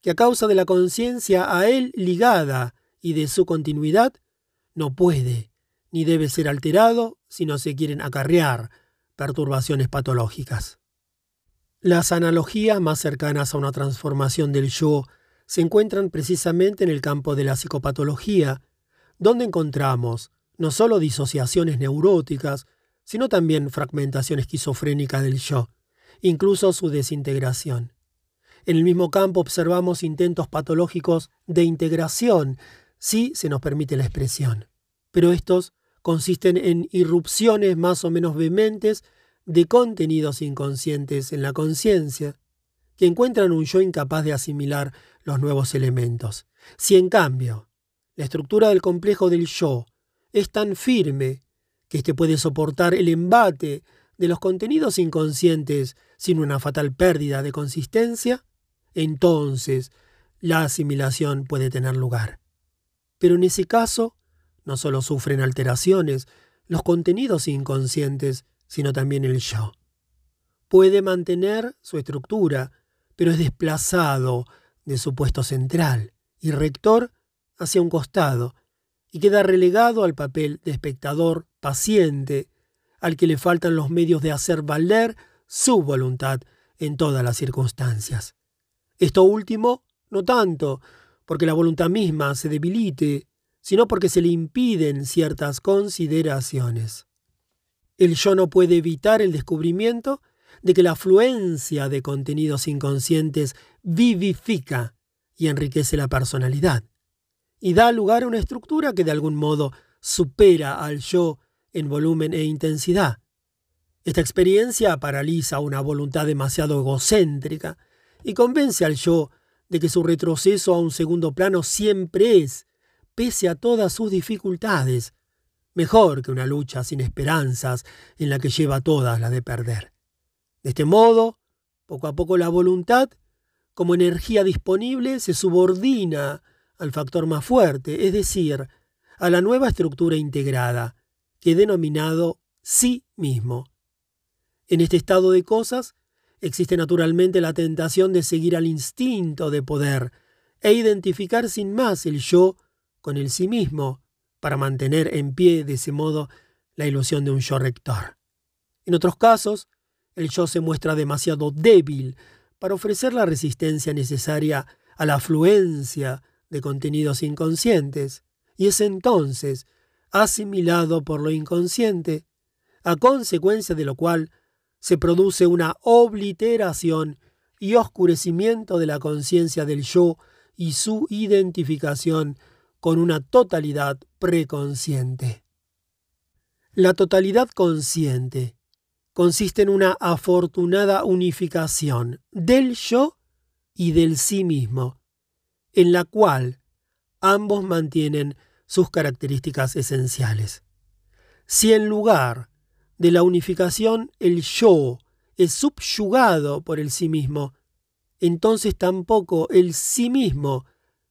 [SPEAKER 1] que a causa de la conciencia a él ligada y de su continuidad, no puede ni debe ser alterado si no se quieren acarrear perturbaciones patológicas. Las analogías más cercanas a una transformación del yo se encuentran precisamente en el campo de la psicopatología, donde encontramos no solo disociaciones neuróticas, sino también fragmentación esquizofrénica del yo incluso su desintegración. En el mismo campo observamos intentos patológicos de integración, si se nos permite la expresión, pero estos consisten en irrupciones más o menos vehementes de contenidos inconscientes en la conciencia, que encuentran un yo incapaz de asimilar los nuevos elementos. Si en cambio la estructura del complejo del yo es tan firme que éste puede soportar el embate de los contenidos inconscientes sin una fatal pérdida de consistencia, entonces la asimilación puede tener lugar. Pero en ese caso, no solo sufren alteraciones los contenidos inconscientes, sino también el yo. Puede mantener su estructura, pero es desplazado de su puesto central y rector hacia un costado, y queda relegado al papel de espectador paciente, al que le faltan los medios de hacer valer su voluntad en todas las circunstancias. Esto último, no tanto porque la voluntad misma se debilite, sino porque se le impiden ciertas consideraciones. El yo no puede evitar el descubrimiento de que la afluencia de contenidos inconscientes vivifica y enriquece la personalidad, y da lugar a una estructura que de algún modo supera al yo en volumen e intensidad. Esta experiencia paraliza una voluntad demasiado egocéntrica y convence al yo de que su retroceso a un segundo plano siempre es, pese a todas sus dificultades, mejor que una lucha sin esperanzas en la que lleva todas las de perder. De este modo, poco a poco la voluntad, como energía disponible, se subordina al factor más fuerte, es decir, a la nueva estructura integrada, que he denominado sí mismo. En este estado de cosas existe naturalmente la tentación de seguir al instinto de poder e identificar sin más el yo con el sí mismo, para mantener en pie de ese modo la ilusión de un yo rector. En otros casos, el yo se muestra demasiado débil para ofrecer la resistencia necesaria a la afluencia de contenidos inconscientes, y es entonces asimilado por lo inconsciente, a consecuencia de lo cual se produce una obliteración y oscurecimiento de la conciencia del yo y su identificación con una totalidad preconsciente. La totalidad consciente consiste en una afortunada unificación del yo y del sí mismo, en la cual ambos mantienen sus características esenciales. Si en lugar de la unificación el yo es subyugado por el sí mismo, entonces tampoco el sí mismo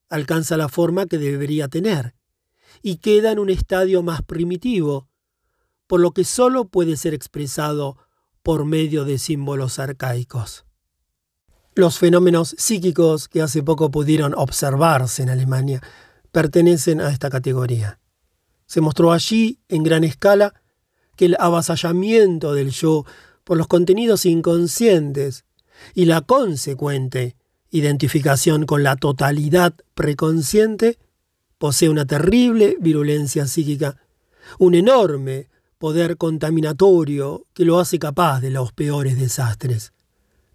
[SPEAKER 1] alcanza la forma que debería tener y queda en un estadio más primitivo, por lo que sólo puede ser expresado por medio de símbolos arcaicos. Los fenómenos psíquicos que hace poco pudieron observarse en Alemania pertenecen a esta categoría. Se mostró allí, en gran escala, que el avasallamiento del yo por los contenidos inconscientes y la consecuente identificación con la totalidad preconsciente posee una terrible virulencia psíquica, un enorme poder contaminatorio que lo hace capaz de los peores desastres.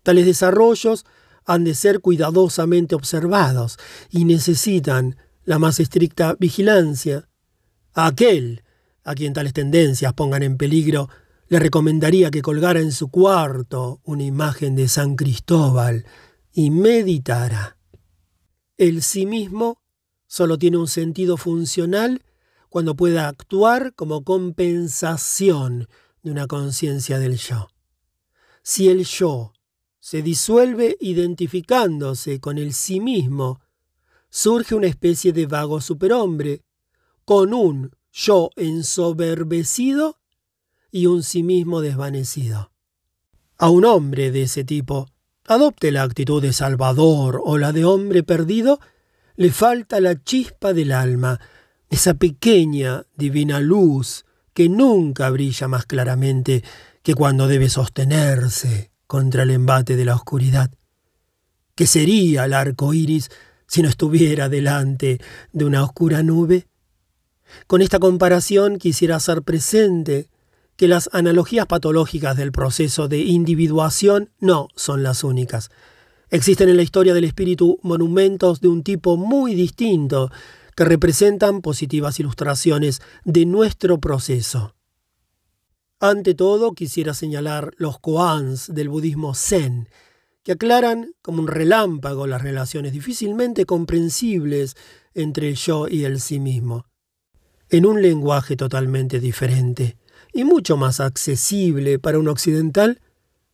[SPEAKER 1] Tales desarrollos han de ser cuidadosamente observados y necesitan la más estricta vigilancia. A aquel a quien tales tendencias pongan en peligro, le recomendaría que colgara en su cuarto una imagen de San Cristóbal y meditara. El sí mismo solo tiene un sentido funcional cuando pueda actuar como compensación de una conciencia del yo. Si el yo se disuelve identificándose con el sí mismo, surge una especie de vago superhombre, con un yo ensoberbecido y un sí mismo desvanecido. A un hombre de ese tipo, adopte la actitud de salvador o la de hombre perdido, le falta la chispa del alma, esa pequeña divina luz que nunca brilla más claramente que cuando debe sostenerse contra el embate de la oscuridad. ¿Qué sería el arco iris si no estuviera delante de una oscura nube? Con esta comparación quisiera hacer presente que las analogías patológicas del proceso de individuación no son las únicas. Existen en la historia del espíritu monumentos de un tipo muy distinto que representan positivas ilustraciones de nuestro proceso. Ante todo, quisiera señalar los koans del budismo zen, que aclaran como un relámpago las relaciones difícilmente comprensibles entre el yo y el sí mismo. En un lenguaje totalmente diferente y mucho más accesible para un occidental,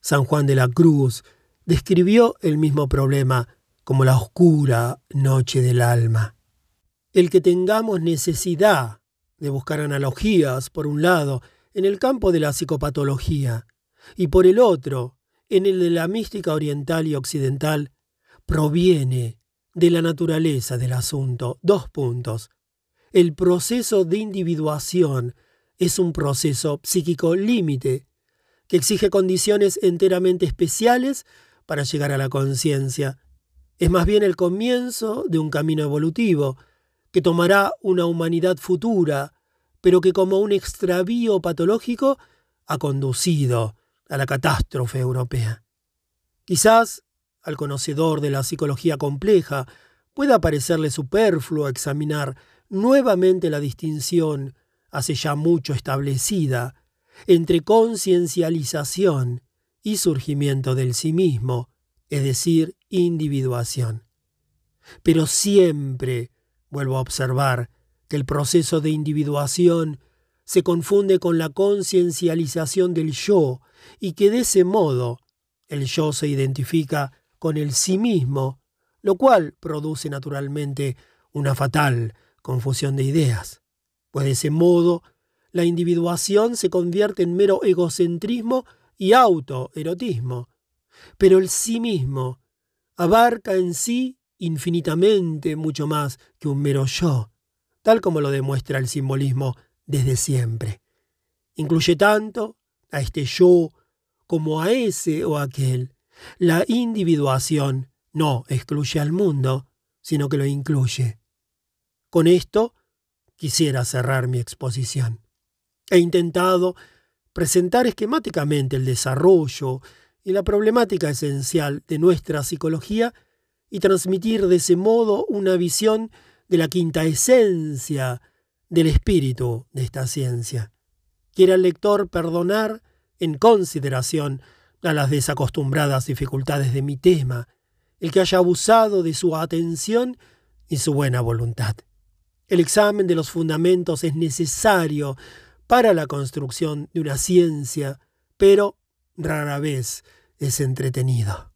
[SPEAKER 1] San Juan de la Cruz describió el mismo problema como la oscura noche del alma. El que tengamos necesidad de buscar analogías, por un lado, en el campo de la psicopatología, y por el otro, en el de la mística oriental y occidental proviene de la naturaleza del asunto. Dos puntos. El proceso de individuación es un proceso psíquico límite que exige condiciones enteramente especiales para llegar a la conciencia. Es más bien el comienzo de un camino evolutivo que tomará una humanidad futura, pero que como un extravío patológico ha conducido a la catástrofe europea. Quizás al conocedor de la psicología compleja pueda parecerle superfluo examinar nuevamente la distinción, hace ya mucho establecida, entre conciencialización y surgimiento del sí mismo, es decir, individuación. Pero siempre vuelvo a observar que el proceso de individuación se confunde con la conciencialización del yo y que de ese modo el yo se identifica con el sí mismo, lo cual produce naturalmente una fatal confusión de ideas, pues de ese modo la individuación se convierte en mero egocentrismo y autoerotismo, pero el sí mismo abarca en sí infinitamente mucho más que un mero yo, tal como lo demuestra el simbolismo desde siempre. Incluye tanto a este yo como a ese o aquel. La individuación no excluye al mundo, sino que lo incluye. Con esto quisiera cerrar mi exposición. He intentado presentar esquemáticamente el desarrollo y la problemática esencial de nuestra psicología y transmitir de ese modo una visión de la quinta esencia del espíritu de esta ciencia. Quiera el lector perdonar en consideración a las desacostumbradas dificultades de mi tema, el que haya abusado de su atención y su buena voluntad. El examen de los fundamentos es necesario para la construcción de una ciencia, pero rara vez es entretenido.